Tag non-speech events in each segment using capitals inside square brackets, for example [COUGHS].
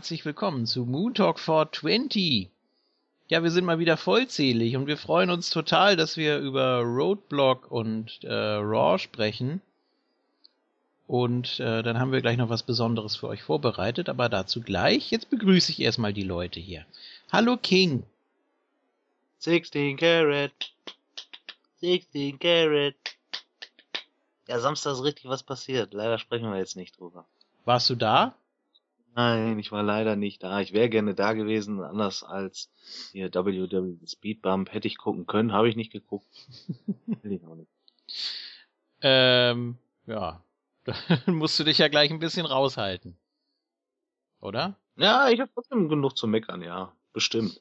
Herzlich willkommen zu Moon Talk 420. Ja, wir sind mal wieder vollzählig und wir freuen uns total, dass wir über Roadblock und äh, Raw sprechen. Und äh, dann haben wir gleich noch was Besonderes für euch vorbereitet, aber dazu gleich. Jetzt begrüße ich erstmal die Leute hier. Hallo King. 16 Carat. 16 Carat. Ja, Samstag ist richtig was passiert. Leider sprechen wir jetzt nicht drüber. Warst du da? Nein, ich war leider nicht da. Ich wäre gerne da gewesen, anders als hier WWE Speed Bump. Hätte ich gucken können, habe ich nicht geguckt. [LAUGHS] Will ich auch nicht. Ähm, ja. Dann [LAUGHS] musst du dich ja gleich ein bisschen raushalten. Oder? Ja, ich habe trotzdem genug zu meckern, ja. Bestimmt.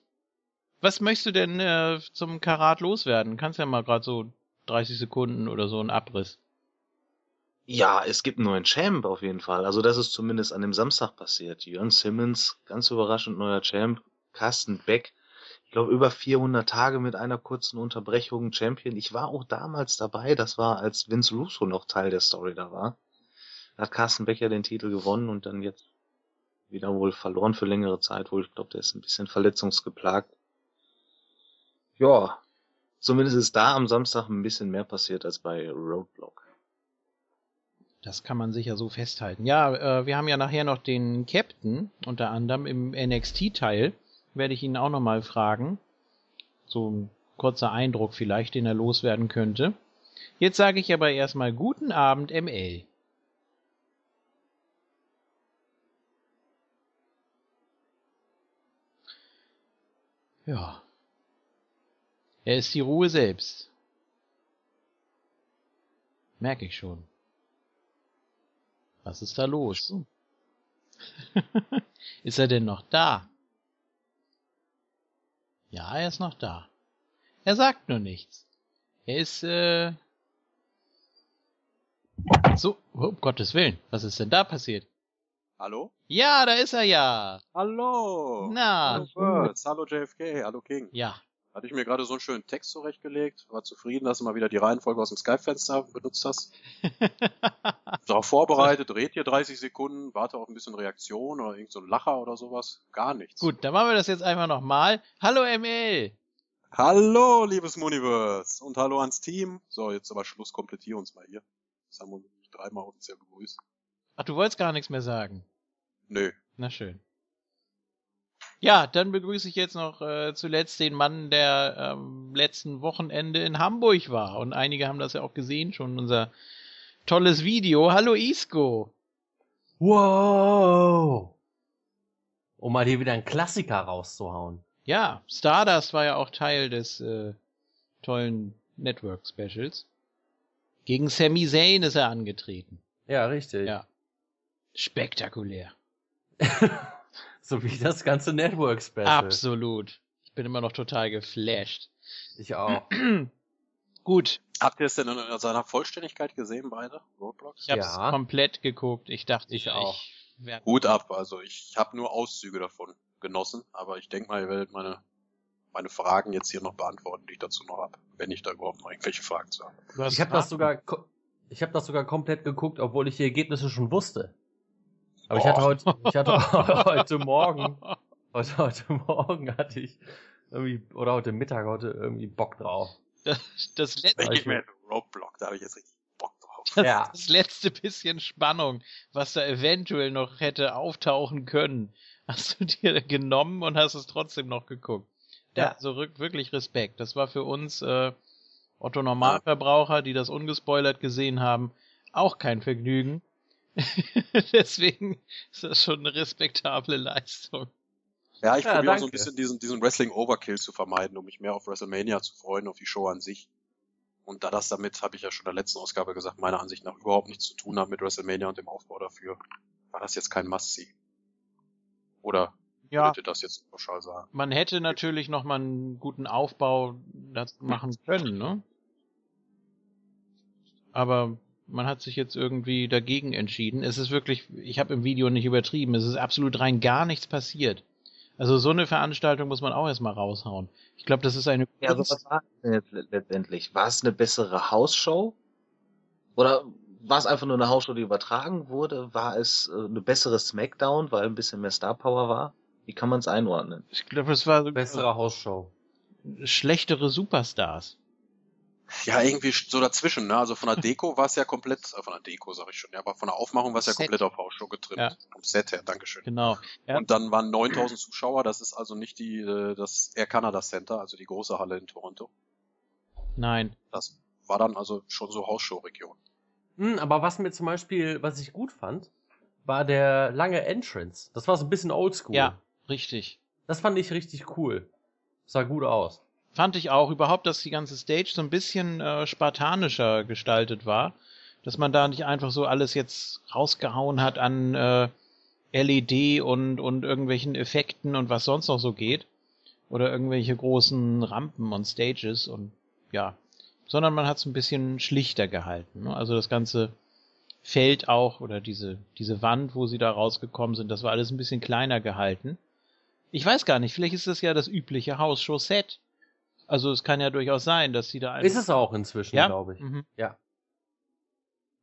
Was möchtest du denn äh, zum Karat loswerden? Kannst ja mal gerade so 30 Sekunden oder so einen Abriss. Ja, es gibt einen neuen Champ auf jeden Fall. Also das ist zumindest an dem Samstag passiert. Jörn Simmons, ganz überraschend neuer Champ. Carsten Beck, ich glaube über 400 Tage mit einer kurzen Unterbrechung Champion. Ich war auch damals dabei. Das war, als Vince Russo noch Teil der Story da war. Da hat Carsten Beck ja den Titel gewonnen und dann jetzt wieder wohl verloren für längere Zeit. Wohl, ich glaube, der ist ein bisschen verletzungsgeplagt. Ja, zumindest ist da am Samstag ein bisschen mehr passiert als bei Roadblock. Das kann man sicher so festhalten. Ja, äh, wir haben ja nachher noch den Captain, unter anderem im NXT-Teil. Werde ich ihn auch nochmal fragen. So ein kurzer Eindruck vielleicht, den er loswerden könnte. Jetzt sage ich aber erstmal guten Abend, ML. Ja. Er ist die Ruhe selbst. Merke ich schon. Was ist da los? [LAUGHS] ist er denn noch da? Ja, er ist noch da. Er sagt nur nichts. Er ist, äh... So, um Gottes Willen, was ist denn da passiert? Hallo? Ja, da ist er ja. Hallo. Na. Hallo, Birds. Hallo JFK. Hallo King. Ja. Hatte ich mir gerade so einen schönen Text zurechtgelegt. War zufrieden, dass du mal wieder die Reihenfolge aus dem Skype-Fenster benutzt hast. [LAUGHS] Darauf vorbereitet, red hier 30 Sekunden, warte auf ein bisschen Reaktion oder irgend so ein Lacher oder sowas. Gar nichts. Gut, dann machen wir das jetzt einfach nochmal. Hallo ML. Hallo, liebes Muniverse. Und hallo ans Team. So, jetzt aber Schluss, komplettier uns mal hier. Das haben wir dreimal offiziell begrüßt. Ach, du wolltest gar nichts mehr sagen. Nö. Na schön. Ja, dann begrüße ich jetzt noch äh, zuletzt den Mann, der am ähm, letzten Wochenende in Hamburg war. Und einige haben das ja auch gesehen, schon unser tolles Video. Hallo Isco. Wow. Um mal hier wieder einen Klassiker rauszuhauen. Ja, Stardust war ja auch Teil des äh, tollen Network Specials. Gegen Sami Zayn ist er angetreten. Ja, richtig. Ja. Spektakulär. [LAUGHS] so wie das ganze Network Special. Absolut. Ich bin immer noch total geflasht. Ich auch. [CLEARS THROAT] Gut. Habt ihr es denn in seiner Vollständigkeit gesehen, beide Roadblocks? Ich hab's ja. komplett geguckt. Ich dachte, ich auch. Ich Gut ab, also ich habe nur Auszüge davon genossen, aber ich denke mal, ihr werdet meine, meine Fragen jetzt hier noch beantworten, die ich dazu noch habe, wenn ich da überhaupt noch irgendwelche Fragen zu habe. Ich habe das sogar, ich habe das sogar komplett geguckt, obwohl ich die Ergebnisse schon wusste. Aber oh. ich hatte heute, ich hatte [LAUGHS] [LAUGHS] heute Morgen, heute, heute Morgen hatte ich irgendwie, oder heute Mittag heute irgendwie Bock drauf. Das, das letzte. Ich mir Roadblock, da habe ich jetzt richtig Bock drauf. Das, ja. das letzte bisschen Spannung, was da eventuell noch hätte auftauchen können, hast du dir genommen und hast es trotzdem noch geguckt. Ja. Also wirklich Respekt. Das war für uns äh, Otto Normalverbraucher, die das ungespoilert gesehen haben, auch kein Vergnügen. [LAUGHS] Deswegen ist das schon eine respektable Leistung. Ja, ich ja, probiere auch so ein bisschen diesen, diesen Wrestling-Overkill zu vermeiden, um mich mehr auf WrestleMania zu freuen, auf die Show an sich. Und da das damit, habe ich ja schon in der letzten Ausgabe gesagt, meiner Ansicht nach überhaupt nichts zu tun hat mit WrestleMania und dem Aufbau dafür, war das jetzt kein Must-See. Oder ja, würde das jetzt pauschal sagen? Man hätte natürlich noch mal einen guten Aufbau machen können, ne? Aber man hat sich jetzt irgendwie dagegen entschieden. Es ist wirklich, ich habe im Video nicht übertrieben, es ist absolut rein gar nichts passiert. Also so eine Veranstaltung muss man auch erstmal raushauen. Ich glaube, das ist eine. Ja, also was war es denn jetzt letztendlich? War es eine bessere Hausshow? Oder war es einfach nur eine Hausshow, die übertragen wurde? War es äh, eine bessere Smackdown, weil ein bisschen mehr Star Power war? Wie kann man es einordnen? Ich glaube, es war bessere Hausshow. Schlechtere Superstars. Ja, irgendwie so dazwischen, ne? Also von der Deko war es ja komplett, äh, von der Deko sag ich schon, ja, aber von der Aufmachung war es ja komplett auf Hausshow getrimmt. Ja. Vom Set her, Dankeschön. Genau. Ja. Und dann waren 9000 Zuschauer, das ist also nicht die, äh, das Air Canada Center, also die große Halle in Toronto. Nein. Das war dann also schon so Hausshow-Region. Hm, aber was mir zum Beispiel, was ich gut fand, war der lange Entrance. Das war so ein bisschen oldschool. Ja, richtig. Das fand ich richtig cool. Sah gut aus. Fand ich auch überhaupt, dass die ganze Stage so ein bisschen äh, spartanischer gestaltet war. Dass man da nicht einfach so alles jetzt rausgehauen hat an äh, LED und, und irgendwelchen Effekten und was sonst noch so geht. Oder irgendwelche großen Rampen und Stages und ja. Sondern man hat es ein bisschen schlichter gehalten. Ne? Also das ganze Feld auch oder diese, diese Wand, wo sie da rausgekommen sind, das war alles ein bisschen kleiner gehalten. Ich weiß gar nicht, vielleicht ist das ja das übliche Hausshow-Set. Also es kann ja durchaus sein, dass sie da einfach... Ist es auch inzwischen, ja? glaube ich. Mhm. Ja.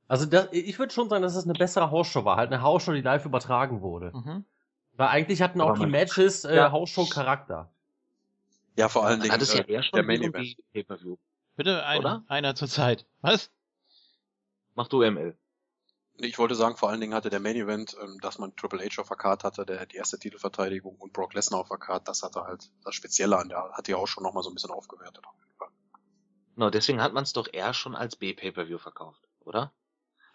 Also das, ich würde schon sagen, dass es eine bessere Hausshow war. Halt eine Hausshow, die live übertragen wurde. Mhm. Weil eigentlich hatten auch die Matches äh, ja. Hausshow-Charakter. Ja, vor allen Dingen Hat es ja äh, der Main Event. Bitte ein, einer zur Zeit. Was? Mach du ML. Ich wollte sagen, vor allen Dingen hatte der Main Event, ähm, dass man Triple H auf der Karte hatte, der die erste Titelverteidigung und Brock Lesnar auf der Karte, das hatte halt das Spezielle an der, hat die auch schon nochmal so ein bisschen aufgewertet. Auf jeden Fall. No, deswegen hat man es doch eher schon als B-Pay-Per-View verkauft, oder?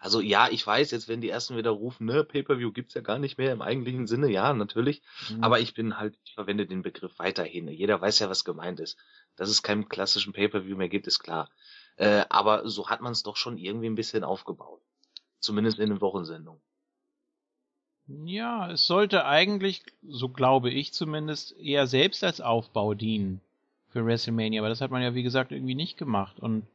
Also ja, ich weiß, jetzt wenn die ersten wieder rufen, ne, Pay-Per-View gibt's ja gar nicht mehr im eigentlichen Sinne, ja, natürlich. Mhm. Aber ich bin halt, ich verwende den Begriff weiterhin. Jeder weiß ja, was gemeint ist. Dass es keinen klassischen Pay-Per-View mehr gibt, ist klar. Äh, aber so hat man es doch schon irgendwie ein bisschen aufgebaut. Zumindest in den Wochensendungen. Ja, es sollte eigentlich, so glaube ich zumindest, eher selbst als Aufbau dienen für WrestleMania, aber das hat man ja wie gesagt irgendwie nicht gemacht und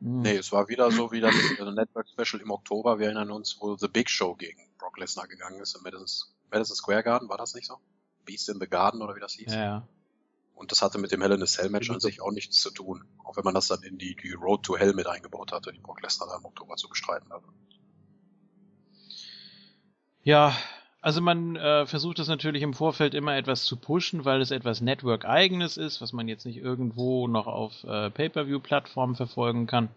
mh. Hm. Nee, es war wieder so wie das Network Special im Oktober, wir erinnern uns, wo The Big Show gegen Brock Lesnar gegangen ist im Madison, Madison Square Garden, war das nicht so? Beast in the Garden oder wie das hieß? Ja. Und das hatte mit dem Hell in a Cell Match an sich auch nichts zu tun. Auch wenn man das dann in die, die Road to Hell mit eingebaut hatte, die Brock Lesnar da im Oktober zu bestreiten hatte. Ja, also man äh, versucht das natürlich im Vorfeld immer etwas zu pushen, weil es etwas Network-eigenes ist, was man jetzt nicht irgendwo noch auf äh, Pay-per-view-Plattformen verfolgen kann.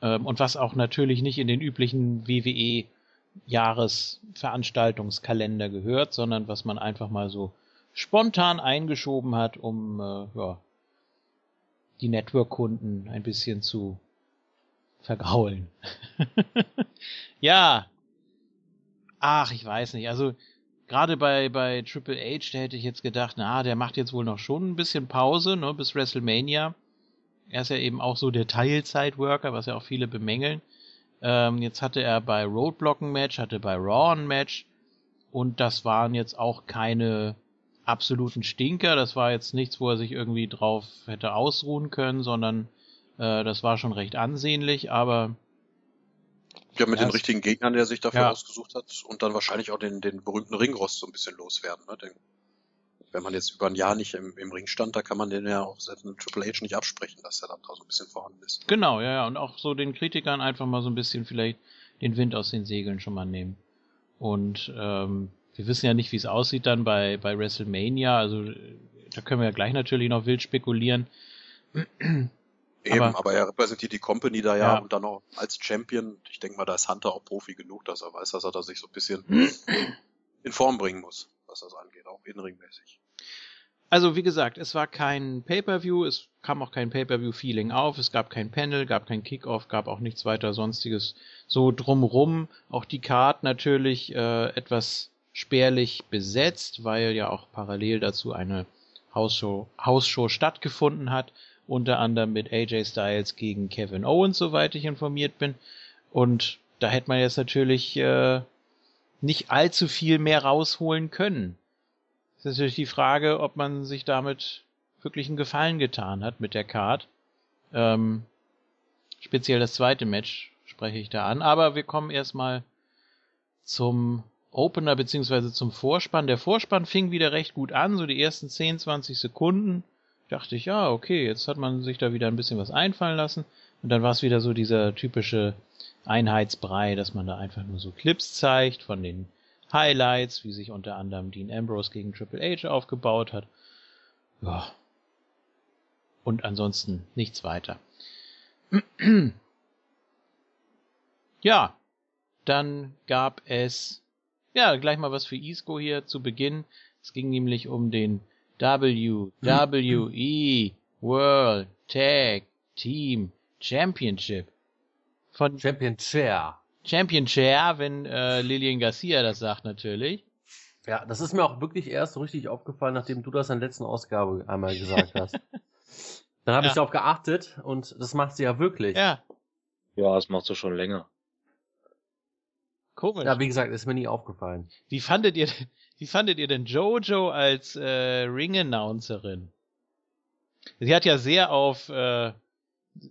Ähm, und was auch natürlich nicht in den üblichen WWE-Jahresveranstaltungskalender gehört, sondern was man einfach mal so spontan eingeschoben hat, um äh, ja, die Network-Kunden ein bisschen zu vergraulen. [LAUGHS] ja, Ach, ich weiß nicht. Also gerade bei, bei Triple H, da hätte ich jetzt gedacht, na, der macht jetzt wohl noch schon ein bisschen Pause, ne, bis WrestleMania. Er ist ja eben auch so der Teilzeitworker, was ja auch viele bemängeln. Ähm, jetzt hatte er bei Roadblock ein Match, hatte bei Raw ein Match. Und das waren jetzt auch keine absoluten Stinker. Das war jetzt nichts, wo er sich irgendwie drauf hätte ausruhen können, sondern äh, das war schon recht ansehnlich. Aber ja, mit ja, den richtigen Gegnern, der sich dafür ja. ausgesucht hat und dann wahrscheinlich auch den, den berühmten Ringrost so ein bisschen loswerden. Ne? Den, wenn man jetzt über ein Jahr nicht im, im Ring stand, da kann man den ja auch selbst mit Triple H nicht absprechen, dass er da so ein bisschen vorhanden ist. Genau, ja, ja. Und auch so den Kritikern einfach mal so ein bisschen vielleicht den Wind aus den Segeln schon mal nehmen. Und ähm, wir wissen ja nicht, wie es aussieht dann bei, bei WrestleMania. Also da können wir ja gleich natürlich noch wild spekulieren. Eben, aber, aber, er repräsentiert die Company da ja, ja, und dann auch als Champion. Ich denke mal, da ist Hunter auch Profi genug, dass er weiß, dass er da sich so ein bisschen [CLEARS THROAT] in Form bringen muss, was das angeht, auch inringmäßig. Also wie gesagt, es war kein Pay-per-View, es kam auch kein Pay-per-View-Feeling auf, es gab kein Panel, gab kein Kickoff, gab auch nichts weiter sonstiges so drumrum. Auch die Card natürlich äh, etwas spärlich besetzt, weil ja auch parallel dazu eine Hausshow, Hausshow stattgefunden hat unter anderem mit AJ Styles gegen Kevin Owens, soweit ich informiert bin. Und da hätte man jetzt natürlich äh, nicht allzu viel mehr rausholen können. Es ist natürlich die Frage, ob man sich damit wirklich einen Gefallen getan hat mit der Card. Ähm, speziell das zweite Match spreche ich da an. Aber wir kommen erstmal zum Opener beziehungsweise zum Vorspann. Der Vorspann fing wieder recht gut an, so die ersten 10, 20 Sekunden dachte ich, ja, okay, jetzt hat man sich da wieder ein bisschen was einfallen lassen. Und dann war es wieder so dieser typische Einheitsbrei, dass man da einfach nur so Clips zeigt von den Highlights, wie sich unter anderem Dean Ambrose gegen Triple H aufgebaut hat. Ja. Und ansonsten nichts weiter. [CLEARS THROAT] ja, dann gab es ja gleich mal was für Isco hier zu Beginn. Es ging nämlich um den WWE World Tag Team Championship. Von Champion Chair. Champion Chair, wenn äh, Lilian Garcia das sagt natürlich. Ja, das ist mir auch wirklich erst so richtig aufgefallen, nachdem du das in der letzten Ausgabe einmal gesagt hast. [LAUGHS] Dann habe ja. ich darauf geachtet und das macht sie ja wirklich. Ja. Ja, das macht sie schon länger. Komisch. Ja, wie gesagt, ist mir nie aufgefallen. Wie fandet ihr, wie fandet ihr denn Jojo als äh, Ring-Announcerin? Sie hat ja sehr auf, äh,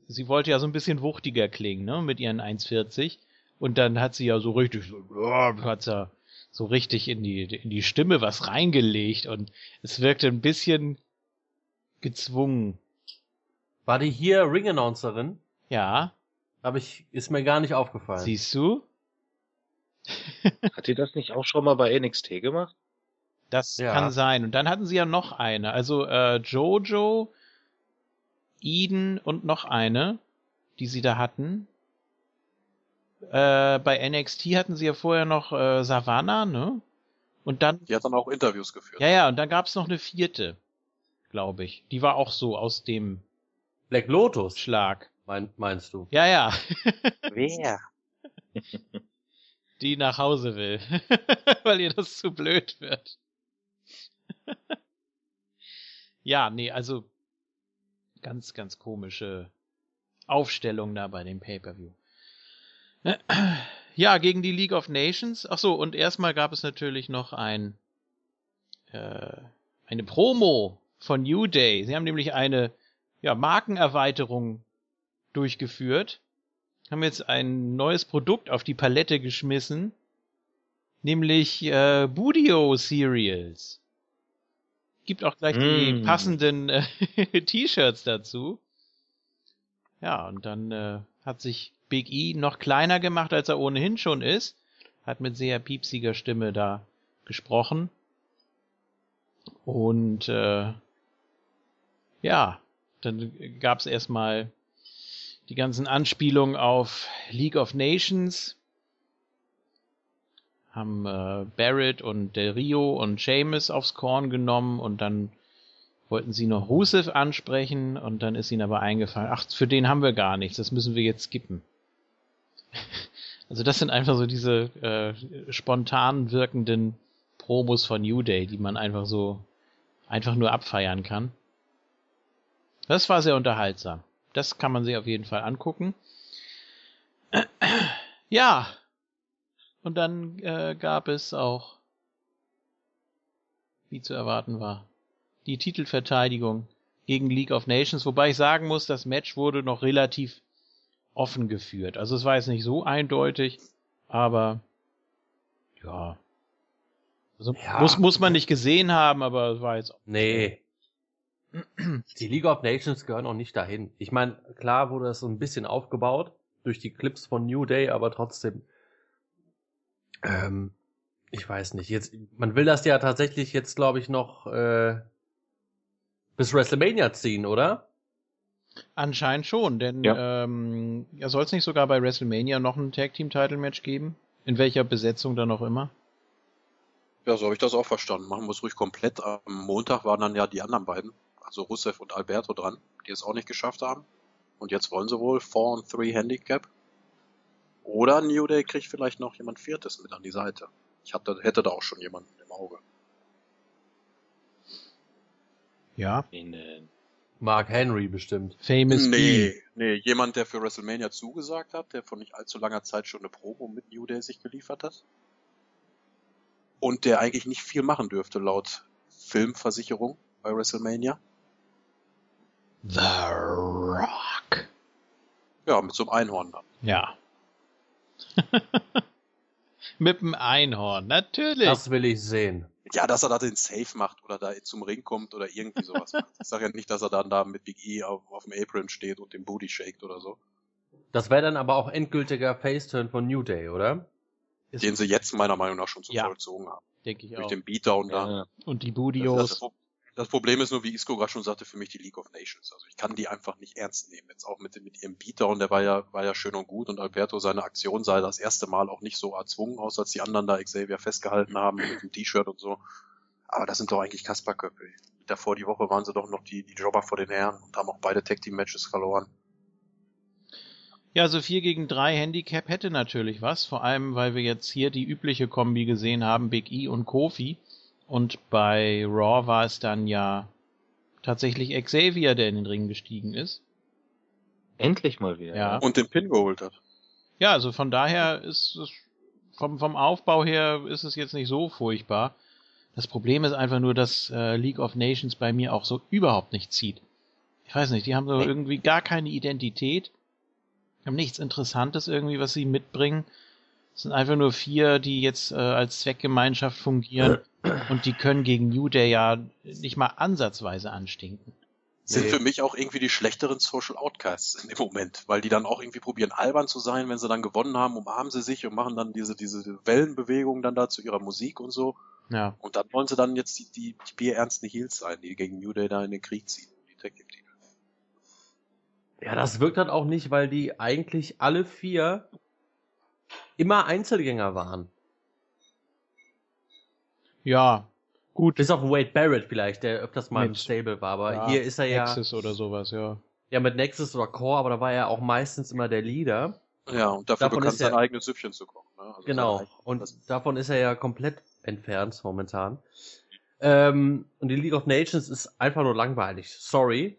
sie wollte ja so ein bisschen wuchtiger klingen, ne, mit ihren 1,40. Und dann hat sie ja so richtig so, hat sie so richtig in die, in die Stimme was reingelegt und es wirkte ein bisschen gezwungen. War die hier Ring-Announcerin? Ja. Aber ich, ist mir gar nicht aufgefallen. Siehst du? [LAUGHS] Hat die das nicht auch schon mal bei NXT gemacht? Das ja. kann sein. Und dann hatten sie ja noch eine. Also äh, Jojo, Eden und noch eine, die sie da hatten. Äh, bei NXT hatten sie ja vorher noch äh, Savannah, ne? Und dann. Die hat dann auch Interviews geführt. Ja, ja, und dann gab's noch eine vierte, glaube ich. Die war auch so aus dem Black Lotus Schlag. Mein, meinst du? Ja, ja. Wer? [LAUGHS] Die nach Hause will, [LAUGHS] weil ihr das zu blöd wird. [LAUGHS] ja, nee, also ganz, ganz komische Aufstellung da bei dem Pay-per-View. [CLEARS THROAT] Ja, gegen die League of Nations. Ach so, und erstmal gab es natürlich noch ein äh, eine Promo von New Day. Sie haben nämlich eine ja, Markenerweiterung durchgeführt. Haben jetzt ein neues Produkt auf die Palette geschmissen, nämlich äh, Budio Cereals. Gibt auch gleich mm. die passenden äh, [LAUGHS] T-Shirts dazu. Ja, und dann äh, hat sich Big E noch kleiner gemacht, als er ohnehin schon ist. Hat mit sehr piepsiger Stimme da gesprochen. Und äh, ja, dann gab's erstmal die ganzen Anspielungen auf League of Nations. Haben äh, Barrett und Del Rio und Seamus aufs Korn genommen und dann wollten sie noch Rusev ansprechen und dann ist ihnen aber eingefallen, ach, für den haben wir gar nichts, das müssen wir jetzt skippen. [LAUGHS] Also das sind einfach so diese äh, spontan wirkenden Promos von New Day, die man einfach so einfach nur abfeiern kann. Das war sehr unterhaltsam. Das kann man sich auf jeden Fall angucken. [CLEARS THROAT] Ja. Und dann äh, gab es auch, wie zu erwarten war, die Titelverteidigung gegen League of Nations, wobei ich sagen muss, das Match wurde noch relativ offen geführt. Also es war jetzt nicht so eindeutig, aber ja. Also ja. Muss, muss man nicht gesehen haben, aber es war jetzt. Nee. Die League of Nations gehören auch nicht dahin. Ich meine, klar wurde das so ein bisschen aufgebaut durch die Clips von New Day, aber trotzdem. Ähm, ich weiß nicht. Jetzt, man will das ja tatsächlich jetzt, glaube ich, noch äh, bis WrestleMania ziehen, oder? Anscheinend schon, denn ja. ähm, ja, soll es nicht sogar bei WrestleMania noch ein Tag Team Title Match geben? In welcher Besetzung dann auch immer? Ja, so habe ich das auch verstanden. Machen wir es ruhig komplett. Am Montag waren dann ja die anderen beiden, also Rusev und Alberto dran, die es auch nicht geschafft haben. Und jetzt wollen sie wohl 4 und 3 Handicap. Oder New Day kriegt vielleicht noch jemand Viertes mit an die Seite. Ich hatte, hätte da auch schon jemanden im Auge. Ja. In, Mark Henry bestimmt. Famous Nee, B. nee, jemand, der für WrestleMania zugesagt hat, der vor nicht allzu langer Zeit schon eine Promo mit New Day sich geliefert hat. Und der eigentlich nicht viel machen dürfte, laut Filmversicherung bei WrestleMania. The Rock. Ja, mit so einem Einhorn dann. Ja. [LAUGHS] mit dem Einhorn, natürlich. Das will ich sehen. Ja, dass er da den Safe macht oder da zum Ring kommt oder irgendwie sowas macht. [LAUGHS] Ich sage ja nicht, dass er dann da mit Big E auf, auf dem Apron steht und den Booty shakt oder so. Das wäre dann aber auch endgültiger Faceturn von New Day, oder? Den sie jetzt meiner Meinung nach schon zu ja. vollzogen haben. Denke ich Durch auch. den Beatdown da. Ja. Und die Budios. Das, das, das, Problem ist nur, wie Isco gerade schon sagte, für mich die League of Nations. Also ich kann die einfach nicht ernst nehmen. Jetzt auch mit, mit ihrem Beatdown, der war ja, war ja schön und gut und Alberto, seine Aktion sah das erste Mal auch nicht so erzwungen aus, als die anderen da Xavier festgehalten haben mit dem T-Shirt und so. Aber das sind doch eigentlich Kasperköpfe. Davor die Woche waren sie doch noch die, die Jobber vor den Herren und haben auch beide Tag Team Matches verloren. Ja, so 4 gegen 3 Handicap hätte natürlich was, vor allem weil wir jetzt hier die übliche Kombi gesehen haben, Big E und Kofi. Und bei Raw war es dann ja tatsächlich Xavier, der in den Ring gestiegen ist. Endlich mal wieder. Ja. Und den Pin geholt hat. Ja, also von daher ist es vom, vom Aufbau her ist es jetzt nicht so furchtbar. Das Problem ist einfach nur, dass äh, League of Nations bei mir auch so überhaupt nicht zieht. Ich weiß nicht, die haben so irgendwie gar keine Identität haben nichts Interessantes irgendwie, was sie mitbringen. Es sind einfach nur vier, die jetzt äh, als Zweckgemeinschaft fungieren und die können gegen New Day ja nicht mal ansatzweise anstinken. Sind nee. für mich auch irgendwie die schlechteren Social Outcasts in dem Moment, weil die dann auch irgendwie probieren albern zu sein, wenn sie dann gewonnen haben, umarmen sie sich und machen dann diese, diese Wellenbewegung dann da zu ihrer Musik und so. Ja. Und dann wollen sie dann jetzt die, die, die bierernsten Heels sein, die gegen New Day da in den Krieg ziehen, die Tag Team ja, das wirkt halt auch nicht, weil die eigentlich alle vier immer Einzelgänger waren. Ja, gut. Bis auf Wade Barrett vielleicht, der öfters mal mit, im Stable war, aber ja, hier ist er ja. Nexus oder sowas, ja. Ja, mit Nexus oder Core, aber da war er auch meistens immer der Leader. Ja, und dafür davon bekannt, sein er, eigenes Süppchen zu kochen. Ne? Also genau, und davon ist er ja komplett entfernt momentan. Ähm, und die League of Nations ist einfach nur langweilig. Sorry.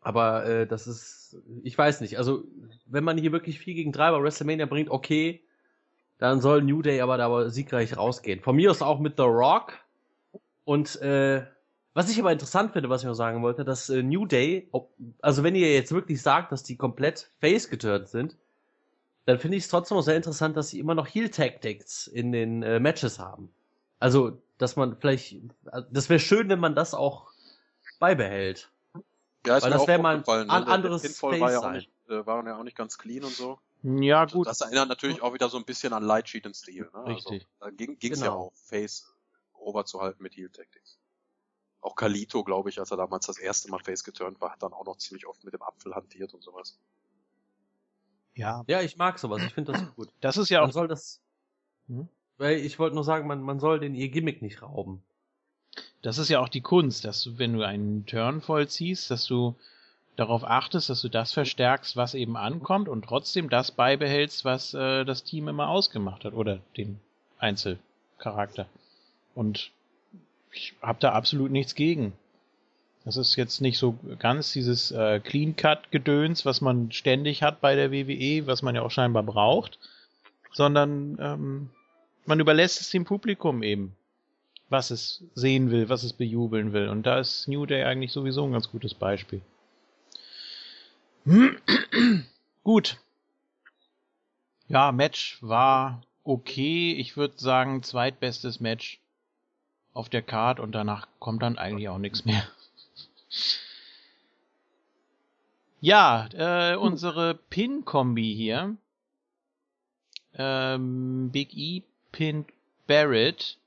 Aber äh, das ist, ich weiß nicht. Also, wenn man hier wirklich 4 gegen 3 bei WrestleMania bringt, okay, dann soll New Day aber da siegreich rausgehen. Von mir aus auch mit The Rock. Und äh, was ich aber interessant finde, was ich noch sagen wollte, dass äh, New Day, ob, also wenn ihr jetzt wirklich sagt, dass die komplett face geturnt sind, dann finde ich es trotzdem auch sehr interessant, dass sie immer noch Heal Tactics in den äh, Matches haben. Also, dass man vielleicht, das wäre schön, wenn man das auch beibehält. Ja, ist Weil das wäre mal ein ne? anderes der Pinfall war ja, auch nicht, äh, waren ja auch nicht ganz clean und so. Ja, gut. Das erinnert natürlich auch wieder so ein bisschen an Light Sheet und Stil. Ne? Richtig. Also, da ging es genau. ja auch, Face over zu halten mit Heal Tactics. Auch Kalito, glaube ich, als er damals das erste Mal Face geturnt war, hat dann auch noch ziemlich oft mit dem Apfel hantiert und sowas. Ja. Ja, ich mag sowas. Ich finde das [CLEARS THROAT] gut. Das ist ja auch. Man soll das. Hm? Weil ich wollte nur sagen, man, man soll den ihr Gimmick nicht rauben. Das ist ja auch die Kunst, dass du, wenn du einen Turn vollziehst, dass du darauf achtest, dass du das verstärkst, was eben ankommt und trotzdem das beibehältst, was äh, das Team immer ausgemacht hat oder den Einzelcharakter. Und ich habe da absolut nichts gegen. Das ist jetzt nicht so ganz dieses äh, Clean Cut Gedöns, was man ständig hat bei der WWE, was man ja auch scheinbar braucht, sondern ähm, man überlässt es dem Publikum eben, was es sehen will, was es bejubeln will. Und da ist New Day eigentlich sowieso ein ganz gutes Beispiel. [CLEARS THROAT] Gut. Ja, Match war okay. Ich würde sagen, zweitbestes Match auf der Card und danach kommt dann eigentlich auch nichts mehr. [LAUGHS] Ja, äh, unsere Pin-Kombi hier. Ähm, Big E Pin Barrett.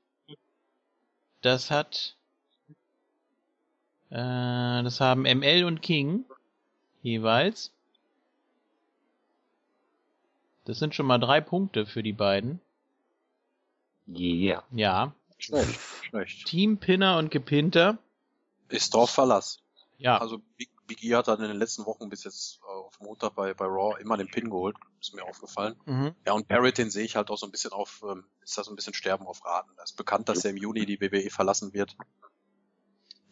Das hat. Äh, das haben ML und King jeweils. Das sind schon mal drei Punkte für die beiden. Yeah. Ja. Schlecht, schlecht. Teampinner und Gepinter. Ist drauf Verlass. Ja. Also Big, Big E hat dann in den letzten Wochen bis jetzt äh, auf Montag bei, bei Raw immer den Pin geholt. Ist mir aufgefallen. Mhm. Ja, und Barrett, den sehe ich halt auch so ein bisschen auf, ähm, ist da so ein bisschen Sterben auf Raten. Es ist bekannt, dass er im Juni die WWE verlassen wird.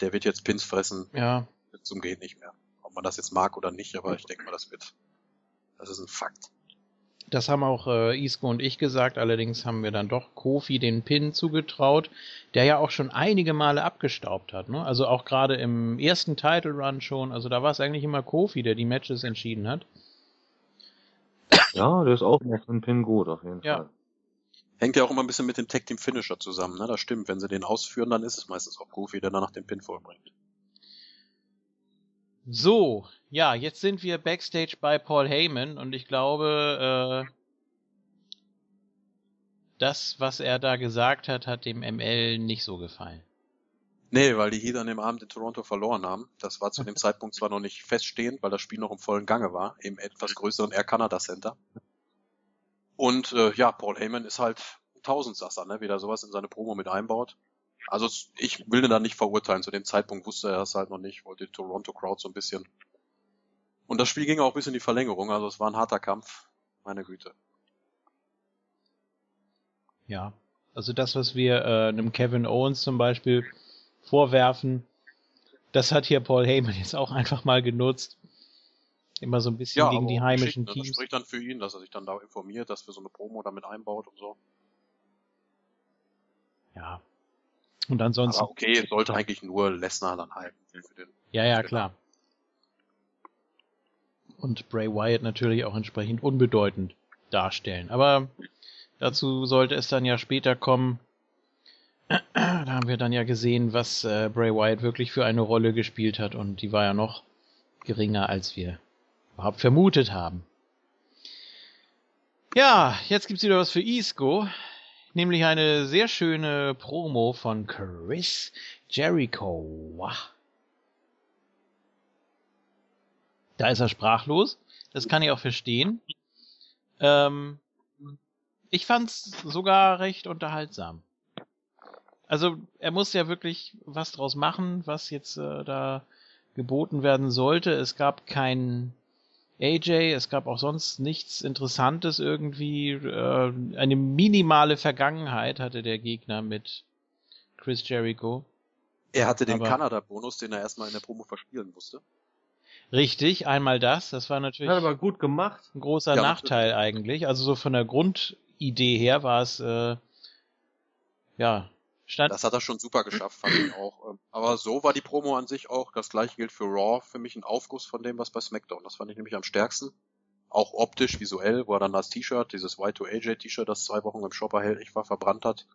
Der wird jetzt Pins fressen. Ja. Zum geht nicht mehr man das jetzt mag oder nicht, aber ich denke mal, das wird, das ist ein Fakt. Das haben auch äh, Isco und ich gesagt, allerdings haben wir dann doch Kofi den Pin zugetraut, der ja auch schon einige Male abgestaubt hat. Ne? Also auch gerade im ersten Title Run schon, also da war es eigentlich immer Kofi, der die Matches entschieden hat. Ja, der ist auch noch ein Pin gut, auf jeden ja. Fall. Hängt ja auch immer ein bisschen mit dem Tag Team Finisher zusammen, ne? Das stimmt. Wenn sie den ausführen, dann ist es meistens auch Kofi, der danach den Pin vollbringt. So, ja, jetzt sind wir backstage bei Paul Heyman und ich glaube, äh, das, was er da gesagt hat, hat dem ML nicht so gefallen. Nee, weil die Heat an dem Abend in Toronto verloren haben. Das war zu dem [LAUGHS] Zeitpunkt zwar noch nicht feststehend, weil das Spiel noch im vollen Gange war, im etwas größeren Air Canada Center. Und äh, ja, Paul Heyman ist halt Tausendsasser, ne? wie der sowas in seine Promo mit einbaut. Also ich will den da nicht verurteilen. Zu dem Zeitpunkt wusste er das halt noch nicht, wollte die Toronto Crowd so ein bisschen. Und das Spiel ging auch bis in die Verlängerung, also es war ein harter Kampf. Meine Güte. Ja, also das, was wir äh, einem Kevin Owens zum Beispiel vorwerfen, das hat hier Paul Heyman jetzt auch einfach mal genutzt. Immer so ein bisschen ja, gegen die heimischen ne? Teams. Das spricht dann für ihn, dass er sich dann da informiert, dass wir so eine Promo damit einbaut und so. Ja. Und ansonsten. Aber okay, sollte eigentlich nur Lesnar dann halten. Ja, ja, klar. Und Bray Wyatt natürlich auch entsprechend unbedeutend darstellen. Aber dazu sollte es dann ja später kommen. [CLEARS THROAT] Da haben wir dann ja gesehen, was äh, Bray Wyatt wirklich für eine Rolle gespielt hat und die war ja noch geringer, als wir überhaupt vermutet haben. Ja, jetzt gibt's wieder was für Isco, nämlich eine sehr schöne Promo von Chris Jericho. Da ist er sprachlos. Das kann ich auch verstehen. Ähm, ich fand's sogar recht unterhaltsam. Also er muss ja wirklich was draus machen, was jetzt äh, da geboten werden sollte. Es gab kein AJ, es gab auch sonst nichts Interessantes irgendwie. Äh, eine minimale Vergangenheit hatte der Gegner mit Chris Jericho. Er hatte den Kanada-Bonus, den er erstmal in der Promo verspielen musste. Richtig, einmal das. Das war natürlich. Hat aber gut gemacht. Ein großer ja, Nachteil eigentlich. Also so von der Grundidee her war es, äh, ja, Stand das hat er schon super geschafft, fand ich auch. Ähm, aber so war die Promo an sich auch, das gleiche gilt für Raw, für mich ein Aufguss von dem, was bei SmackDown. Das fand ich nämlich am stärksten. Auch optisch, visuell, wo er dann das T-Shirt, dieses Y2AJ-T-Shirt, das zwei Wochen im Shop erhältlich war, verbrannt hat.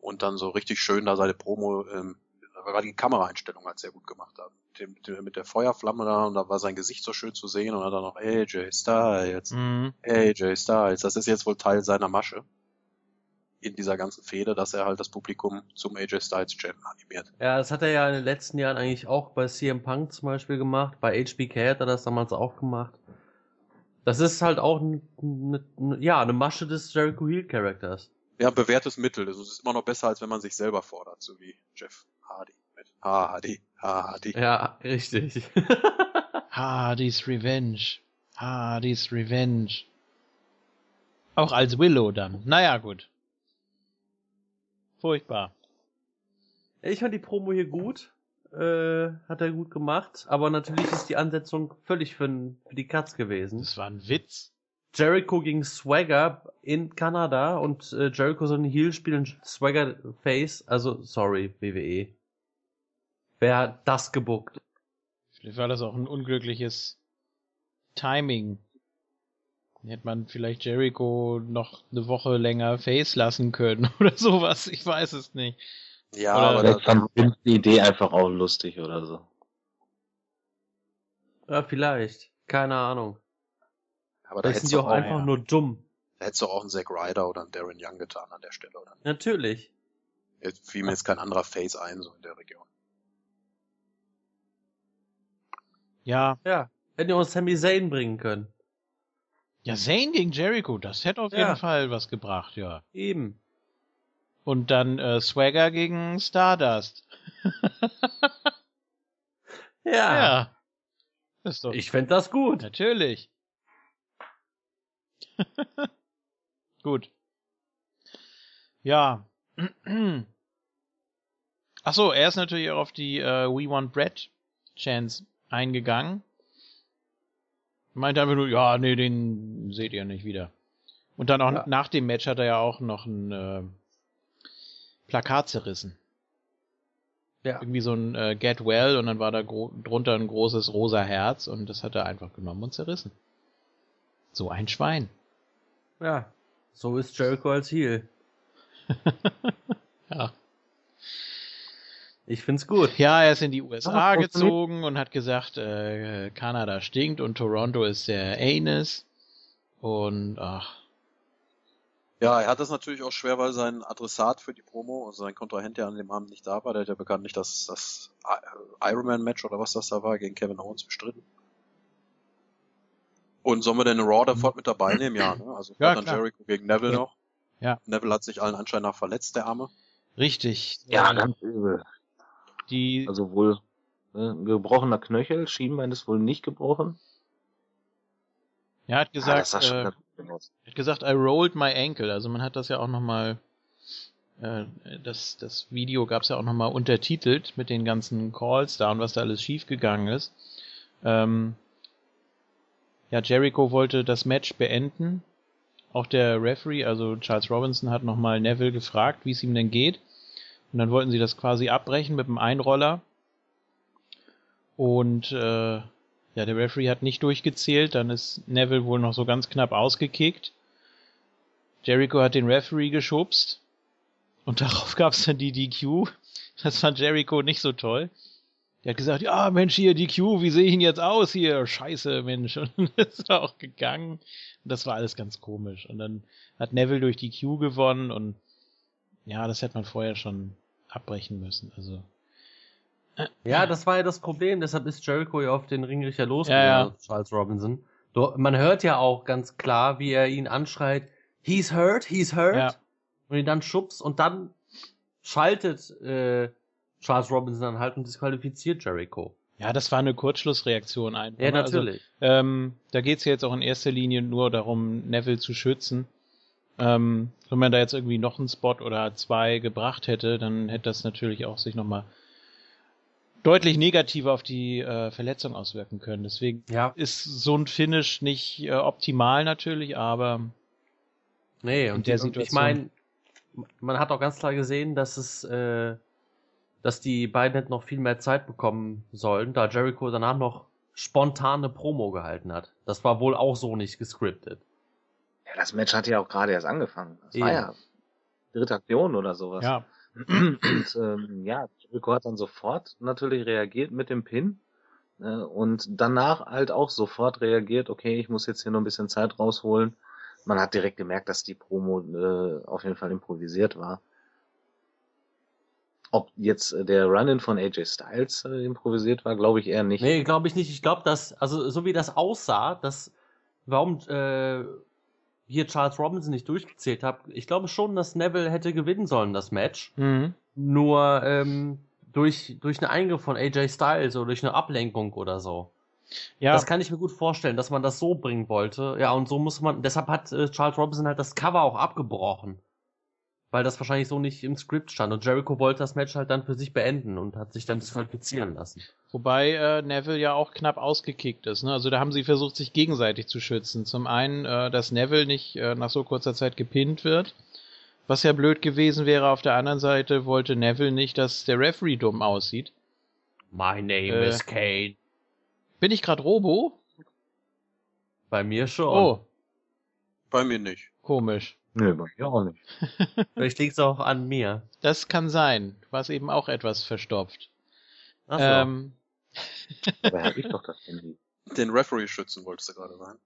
Und dann so richtig schön da seine Promo, ähm, war die Kameraeinstellung halt sehr gut gemacht. Mit, mit der Feuerflamme da und da war sein Gesicht so schön zu sehen und dann noch AJ Styles, mhm. AJ Styles, das ist jetzt wohl Teil seiner Masche in dieser ganzen Fehde, dass er halt das Publikum zum AJ Styles Jam animiert. Ja, das hat er ja in den letzten Jahren eigentlich auch bei CM Punk zum Beispiel gemacht, bei HBK hat er das damals auch gemacht. Das ist halt auch eine, ja, eine Masche des Jericho Heel Charakters. Ja, bewährtes Mittel. Also es ist immer noch besser, als wenn man sich selber fordert, so wie Jeff Hardy mit Hardy, Hardy. Ja, richtig. [LAUGHS] Hardys Revenge. Hardys Revenge. Auch als Willow dann. Naja, gut. Furchtbar. Ich fand die Promo hier gut. Äh, hat er gut gemacht. Aber natürlich ist die Ansetzung völlig für, für die Katz gewesen. Das war ein Witz. Jericho gegen Swagger in Kanada und äh, Jericho so ein Heel spielen Swagger Face. Also, sorry, WWE. Wer hat das gebuckt? Vielleicht war das auch ein unglückliches Timing. Hätte man vielleicht Jericho noch eine Woche länger face lassen können [LAUGHS] oder sowas. Ich weiß es nicht. Ja, oder aber das fand die Idee einfach auch lustig oder so. Ja, vielleicht. Keine Ahnung. Aber da sind die auch, auch einfach ja. nur dumm. Da hättest du auch einen Zack Ryder oder einen Darren Young getan an der Stelle, oder? Natürlich. Jetzt fiel mir jetzt kein anderer Face ein, so in der Region. Ja. Ja. Hätten wir uns Sami Zayn bringen können. Ja, Zane gegen Jericho, das hätte auf ja. jeden Fall was gebracht, ja. Eben. Und dann äh, Swagger gegen Stardust. [LAUGHS] ja. Ja. Ist doch ich fände das gut. Natürlich. [LAUGHS] gut. Ja. [CLEARS THROAT] Ach so, er ist natürlich auch auf die äh, We Want Bread Chance eingegangen. Meinte einfach nur, ja, nee, den seht ihr nicht wieder. Und dann auch ja. nach dem Match hat er ja auch noch ein äh, Plakat zerrissen. Ja. Irgendwie so ein äh, Get Well und dann war da drunter ein großes rosa Herz und das hat er einfach genommen und zerrissen. So ein Schwein. Ja, so ist Jericho als Heel. [LAUGHS] ja. Ich find's gut. Ja, er ist in die USA gezogen und hat gesagt, äh, Kanada stinkt und Toronto ist der Anus. Und ach. Ja, er hat das natürlich auch schwer, weil sein Adressat für die Promo, also sein Kontrahent, der an dem Abend nicht da war, der hat ja bekanntlich das, das Ironman-Match oder was das da war, gegen Kevin Owens bestritten. Und sollen wir denn Raw da fort mit dabei nehmen? Ja, ne? Also ja, dann Jericho gegen Neville ja. noch. Ja. Neville hat sich allen Anschein nach verletzt, der Arme. Richtig. Ja, ganz übel. Die, Also wohl ne, gebrochener Knöchel, Schienbein ist wohl nicht gebrochen. er hat Ah, gesagt, schon äh, hat gesagt, I rolled my ankle. Also man hat das ja auch nochmal, äh, das, das Video gab es ja auch nochmal untertitelt mit den ganzen Calls da und was da alles schiefgegangen ist. Ähm, ja, Jericho wollte das Match beenden. Auch der Referee, also Charles Robinson, hat nochmal Neville gefragt, wie es ihm denn geht. Und dann wollten sie das quasi abbrechen mit dem Einroller. Und äh, ja, der Referee hat nicht durchgezählt, dann ist Neville wohl noch so ganz knapp ausgekickt. Jericho hat den Referee geschubst und [LAUGHS] darauf gab es dann die DQ. Das fand Jericho nicht so toll. Der hat gesagt, ja Mensch, hier DQ, wie sehe ich ihn jetzt aus hier? Scheiße, Mensch. [LAUGHS] Und ist auch gegangen. Und das war alles ganz komisch. Und dann hat Neville durch DQ gewonnen und ja, das hätte man vorher schon abbrechen müssen. Also Ja, das war ja das Problem, deshalb ist Jericho ja auf den Ringrichter losgegangen, Ja. Charles Robinson. Man hört ja auch ganz klar, wie er ihn anschreit, he's hurt, he's hurt, Ja. und ihn dann schubst und dann schaltet äh, Charles Robinson dann halt und disqualifiziert Jericho. ja, das war eine Kurzschlussreaktion einfach. Ja, ne? Also, natürlich. Ähm, da geht's ja jetzt auch in erster Linie nur darum, Neville zu schützen. Ähm, wenn man da jetzt irgendwie noch einen Spot oder zwei gebracht hätte, dann hätte das natürlich auch sich nochmal deutlich negativer auf die äh, Verletzung auswirken können. Deswegen ja, ist so ein Finish nicht äh, optimal natürlich, aber nee, und, der die, und ich meine, man hat auch ganz klar gesehen, dass es, äh, dass die beiden hätten noch viel mehr Zeit bekommen sollen, da Jericho danach noch spontane Promo gehalten hat. Das war wohl auch so nicht gescriptet. Ja, das Match hat ja auch gerade erst angefangen. Das war Eben. ja dritte Aktion oder sowas. ja, Und ähm, ja, Jericho hat dann sofort natürlich reagiert mit dem Pin. Äh, und danach halt auch sofort reagiert, okay, ich muss jetzt hier noch ein bisschen Zeit rausholen. Man hat direkt gemerkt, dass die Promo äh, auf jeden Fall improvisiert war. Ob jetzt äh, der Run-In von AJ Styles äh, improvisiert war, glaube ich eher nicht. Nee, glaube ich nicht. Ich glaube, dass, also so wie das aussah, dass, warum äh, hier Charles Robinson nicht durchgezählt hat, ich glaube schon, dass Neville hätte gewinnen sollen, das Match. mhm. Nur ähm, durch, durch einen Eingriff von AJ Styles oder durch eine Ablenkung oder so. ja, Das kann ich mir gut vorstellen, dass man das so bringen wollte. Ja, und so muss man, deshalb hat äh, Charles Robinson halt das Cover auch abgebrochen. Weil das wahrscheinlich so nicht im Skript stand. Und Jericho wollte das Match halt dann für sich beenden und hat sich dann disqualifizieren lassen. Wobei äh, Neville ja auch knapp ausgekickt ist. Ne? Also da haben sie versucht, sich gegenseitig zu schützen. Zum einen, äh, dass Neville nicht äh, nach so kurzer Zeit gepinnt wird, was ja blöd gewesen wäre. Auf der anderen Seite wollte Neville nicht, dass der Referee dumm aussieht. My name Äh. is Kane. Bin ich gerade Robo? Bei mir schon. Oh, Bei mir nicht. komisch. Nö, bei mir auch nicht. [LAUGHS] Vielleicht liegt's auch an mir. Das kann sein. Du warst eben auch etwas verstopft. Ach so. Ähm, [LAUGHS] Dabei habe ich doch das Handy. Den Referee schützen wolltest du gerade sagen.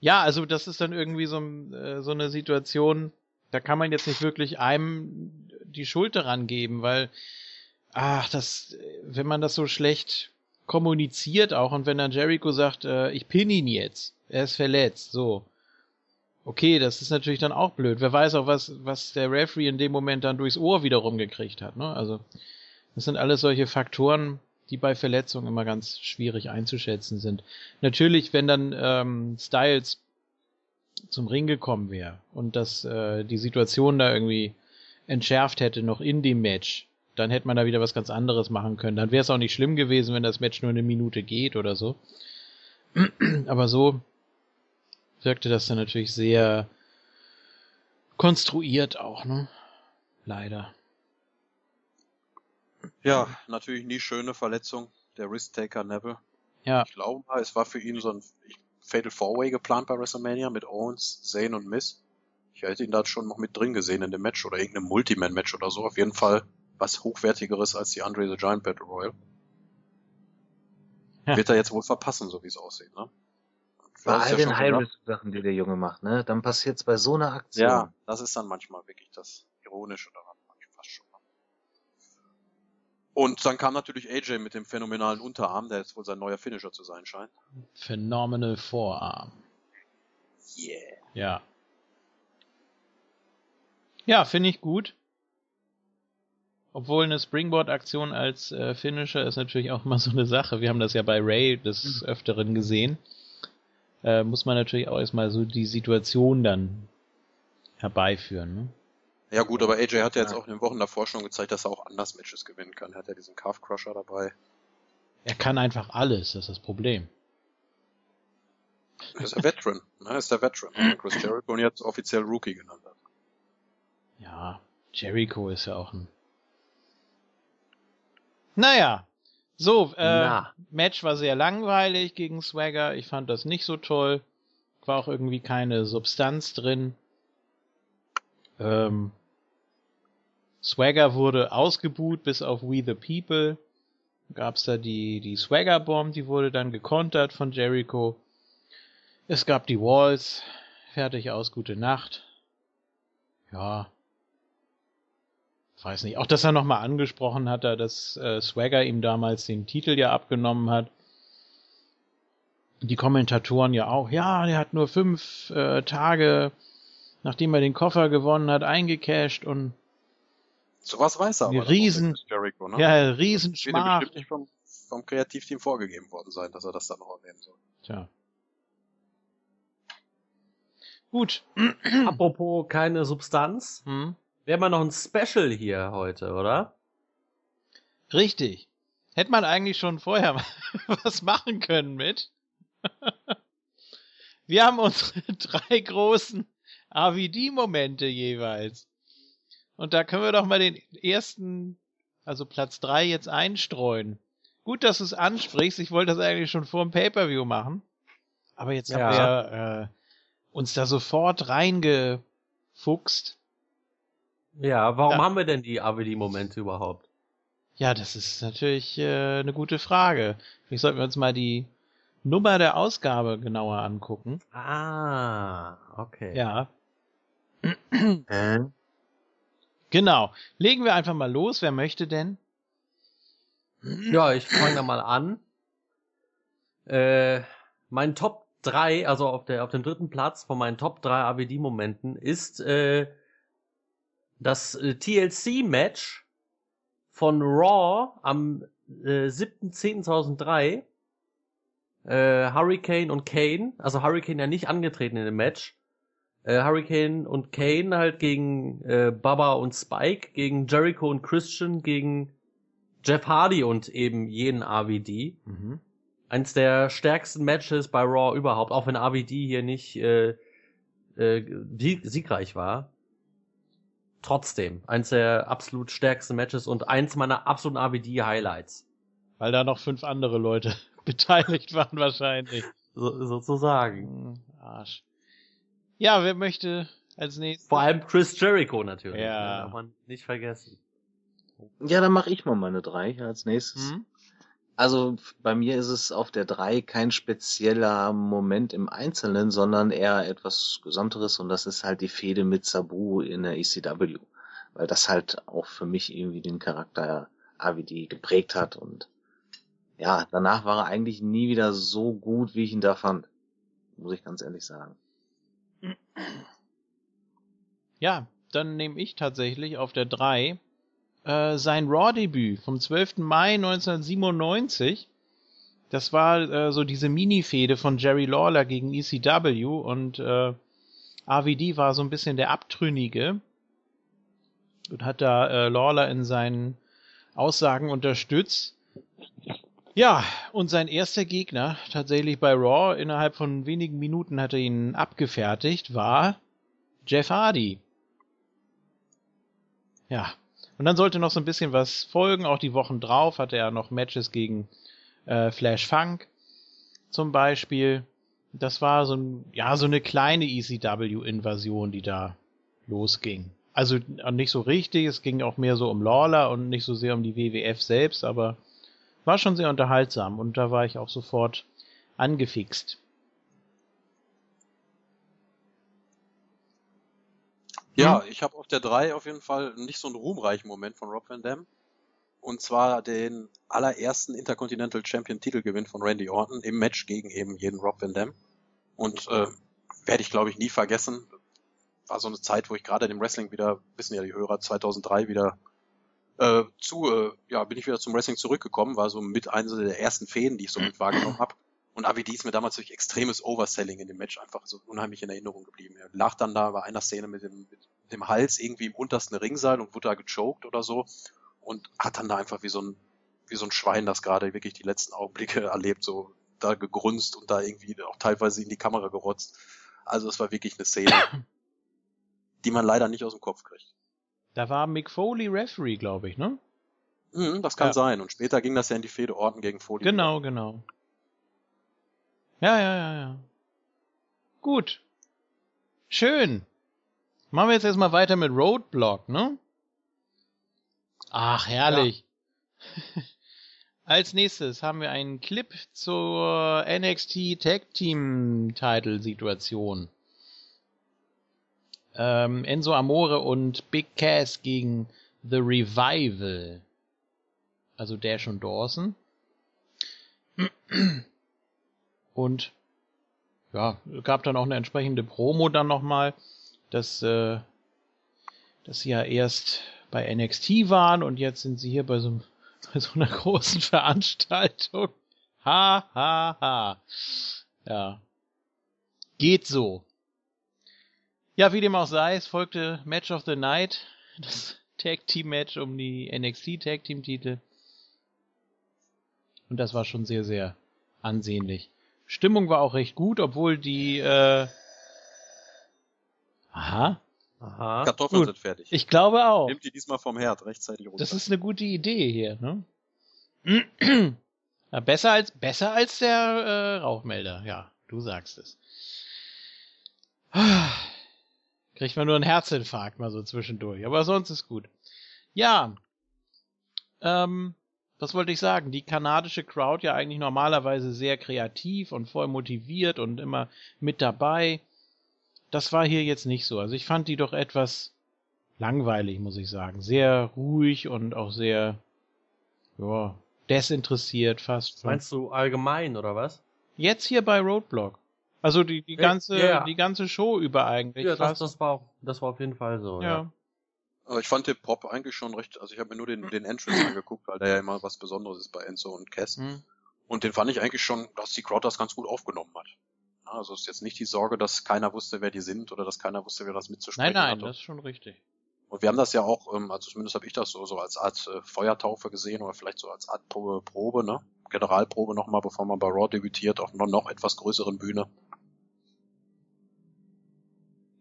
Ja, also das ist dann irgendwie so, äh, so eine Situation, da kann man jetzt nicht wirklich einem die Schuld daran geben, weil, ach, das, wenn man das so schlecht kommuniziert auch und wenn dann Jericho sagt, äh, ich pin ihn jetzt, er ist verletzt, so. Okay, das ist natürlich dann auch blöd. Wer weiß auch, was, was der Referee in dem Moment dann durchs Ohr wiederum gekriegt hat, ne? Also, das sind alles solche Faktoren, die bei Verletzungen immer ganz schwierig einzuschätzen sind. Natürlich, wenn dann ähm, Styles zum Ring gekommen wäre und dass äh, die Situation da irgendwie entschärft hätte noch in dem Match, dann hätte man da wieder was ganz anderes machen können. Dann wäre es auch nicht schlimm gewesen, wenn das Match nur eine Minute geht oder so. [CLEARS THROAT] Aber so wirkte das dann natürlich sehr konstruiert auch, ne? Leider. Ja, natürlich nie schöne Verletzung. Der Risk-Taker Neville. Ja. Ich glaube mal, es war für ihn so ein Fatal Four-Way geplant bei WrestleMania mit Owens, Zayn und Miz. Ich hätte ihn da schon noch mit drin gesehen in dem Match oder irgendeinem Multiman-Match oder so. Auf jeden Fall was hochwertigeres als die Andre the Giant Battle Royal. Ja. Wird er jetzt wohl verpassen, so wie es aussieht, ne? Bei all ja den High-Risk-Sachen, die der Junge macht, ne? Dann passiert's bei so einer Aktion. Ja, das ist dann manchmal wirklich das Ironische daran, fast schon. Und dann kam natürlich AJ mit dem phänomenalen Unterarm, der jetzt wohl sein neuer Finisher zu sein scheint. Phenomenal Vorarm. Yeah. Ja. Ja, finde ich gut. Obwohl eine Springboard-Aktion als äh, Finisher ist natürlich auch mal so eine Sache. Wir haben das ja bei Ray des mhm. Öfteren gesehen. Äh, muss man natürlich auch erstmal so die Situation dann herbeiführen. Ne? Ja gut, aber AJ hat ja jetzt auch in den Wochen davor schon gezeigt, dass er auch anders Matches gewinnen kann. Er hat ja diesen Calf Crusher dabei. Er kann einfach alles, das ist das Problem. Er ist der Veteran, ne? Er ist der Veteran. Chris Jericho und jetzt offiziell Rookie genannt hat. Ja, Jericho ist ja auch ein naja, so, äh. Match war sehr langweilig gegen Swagger. Ich fand das nicht so toll. War auch irgendwie keine Substanz drin. Ähm, Swagger wurde ausgebuht bis auf We the People. Gab's da die, die Swagger Bomb, die wurde dann gekontert von Jericho. Es gab die Walls. Fertig aus, gute Nacht. Ja, weiß nicht, auch dass er nochmal angesprochen hat, dass äh, Swagger ihm damals den Titel ja abgenommen hat. Die Kommentatoren ja auch, ja, der hat nur fünf äh, Tage, nachdem er den Koffer gewonnen hat, eingecashed und Sowas weiß er aber. Riesen, Jericho, ne? Ja, Riesenschmach. Das wird nicht vom, vom Kreativteam vorgegeben worden sein, dass er das dann noch erwähnen soll. Tja. Gut. [CLEARS THROAT] Apropos keine Substanz. Hm? Wäre mal noch ein Special hier heute, oder? Richtig. Hätte man eigentlich schon vorher [LAUGHS] was machen können mit. [LAUGHS] Wir haben unsere [LAUGHS] drei großen AVD-Momente jeweils. Und da können wir doch mal den ersten, also Platz drei jetzt einstreuen. Gut, dass du es ansprichst. Ich wollte das eigentlich schon vor dem Pay-Per-View machen. Aber jetzt ja. haben wir äh, uns da sofort reingefuchst. Ja, warum ja. haben wir denn die ABD-Momente überhaupt? Ja, das ist natürlich äh, eine gute Frage. Vielleicht sollten wir uns mal die Nummer der Ausgabe genauer angucken. Ah, okay. Ja. [CLEARS THROAT] äh? Genau. Legen wir einfach mal los. Wer möchte denn? Ja, ich fange da mal an. Äh, mein Top 3, also auf, der, auf dem dritten Platz von meinen Top 3 ABD-Momenten ist äh, das äh, TLC-Match von Raw am äh, 7.10.2003 äh, Hurricane und Kane, also Hurricane ja nicht angetreten in dem Match, äh, Hurricane und Kane halt gegen äh, Baba und Spike, gegen Jericho und Christian, gegen Jeff Hardy und eben jeden AVD. Mhm. Eins der stärksten Matches bei Raw überhaupt, auch wenn AVD hier nicht äh, äh, siegreich war trotzdem eins der absolut stärksten Matches und eins meiner absoluten ABD-Highlights. Weil da noch fünf andere Leute [LAUGHS] beteiligt waren wahrscheinlich. So, sozusagen. Arsch. Ja, wer möchte als nächstes? Vor allem Chris Jericho natürlich. Ja. Darf man nicht vergessen. Ja, dann mache ich mal meine drei als nächstes. Mhm. Also bei mir ist es auf der 3 kein spezieller Moment im Einzelnen, sondern eher etwas Gesamteres und das ist halt die Fehde mit Sabu in der ECW. Weil das halt auch für mich irgendwie den Charakter AVD geprägt hat und ja, danach war er eigentlich nie wieder so gut, wie ich ihn da fand. Muss ich ganz ehrlich sagen. Ja, dann nehme ich tatsächlich auf der 3 äh, sein Raw-Debüt vom 12. Mai 1997. Das war äh, so diese Mini-Fehde von Jerry Lawler gegen ECW und äh, RVD war so ein bisschen der Abtrünnige und hat da äh, Lawler in seinen Aussagen unterstützt. Ja, und sein erster Gegner, tatsächlich bei Raw, innerhalb von wenigen Minuten hat er ihn abgefertigt, war Jeff Hardy. Ja, und dann sollte noch so ein bisschen was folgen. Auch die Wochen drauf hatte er noch Matches gegen äh, Flash Funk zum Beispiel. Das war so, ein, ja, so eine kleine ECW-Invasion, die da losging. Also nicht so richtig, es ging auch mehr so um Lawler und nicht so sehr um die WWF selbst, aber war schon sehr unterhaltsam und da war ich auch sofort angefixt. Ja, hm? ich habe auf der 3 auf jeden Fall nicht so einen ruhmreichen Moment von Rob Van Dam. Und zwar den allerersten Intercontinental Champion Titelgewinn von Randy Orton im Match gegen eben jeden Rob Van Dam. Und äh, werde ich glaube ich nie vergessen. War so eine Zeit, wo ich gerade dem Wrestling wieder, wissen ja die Hörer, 2003 wieder äh, zu, äh, ja, bin ich wieder zum Wrestling zurückgekommen, war so mit einer der ersten Fäden, die ich so [CLEARS THROAT] mit wahrgenommen habe. Und ABD ist mir damals durch extremes Overselling in dem Match einfach so unheimlich in Erinnerung geblieben. Er lag dann da bei einer Szene mit dem, mit dem Hals irgendwie im untersten Ringseil und wurde da gechoked oder so und hat dann da einfach wie so ein, wie so ein Schwein, das gerade wirklich die letzten Augenblicke [LAUGHS] erlebt, so da gegrunzt und da irgendwie auch teilweise in die Kamera gerotzt. Also es war wirklich eine Szene, [COUGHS] die man leider nicht aus dem Kopf kriegt. Da war Mick Foley Referee, glaube ich, ne? Mhm, das kann ja. sein. Und später ging das ja in die Fehde Orten gegen Foley. Genau, genau. Ja, ja, ja, ja. Gut. Schön. Machen wir jetzt erstmal weiter mit Roadblock, ne? Ach, herrlich. Ja. [LAUGHS] Als nächstes haben wir einen Clip zur NXT Tag Team Title Situation. Ähm, Enzo Amore und Big Cass gegen The Revival. Also Dash und Dawson. [CLEARS THROAT] Und ja, gab dann auch eine entsprechende Promo dann nochmal, dass, äh, dass sie ja erst bei NXT waren und jetzt sind sie hier bei so, bei [LAUGHS] so einer großen Veranstaltung. Ha, ha, ha. Ja. Geht so. Ja, wie dem auch sei, es folgte Match of the Night, das [LAUGHS] Tag Team Match um die NXT Tag Team Titel. Und das war schon sehr, sehr ansehnlich. Stimmung war auch recht gut, obwohl die äh, Aha. Aha. Kartoffeln gut. sind fertig. Ich glaube auch. Nimmt die diesmal vom Herd rechtzeitig runter. Das ist eine gute Idee hier, ne? [CLEARS THROAT] ja, besser als besser als der äh, Rauchmelder, ja, du sagst es. [SIGHS] Kriegt man nur einen Herzinfarkt mal so zwischendurch, aber sonst ist gut. Ja. Ähm, was wollte ich sagen? Die kanadische Crowd ja eigentlich normalerweise sehr kreativ und voll motiviert und immer mit dabei. Das war hier jetzt nicht so. Also ich fand die doch etwas langweilig, muss ich sagen. Sehr ruhig und auch sehr, ja, desinteressiert fast. Meinst du allgemein oder was? Jetzt hier bei Roadblock. Also die, die ganze, ja, ja. die ganze Show über eigentlich. Ja, das, das war, das war auf jeden Fall so. ja. ja. Aber ich fand den Pop eigentlich schon recht, also ich habe mir nur den, den Entrance angeguckt, weil der ja immer was Besonderes ist bei Enzo und Cass. Mhm. Und den fand ich eigentlich schon, dass die Crowd das ganz gut aufgenommen hat. Also ist jetzt nicht die Sorge, dass keiner wusste, wer die sind oder dass keiner wusste, wer das mitzusprechen Nein, nein, hatte. das ist schon richtig. Und wir haben das ja auch, ähm, also zumindest habe ich das so, so als Art äh, Feuertaufe gesehen oder vielleicht so als Art Probe, Probe ne? Generalprobe nochmal, bevor man bei Raw debütiert, auf einer noch etwas größeren Bühne.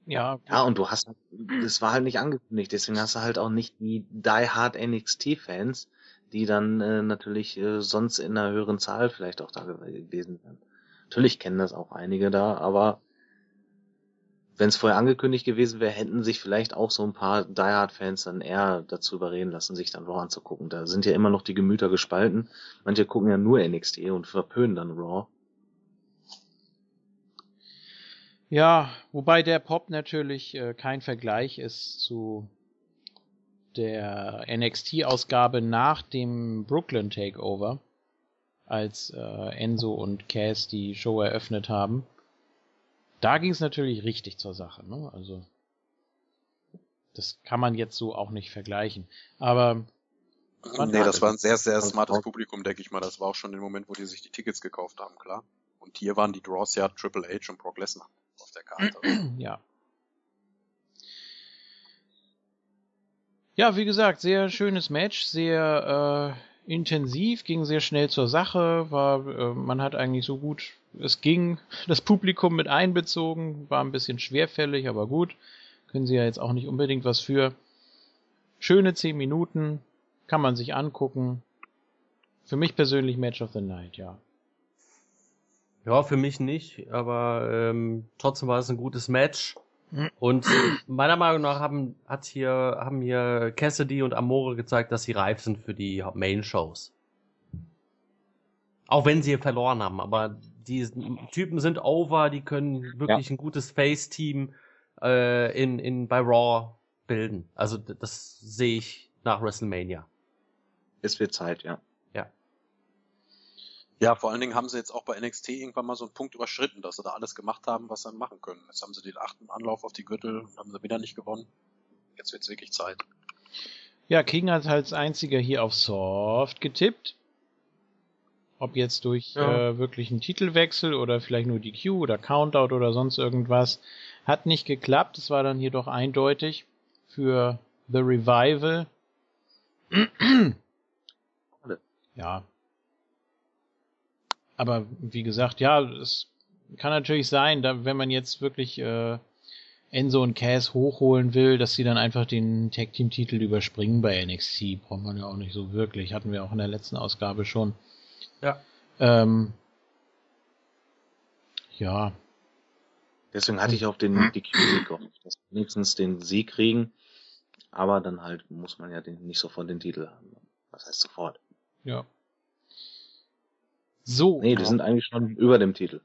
Ja. Ja, und du hast, das war halt nicht angekündigt, deswegen hast du halt auch nicht die Die Hard NXT-Fans, die dann äh, natürlich äh, sonst in einer höheren Zahl vielleicht auch da gewesen wären. Natürlich kennen das auch einige da, aber wenn es vorher angekündigt gewesen wäre, hätten sich vielleicht auch so ein paar Die Hard-Fans dann eher dazu überreden lassen, sich dann Raw anzugucken. Da sind ja immer noch die Gemüter gespalten. Manche gucken ja nur NXT und verpönen dann Raw. Ja, wobei der Pop natürlich äh, kein Vergleich ist zu der NXT-Ausgabe nach dem Brooklyn Takeover, als äh, Enzo und Cass die Show eröffnet haben. Da ging es natürlich richtig zur Sache, ne? Also das kann man jetzt so auch nicht vergleichen. Aber nee, das war ein sehr, sehr smartes Publikum, denke ich mal. Das war auch schon der Moment, wo die sich die Tickets gekauft haben, klar. Und hier waren die Draws ja Triple H und Brock Lesnar auf der Karte. [CLEARS THROAT] ja. Ja, wie gesagt, sehr schönes Match, sehr äh, intensiv, ging sehr schnell zur Sache, war, äh, man hat eigentlich so gut, es ging, [LAUGHS] das Publikum mit einbezogen, war ein bisschen schwerfällig, aber gut, können sie ja jetzt auch nicht unbedingt was für. Schöne 10 Minuten, kann man sich angucken. Für mich persönlich Match of the Night, ja. Ja, für mich nicht, aber ähm, trotzdem war es ein gutes Match. Und meiner Meinung nach haben, hat hier, haben hier Cassidy und Amore gezeigt, dass sie reif sind für die Main-Shows. Auch wenn sie verloren haben, aber die Typen sind over, die können wirklich ja. ein gutes Face-Team äh, in, in, bei Raw bilden. Also das sehe ich nach WrestleMania. Es wird Zeit, ja. Ja, vor allen Dingen haben sie jetzt auch bei NXT irgendwann mal so einen Punkt überschritten, dass sie da alles gemacht haben, was sie machen können. Jetzt haben sie den achten Anlauf auf die Gürtel und haben sie wieder nicht gewonnen. Jetzt wird's wirklich Zeit. Ja, King hat als einziger hier auf Soft getippt. Ob jetzt durch ja. äh, wirklich einen Titelwechsel oder vielleicht nur die Q oder Countout oder sonst irgendwas. Hat nicht geklappt. Es war dann hier doch eindeutig für The Revival. ja, aber wie gesagt, ja, es kann natürlich sein, da, wenn man jetzt wirklich äh, Enzo und Cass hochholen will, dass sie dann einfach den Tag Team Titel überspringen bei NXT. Braucht man ja auch nicht so wirklich. Hatten wir auch in der letzten Ausgabe schon. Ja. Ähm, ja. Deswegen hatte ich auf den DQ-Sieg gehofft, dass wir wenigstens den Sieg kriegen. Aber dann halt muss man ja den, nicht sofort den Titel haben. Was heißt sofort? Ja. So. Nee, die sind eigentlich schon über dem Titel.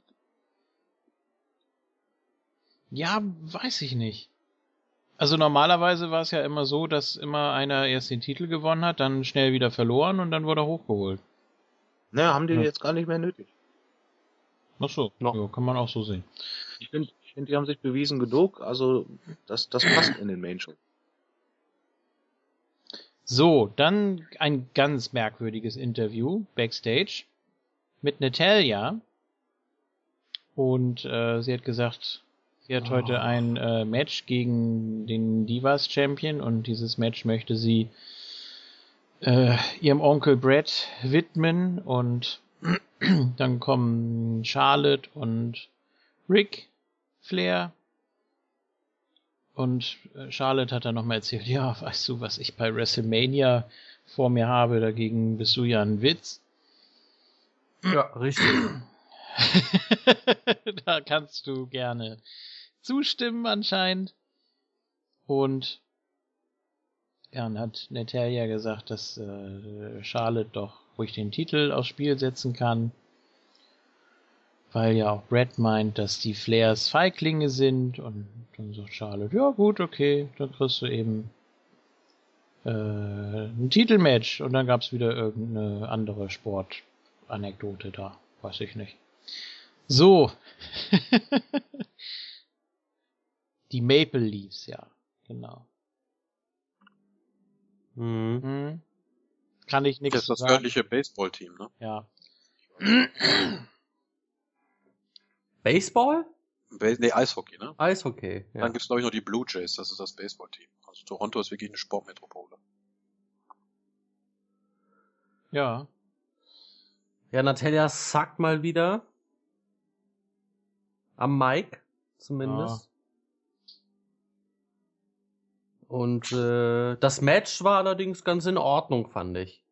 Ja, weiß ich nicht. Also normalerweise war es ja immer so, dass immer einer erst den Titel gewonnen hat, dann schnell wieder verloren und dann wurde er hochgeholt. Naja, haben die ja. jetzt gar nicht mehr nötig. Ach so, no. ja, kann man auch so sehen. Ich finde, ich find, die haben sich bewiesen genug, also das, das passt in den Main Show. So, dann ein ganz merkwürdiges Interview backstage mit Natalia. Und äh, sie hat gesagt, sie hat oh. heute ein äh, Match gegen den Divas Champion und dieses Match möchte sie äh, ihrem Onkel Brett widmen und [CLEARS THROAT] dann kommen Charlotte und Rick Flair und äh, Charlotte hat dann nochmal erzählt, [LAUGHS] ja, weißt du, was ich bei WrestleMania vor mir habe, dagegen bist du ja ein Witz. Ja, [CLEARS THROAT] richtig. [LAUGHS] da kannst du gerne zustimmen anscheinend. Und dann hat Natalia gesagt, dass äh, Charlotte doch ruhig den Titel aufs Spiel setzen kann. Weil ja auch Brad meint, dass die Flairs Feiglinge sind. Und dann sagt Charlotte, ja gut, okay, dann kriegst du eben äh, ein Titelmatch. Und dann gab's wieder irgendeine andere Sport. Anekdote da. Weiß ich nicht. So. [LAUGHS] Die Maple Leafs, ja. Genau. Mhm. Hm. Kann ich nichts Das ist das sagen. örtliche Baseballteam, ne? Ja. [CLEARS THROAT] Baseball? Bas nee, Eishockey, ne? Eishockey, ja. Dann gibt's glaube ich noch die Blue Jays, das ist das Baseballteam. Also Toronto ist wirklich eine Sportmetropole. Ja. Ja, Natalia sagt mal wieder. Am Mic, zumindest. Ja. Und äh, das Match war allerdings ganz in Ordnung, fand ich.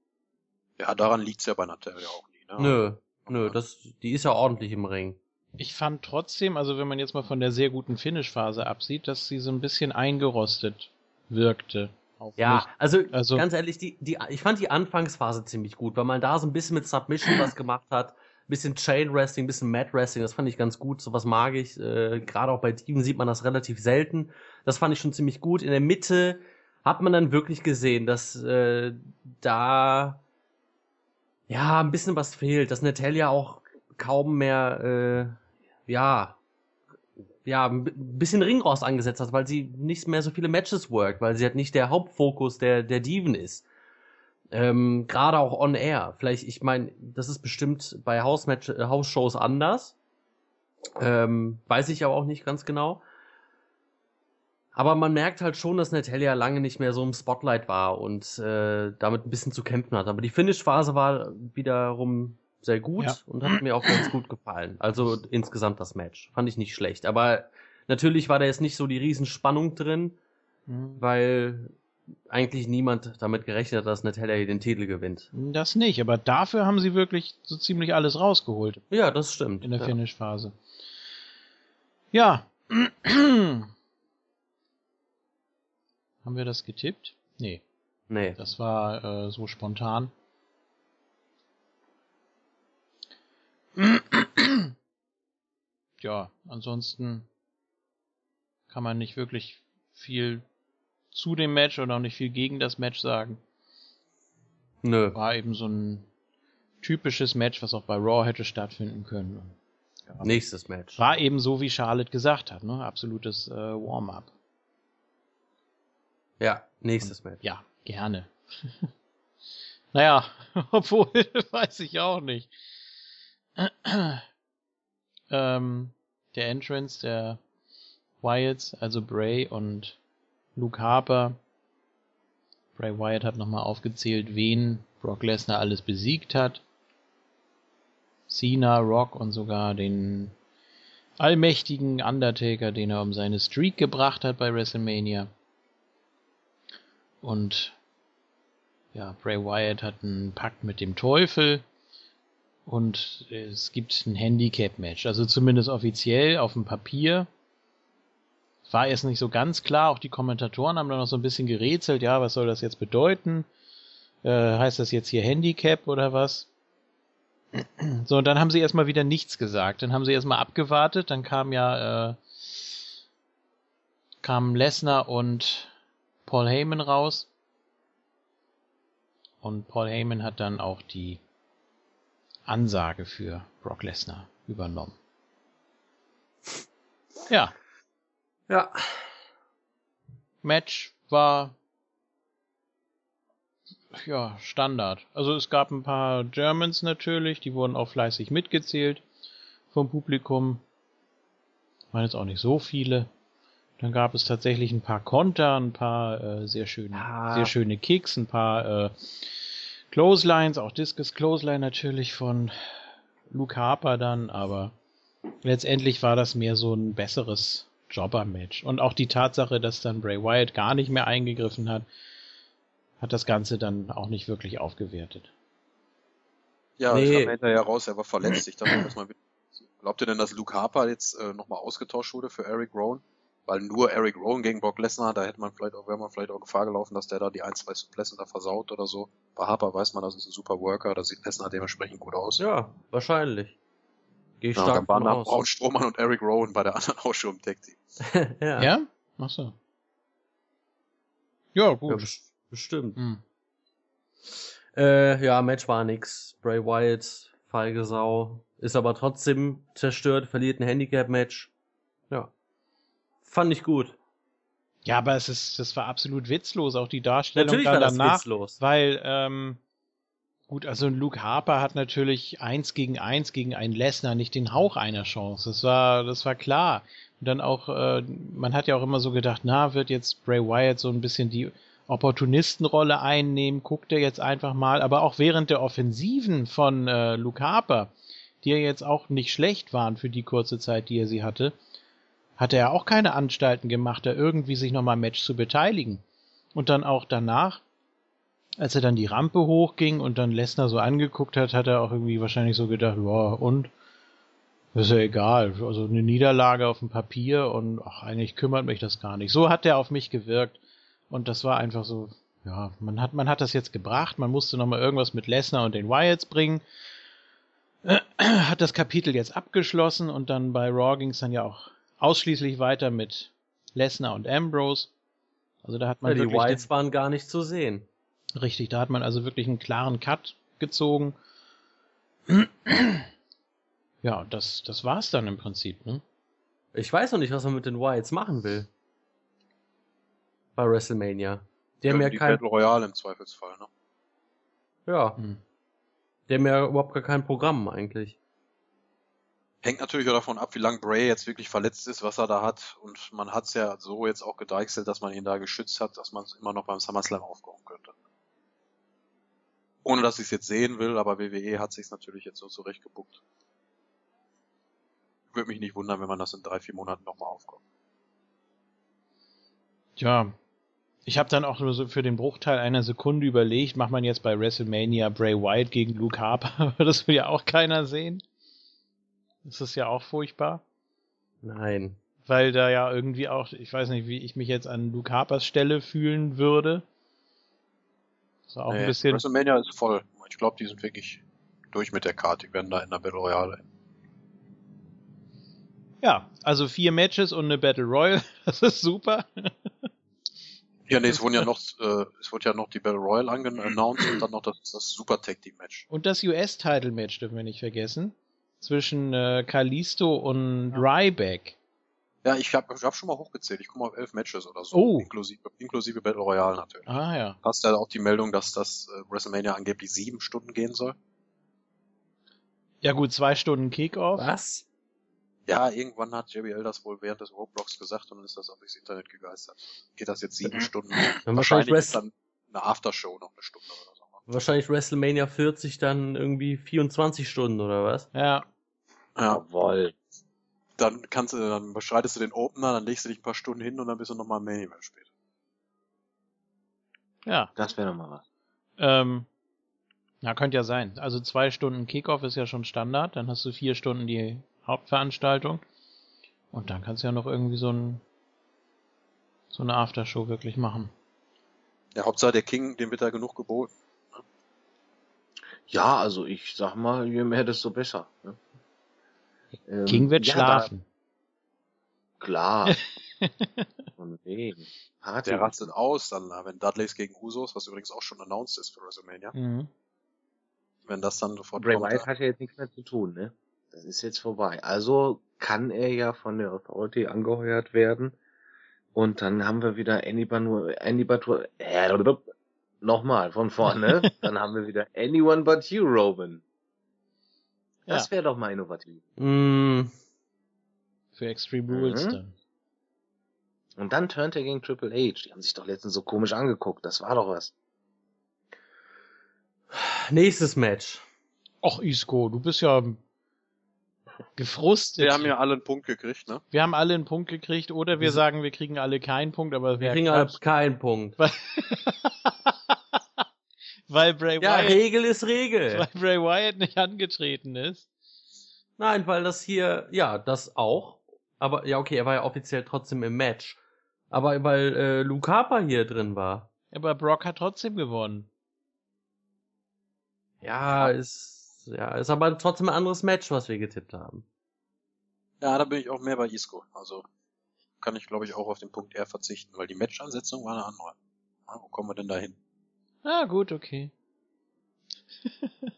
Ja, daran liegt's ja bei Natalia auch nie. Ne? Nö, nö, das, die ist ja ordentlich im Ring. Ich fand trotzdem, also wenn man jetzt mal von der sehr guten Finish-Phase absieht, dass sie so ein bisschen eingerostet wirkte ja, also, also, ganz ehrlich, die, die, ich fand die Anfangsphase ziemlich gut, weil man da so ein bisschen mit Submission was gemacht hat. Ein bisschen Chain Wrestling, ein bisschen Mat Wrestling, das fand ich ganz gut. Sowas mag ich. Äh, Gerade auch bei Steven sieht man das relativ selten. Das fand ich schon ziemlich gut. In der Mitte hat man dann wirklich gesehen, dass äh, da ja ein bisschen was fehlt, dass Natalia auch kaum mehr äh, ja ja, ein bisschen Ringrost angesetzt hat, weil sie nicht mehr so viele Matches worked, weil sie halt nicht der Hauptfokus der, der Diven ist. Ähm, Gerade auch on air. Vielleicht, ich meine, das ist bestimmt bei House-Match, äh, House-Shows anders. Ähm, weiß ich aber auch nicht ganz genau. Aber man merkt halt schon, dass Natalia lange nicht mehr so im Spotlight war und äh, damit ein bisschen zu kämpfen hat. Aber die Finish-Phase war wiederum sehr gut ja. und hat mir auch ganz gut gefallen. Also insgesamt das Match. Fand ich nicht schlecht. Aber natürlich war da jetzt nicht so die Riesenspannung drin, mhm. weil eigentlich niemand damit gerechnet hat, dass Natalia hier den Titel gewinnt. Das nicht, aber dafür haben sie wirklich so ziemlich alles rausgeholt. Ja, das stimmt. In der ja. Finish-Phase. Ja. [CLEARS THROAT] Haben wir das getippt? Nee. Nee. Das war äh, so spontan. Ja, ansonsten kann man nicht wirklich viel zu dem Match oder auch nicht viel gegen das Match sagen. Nö. War eben so ein typisches Match, was auch bei Raw hätte stattfinden können. Ja. Nächstes Match. War eben so, wie Charlotte gesagt hat, ne? Absolutes äh, Warm-up. Ja, nächstes Und, Match. Ja, gerne. [LAUGHS] naja, [LAUGHS] obwohl, [LAUGHS] weiß ich auch nicht. Ähm, der Entrance der Wyatts, also Bray und Luke Harper. Bray Wyatt hat nochmal aufgezählt, wen Brock Lesnar alles besiegt hat. Cena, Rock und sogar den allmächtigen Undertaker, den er um seine Streak gebracht hat bei WrestleMania. Und ja, Bray Wyatt hat einen Pakt mit dem Teufel und es gibt ein Handicap-Match. Also zumindest offiziell auf dem Papier. War erst nicht so ganz klar. Auch die Kommentatoren haben da noch so ein bisschen gerätselt. Ja, was soll das jetzt bedeuten? Äh, heißt das jetzt hier Handicap oder was? So, und dann haben sie erstmal wieder nichts gesagt. Dann haben sie erstmal abgewartet. Dann kam ja, äh, kamen Lesnar und Paul Heyman raus. Und Paul Heyman hat dann auch die Ansage für Brock Lesnar übernommen. Ja. Ja. Match war ja Standard. Also es gab ein paar Germans natürlich, die wurden auch fleißig mitgezählt vom Publikum. Waren jetzt auch nicht so viele. Dann gab es tatsächlich ein paar Konter, ein paar äh, sehr schöne, ah. sehr schöne Kicks, ein paar äh, Clotheslines, auch Discus Clothesline natürlich von Luke Harper dann, aber letztendlich war das mehr so ein besseres Jobber-Match. Und auch die Tatsache, dass dann Bray Wyatt gar nicht mehr eingegriffen hat, hat das Ganze dann auch nicht wirklich aufgewertet. Ja, nee. kam hinterher raus, er war verletzt. Ich dachte, dass man Glaubt ihr denn, dass Luke Harper jetzt äh, nochmal ausgetauscht wurde für Eric Rowan? Weil nur Eric Rowan gegen Brock Lesnar, da hätte man vielleicht auch, wäre man vielleicht auch Gefahr gelaufen, dass der da die ein, zwei Suplessen da versaut oder so. Bei Harper weiß man, das ist ein super Worker, da sieht Lesnar dementsprechend gut aus. Ja, wahrscheinlich. Geh ich ja, stark dann waren da Braun Strohmann und Eric Rowan bei der anderen [LAUGHS] Ausschuh im Tag Team. [LAUGHS] ja. ja? Ach so. Ja, gut. Ja, bestimmt. Hm. Äh, ja, Match war nix. Bray Wyatt, feige Sau. Ist aber trotzdem zerstört, verliert ein Handicap-Match. Ja fand ich gut. Ja, aber es ist, das war absolut witzlos, auch die Darstellung natürlich dann war das danach, witzlos. weil ähm, gut, also Luke Harper hat natürlich eins gegen eins gegen einen Lesnar nicht den Hauch einer Chance. Das war, das war klar. Und dann auch, äh, man hat ja auch immer so gedacht, na, wird jetzt Bray Wyatt so ein bisschen die Opportunistenrolle einnehmen, guckt er jetzt einfach mal, aber auch während der Offensiven von äh, Luke Harper, die ja jetzt auch nicht schlecht waren für die kurze Zeit, die er sie hatte, hatte er auch keine Anstalten gemacht, da irgendwie sich nochmal Match zu beteiligen. Und dann auch danach, als er dann die Rampe hochging und dann Lesnar so angeguckt hat, hat er auch irgendwie wahrscheinlich so gedacht, ja, und? Ist ja egal. Also eine Niederlage auf dem Papier und ach, eigentlich kümmert mich das gar nicht. So hat er auf mich gewirkt. Und das war einfach so, ja, man hat, man hat das jetzt gebracht, man musste nochmal irgendwas mit Lesnar und den Wyatts bringen. Hat das Kapitel jetzt abgeschlossen und dann bei Raw ging es dann ja auch ausschließlich weiter mit Lesnar und Ambrose. Also da hat man ja, die Whites waren gar nicht zu sehen. Richtig, da hat man also wirklich einen klaren Cut gezogen. Ja, das, das war's dann im Prinzip, ne? Ich weiß noch nicht, was man mit den Whites machen will. Bei WrestleMania. Die ja, haben ja kein Battle Royale im Zweifelsfall, ne? Ja. Hm. Die haben ja überhaupt gar kein Programm eigentlich. Hängt natürlich auch davon ab, wie lange Bray jetzt wirklich verletzt ist, was er da hat. Und man hat es ja so jetzt auch gedeichselt, dass man ihn da geschützt hat, dass man es immer noch beim SummerSlam aufkommen könnte. Ohne dass ich es jetzt sehen will, aber WWE hat sich natürlich jetzt so zurechtgebuckt. Würde mich nicht wundern, wenn man das in drei, vier Monaten nochmal aufkommt. Tja, ich habe dann auch nur so für den Bruchteil einer Sekunde überlegt, macht man jetzt bei WrestleMania Bray Wyatt gegen Luke Harper? [LAUGHS] das will ja auch keiner sehen. Ist das ja auch furchtbar? Nein. weil da ja irgendwie auch, ich weiß nicht, wie ich mich jetzt an Luke Harpers Stelle fühlen würde. So auch nee, ein bisschen. WrestleMania ist voll. Ich glaube, die sind wirklich durch mit der Karte. Die werden da in der Battle Royale. Ja, also vier Matches und eine Battle Royale. [LAUGHS] Das ist super. Ja, nee, es wurden ja noch, äh, es wurde ja noch die Battle Royale announced und dann noch das, das Super Tag Team Match. Und das US-Title Match dürfen wir nicht vergessen. Zwischen äh, Kalisto und Ryback. Ja, ich habe ich hab schon mal hochgezählt. Ich komme auf elf Matches oder so. Oh. Inklusive, inklusive Battle Royale natürlich. Ah ja. Hast ja auch die Meldung, dass das äh, WrestleMania angeblich sieben Stunden gehen soll. Ja gut, zwei Stunden Kickoff. Was? Ja, irgendwann hat JBL das wohl während des Roadblocks gesagt und dann ist das auf das Internet gegeistert. Geht das jetzt sieben Stunden? Dann wahrscheinlich ist dann eine Aftershow noch eine Stunde oder so. Wahrscheinlich WrestleMania 40 dann irgendwie 24 Stunden oder was? Ja. Ja. Jawoll dann kannst du, dann beschreitest du den Opener, dann legst du dich ein paar Stunden hin und dann bist du nochmal im Main Event später. Ja. Das wäre nochmal was. Ähm, ja, könnte ja sein. Also zwei Stunden Kickoff ist ja schon Standard, dann hast du vier Stunden die Hauptveranstaltung und dann kannst du ja noch irgendwie so ein so eine Aftershow wirklich machen. Ja, Hauptsache der King, dem wird da genug geboten. Ja, also ich sag mal, je mehr, desto besser. Ne? Ähm, King wird ja, schlafen. Da, klar. [LAUGHS] Von wegen. Party. Der rastet aus, dann, wenn Dudleys gegen Usos, was übrigens auch schon announced ist für WrestleMania. Mhm. Wenn das dann sofort Bray kommt. Bray Wyatt hat ja jetzt nichts mehr zu tun, ne? Das ist jetzt vorbei. Also kann er ja von der Authority angeheuert werden. Und dann haben wir wieder Anybody, Anybody, äh, nochmal von vorne. [LAUGHS] dann haben wir wieder Anyone but you, Robin. Das ja. wäre doch mal innovativ. Mm. Für Extreme Rules mhm. dann. Und dann turnt er gegen Triple H. Die haben sich doch letztens so komisch angeguckt. Das war doch was. Nächstes Match. Och, Isco, du bist ja gefrustet. Wir haben ja alle einen Punkt gekriegt, ne? Wir haben alle einen Punkt gekriegt, oder wir sagen, wir kriegen alle keinen Punkt, aber wir kriegen alle keinen Punkt. [LAUGHS] Weil Bray ja, Wyatt. Regel ist Regel. [LAUGHS] Weil Bray Wyatt nicht angetreten ist. Nein, weil das hier, ja, das auch. Aber, ja, okay, er war ja offiziell trotzdem im Match. Aber weil äh, Luke Harper hier drin war. Aber Brock hat trotzdem gewonnen. Ja, ist, ja, ist aber trotzdem ein anderes Match, was wir getippt haben. Ja, da bin ich auch mehr bei Isco. Also kann ich, glaube ich, auch auf den Punkt R verzichten, weil die Match-Ansetzung war eine andere. Ja, wo kommen wir denn da hin? Ah, gut, okay. [LAUGHS]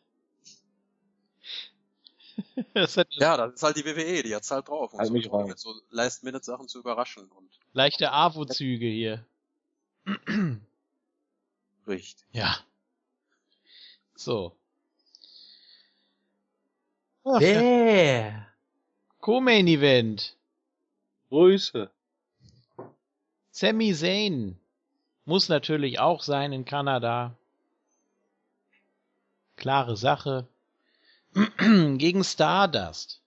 das ja, das ist halt die WWE, die hat's halt drauf, um halt so, mit so Last-Minute-Sachen zu überraschen. Und Leichte AWO-Züge hier. [CLEARS THROAT] Richtig. Ja. So. Wer? Co-Main Event. Grüße. Sami Zayn. Muss natürlich auch sein in Kanada. Klare Sache. [CLEARS THROAT] Gegen Stardust.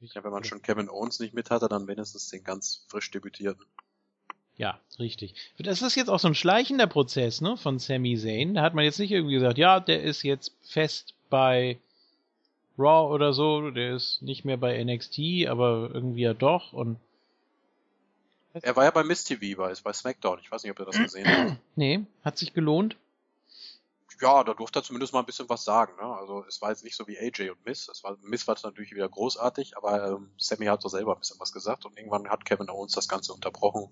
Ja, wenn man schon Kevin Owens nicht mit hatte, dann wenigstens den ganz frisch debütierten. Ja, richtig. Das ist jetzt auch so ein schleichender Prozess, ne, von Sami Zayn. Da hat man jetzt nicht irgendwie gesagt, ja, der ist jetzt fest bei Raw oder so, der ist nicht mehr bei NXT, aber irgendwie ja doch und er war ja bei Miss TV, bei, bei SmackDown. Ich weiß nicht, ob ihr das gesehen habt. [CLEARS THROAT] Nee, hat sich gelohnt. Ja, da durfte er zumindest mal ein bisschen was sagen. Ne? Also es war jetzt nicht so wie AJ und Miss. Es war, Miss war natürlich wieder großartig, aber ähm, Sammy hat doch selber ein bisschen was gesagt und irgendwann hat Kevin Owens das Ganze unterbrochen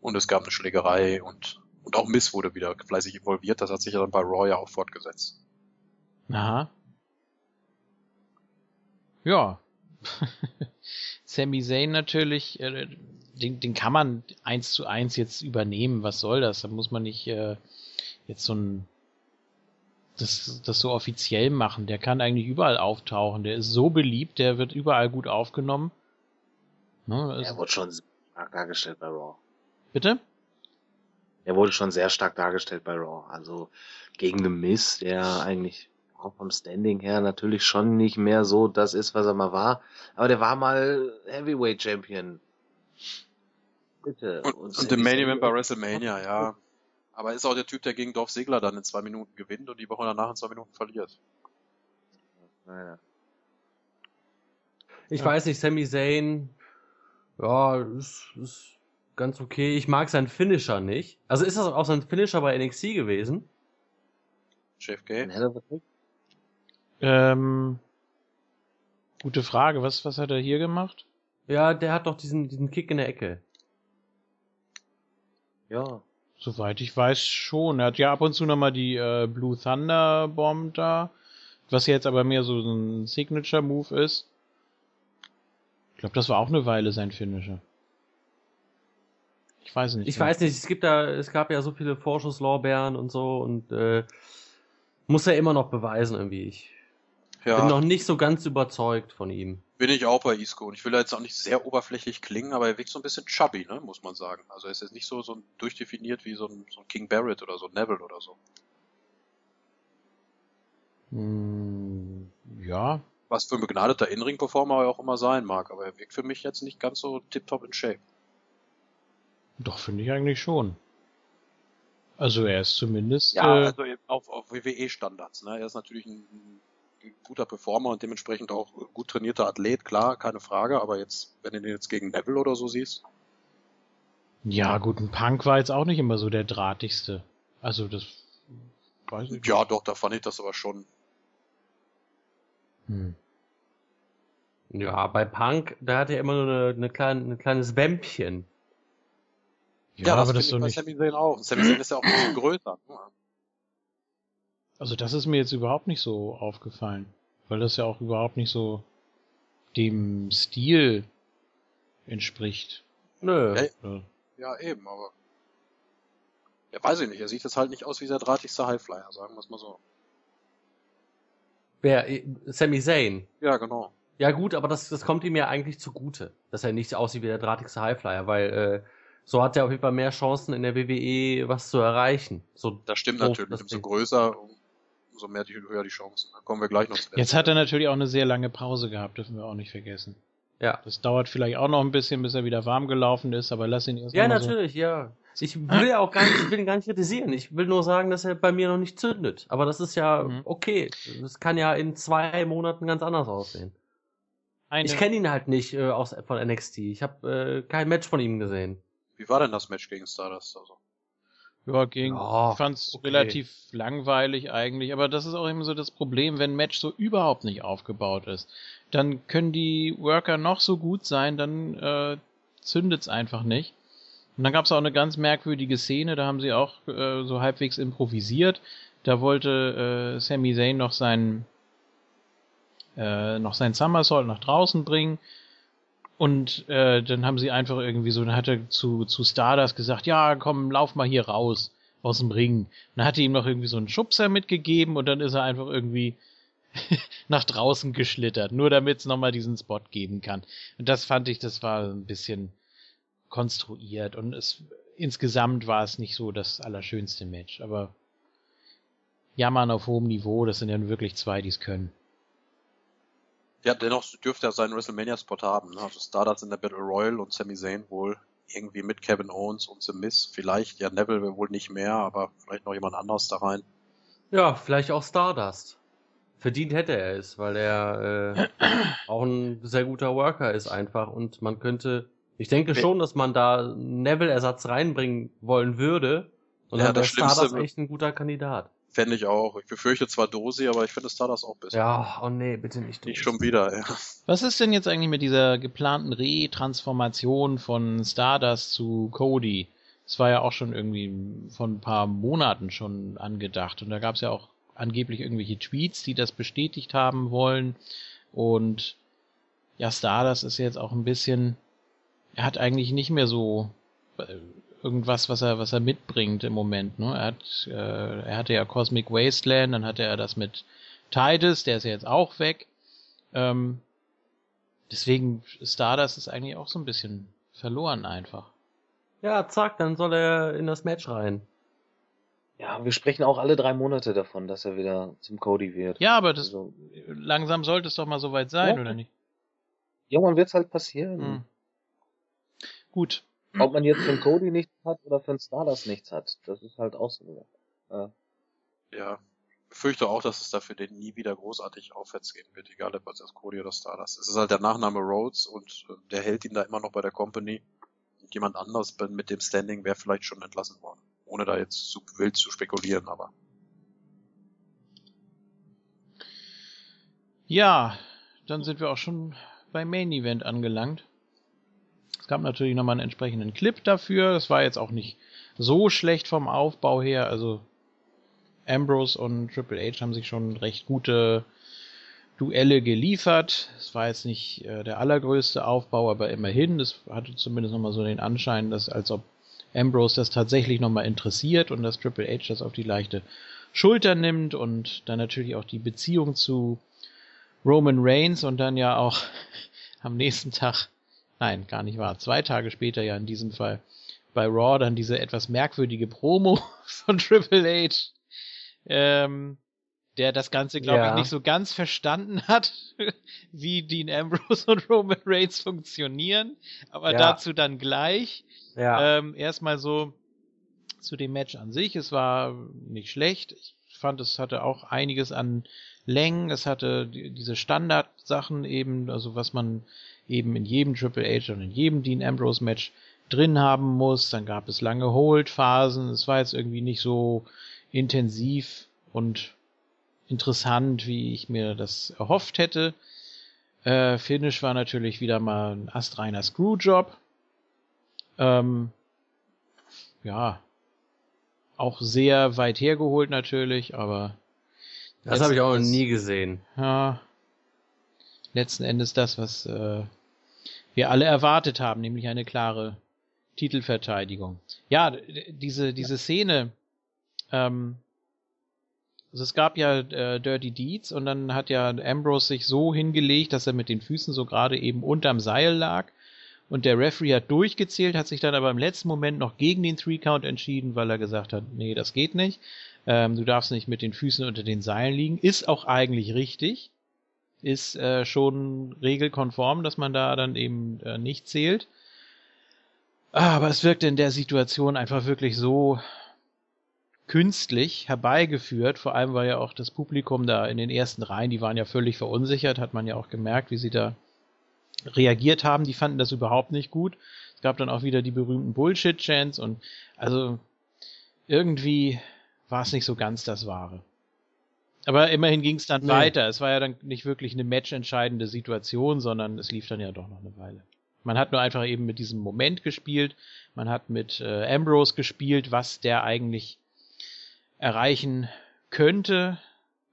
und es gab eine Schlägerei und, und auch Miss wurde wieder fleißig involviert. Das hat sich ja dann bei Raw ja auch fortgesetzt. Aha. Ja. [LAUGHS] Sami Zayn natürlich, äh, den, den kann man eins zu eins jetzt übernehmen. Was soll das? Da muss man nicht äh, jetzt so ein das, das so offiziell machen. Der kann eigentlich überall auftauchen. Der ist so beliebt, der wird überall gut aufgenommen. Ne, er wurde schon stark dargestellt bei Raw. Bitte? Er wurde schon sehr stark dargestellt bei Raw. Also gegen The Miss, der eigentlich auch vom Standing her natürlich schon nicht mehr so das ist, was er mal war. Aber der war mal Heavyweight Champion. Bitte. Und, und, und im Main Event bei WrestleMania, ja. Aber ist auch der Typ, der gegen Dorf Segler dann in zwei Minuten gewinnt und die Woche danach in zwei Minuten verliert. Naja. Ich ja. weiß nicht, Sami Zayn, Ja, ist, ist ganz okay. Ich mag seinen Finisher nicht. Also ist das auch sein Finisher bei NXT gewesen? JFK? Ähm, gute Frage. Was, was hat er hier gemacht? Ja, der hat doch diesen, diesen Kick in der Ecke. Ja. Soweit ich weiß schon. Er hat ja ab und zu nochmal die äh, Blue Thunder Bomb da, was jetzt aber mehr so ein Signature Move ist. Ich glaube, das war auch eine Weile sein Finisher. Ich weiß nicht. Ich weiß nicht, es gibt da, es gab ja so viele Vorschusslorbeeren und so und äh, muss er immer noch beweisen irgendwie. Ich Ja, bin noch nicht so ganz überzeugt von ihm. Bin ich auch bei Isco. Und ich will da jetzt auch nicht sehr oberflächlich klingen, aber er wirkt so ein bisschen chubby, ne, muss man sagen. Also er ist jetzt nicht so, so durchdefiniert wie so ein, so ein King Barrett oder so ein Neville oder so. Hm, ja, Was für ein begnadeter In-Ring-Performer er auch immer sein mag, aber er wirkt für mich jetzt nicht ganz so tiptop in Shape. doch finde ich eigentlich schon. Also er ist zumindest. Ja, äh, also auf, auf WWE-Standards. Ne? Er ist natürlich ein guter Performer und dementsprechend auch gut trainierter Athlet, klar, keine Frage. Aber jetzt, wenn du den jetzt gegen Neville oder so siehst, ja, gut, ein Punk war jetzt auch nicht immer so der drahtigste. Also das weiß ich nicht. ja doch, da fand ich das aber schon. Hm. Ja, bei Punk, da hat er immer nur eine, eine kleine, ein kleines Wämpchen. Ja, aber das finde so ich bei nicht. Sami Zayn auch. Sami Zayn ist ja auch ein bisschen größer. ne? Also das ist mir jetzt überhaupt nicht so aufgefallen, weil das ja auch überhaupt nicht so dem Stil entspricht. Nö. Ja? Ja, eben, aber. Ja, weiß ich nicht. Er sieht jetzt halt nicht aus wie der drahtigste Highflyer, sagen wir es mal so. Wer? äh, Sami Zayn. Ja, genau. Ja gut, aber das, das kommt ihm ja eigentlich zugute, dass er nicht aussieht wie der drahtigste Highflyer, weil äh, so hat er auf jeden Fall mehr Chancen in der WWE was zu erreichen. So Das stimmt natürlich. das Umso größer, umso mehr die, höher die Chancen. Da kommen wir gleich noch zu Jetzt hat er natürlich auch eine sehr lange Pause gehabt, dürfen wir auch nicht vergessen. Ja. Das dauert vielleicht auch noch ein bisschen, bis er wieder warm gelaufen ist, aber lass ihn erst Ja, mal so. natürlich, ja. Ich will ja auch gar nicht, ich will ihn gar nicht kritisieren. Ich will nur sagen, dass er bei mir noch nicht zündet. Aber das ist ja Mhm. okay. Das kann ja in zwei Monaten ganz anders aussehen. Eine, Ich kenne ihn halt nicht äh, aus von NXT. Ich habe äh, kein Match von ihm gesehen. Wie war denn das Match gegen Stardust? Also, ja, ging, Ja, ich fand's okay. relativ langweilig eigentlich, aber das ist auch immer so das Problem, wenn Match so überhaupt nicht aufgebaut ist. Dann können die Worker noch so gut sein, dann äh, zündet's einfach nicht. Und dann gab's auch eine ganz merkwürdige Szene, da haben sie auch äh, so halbwegs improvisiert. Da wollte äh, Sami Zayn noch seinen äh, noch sein Somersault nach draußen bringen. Und äh, dann haben sie einfach irgendwie so, dann hat er zu, zu Stardust gesagt, ja, komm, lauf mal hier raus aus dem Ring. Dann hat er ihm noch irgendwie so einen Schubser mitgegeben und dann ist er einfach irgendwie [LAUGHS] nach draußen geschlittert, nur damit es nochmal diesen Spot geben kann. Und das fand ich, das war ein bisschen konstruiert und es insgesamt war es nicht so das allerschönste Match, aber jammern auf hohem Niveau, das sind ja nun wirklich zwei, die es können. Ja, dennoch dürfte er seinen WrestleMania-Spot haben. Ne? Also Stardust in der Battle Royal und Sami Zayn wohl irgendwie mit Kevin Owens und The Miz. Vielleicht, ja, Neville wohl nicht mehr, aber vielleicht noch jemand anderes da rein. Ja, vielleicht auch Stardust. Verdient hätte er es, weil er äh, auch ein sehr guter Worker ist einfach und man könnte, ich denke schon, dass man da Neville-Ersatz reinbringen wollen würde und Ja, dann wäre Stardust echt ein guter Kandidat. Fände ich auch. Ich befürchte zwar Dosi, aber ich finde Stardust auch besser. Ja, oh nee, bitte nicht. Nicht schon wieder, ja. Was ist denn jetzt eigentlich mit dieser geplanten Retransformation von Stardust zu Cody? Das war ja auch schon irgendwie von ein paar Monaten schon angedacht. Und da gab es ja auch angeblich irgendwelche Tweets, die das bestätigt haben wollen. Und ja, Stardust ist jetzt auch ein bisschen, er hat eigentlich nicht mehr so äh, irgendwas, was er, was er mitbringt im Moment. Ne? Er, hat, äh, er hatte ja Cosmic Wasteland, dann hatte er das mit Titus, der ist ja jetzt auch weg. Ähm, deswegen, Stardust ist eigentlich auch so ein bisschen verloren einfach. Ja, zack, dann soll er in das Match rein. Ja, wir sprechen auch alle drei Monate davon, dass er wieder zum Cody wird. Ja, aber das Also, langsam sollte es doch mal soweit sein, Ja. oder nicht? irgendwann wird's halt passieren. Hm. Gut. Ob man jetzt für einen Cody nichts hat oder für einen Stardust nichts hat, das ist halt auch so. Ja. Ja. fürchte auch, dass es dafür den nie wieder großartig aufwärts gehen wird, egal ob es Cody oder Stardust. Es ist halt der Nachname Rhodes und äh, der hält ihn da immer noch bei der Company. Und jemand anders mit dem Standing wäre vielleicht schon entlassen worden. Ohne da jetzt zu wild zu spekulieren, aber. Ja, dann sind wir auch schon beim Main Event angelangt. Es gab natürlich nochmal einen entsprechenden Clip dafür. Es war jetzt auch nicht so schlecht vom Aufbau her. Also Ambrose und Triple H haben sich schon recht gute Duelle geliefert. Es war jetzt nicht äh, der allergrößte Aufbau, aber immerhin. Es hatte zumindest nochmal so den Anschein, dass als ob Ambrose das tatsächlich nochmal interessiert und dass Triple H das auf die leichte Schulter nimmt und dann natürlich auch die Beziehung zu Roman Reigns und dann ja auch [LAUGHS] am nächsten Tag, nein, gar nicht wahr, zwei Tage später ja in diesem Fall bei Raw dann diese etwas merkwürdige Promo [LAUGHS] von Triple H ähm, der das Ganze, glaube ja. ich, nicht so ganz verstanden hat, [LAUGHS] wie Dean Ambrose und Roman Reigns funktionieren. Aber ja. dazu dann gleich. Ja. Ähm, erstmal so zu dem Match an sich. Es war nicht schlecht. Ich fand, es hatte auch einiges an Längen. Es hatte die, diese Standardsachen eben, also was man eben in jedem Triple H und in jedem Dean Ambrose Match drin haben muss. Dann gab es lange Hold-Phasen. Es war jetzt irgendwie nicht so intensiv und interessant, wie ich mir das erhofft hätte. Äh, Finish war natürlich wieder mal ein astreiner Screwjob. Ähm, ja, auch sehr weit hergeholt natürlich, aber das habe ich auch noch nie gesehen. Ja, letzten Endes das, was äh, wir alle erwartet haben, nämlich eine klare Titelverteidigung. Ja, diese diese Szene, ähm, also es gab ja äh, Dirty Deeds und dann hat ja Ambrose sich so hingelegt, dass er mit den Füßen so gerade eben unterm Seil lag. Und der Referee hat durchgezählt, hat sich dann aber im letzten Moment noch gegen den Three Count entschieden, weil er gesagt hat, nee, das geht nicht. Ähm, du darfst nicht mit den Füßen unter den Seilen liegen. Ist auch eigentlich richtig. Ist äh, schon regelkonform, dass man da dann eben äh, nicht zählt. Aber es wirkt in der Situation einfach wirklich so künstlich herbeigeführt, vor allem weil ja auch das Publikum da in den ersten Reihen, die waren ja völlig verunsichert, hat man ja auch gemerkt, wie sie da reagiert haben, die fanden das überhaupt nicht gut. Es gab dann auch wieder die berühmten Bullshit-Chants und also irgendwie war es nicht so ganz das Wahre. Aber immerhin ging es dann nee. weiter. Es war ja dann nicht wirklich eine matchentscheidende Situation, sondern es lief dann ja doch noch eine Weile. Man hat nur einfach eben mit diesem Moment gespielt. Man hat mit äh, Ambrose gespielt, was der eigentlich erreichen könnte,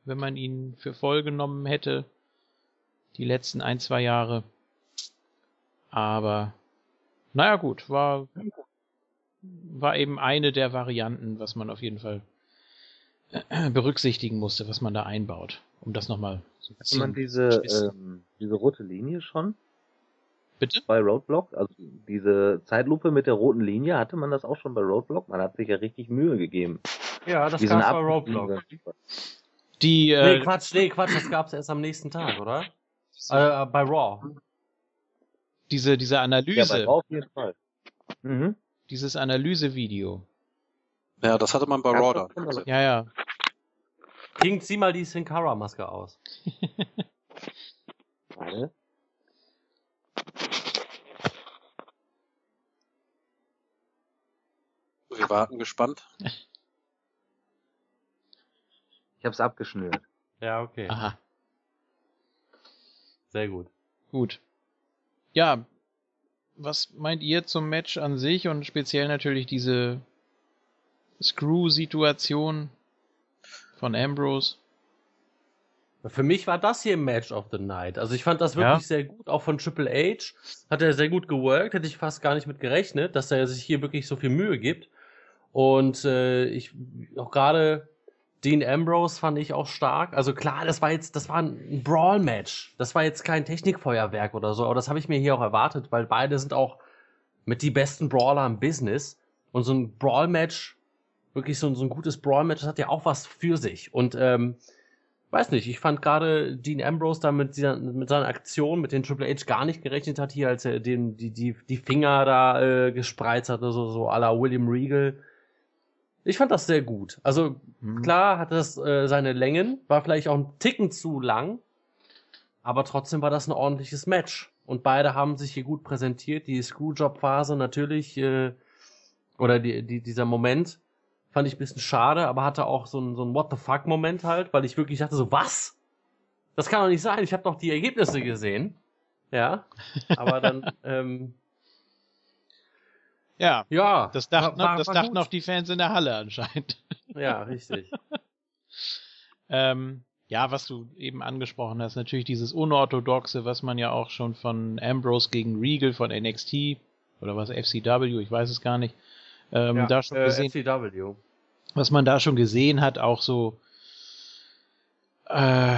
wenn man ihn für voll genommen hätte, die letzten ein, zwei Jahre. Aber naja gut, war, war eben eine der Varianten, was man auf jeden Fall [CLEARS THROAT] berücksichtigen musste, was man da einbaut, um das nochmal so Hat man diese, ähm, diese rote Linie schon? Bitte? Bei Roadblock, also diese Zeitlupe mit der roten Linie, hatte man das auch schon bei Roadblock? Man hat sich ja richtig Mühe gegeben. Ja, das gab's bei Roadblock. Die, äh, nee, Quatsch, nee, Quatsch, das gab's erst am nächsten Tag, oder? Äh, bei Raw. Diese, diese Analyse. Ja, bei Raw auf jeden Fall. Mhm. Dieses Analysevideo. Ja, das hatte man bei Raw dann. Ja, ja. King, zieh mal die Sin Cara Maske aus. [LAUGHS] Warte. Wir warten gespannt. Ich hab's abgeschnürt. Ja, okay. Aha. Sehr gut. Gut. Ja, was meint ihr zum Match an sich und speziell natürlich diese Screw-Situation von Ambrose? Für mich war das hier Match of the Night. Also ich fand das wirklich ja. sehr gut, auch von Triple H. Hat er sehr gut geworkt, hätte ich fast gar nicht mit gerechnet, dass er sich hier wirklich so viel Mühe gibt. Und äh, ich auch gerade Dean Ambrose fand ich auch stark. Also klar, das war jetzt, das war ein Brawl-Match. Das war jetzt kein Technikfeuerwerk oder so, aber das habe ich mir hier auch erwartet, weil beide sind auch mit die besten Brawler im Business. Und so ein Brawl-Match, wirklich so, so ein gutes Brawl-Match, das hat ja auch was für sich. Und ähm, weiß nicht, ich fand gerade Dean Ambrose da mit, dieser, mit seiner Aktion, mit den Triple H gar nicht gerechnet hat hier, als er den, die, die, die Finger da äh, gespreizt hatte, so, so à la William Regal Ich fand das sehr gut. Also mhm. klar hat das äh, seine Längen, war vielleicht auch ein Ticken zu lang, aber trotzdem war das ein ordentliches Match. Und beide haben sich hier gut präsentiert. Die Screwjob-Phase natürlich, äh, oder die, die, dieser Moment fand ich ein bisschen schade, aber hatte auch so ein, so ein What the fuck-Moment halt, weil ich wirklich dachte so, was? Das kann doch nicht sein, ich habe doch die Ergebnisse gesehen. Ja, aber dann, [LAUGHS] ähm, ja, ja, das dachten, war, war, das dachten auch die Fans in der Halle anscheinend. [LAUGHS] Ja, richtig. [LAUGHS] ähm, ja, was du eben angesprochen hast, natürlich dieses Unorthodoxe, was man ja auch schon von Ambrose gegen Regal von NXT oder was FCW, ich weiß es gar nicht, ähm, ja, da schon äh, gesehen. FCW. Was man da schon gesehen hat, auch so äh,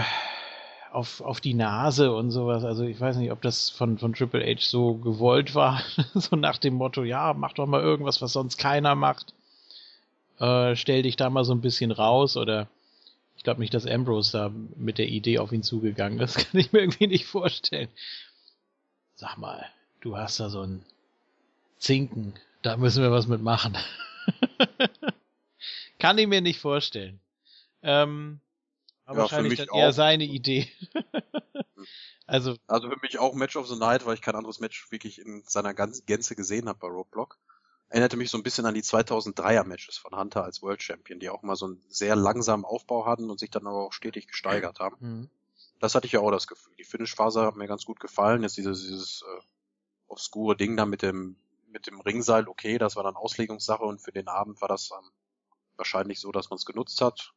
auf, auf die Nase und sowas. Also ich weiß nicht, ob das von, von Triple H so gewollt war. [LAUGHS] so nach dem Motto, ja, mach doch mal irgendwas, was sonst keiner macht. Äh, stell dich da mal so ein bisschen raus oder ich glaube nicht, dass Ambrose da mit der Idee auf ihn zugegangen ist. Das [LAUGHS] kann ich mir irgendwie nicht vorstellen. Sag mal, du hast da so einen Zinken. Da müssen wir was mitmachen. [LAUGHS] kann ich mir nicht vorstellen. Ähm, aber ja, wahrscheinlich dann eher seine Idee. [LAUGHS] also, also für mich auch Match of the Night, weil ich kein anderes Match wirklich in seiner ganzen Gänze gesehen habe bei Roadblock. Erinnerte mich so ein bisschen an die 2003er Matches von Hunter als World Champion, die auch mal so einen sehr langsamen Aufbau hatten und sich dann aber auch stetig gesteigert haben. Mhm. Das hatte ich ja auch das Gefühl. Die Finish-Phase hat mir ganz gut gefallen. Jetzt dieses, dieses äh, obskure Ding da mit dem, mit dem Ringseil, okay, das war dann Auslegungssache und für den Abend war das ähm, wahrscheinlich so, dass man es genutzt hat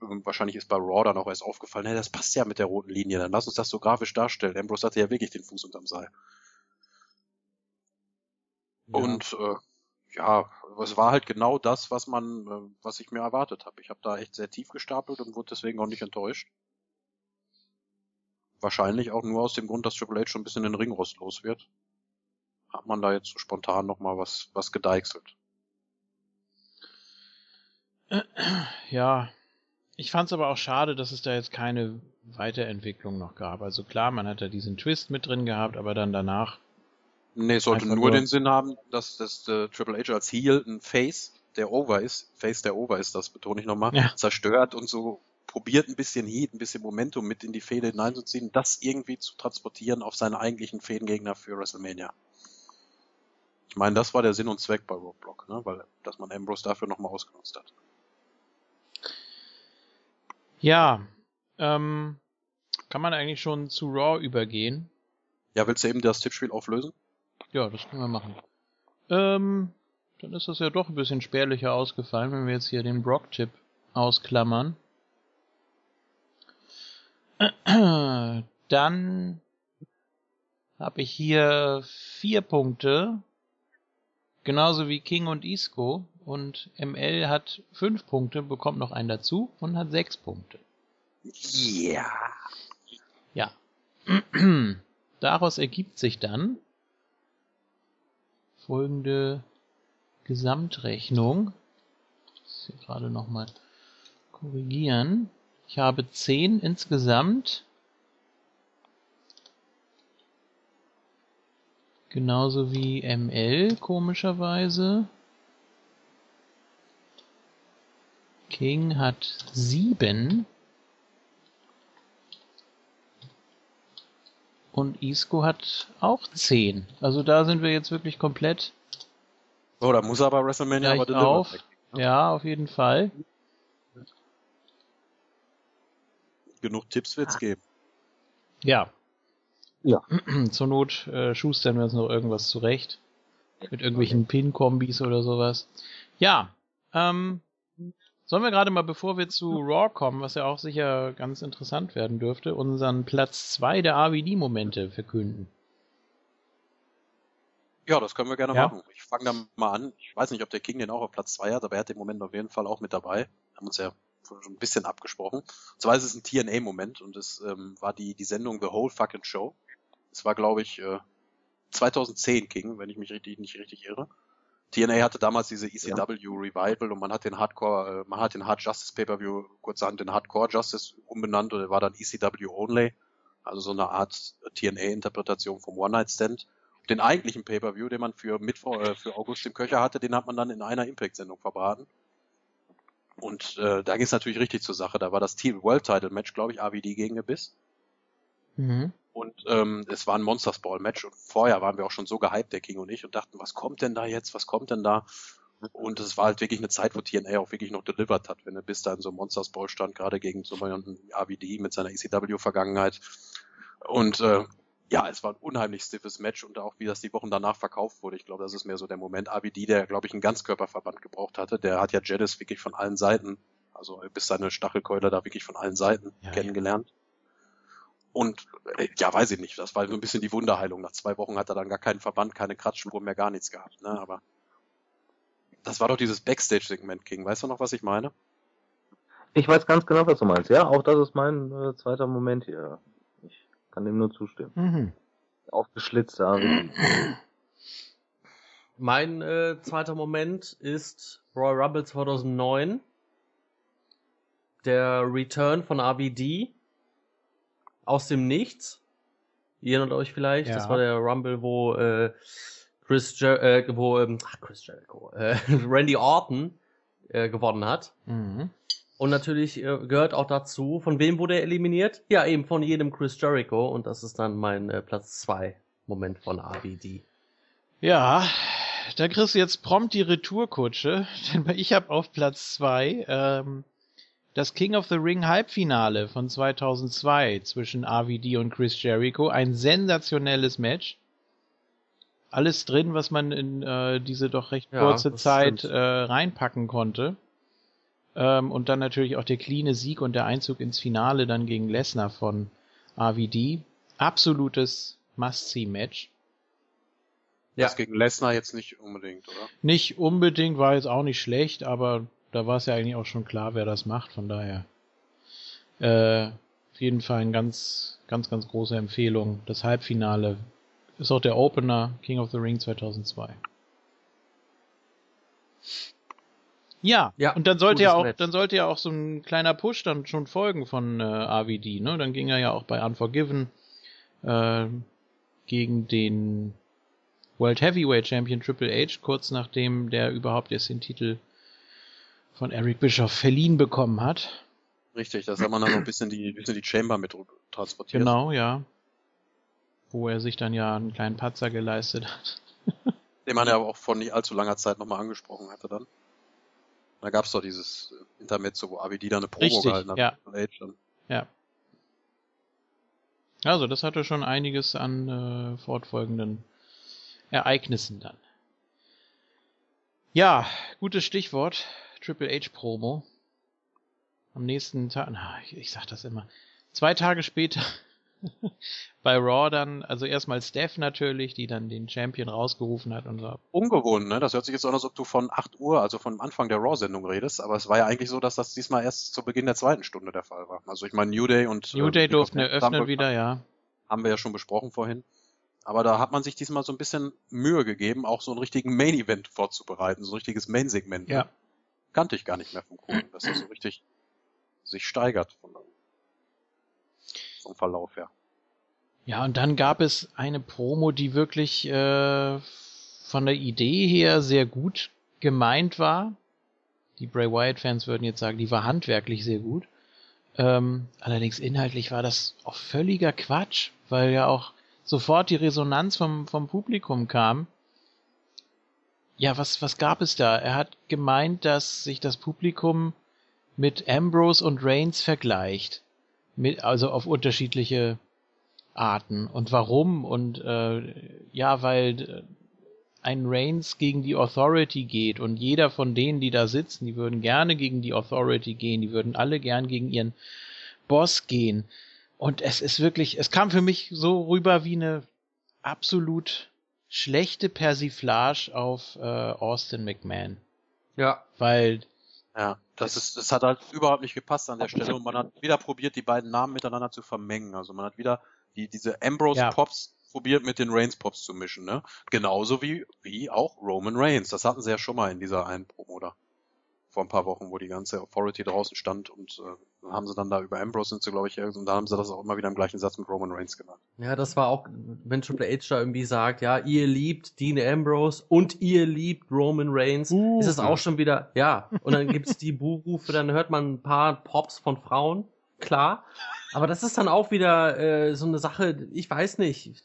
wahrscheinlich ist bei Raw dann auch erst aufgefallen, hey, das passt ja mit der roten Linie, dann lass uns das so grafisch darstellen. Ambrose hatte ja wirklich den Fuß unterm Seil. Ja. Und äh, ja, es war halt genau das, was man, äh, was ich mir erwartet habe. Ich habe da echt sehr tief gestapelt und wurde deswegen auch nicht enttäuscht. Wahrscheinlich auch nur aus dem Grund, dass Triple H schon ein bisschen den Ringrost los wird. Hat man da jetzt so spontan nochmal was, was gedeichselt. Ja, ich fand es aber auch schade, dass es da jetzt keine Weiterentwicklung noch gab. Also klar, man hat da diesen Twist mit drin gehabt, aber dann danach. Nee, es sollte nur, nur, den Sinn haben, dass das äh, Triple H als Heel ein Face, der over ist, Face, der over ist, das betone ich nochmal, ja. zerstört und so probiert ein bisschen Heat, ein bisschen Momentum mit in die Fäde hineinzuziehen, das irgendwie zu transportieren auf seinen eigentlichen Fädengegner für WrestleMania. Ich meine, das war der Sinn und Zweck bei Roadblock, ne? weil dass man Ambrose dafür nochmal ausgenutzt hat. Ja, ähm, kann man eigentlich schon zu Raw übergehen? Ja, willst du eben das Tippspiel auflösen? Ja, das können wir machen. Ähm, dann ist das ja doch ein bisschen spärlicher ausgefallen, wenn wir jetzt hier den Brock-Tipp ausklammern. [CLEARS THROAT] Dann habe ich hier vier Punkte, genauso wie King und Isco und ML hat fünf Punkte, bekommt noch einen dazu und hat sechs Punkte. Ja. Ja. [CLEARS THROAT] Daraus ergibt sich dann folgende Gesamtrechnung. Ich muss hier gerade nochmal korrigieren. Ich habe zehn insgesamt. Genauso wie ML, komischerweise. King hat sieben. Und Isco hat auch zehn. Also da sind wir jetzt wirklich komplett. Oh, da muss aber WrestleMania aber auf. Ne? Ja, auf jeden Fall. Genug Tipps wird's ah. geben. Ja. Ja. [CLEARS THROAT] Zur Not äh, schustern wir uns noch irgendwas zurecht. Mit irgendwelchen Pin-Kombis oder sowas. Ja. Ähm, Sollen wir gerade mal, bevor wir zu Raw kommen, was ja auch sicher ganz interessant werden dürfte, unseren Platz 2 der AVD-Momente verkünden? Ja, das können wir gerne ja. machen. Ich fange dann mal an. Ich weiß nicht, ob der King den auch auf Platz 2 hat, aber er hat den Moment auf jeden Fall auch mit dabei. Wir haben uns ja schon ein bisschen abgesprochen. Und zwar ist es ein TNA-Moment und es ähm, war die, die Sendung The Whole Fucking Show. Es war, glaube ich, äh, 2010 King, wenn ich mich richtig, nicht richtig irre. TNA hatte damals diese ECW ja. Revival und man hat den Hardcore, äh, man hat den Hard Justice Pay-Per-View kurzerhand in Hardcore Justice umbenannt und war dann ECW Only, also so eine Art TNA-Interpretation vom One-Night-Stand. Den eigentlichen Pay-Per-View, den man für Mittwoch, äh, für August im Köcher hatte, den hat man dann in einer Impact-Sendung verbraten. Und äh, da ging es natürlich richtig zur Sache. Da war das Team World Title Match, glaube ich, AVD gegen Abyss. Mhm. Und ähm, es war ein Monsters Ball Match und vorher waren wir auch schon so gehypt, der King und ich, und dachten, was kommt denn da jetzt, was kommt denn da? Und es war halt wirklich eine Zeit, wo TNA auch wirklich noch delivered hat, wenn er bis da in so einem Monsters Ball stand, gerade gegen so einen AVD mit seiner ECW-Vergangenheit. Und äh, ja, es war ein unheimlich stiffes Match und auch wie das die Wochen danach verkauft wurde. Ich glaube, das ist mehr so der Moment. AVD, der, glaube ich, einen Ganzkörperverband gebraucht hatte, der hat ja Jadis wirklich von allen Seiten, also bis seine Stachelkeule da wirklich von allen Seiten ja, kennengelernt. Ja. Und äh, ja, weiß ich nicht, das war so ein bisschen die Wunderheilung. Nach zwei Wochen hat er dann gar keinen Verband, keine Kratzspuren mehr, gar nichts gehabt. Ne? Aber das war doch dieses Backstage-Segment, King. Weißt du noch, was ich meine? Ich weiß ganz genau, was du meinst. Ja, auch das ist mein äh, zweiter Moment hier. Ich kann dem nur zustimmen. Mhm. Aufgeschlitzte [CLEARS THROAT] AWD. Mein äh, zweiter Moment ist Royal Rumble 2009. Der Return von ABD aus dem Nichts. Ihr erinnert euch vielleicht, ja. das war der Rumble, wo äh, Chris, Jer äh, wo ähm, ach, Chris Jericho, äh, [LAUGHS] Randy Orton äh, gewonnen hat. Mhm. Und natürlich äh, gehört auch dazu, von wem wurde er eliminiert? Ja, eben von jedem Chris Jericho. Und das ist dann mein äh, Platz 2 Moment von ABD. Ja, da kriegst du jetzt prompt die Retourkutsche, [LAUGHS] denn ich habe auf Platz 2 ähm, das King of the Ring Halbfinale von 2002 zwischen RVD und Chris Jericho. Ein sensationelles Match. Alles drin, was man in äh, diese doch recht kurze ja, Zeit äh, reinpacken konnte. Ähm, und dann natürlich auch der cleane Sieg und der Einzug ins Finale dann gegen Lesnar von RVD. Absolutes Must-See-Match. Ja. Das gegen Lesnar jetzt nicht unbedingt, oder? Nicht unbedingt, war jetzt auch nicht schlecht, aber da war es ja eigentlich auch schon klar, wer das macht, von daher. Äh, auf jeden Fall eine ganz, ganz, ganz große Empfehlung. Das Halbfinale ist auch der Opener King of the Ring 2002. Ja, ja und dann sollte ja auch, Match. dann sollte ja auch so ein kleiner Push dann schon folgen von äh, AVD, ne? Dann ging er ja auch bei Unforgiven äh, gegen den World Heavyweight Champion Triple H, kurz nachdem der überhaupt erst den Titel von Eric Bischoff verliehen bekommen hat. Richtig, das hat man dann noch ein bisschen die, bisschen die Chamber mit transportiert. Genau, ja. Wo er sich dann ja einen kleinen Patzer geleistet hat. [LAUGHS] Den man ja aber auch vor nicht allzu langer Zeit nochmal angesprochen hatte dann. Da gab's doch dieses Intermezzo, wo ABD da eine Promo Richtig, gehalten hat. Ja. ja. Also, das hatte schon einiges an äh, fortfolgenden Ereignissen dann. Ja, gutes Stichwort. Triple H Promo. Am nächsten Tag, na, ich, ich sag das immer. Zwei Tage später [LAUGHS] bei Raw dann, also erstmal Steph natürlich, die dann den Champion rausgerufen hat und so. Ungewohnt, ne? Das hört sich jetzt an, als ob du von 8 Uhr, also von Anfang der Raw-Sendung redest, aber es war ja eigentlich so, dass das diesmal erst zu Beginn der zweiten Stunde der Fall war. Also ich meine, New Day und New Day äh, durften eröffnen wieder, ja. Haben wir ja schon besprochen vorhin. Aber da hat man sich diesmal so ein bisschen Mühe gegeben, auch so einen richtigen Main-Event vorzubereiten, so ein richtiges Main-Segment. Ne? Kannte ich gar nicht mehr vom Kuchen, dass er so [CLEARS THROAT] richtig sich steigert von, vom Verlauf her. Ja, und dann gab es eine Promo, die wirklich äh, von der Idee her sehr gut gemeint war. Die Bray Wyatt-Fans würden jetzt sagen, die war handwerklich sehr gut. Ähm, allerdings inhaltlich war das auch völliger Quatsch, weil ja auch sofort die Resonanz vom, vom Publikum kam ja, was, was gab es da? Er hat gemeint, dass sich das Publikum mit Ambrose und Reigns vergleicht. Mit, also auf unterschiedliche Arten. Und warum? Und äh, ja, weil äh, ein Reigns gegen die Authority geht und jeder von denen, die da sitzen, die würden gerne gegen die Authority gehen, die würden alle gern gegen ihren Boss gehen. Und es ist wirklich, es kam für mich so rüber wie eine absolut schlechte Persiflage auf äh, Austin McMahon. Ja. Weil. Ja, das ist, das hat halt überhaupt nicht gepasst an der Stelle und man hat wieder probiert, die beiden Namen miteinander zu vermengen. Also man hat wieder die, diese Ambrose ja. Pops probiert mit den Reigns Pops zu mischen, ne? Genauso wie, wie auch Roman Reigns. Das hatten sie ja schon mal in dieser einen Promo da. Vor ein paar Wochen, wo die ganze Authority draußen stand und äh, dann haben sie dann da über Ambrose sind sie, glaube ich, und da haben sie das auch immer wieder im gleichen Satz mit Roman Reigns genannt. Ja, das war auch, wenn Triple H da irgendwie sagt, ja, ihr liebt Dean Ambrose und ihr liebt Roman Reigns, uh, ist es auch schon wieder, ja, und dann gibt's die Buhrufe, dann hört man ein paar Pops von Frauen, klar, aber das ist dann auch wieder äh, so eine Sache, ich weiß nicht,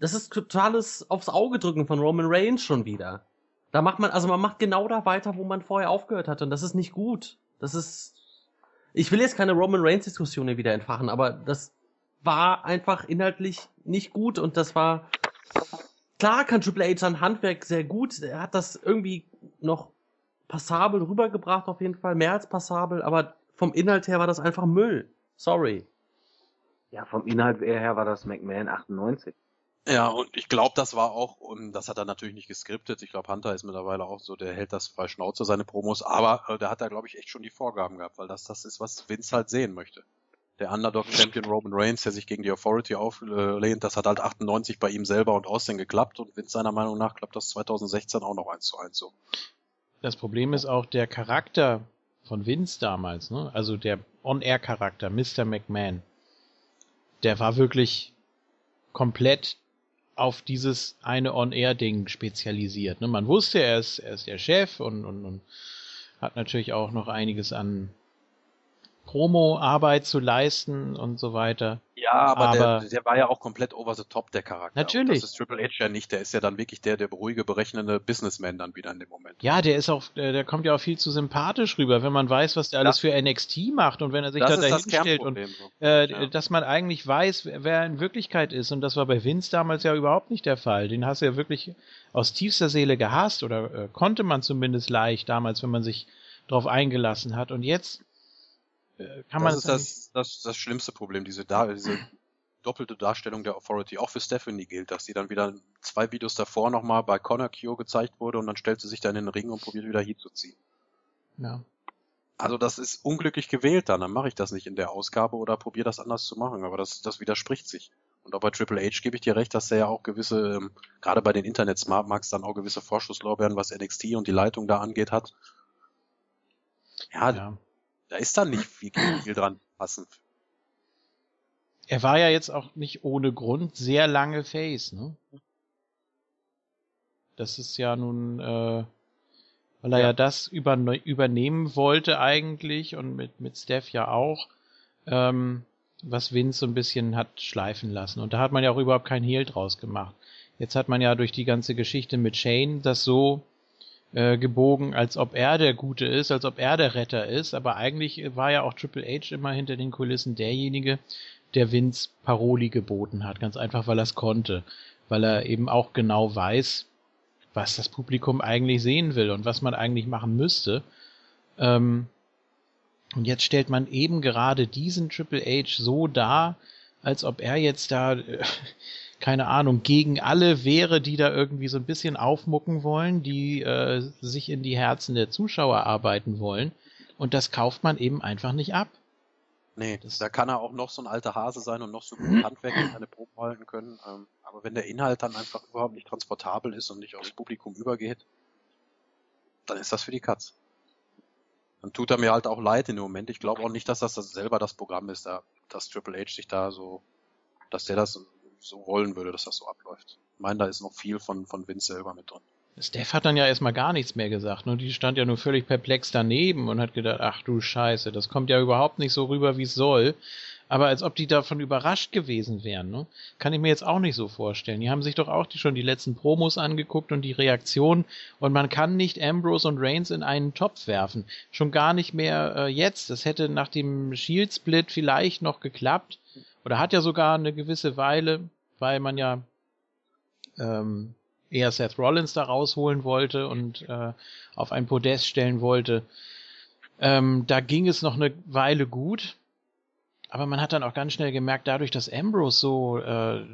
das ist totales aufs Auge drücken von Roman Reigns schon wieder. Da macht man, also man macht genau da weiter, wo man vorher aufgehört hat und das ist nicht gut. Das ist, ich will jetzt keine Roman Reigns Diskussion hier wieder entfachen, aber das war einfach inhaltlich nicht gut und das war, klar kann Triple H sein Handwerk sehr gut, er hat das irgendwie noch passabel rübergebracht auf jeden Fall, mehr als passabel, aber vom Inhalt her war das einfach Müll. Sorry. Ja, vom Inhalt her war das McMahon 98. Ja, und ich glaube, das war auch, und das hat er natürlich nicht geskriptet. Ich glaube, Hunter ist mittlerweile auch so, der hält das frei Schnauze, seine Promos, aber äh, der hat da, glaube ich, echt schon die Vorgaben gehabt, weil das das ist, was Vince halt sehen möchte. Der Underdog-Champion Roman Reigns, der sich gegen die Authority auflehnt, das hat halt 98 bei ihm selber und Austin geklappt und Vince seiner Meinung nach klappt das 2016 auch noch eins zu eins so. Das Problem ist auch der Charakter von Vince damals, ne? also der On-Air-Charakter, Mr. McMahon, der war wirklich komplett auf dieses eine On-Air-Ding spezialisiert. Ne? Man wusste, er ist, er ist der Chef und, und, und hat natürlich auch noch einiges an Promo-Arbeit zu leisten und so weiter. Ja, aber, aber der, der, war ja auch komplett over the top, der Charakter. Natürlich. Und das ist Triple H ja nicht. Der ist ja dann wirklich der, der beruhige, berechnende Businessman dann wieder in dem Moment. Ja, der ist auch, der, der kommt ja auch viel zu sympathisch rüber, wenn man weiß, was der alles für NXT macht und wenn er sich da dahin stellt und so. äh, ja. dass man eigentlich weiß, wer er in Wirklichkeit ist. Und das war bei Vince damals ja überhaupt nicht der Fall. Den hast du ja wirklich aus tiefster Seele gehasst oder äh, konnte man zumindest leicht damals, wenn man sich drauf eingelassen hat. Und jetzt kann man das ist das, das, das schlimmste Problem, diese, da, diese doppelte Darstellung der Authority. Auch für Stephanie gilt, dass sie dann wieder zwei Videos davor nochmal bei Connor Kyo gezeigt wurde und dann stellt sie sich dann in den Ring und probiert wieder Heat zu ziehen. Ja. Also das ist unglücklich gewählt dann, dann mache ich das nicht in der Ausgabe oder probiere das anders zu machen, aber das, das widerspricht sich. Und auch bei Triple H gebe ich dir recht, dass er ja auch gewisse, ähm, gerade bei den Internet Smart Marks dann auch gewisse Vorschusslorbeeren, was NXT und die Leitung da angeht, hat. Ja, ja. Da ist dann nicht [CLEARS THROAT] viel, viel dran passend. Er war ja jetzt auch nicht ohne Grund sehr lange Face, ne? Das ist ja nun, äh, weil er ja, ja das über, übernehmen wollte eigentlich und mit, mit Steph ja auch, ähm, was Vince so ein bisschen hat schleifen lassen. Und da hat man ja auch überhaupt kein Heal draus gemacht. Jetzt hat man ja durch die ganze Geschichte mit Shane das so äh, gebogen, als ob er der Gute ist, als ob er der Retter ist, aber eigentlich war ja auch Triple H immer hinter den Kulissen derjenige, der Vince Paroli geboten hat, ganz einfach, weil er es konnte, weil er eben auch genau weiß, was das Publikum eigentlich sehen will und was man eigentlich machen müsste. Ähm, und jetzt stellt man eben gerade diesen Triple H so dar, als ob er jetzt da äh, keine Ahnung, gegen alle wäre, die da irgendwie so ein bisschen aufmucken wollen, die äh, sich in die Herzen der Zuschauer arbeiten wollen. Und das kauft man eben einfach nicht ab. Nee, das, da kann er auch noch so ein alter Hase sein und noch so gut Handwerk in seine Proben halten können. Ähm, aber wenn der Inhalt dann einfach überhaupt nicht transportabel ist und nicht aufs Publikum übergeht, dann ist das für die Katz. Dann tut er mir halt auch leid in dem Moment. Ich glaube auch nicht, dass das, das selber das Programm ist, da, dass Triple H sich da so, dass der das so wollen würde, dass das so abläuft. Ich meine, da ist noch viel von, von Vince selber mit drin. Steph hat dann ja erstmal gar nichts mehr gesagt. Ne? Die stand ja nur völlig perplex daneben und hat gedacht, ach du Scheiße, das kommt ja überhaupt nicht so rüber, wie es soll. Aber als ob die davon überrascht gewesen wären, ne? Kann ich mir jetzt auch nicht so vorstellen. Die haben sich doch auch die, schon die letzten Promos angeguckt und die Reaktion. Und man kann nicht Ambrose und Reigns in einen Topf werfen. Schon gar nicht mehr äh, jetzt. Das hätte nach dem Shield-Split vielleicht noch geklappt. Oder hat ja sogar eine gewisse Weile weil man ja ähm, eher Seth Rollins da rausholen wollte und äh, auf ein Podest stellen wollte. Ähm, da ging es noch eine Weile gut, aber man hat dann auch ganz schnell gemerkt, dadurch, dass Ambrose so äh,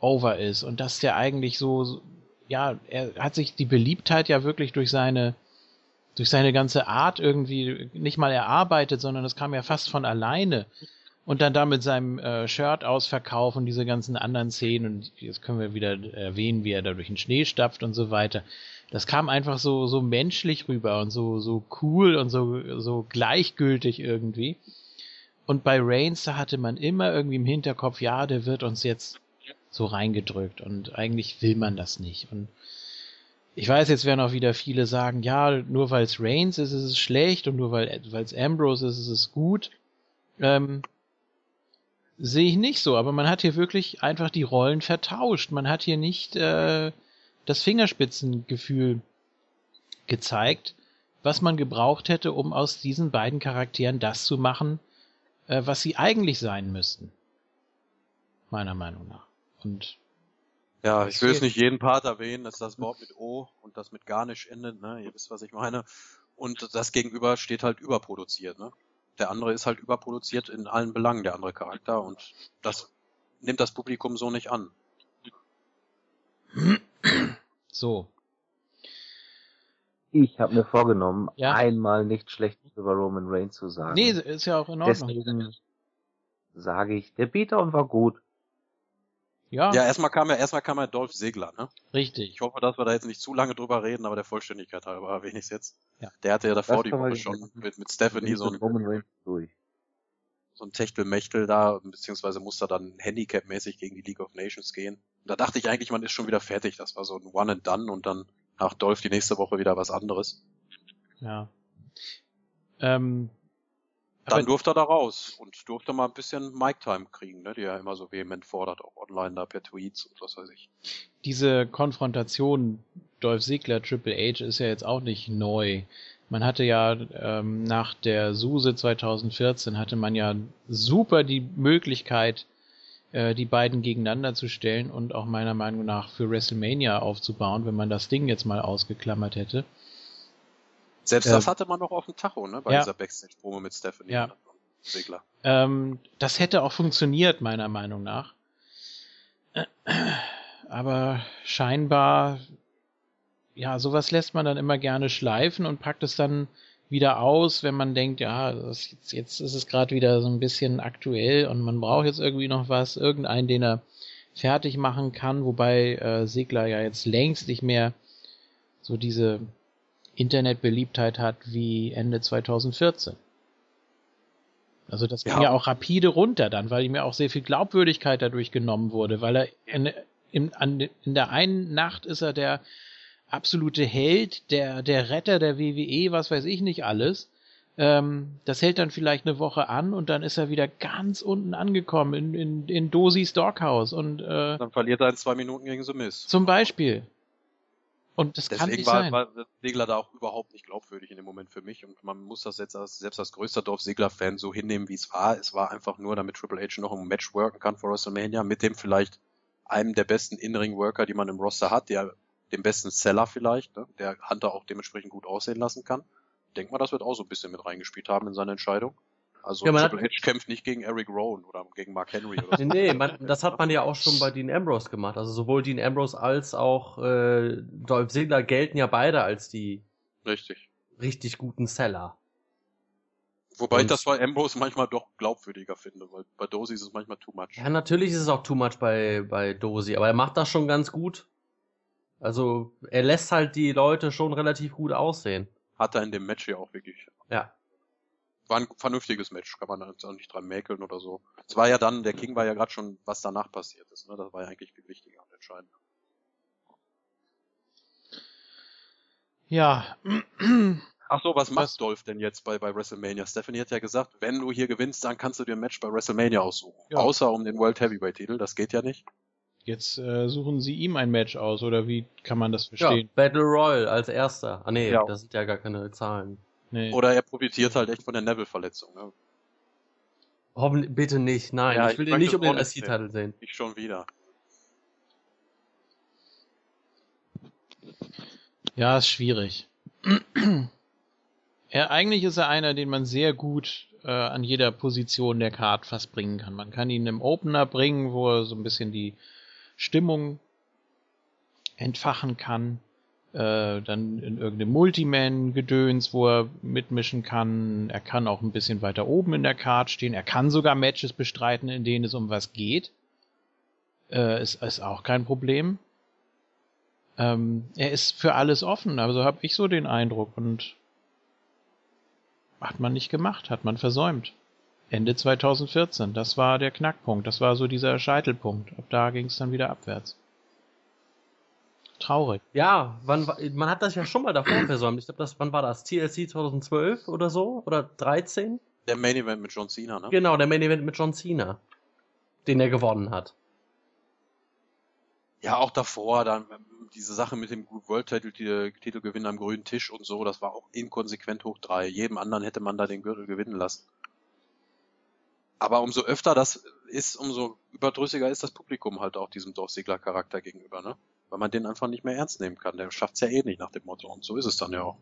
over ist und dass der eigentlich so, ja, er hat sich die Beliebtheit ja wirklich durch seine durch seine ganze Art irgendwie nicht mal erarbeitet, sondern das kam ja fast von alleine. Und dann da mit seinem äh, Shirt ausverkaufen, diese ganzen anderen Szenen, und jetzt können wir wieder erwähnen, wie er da durch den Schnee stapft und so weiter. das kam einfach so, so menschlich rüber und so, so cool und so, so gleichgültig irgendwie. Und bei Reigns, da hatte man immer irgendwie im Hinterkopf, ja, der wird uns jetzt so reingedrückt und eigentlich will man das nicht. Und ich weiß, jetzt werden auch wieder viele sagen, ja, nur weil es Reigns ist, ist es schlecht und nur weil es Ambrose ist, ist es gut. Ähm, sehe ich nicht so, aber man hat hier wirklich einfach die Rollen vertauscht. Man hat hier nicht äh, das Fingerspitzengefühl gezeigt, was man gebraucht hätte, um aus diesen beiden Charakteren das zu machen, äh, was sie eigentlich sein müssten. Meiner Meinung nach. Und ja, ich will es nicht jeden Part erwähnen, dass das Wort mit O und das mit Garnisch endet, ne? Ihr wisst, was ich meine. Und das Gegenüber steht halt überproduziert, ne? Der andere ist halt überproduziert in allen Belangen, der andere Charakter, und das nimmt das Publikum so nicht an. So. Ich habe mir vorgenommen, ja? einmal nichts Schlechtes über Roman Reigns zu sagen. Nee, ist ja auch in Ordnung. Deswegen sage ich, der Beatdown war gut. Ja. Ja, erstmal kam ja, erstmal kam ja Dolph Segler, ne? Richtig. Ich hoffe, dass wir da jetzt nicht zu lange drüber reden, aber der Vollständigkeit halber erwähne ich jetzt. Ja. Der hatte ja davor die Woche schon mit, mit Stephanie so ein, so ein Techtelmechtel da, beziehungsweise musste dann Handicap-mäßig gegen die League of Nations gehen. Und da dachte ich eigentlich, man ist schon wieder fertig. Das war so ein One and Done und dann nach Dolph die nächste Woche wieder was anderes. Ja. Ähm, dann durfte er da raus und durfte mal ein bisschen Mic-Time kriegen, ne, die er immer so vehement fordert, auch online da per Tweets und was weiß ich. Diese Konfrontation Dolph Ziggler Triple H ist ja jetzt auch nicht neu. Man hatte ja ähm, nach der SUSE 2014 hatte man ja super die Möglichkeit, äh, die beiden gegeneinander zu stellen und auch meiner Meinung nach für WrestleMania aufzubauen, wenn man das Ding jetzt mal ausgeklammert hätte. Selbst das hatte man noch auf dem Tacho, ne? Bei ja. dieser Backstage-Promo mit Stephanie ja. Segler. Ähm, das hätte auch funktioniert, meiner Meinung nach. Aber scheinbar, ja, sowas lässt man dann immer gerne schleifen und packt es dann wieder aus, wenn man denkt, ja, jetzt, jetzt ist es gerade wieder so ein bisschen aktuell und man braucht jetzt irgendwie noch was, irgendeinen, den er fertig machen kann, wobei äh, Segler ja jetzt längst nicht mehr so diese Internetbeliebtheit hat wie Ende 2014. Also das ging ja. ja auch rapide runter dann, weil ihm ja auch sehr viel Glaubwürdigkeit dadurch genommen wurde, weil er in, in, an, in der einen Nacht ist er der absolute Held, der, der Retter der WWE, was weiß ich nicht alles. Ähm, das hält dann vielleicht eine Woche an und dann ist er wieder ganz unten angekommen in, in, in Dosis Doghouse und äh, dann verliert er in zwei Minuten gegen The Miz. Zum Beispiel. Und das Deswegen kann nicht war, sein. war Segler da auch überhaupt nicht glaubwürdig in dem Moment für mich. Und man muss das jetzt als, selbst als größter Dorf-Segler-Fan so hinnehmen, wie es war. Es war einfach nur, damit Triple H noch ein Match worken kann vor WrestleMania mit dem vielleicht einem der besten In-Ring-Worker, die man im Roster hat, der dem besten Seller vielleicht, ne, der Hunter auch dementsprechend gut aussehen lassen kann. Denk mal, das wird auch so ein bisschen mit reingespielt haben in seine Entscheidung. Also ja, Triple H kämpft nicht gegen Eric Rowan oder gegen Mark Henry oder [LAUGHS] so. Nee, man, das hat man ja auch schon bei Dean Ambrose gemacht. Also sowohl Dean Ambrose als auch äh, Dolph Ziggler gelten ja beide als die richtig, richtig guten Seller. Wobei Und ich das bei Ambrose manchmal doch glaubwürdiger finde, weil bei Dozy ist es manchmal too much. Ja, natürlich ist es auch too much bei, bei Dozy, aber er macht das schon ganz gut. Also er lässt halt die Leute schon relativ gut aussehen. Hat er in dem Match ja auch wirklich. Ja war ein vernünftiges Match, kann man da auch nicht dran mäkeln oder so. Es war ja dann, der King war ja gerade schon, was danach passiert ist, ne? Das war ja eigentlich viel wichtiger und entscheidender. Ja. Ach so, was macht was? Dolph denn jetzt bei, bei WrestleMania? Stephanie hat ja gesagt, wenn du hier gewinnst, dann kannst du dir ein Match bei WrestleMania aussuchen. Ja. Außer um den World Heavyweight Titel, das geht ja nicht. Jetzt äh, suchen sie ihm ein Match aus, oder wie kann man das verstehen? Ja, Battle Royal als erster. Ah nee, ja. das sind ja gar keine Zahlen. Nee. Oder er profitiert halt echt von der Neville-Verletzung. Ne? Hoffentlich, bitte nicht, nein. Ja, ich will ich den nicht um den IC-Titel sehen. Ich schon wieder. Ja, ist schwierig. [CLEARS THROAT] er, eigentlich ist er einer, den man sehr gut äh, an jeder Position der Card fast bringen kann. Man kann ihn im Opener bringen, wo er so ein bisschen die Stimmung entfachen kann äh, dann in irgendeinem Multiman-Gedöns, wo er mitmischen kann. Er kann auch ein bisschen weiter oben in der Card stehen. Er kann sogar Matches bestreiten, in denen es um was geht. Äh, ist, ist auch kein Problem. ähm, er ist für alles offen, also habe ich so den Eindruck und hat man nicht gemacht, hat man versäumt. Ende 2014, das war der Knackpunkt, das war so dieser Scheitelpunkt. Ab da ging es dann wieder abwärts. Traurig. Ja, wann, man hat das ja schon mal davor versäumt. Ich glaube, das, wann war das? TLC 2012 oder so? Oder 13? Der Main Event mit John Cena, ne? Genau, der Main Event mit John Cena. Den er gewonnen hat. Ja, auch davor, dann diese Sache mit dem World Title Titelgewinn am grünen Tisch und so, das war auch inkonsequent hoch drei. Jedem anderen hätte man da den Gürtel gewinnen lassen. Aber umso öfter das ist, umso überdrüssiger ist das Publikum halt auch diesem Dorf Ziggler Charakter gegenüber, ne? Weil man den einfach nicht mehr ernst nehmen kann. Der schafft's ja eh nicht nach dem Motto. Und so ist es dann ja auch.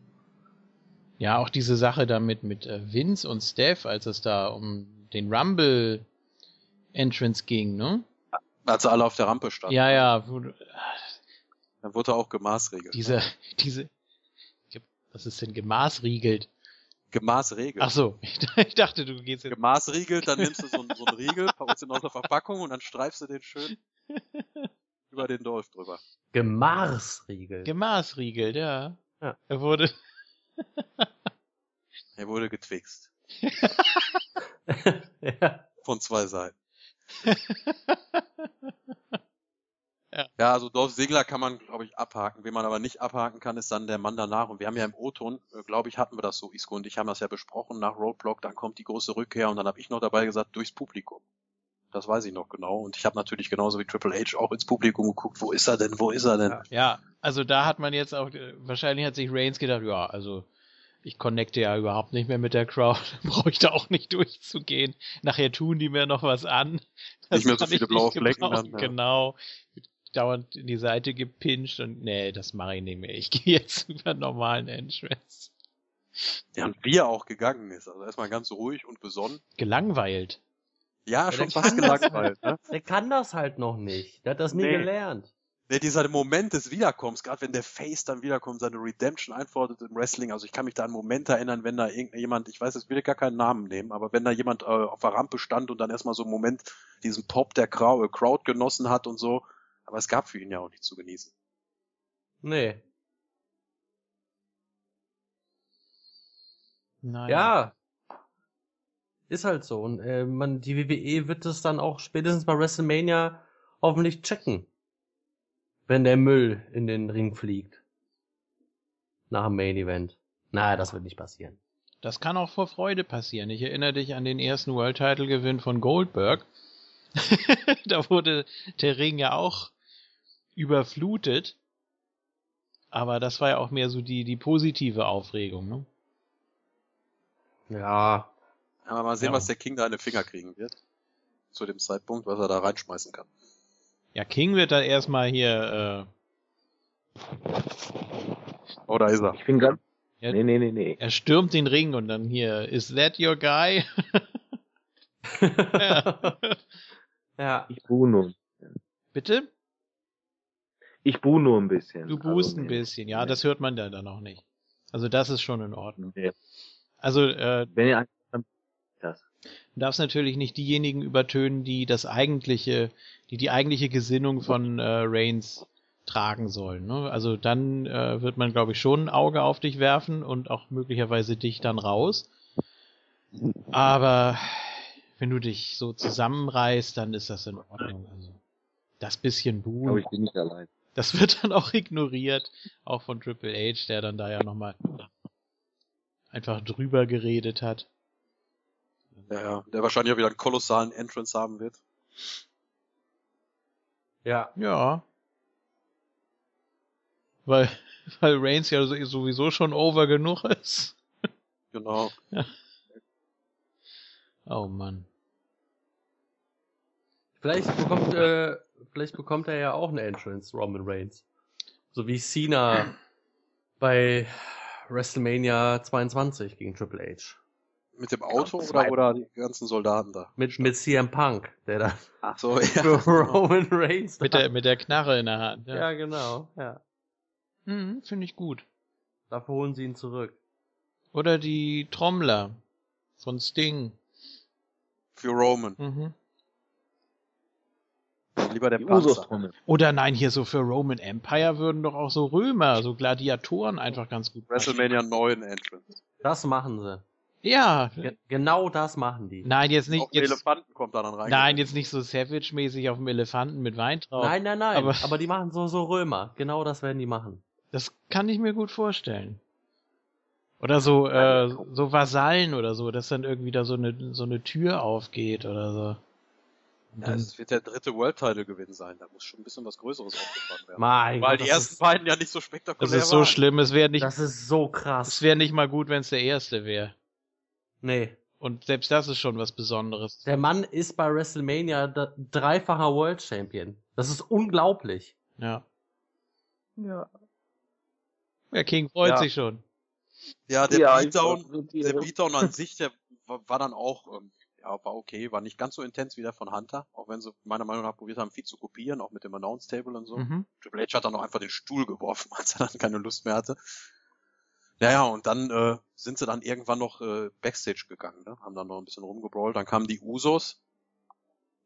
Ja, auch diese Sache damit mit äh, Vince und Steph, als es da um den Rumble Entrance ging, ne? Als sie alle auf der Rampe standen. Ja, ja. Dann wurde er auch gemaßregelt. Diese, [LAUGHS] diese, was ist denn gemaßriegelt? Gemaßregelt. Ach so, [LAUGHS] ich dachte, du gehst jetzt. Gemaßriegelt, dann nimmst du so, so einen Riegel, packst ihn aus der Verpackung und dann streifst du den schön [LAUGHS] über den Dolph drüber. Gemaßriegelt. Gemaßriegelt, ja. ja. Er wurde. [LAUGHS] er wurde getwixt. [LAUGHS] ja. Von zwei Seiten. [LAUGHS] Ja. ja, also Dolph Segler kann man, glaube ich, abhaken. Wen man aber nicht abhaken kann, ist dann der Mann danach. Und wir haben ja im O-Ton, äh, glaube ich, hatten wir das so, Isco und ich haben das ja besprochen nach Roadblock, dann kommt die große Rückkehr und dann habe ich noch dabei gesagt, durchs Publikum. Das weiß ich noch genau. Und ich habe natürlich genauso wie Triple H auch ins Publikum geguckt, wo ist er denn, wo ist er denn? Ja, also da hat man jetzt auch, äh, wahrscheinlich hat sich Reigns gedacht, ja, also ich connecte ja überhaupt nicht mehr mit der Crowd, [LAUGHS] brauche ich da auch nicht durchzugehen. Nachher tun die mir noch was an. Das nicht mehr so viele blaue Flecken dann. Ja. Genau dauernd in die Seite gepinscht und nee, das mache ich nicht mehr. Ich [LAUGHS] gehe jetzt über normalen Entrance. Ja, und wie er auch gegangen ist. Also erstmal ganz ruhig und besonnen. Gelangweilt. Ja, ja schon fast gelangweilt. Ne? Der kann das halt noch nicht. Der hat das nie nee. gelernt. Nee, dieser Moment des Wiederkommens, gerade wenn der Face dann wiederkommt, seine Redemption einfordert im Wrestling. Also ich kann mich da an Momente erinnern, wenn da irgendjemand, ich weiß, jetzt will ich gar keinen Namen nehmen, aber wenn da jemand äh, auf der Rampe stand und dann erstmal so einen Moment diesen Pop der Crowd, Crowd genossen hat und so, aber es gab für ihn ja auch nichts zu genießen. Nee. Nein. Ja. Ist halt so. Und äh, man, die WWE wird es dann auch spätestens bei WrestleMania hoffentlich checken. Wenn der Müll in den Ring fliegt. Nach dem Main Event. Naja, das wird nicht passieren. Das kann auch vor Freude passieren. Ich erinnere dich an den ersten World Title Gewinn von Goldberg. [LAUGHS] da wurde der Ring ja auch überflutet. Aber das war ja auch mehr so die, die positive Aufregung, ne? Ja. Aber mal sehen, ja. was der King da in den Finger kriegen wird. Zu dem Zeitpunkt, was er da reinschmeißen kann. Ja, King wird da erstmal hier, äh... Oh, da ist er. Ich bin ganz. Er, nee, nee, nee, nee. Er stürmt den Ring und dann hier, is that your guy? [LAUGHS] [LAUGHS] ja. ja. Ich buh nun. Bitte? Ich buh nur ein bisschen. Du buhst also, ein bisschen, ja, nee. das hört man da dann auch nicht. Also das ist schon in Ordnung. Nee. Also, äh, Wenn ihr. Du darfst natürlich nicht diejenigen übertönen, die das eigentliche, die die eigentliche Gesinnung von äh, Reigns tragen sollen. Ne? Also dann äh, wird man, glaube ich, schon ein Auge auf dich werfen und auch möglicherweise dich dann raus. Aber wenn du dich so zusammenreißt, dann ist das in Ordnung. Also das bisschen Buh. Aber ich bin nicht allein. Das wird dann auch ignoriert, auch von Triple H, der dann da ja nochmal einfach drüber geredet hat. Ja, ja, der wahrscheinlich auch wieder einen kolossalen Entrance haben wird. Ja. Ja. Weil, [LAUGHS] weil Reigns ja sowieso schon over genug ist. Genau. Ja. [LAUGHS] Oh Mann. Vielleicht bekommt äh, vielleicht bekommt er ja auch eine Entrance, Roman Reigns. So wie Cena [CLEARS THROAT] bei WrestleMania 22 gegen Triple H. Mit dem Auto oder, oder die ganzen Soldaten da? Mit, mit CM Punk, der da Ach so, ja. [LAUGHS] für Roman Reigns mit der, mit der Knarre in der Hand. Ja, ja genau, ja. Mhm, Finde ich gut. Dafür holen sie ihn zurück. Oder die Trommler von Sting. Für Roman. Mhm. Lieber der Panzer. Oder nein, hier so für Roman Empire würden doch auch so Römer, so Gladiatoren einfach ganz gut. WrestleMania 9 Entrance. Das machen sie. Ja. Ge genau das machen die. Nein, jetzt nicht. Auf jetzt, Elefanten kommt da dann rein. Nein, jetzt nicht so Savage-mäßig auf dem Elefanten mit Wein drauf. Nein, nein, nein. Aber, aber die machen so, so Römer. Genau das werden die machen. Das kann ich mir gut vorstellen. Oder so, äh, so Vasallen oder so, dass dann irgendwie da so eine, so eine Tür aufgeht oder so. Ja, es wird der dritte World Title Gewinn sein. Da muss schon ein bisschen was Größeres aufgefahren werden. Mein Weil Gott, die ersten ist, beiden ja nicht so spektakulär waren. Das ist so waren. schlimm. Es wäre nicht. Das ist so krass. Es wäre nicht mal gut, wenn es der erste wäre. Nee. Und selbst das ist schon was Besonderes. Der Mann ist bei WrestleMania dreifacher World Champion. Das ist unglaublich. Ja. Ja. Der King freut ja. sich schon. Ja, der ja, Beatdown, der Beatdown an sich, der war, war dann auch, ähm, ja, war okay, war nicht ganz so intens wie der von Hunter, auch wenn sie meiner Meinung nach probiert haben, viel zu kopieren, auch mit dem Announce Table und so. Mhm. Triple H hat dann auch einfach den Stuhl geworfen, [LAUGHS] als er dann keine Lust mehr hatte. Naja, und dann äh, sind sie dann irgendwann noch äh, Backstage gegangen, ne? haben dann noch ein bisschen rumgebrawlt, dann kamen die Usos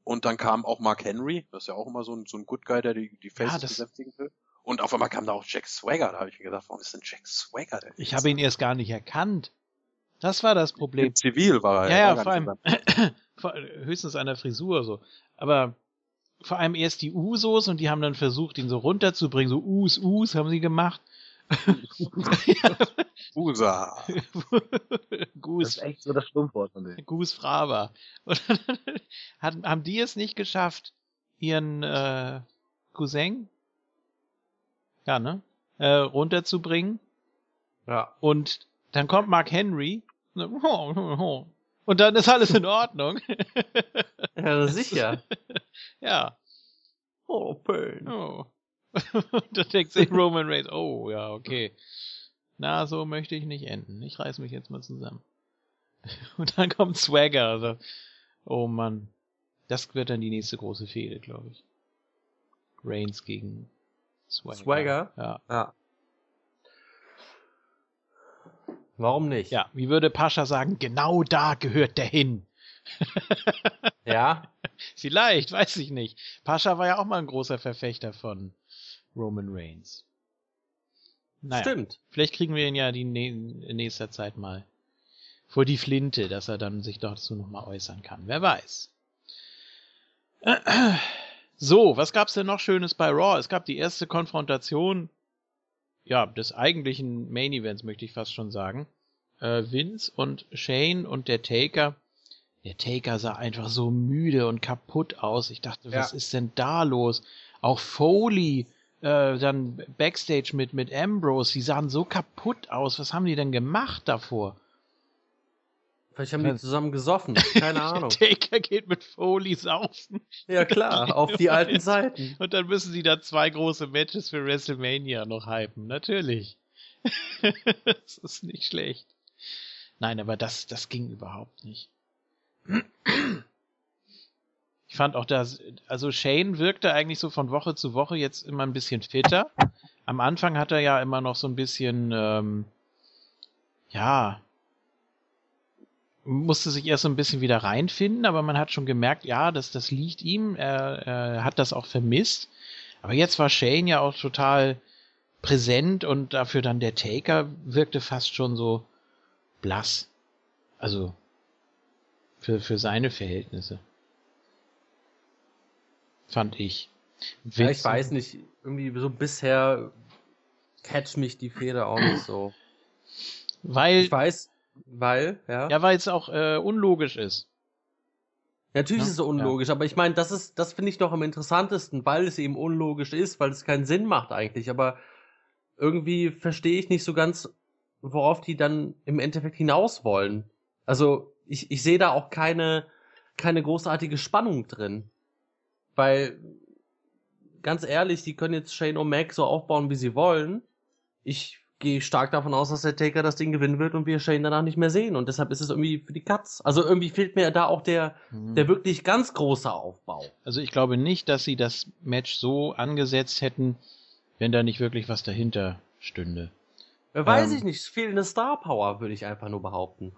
und dann kam auch Mark Henry, das ist ja auch immer so ein, so ein Good Guy, der die, die Faces ah, besänftigen will. Und auf einmal kam da auch Jack Swagger. Da habe ich mir gedacht, warum ist denn Jack Swagger denn? Ich habe ihn erst gar nicht erkannt. Das war das Problem. Im Zivil war er. Ja, ja, vor allem [CLEARS THROAT] höchstens an der Frisur so. Aber vor allem erst die Usos und die haben dann versucht, ihn so runterzubringen. So Us, Us haben sie gemacht. [LAUGHS] [LAUGHS] [LAUGHS] Usa. Goose. [LAUGHS] Das ist echt so das Stummwort von denen. Fraba. [LAUGHS] Und dann haben die es nicht geschafft, ihren äh, Cousin ja, ne? Äh, runterzubringen. Ja. Und dann kommt Mark Henry. Und dann ist alles in Ordnung. [LAUGHS] ja, sicher. ja. Oh, pain. Oh. Und dann denkt sich Roman Reigns, oh, ja, okay. Na, so möchte ich nicht enden. Ich reiß mich jetzt mal zusammen. [LAUGHS] Und dann kommt Swagger. Also, oh Mann. Das wird dann die nächste große Fehde, glaube ich. Reigns gegen Swagger. Swagger? Ja. ja. Warum nicht? Ja, wie würde Pascha sagen, genau da gehört der hin. [LAUGHS] ja? Vielleicht, weiß ich nicht. Pascha war ja auch mal ein großer Verfechter von Roman Reigns. Naja, Stimmt. Vielleicht kriegen wir ihn ja die in nächster Zeit mal vor die Flinte, dass er dann sich dazu nochmal äußern kann. Wer weiß. [CLEARS THROAT] So, was gab's denn noch Schönes bei Raw? Es gab die erste Konfrontation, ja, des eigentlichen Main Events, möchte ich fast schon sagen. Äh, Vince und Shane und der Taker. Der Taker sah einfach so müde und kaputt aus. Ich dachte, ja. was ist denn da los? Auch Foley, äh, dann Backstage mit, mit Ambrose, die sahen so kaputt aus. Was haben die denn gemacht davor? Vielleicht haben die zusammen gesoffen. [LAUGHS] Keine Ahnung. Taker geht mit Foley saufen. Ja klar, [LAUGHS] auf die alten Seiten. Und dann müssen sie da zwei große Matches für WrestleMania noch hypen. Natürlich. [LAUGHS] das ist nicht schlecht. Nein, aber das, das ging überhaupt nicht. Ich fand auch das, also Shane wirkte eigentlich so von Woche zu Woche jetzt immer ein bisschen fitter. Am Anfang hat er ja immer noch so ein bisschen, ähm, ja, musste sich erst so ein bisschen wieder reinfinden, aber man hat schon gemerkt, ja, das, das liegt ihm, er, er hat das auch vermisst. Aber jetzt war Shane ja auch total präsent und dafür dann der Taker wirkte fast schon so blass. Also für, für seine Verhältnisse. Fand ich. Ja, ich weiß nicht, irgendwie so bisher catch mich die Feder auch nicht so. Weil. Ich weiß, weil, ja. Ja, weil es auch äh, unlogisch ist. Natürlich ja? ist es unlogisch, ja. aber ich meine, das ist, das finde ich doch am interessantesten, weil es eben unlogisch ist, weil es keinen Sinn macht eigentlich. Aber irgendwie verstehe ich nicht so ganz, worauf die dann im Endeffekt hinaus wollen. Also ich, ich sehe da auch keine, keine großartige Spannung drin. Weil, ganz ehrlich, die können jetzt Shane O'Mac so aufbauen, wie sie wollen. Ich gehe stark davon aus, dass der Taker das Ding gewinnen wird und wir Shane danach nicht mehr sehen. Und deshalb ist es irgendwie für die Katz. Also irgendwie fehlt mir da auch der, mhm. der wirklich ganz große Aufbau. Also ich glaube nicht, dass sie das Match so angesetzt hätten, wenn da nicht wirklich was dahinter stünde. Weiß ähm, ich nicht. Fehlende Star Power, würde ich einfach nur behaupten.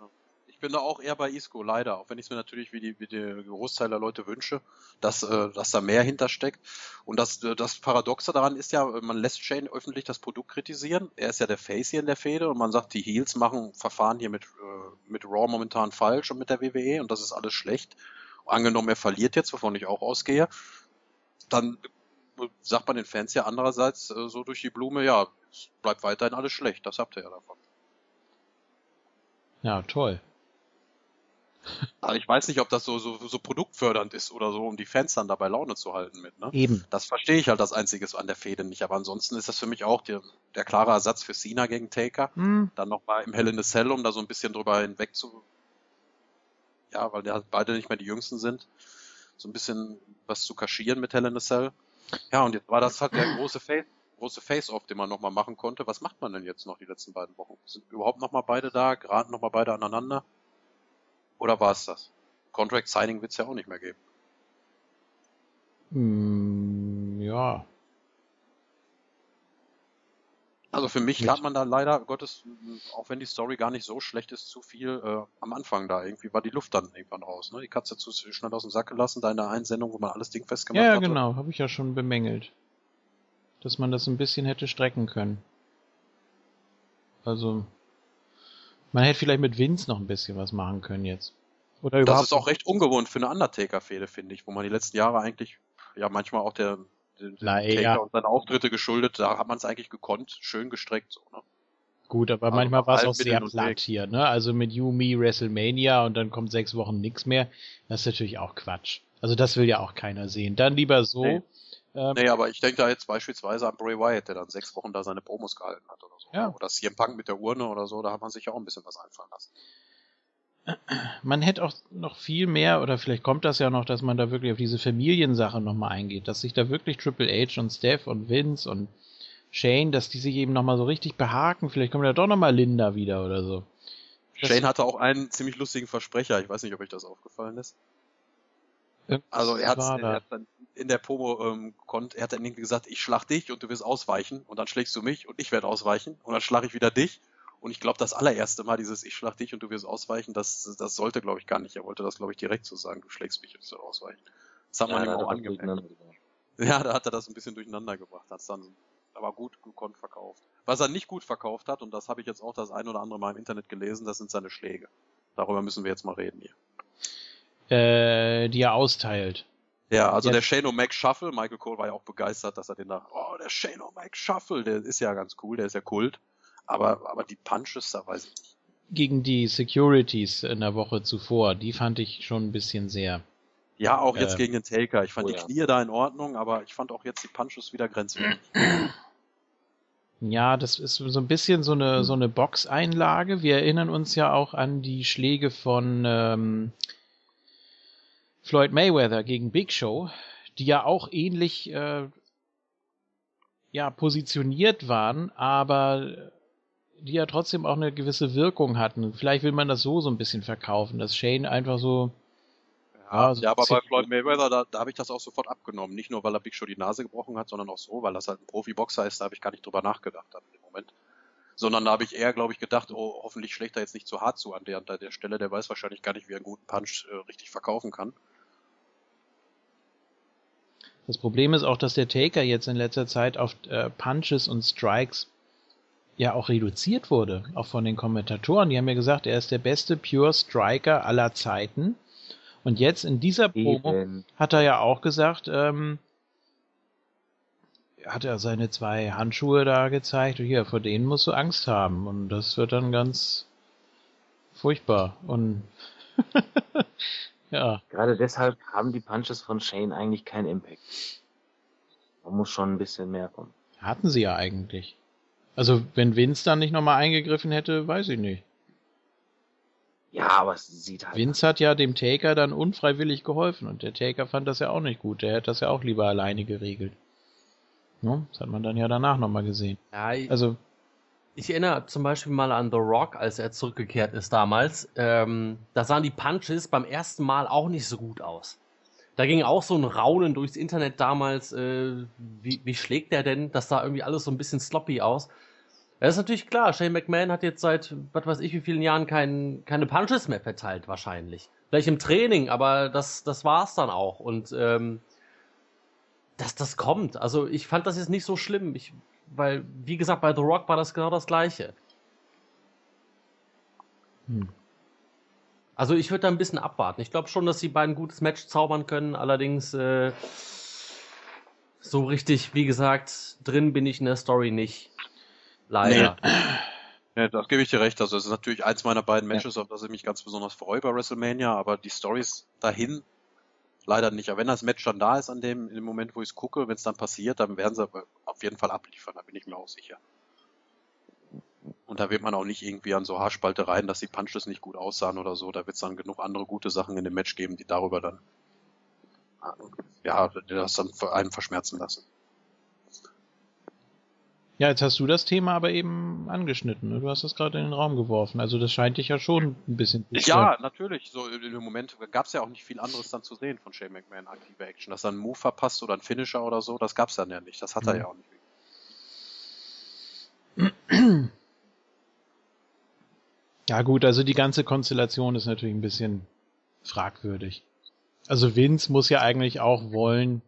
Ich bin da auch eher bei Isco, leider. Auch wenn ich es mir natürlich wie die, wie die Großteil der Leute wünsche, dass, äh, dass da mehr hintersteckt. Und das, äh, das Paradoxe daran ist ja, man lässt Shane öffentlich das Produkt kritisieren. Er ist ja der Face hier in der Fehde und man sagt, die Heels machen Verfahren hier mit, äh, mit Raw momentan falsch und mit der WWE und das ist alles schlecht. Angenommen, er verliert jetzt, wovon ich auch ausgehe, dann sagt man den Fans ja andererseits äh, so durch die Blume, ja, es bleibt weiterhin alles schlecht. Das habt ihr ja davon. Ja, toll. Aber ich weiß nicht, ob das so, so, so produktfördernd ist oder so, um die Fans dann dabei Laune zu halten mit. Ne? Eben. Das verstehe ich halt das Einzige an der Fehde nicht. Aber ansonsten ist das für mich auch der, der klare Ersatz für Cena gegen Taker. Hm. Dann nochmal im Hell in a Cell, um da so ein bisschen drüber hinweg zu. Ja, weil halt beide nicht mehr die Jüngsten sind. So ein bisschen was zu kaschieren mit Hell in a Cell. Ja, und jetzt war das halt der große Face große Face-Off, den man nochmal machen konnte. Was macht man denn jetzt noch die letzten beiden Wochen? Sind überhaupt nochmal beide da? Geraten nochmal beide aneinander? Oder war es das? Contract Signing wird es ja auch nicht mehr geben. Mm, ja. Also für mich hat man da leider Gottes, auch wenn die Story gar nicht so schlecht ist, zu viel äh, am Anfang da. Irgendwie war die Luft dann irgendwann raus. Ne? Die Katze zu schnell aus dem Sack gelassen, da in der Einsendung, wo man alles Ding festgemacht hat. Ja, hatte. genau, habe ich ja schon bemängelt. Dass man das ein bisschen hätte strecken können. Also, man hätte vielleicht mit Vince noch ein bisschen was machen können jetzt. Oder das ist auch recht ungewohnt für eine Undertaker-Fehde, finde ich, wo man die letzten Jahre eigentlich, ja, manchmal auch der, der Taker ja. und seine Auftritte geschuldet, da hat man es eigentlich gekonnt, schön gestreckt, so, ne? Gut, aber also manchmal war es auch sehr platt hier, ne? Also mit Yumi WrestleMania und dann kommt sechs Wochen nichts mehr. Das ist natürlich auch Quatsch. Also das will ja auch keiner sehen. Dann lieber so. Nee, ähm, nee aber ich denke da jetzt beispielsweise an Bray Wyatt, der dann sechs Wochen da seine Promos gehalten hat oder. Ja. Oder CM Punk mit der Urne oder so, da hat man sich ja auch ein bisschen was einfallen lassen man hätte auch noch viel mehr, oder vielleicht kommt das ja noch, dass man da wirklich auf diese Familiensache nochmal eingeht, dass sich da wirklich Triple H und Steph und Vince und Shane, dass die sich eben nochmal so richtig behaken. Vielleicht kommt ja doch nochmal Linda wieder oder so. Das Shane hatte auch einen ziemlich lustigen Versprecher. Ich weiß nicht, ob euch das aufgefallen ist. Also er hat, er hat dann in der Promo ähm, konnt, er hat dann irgendwie gesagt, ich schlag dich und du wirst ausweichen und dann schlägst du mich und ich werde ausweichen und dann schlag ich wieder dich und ich glaube, das allererste Mal dieses Ich schlag dich und du wirst ausweichen, das, das sollte, glaube ich, gar nicht. Er wollte das, glaube ich, direkt so sagen, du schlägst mich und du wirst ausweichen. Das hat ja, man ihm auch angemerkt. Ja, da hat er das ein bisschen durcheinander gebracht. Hat's dann aber gut gekonnt verkauft. Was er nicht gut verkauft hat, und das habe ich jetzt auch das ein oder andere Mal im Internet gelesen, das sind seine Schläge. Darüber müssen wir jetzt mal reden hier. Äh, die er austeilt. Ja, also der Shane O'Mac Shuffle, Michael Cole war ja auch begeistert, dass er den da, oh, der Shane O'Mac Shuffle, der ist ja ganz cool, der ist ja Kult. Aber, aber die Punches, da weiß ich nicht. Gegen die Securities in der Woche zuvor, die fand ich schon ein bisschen sehr. Ja, auch jetzt äh, gegen den Taker. Ich fand oh, die Knie da in Ordnung, aber ich fand auch jetzt die Punches wieder grenzwertig. [CLEARS THROAT] Ja, das ist so ein bisschen so eine, so eine Boxeinlage. Wir erinnern uns ja auch an die Schläge von ähm, Floyd Mayweather gegen Big Show, die ja auch ähnlich äh, ja, positioniert waren, aber die ja trotzdem auch eine gewisse Wirkung hatten. Vielleicht will man das so so ein bisschen verkaufen, dass Shane einfach so. Ja, so ja aber bei Floyd Mayweather, da, da habe ich das auch sofort abgenommen. Nicht nur, weil er Big Show die Nase gebrochen hat, sondern auch so, weil das halt ein Profiboxer ist, da habe ich gar nicht drüber nachgedacht dann im Moment. Sondern da habe ich eher, glaube ich, gedacht, oh, hoffentlich schlägt er jetzt nicht zu hart zu an der, an der Stelle. Der weiß wahrscheinlich gar nicht, wie er einen guten Punch äh, richtig verkaufen kann. Das Problem ist auch, dass der Taker jetzt in letzter Zeit auf äh, Punches und Strikes ja auch reduziert wurde, auch von den Kommentatoren. Die haben ja gesagt, er ist der beste Pure Striker aller Zeiten. Und jetzt in dieser Promo Eben. hat er ja auch gesagt, ähm, hat er seine zwei Handschuhe da gezeigt, hier, vor denen musst du Angst haben. Und das wird dann ganz furchtbar. Und [LAUGHS] ja. Gerade deshalb haben die Punches von Shane eigentlich keinen Impact. Man muss schon ein bisschen mehr kommen. Hatten sie ja eigentlich. Also, wenn Vince dann nicht nochmal eingegriffen hätte, weiß ich nicht. Ja, aber es sieht halt. Vince hat ja dem Taker dann unfreiwillig geholfen und der Taker fand das ja auch nicht gut. Der hätte das ja auch lieber alleine geregelt. No, das hat man dann ja danach nochmal gesehen. Ja, ich, also. Ich erinnere zum Beispiel mal an The Rock, als er zurückgekehrt ist damals. Ähm, da sahen die Punches beim ersten Mal auch nicht so gut aus. Da ging auch so ein Raunen durchs Internet damals. Äh, wie, wie schlägt der denn? Das sah irgendwie alles so ein bisschen sloppy aus. Das ist natürlich klar. Shane McMahon hat jetzt seit, was weiß ich, wie vielen Jahren kein, keine Punches mehr verteilt, wahrscheinlich. Vielleicht im Training, aber das, das war's dann auch. Und ähm, dass das kommt. Also ich fand das jetzt nicht so schlimm. Ich, weil, wie gesagt, bei The Rock war das genau das Gleiche. Hm. Also ich würde da ein bisschen abwarten. Ich glaube schon, dass die beiden ein gutes Match zaubern können. Allerdings äh, so richtig, wie gesagt, drin bin ich in der Story nicht. Leider. Nee. Ja, das gebe ich dir recht. Also es ist natürlich eins meiner beiden Matches, ja. auf das ich mich ganz besonders freue bei WrestleMania, aber die Stories dahin leider nicht. Aber wenn das Match dann da ist an dem, in dem Moment, wo ich es gucke, wenn es dann passiert, dann werden sie auf jeden Fall abliefern, da bin ich mir auch sicher. Und da wird man auch nicht irgendwie an so Haarspaltereien, dass die Punches nicht gut aussahen oder so. Da wird es dann genug andere gute Sachen in dem Match geben, die darüber dann, ja, das dann einen verschmerzen lassen. Ja, jetzt hast du das Thema aber eben angeschnitten. Ne? Du hast das gerade in den Raum geworfen. Also das scheint dich ja schon ein bisschen zu Ja, natürlich. So im Moment gab es ja auch nicht viel anderes dann zu sehen von Shane McMahon aktive Action. Dass er einen Move verpasst oder einen Finisher oder so, das gab es dann ja nicht. Das hat mhm. er ja auch nicht. [CLEARS THROAT] Ja gut, also die ganze Konstellation ist natürlich ein bisschen fragwürdig. Also Vince muss ja eigentlich auch wollen,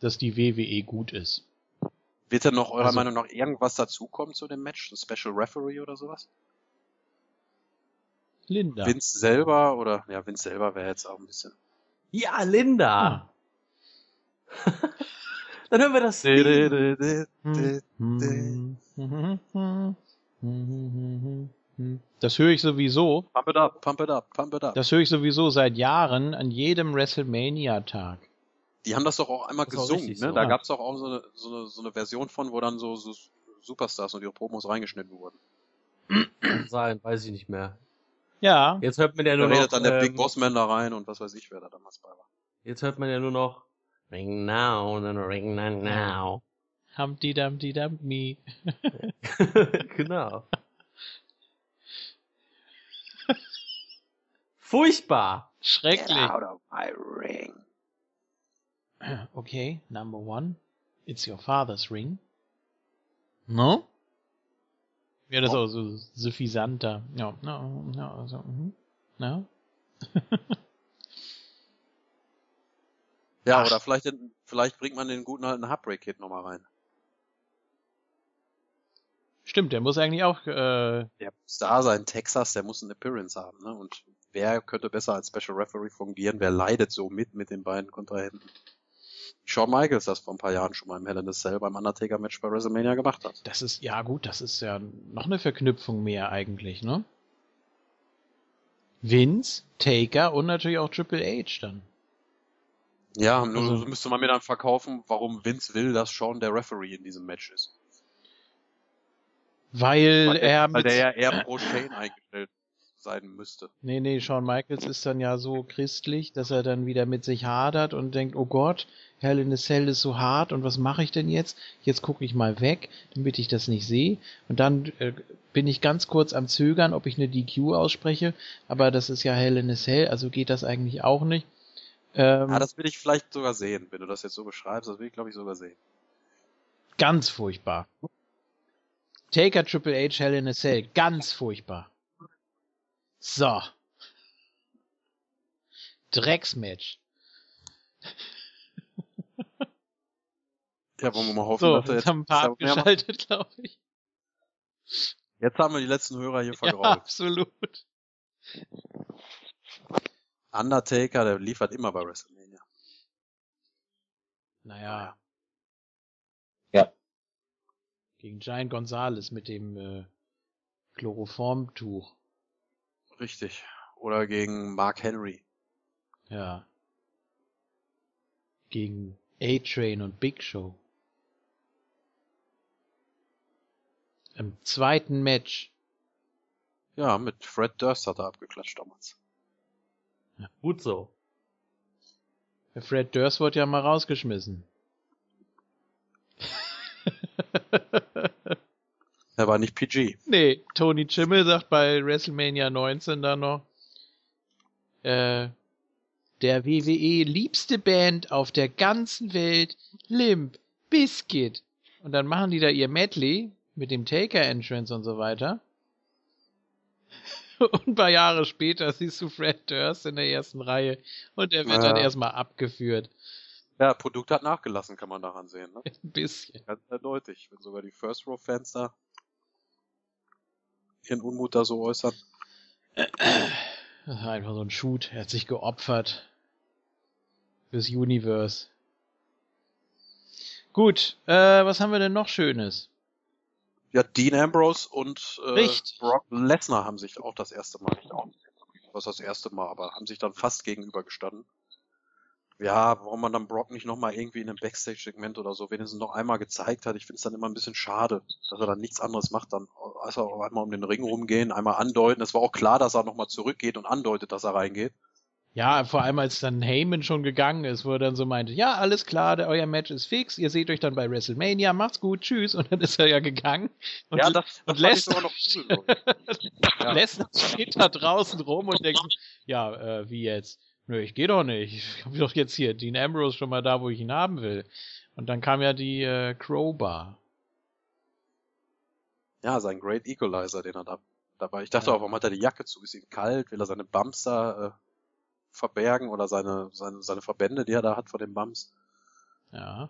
dass die WWE gut ist. Wird denn noch eurer also, Meinung nach irgendwas dazukommen zu dem Match? Ein Special Referee oder sowas? Linda. Vince selber oder ja, Vince selber wäre jetzt auch ein bisschen. Ja, Linda! Hm. [LAUGHS] Dann hören wir das. Das höre ich sowieso. Pump it up, pump it up, pump it up. Das höre ich sowieso seit Jahren an jedem WrestleMania-Tag. Die haben das doch auch einmal das gesungen, auch ne? So, da ja. gab es doch auch so eine, so, eine, so eine Version von, wo dann so, so Superstars und ihre Promos reingeschnitten wurden. Sein, weiß ich nicht mehr. Ja. Jetzt hört man ja nur da noch. redet dann der ähm, Big Bossman da rein und was weiß ich, wer da damals bei war. Jetzt hört man ja nur noch Ring now, then ring now. now. Humpty Dumpty Dumpty. genau. [LAUGHS] Furchtbar. Schrecklich. Get out of my ring. [CLEARS THROAT] Okay, number one. It's your father's ring. No? Ja, das ist auch so suffisanter. Ja, no, no, also, mhm. no. [LAUGHS] ja, Ach. oder vielleicht, vielleicht bringt man den guten alten Heartbreak-Kit nochmal rein. Stimmt, der muss eigentlich auch. Äh... Der muss da sein, Texas, der muss eine Appearance haben, ne? Und wer könnte besser als Special Referee fungieren? Wer leidet so mit mit den beiden Kontrahenten? Shawn Michaels das vor ein paar Jahren schon mal im Hell in a Cell beim Undertaker-Match bei WrestleMania gemacht hat. Das ist, ja gut, das ist ja noch eine Verknüpfung mehr eigentlich, ne? Vince, Taker und natürlich auch Triple H dann. Ja, nur also, müsste man mir dann verkaufen, warum Vince will, dass Shawn der Referee in diesem Match ist. Weil, weil er weil der ja eher pro Shane eingestellt sein müsste. Nee, nee, Shawn Michaels ist dann ja so christlich, dass er dann wieder mit sich hadert und denkt, oh Gott, Hell in a Cell ist so hart und was mache ich denn jetzt? Jetzt gucke ich mal weg, damit ich das nicht sehe. Und dann äh, bin ich ganz kurz am Zögern, ob ich eine DQ ausspreche, aber das ist ja Hell in a Cell, also geht das eigentlich auch nicht. Ähm, ja, das will ich vielleicht sogar sehen, wenn du das jetzt so beschreibst, das will ich glaube ich sogar sehen. Ganz furchtbar. Taker Triple H Hell in a Cell. Ganz furchtbar. So. Drecksmatch. Ja, wollen wir mal hoffen, so, dass er jetzt, haben ein paar abgeschaltet, glaube ich. Jetzt haben wir die letzten Hörer hier vergrault. Ja, absolut. Undertaker, der liefert immer bei WrestleMania. Naja. Ja gegen Giant Gonzalez mit dem äh, Chloroformtuch. Richtig. Oder gegen Mark Henry. Ja. Gegen A-Train und Big Show. Im zweiten Match. Ja, mit Fred Durst hat er abgeklatscht damals. Ja, gut so. Fred Durst wurde ja mal rausgeschmissen. [LAUGHS] er war nicht PG. Nee, Tony Chimmel sagt bei WrestleMania 19 da noch, äh, der WWE liebste Band auf der ganzen Welt, Limp Biscuit. Und dann machen die da ihr Medley mit dem Taker-Entrance und so weiter. [LAUGHS] Und ein paar Jahre später siehst du Fred Durst in der ersten Reihe und er wird ja. dann erstmal abgeführt. Ja, Produkt hat nachgelassen, kann man daran sehen. Ne? [LAUGHS] Ein bisschen. Ganz eindeutig, wenn sogar die First Row Fans da ihren Unmut da so äußern. Das war einfach so ein Shoot. Er hat sich geopfert. Fürs Universe. Gut, äh, was haben wir denn noch Schönes? Ja, Dean Ambrose und äh, Brock Lesnar haben sich auch das erste Mal, nicht auch, was das erste Mal, aber haben sich dann fast gegenübergestanden. Ja, warum man dann Brock nicht nochmal irgendwie in einem Backstage-Segment oder so wenigstens noch einmal gezeigt hat, ich finde es dann immer ein bisschen schade, dass er dann nichts anderes macht, dann also einmal um den Ring rumgehen, einmal andeuten. Es war auch klar, dass er nochmal zurückgeht und andeutet, dass er reingeht. Ja, vor allem als dann Heyman schon gegangen ist, wo er dann so meinte, ja, alles klar, der, euer Match ist fix, ihr seht euch dann bei WrestleMania, macht's gut, tschüss. Und dann ist er ja gegangen. Und, ja, das, und lässt noch cool, [LAUGHS] ja. lässt steht da draußen rum und denkt, ja, äh, wie jetzt? Nö, ich geh doch nicht. Ich [LAUGHS] hab doch jetzt hier Dean Ambrose schon mal da, wo ich ihn haben will. Und dann kam ja die äh, Crowbar. Ja, sein Great Equalizer, den er da dabei. Ich dachte ja. auch, warum hat er die Jacke zu? Ist ihm kalt? Will er seine Bumps da äh, verbergen oder seine, seine, seine Verbände, die er da hat vor den Bums. Ja.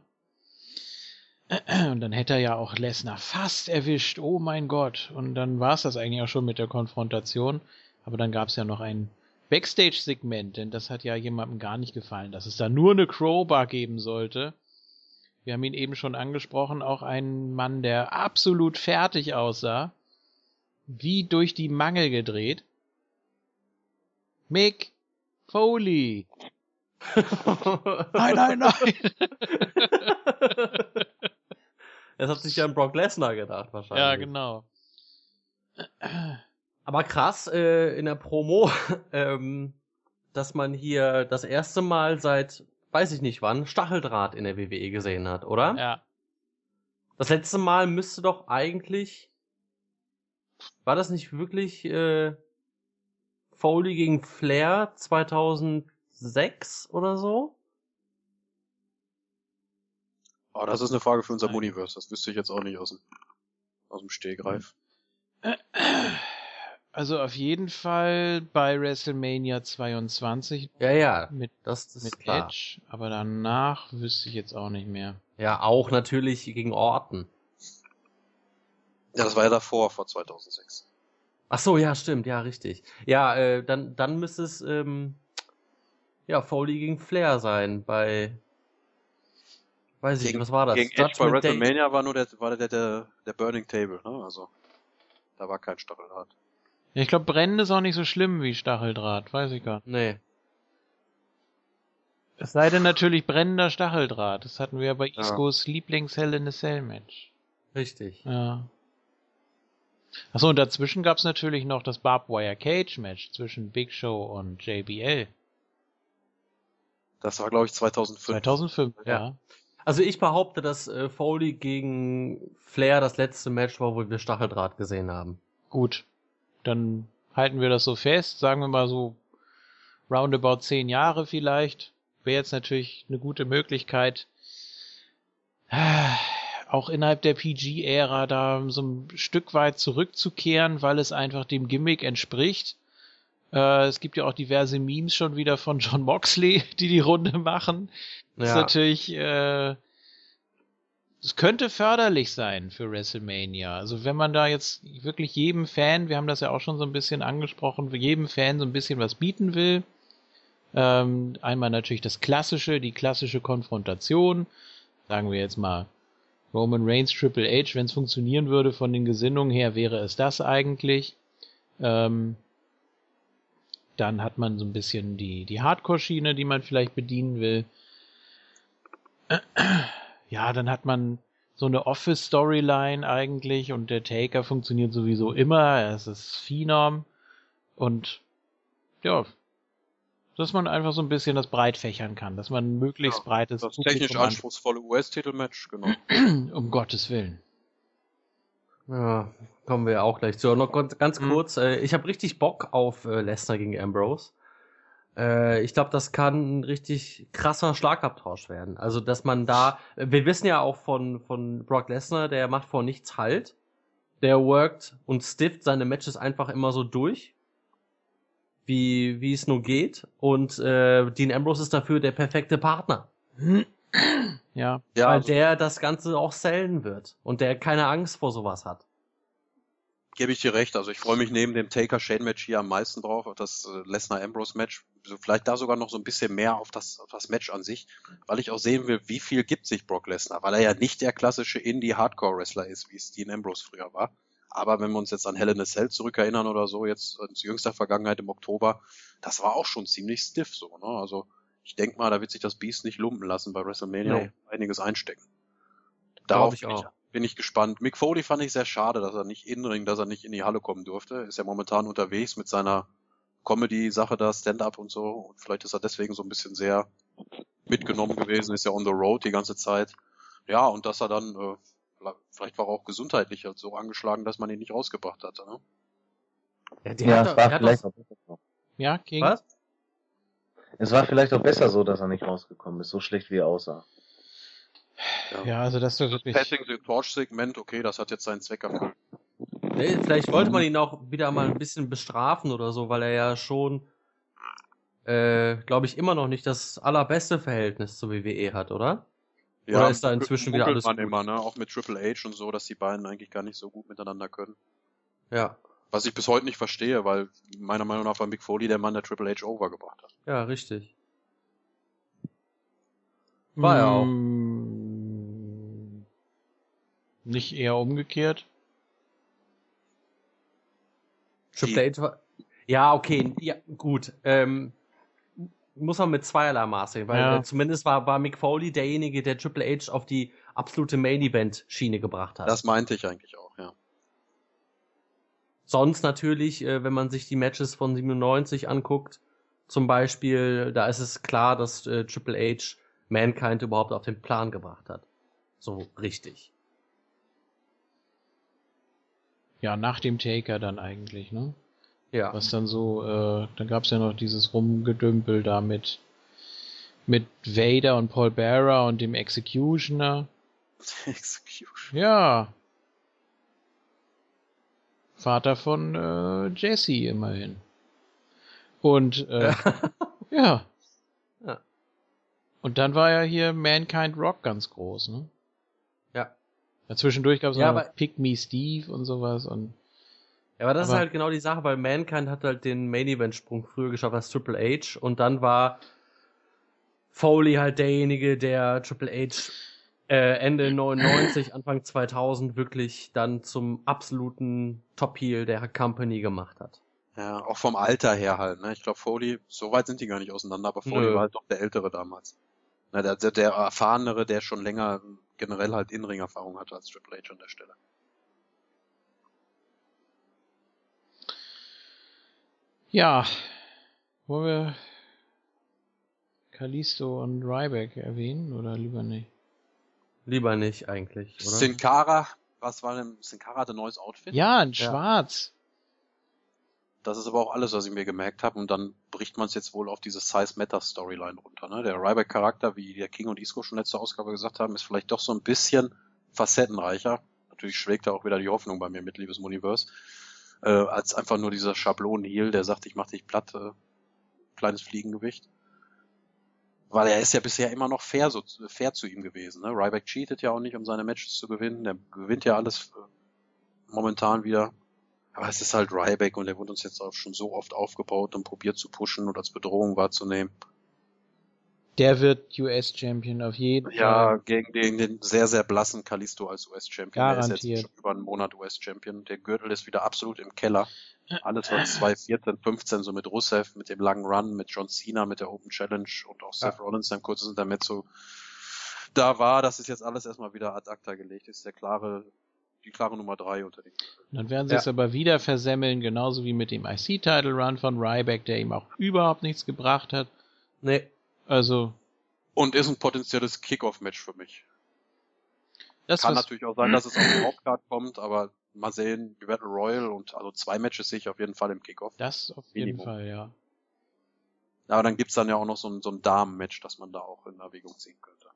[CLEARS THROAT] Und dann hätte er ja auch Lesnar fast erwischt. Oh mein Gott. Und dann war es das eigentlich auch schon mit der Konfrontation. Aber dann gab es ja noch ein Backstage-Segment, denn das hat ja jemandem gar nicht gefallen, dass es da nur eine Crowbar geben sollte. Wir haben ihn eben schon angesprochen, auch ein Mann, der absolut fertig aussah. Wie durch die Mangel gedreht. Mick, Foley. [LAUGHS] nein, nein, nein. [LAUGHS] Das hat sich ja an Brock Lesnar gedacht, wahrscheinlich. Ja, genau. Aber krass, äh, in der Promo, [LAUGHS] ähm, dass man hier das erste Mal seit, weiß ich nicht wann, Stacheldraht in der WWE gesehen hat, oder? Ja. Das letzte Mal müsste doch eigentlich, war das nicht wirklich, äh, Foley gegen Flair 2006 oder so? Oh, das ist eine Frage für unser Universe. Das wüsste ich jetzt auch nicht aus dem, aus dem Stehgreif. Also auf jeden Fall bei WrestleMania 22. Ja, ja. Mit, das ist mit klar. Edge. Aber danach wüsste ich jetzt auch nicht mehr. Ja, auch natürlich gegen Orton. Ja, das war ja davor, vor 2006. Ach so, ja, stimmt, ja, richtig. Ja, äh, dann, dann müsste es, ähm, ja, Foley gegen Flair sein bei, weiß ich nicht, was war das? Gegen Edge bei WrestleMania war nur der, war der, der, der Burning Table, ne, also, da war kein Stacheldraht. Ja, ich glaube, Brennen ist auch nicht so schlimm wie Stacheldraht, weiß ich gar nicht. Nee. Es sei denn natürlich brennender Stacheldraht. Das hatten wir ja bei ja. Iscos Lieblings-Hell in a Cell Match. Richtig. Ja. Achso, und dazwischen gab es natürlich noch das Barbed Wire Cage Match zwischen Big Show und JBL. Das war, glaube ich, 2005. 2005, ja. ja. Also ich behaupte, dass äh, Foley gegen Flair das letzte Match war, wo wir Stacheldraht gesehen haben. Gut. Dann halten wir das so fest. Sagen wir mal so roundabout zehn Jahre vielleicht. Wäre jetzt natürlich eine gute Möglichkeit auch innerhalb der PG-Ära da so ein Stück weit zurückzukehren, weil es einfach dem Gimmick entspricht. Äh, es gibt ja auch diverse Memes schon wieder von John Moxley, [LAUGHS] die die Runde machen. Das ja. ist natürlich, äh, es könnte förderlich sein für WrestleMania. Also wenn man da jetzt wirklich jedem Fan, wir haben das ja auch schon so ein bisschen angesprochen, für jedem Fan so ein bisschen was bieten will. Ähm, einmal natürlich das Klassische, die klassische Konfrontation. Sagen wir jetzt mal Roman Reigns Triple H, wenn es funktionieren würde von den Gesinnungen her, wäre es das eigentlich. Ähm, dann hat man so ein bisschen die, die Hardcore-Schiene, die man vielleicht bedienen will. Ja, dann hat man so eine Office-Storyline eigentlich und der Taker funktioniert sowieso immer. Es ist Phenom und ja, dass man einfach so ein bisschen das breit fächern kann, dass man möglichst ja, breites Das technisch anspruchsvolle US-Titelmatch, genau. [CLEARS THROAT] um Gottes Willen. Ja, kommen wir auch gleich zu. Noch ganz mhm. kurz, äh, ich habe richtig Bock auf äh, Lesnar gegen Ambrose. Äh, ich glaube, das kann ein richtig krasser Schlagabtausch werden. Also, dass man da, wir wissen ja auch von, von Brock Lesnar, der macht vor nichts Halt. der workt und stifft seine Matches einfach immer so durch, wie, wie es nur geht. Und äh, Dean Ambrose ist dafür der perfekte Partner. [CLEARS THROAT] Ja. ja weil also, der das Ganze auch sellen wird und der keine Angst vor sowas hat. Gebe ich dir recht. Also ich freue mich neben dem Taker Shane Match hier am meisten drauf, auf das äh, Lesnar Ambrose Match. So vielleicht da sogar noch so ein bisschen mehr auf das, auf das Match an sich, weil ich auch sehen will, wie viel gibt sich Brock Lesnar, weil er ja nicht der klassische Indie Hardcore Wrestler ist, wie es Dean Ambrose früher war. Aber wenn wir uns jetzt an Hell in a Cell zurückerinnern oder so, jetzt zu jüngster Vergangenheit im Oktober, das war auch schon ziemlich stiff so, ne? Also ich denke mal, da wird sich das Beast nicht lumpen lassen bei WrestleMania nee. einiges einstecken. Darauf ich auch bin ich gespannt. Mick Foley fand ich sehr schade, dass er nicht in Ring, dass er nicht in die Halle kommen durfte. Ist ja momentan unterwegs mit seiner Comedy-Sache da, Stand-up und so. Und vielleicht ist er deswegen so ein bisschen sehr mitgenommen gewesen, ist ja on the road die ganze Zeit. Ja, und dass er dann, äh, vielleicht war er auch gesundheitlich halt so angeschlagen, dass man ihn nicht rausgebracht hatte. Ne? Ja, ja es war vielleicht auch besser so. Ja, gegen... Was? Es war vielleicht auch besser so, dass er nicht rausgekommen ist, so schlecht wie er aussah. Ja, ja also das ist wirklich. Passing the Torch Segment, okay, das hat jetzt seinen Zweck erfüllt. Nee, vielleicht wollte man ihn auch wieder mal ein bisschen bestrafen oder so, weil er ja schon, äh, glaube ich, immer noch nicht das allerbeste Verhältnis zur WWE hat, oder? Ja, oder ist da inzwischen wieder alles man gut? immer, ne? Auch mit Triple H und so, dass die beiden eigentlich gar nicht so gut miteinander können. Ja. Was ich bis heute nicht verstehe, weil meiner Meinung nach war Mick Foley der Mann, der Triple H overgebracht hat. Ja, richtig. War er auch. Hm. Nicht eher umgekehrt? Triple H war. Ja, okay, ja, gut. Ähm, muss man mit zweierlei Maß sehen, weil ja. äh, zumindest war, war Mick Foley derjenige, der Triple H auf die absolute Main-Event-Schiene gebracht hat. Das meinte ich eigentlich auch, ja. Sonst natürlich, äh, wenn man sich die Matches von 97 anguckt, zum Beispiel, da ist es klar, dass äh, Triple H Mankind überhaupt auf den Plan gebracht hat. So richtig. Ja, nach dem Taker dann eigentlich, ne? Ja. Was dann so, äh, dann gab's ja noch dieses Rumgedümpel da mit, mit Vader und Paul Bearer und dem Executioner. [LAUGHS] Execution. Ja. Vater von äh, Jesse immerhin. Und äh, [LAUGHS] ja. ja. Und dann war ja hier Mankind Rock ganz groß, ne? Zwischendurch gab es ja, noch Pick Me Steve und sowas und. Ja, aber das aber ist halt genau die Sache, weil Mankind hat halt den Main Event Sprung früher geschafft als Triple H und dann war Foley halt derjenige, der Triple H äh, Ende 99, Anfang 2000 wirklich dann zum absoluten Top Heel der Company gemacht hat. Ja, auch vom Alter her halt, ne? Ich glaube Foley, so weit sind die gar nicht auseinander, aber Foley Nö. war halt doch der Ältere damals. Na, der, der, der Erfahrenere, der schon länger generell halt In-Ring-Erfahrung hatte als Triple H an der Stelle. Ja, wollen wir Kalisto und Ryback erwähnen oder lieber nicht? Lieber nicht eigentlich, oder? Sin Cara, was war denn? Sin Cara hatte ein neues Outfit? Ja, in schwarz. Das ist aber auch alles, was ich mir gemerkt habe. Und dann bricht man es jetzt wohl auf diese Size Matter Storyline runter. Ne? Der Ryback-Charakter, wie der King und Isco schon letzte Ausgabe gesagt haben, ist vielleicht doch so ein bisschen facettenreicher. Natürlich schlägt da auch wieder die Hoffnung bei mir mit, liebes Universe. Äh, als einfach nur dieser Schablonen-Heal, der sagt, ich mach dich platt, äh, kleines Fliegengewicht. Weil er ist ja bisher immer noch fair, so, fair zu ihm gewesen. Ne? Ryback cheatet ja auch nicht, um seine Matches zu gewinnen. Der gewinnt ja alles äh, momentan wieder aber es ist halt Ryback und der wurde uns jetzt auch schon so oft aufgebaut und probiert zu pushen und als Bedrohung wahrzunehmen. Der wird US-Champion auf jeden ja, Fall. Ja, gegen den, den sehr, sehr blassen Kalisto als US-Champion. Der ist jetzt schon über einen Monat US-Champion. Der Gürtel ist wieder absolut im Keller. Alles was [CLEARS THROAT] 2014, 15 so mit Rusev, mit dem langen Run, mit John Cena, mit der Open Challenge und auch Seth ja. Rollins, sein kurzes Intermezzo da war, das ist jetzt alles erstmal wieder ad acta gelegt. Ist der klare die klare Nummer drei unter den. Dann werden sie ja. es aber wieder versemmeln, genauso wie mit dem IC-Title Run von Ryback, der ihm auch überhaupt nichts gebracht hat. Nee. Also. Und ist ein potenzielles Kickoff-Match für mich. Das Kann natürlich auch sein, dass es auf den Hauptcard kommt, aber mal sehen, die Battle Royal und also zwei Matches sehe ich auf jeden Fall im Kickoff. Das auf Minimum. jeden Fall, ja. Aber dann gibt's dann ja auch noch so ein, so ein Damen-Match, das man da auch in Erwägung ziehen könnte.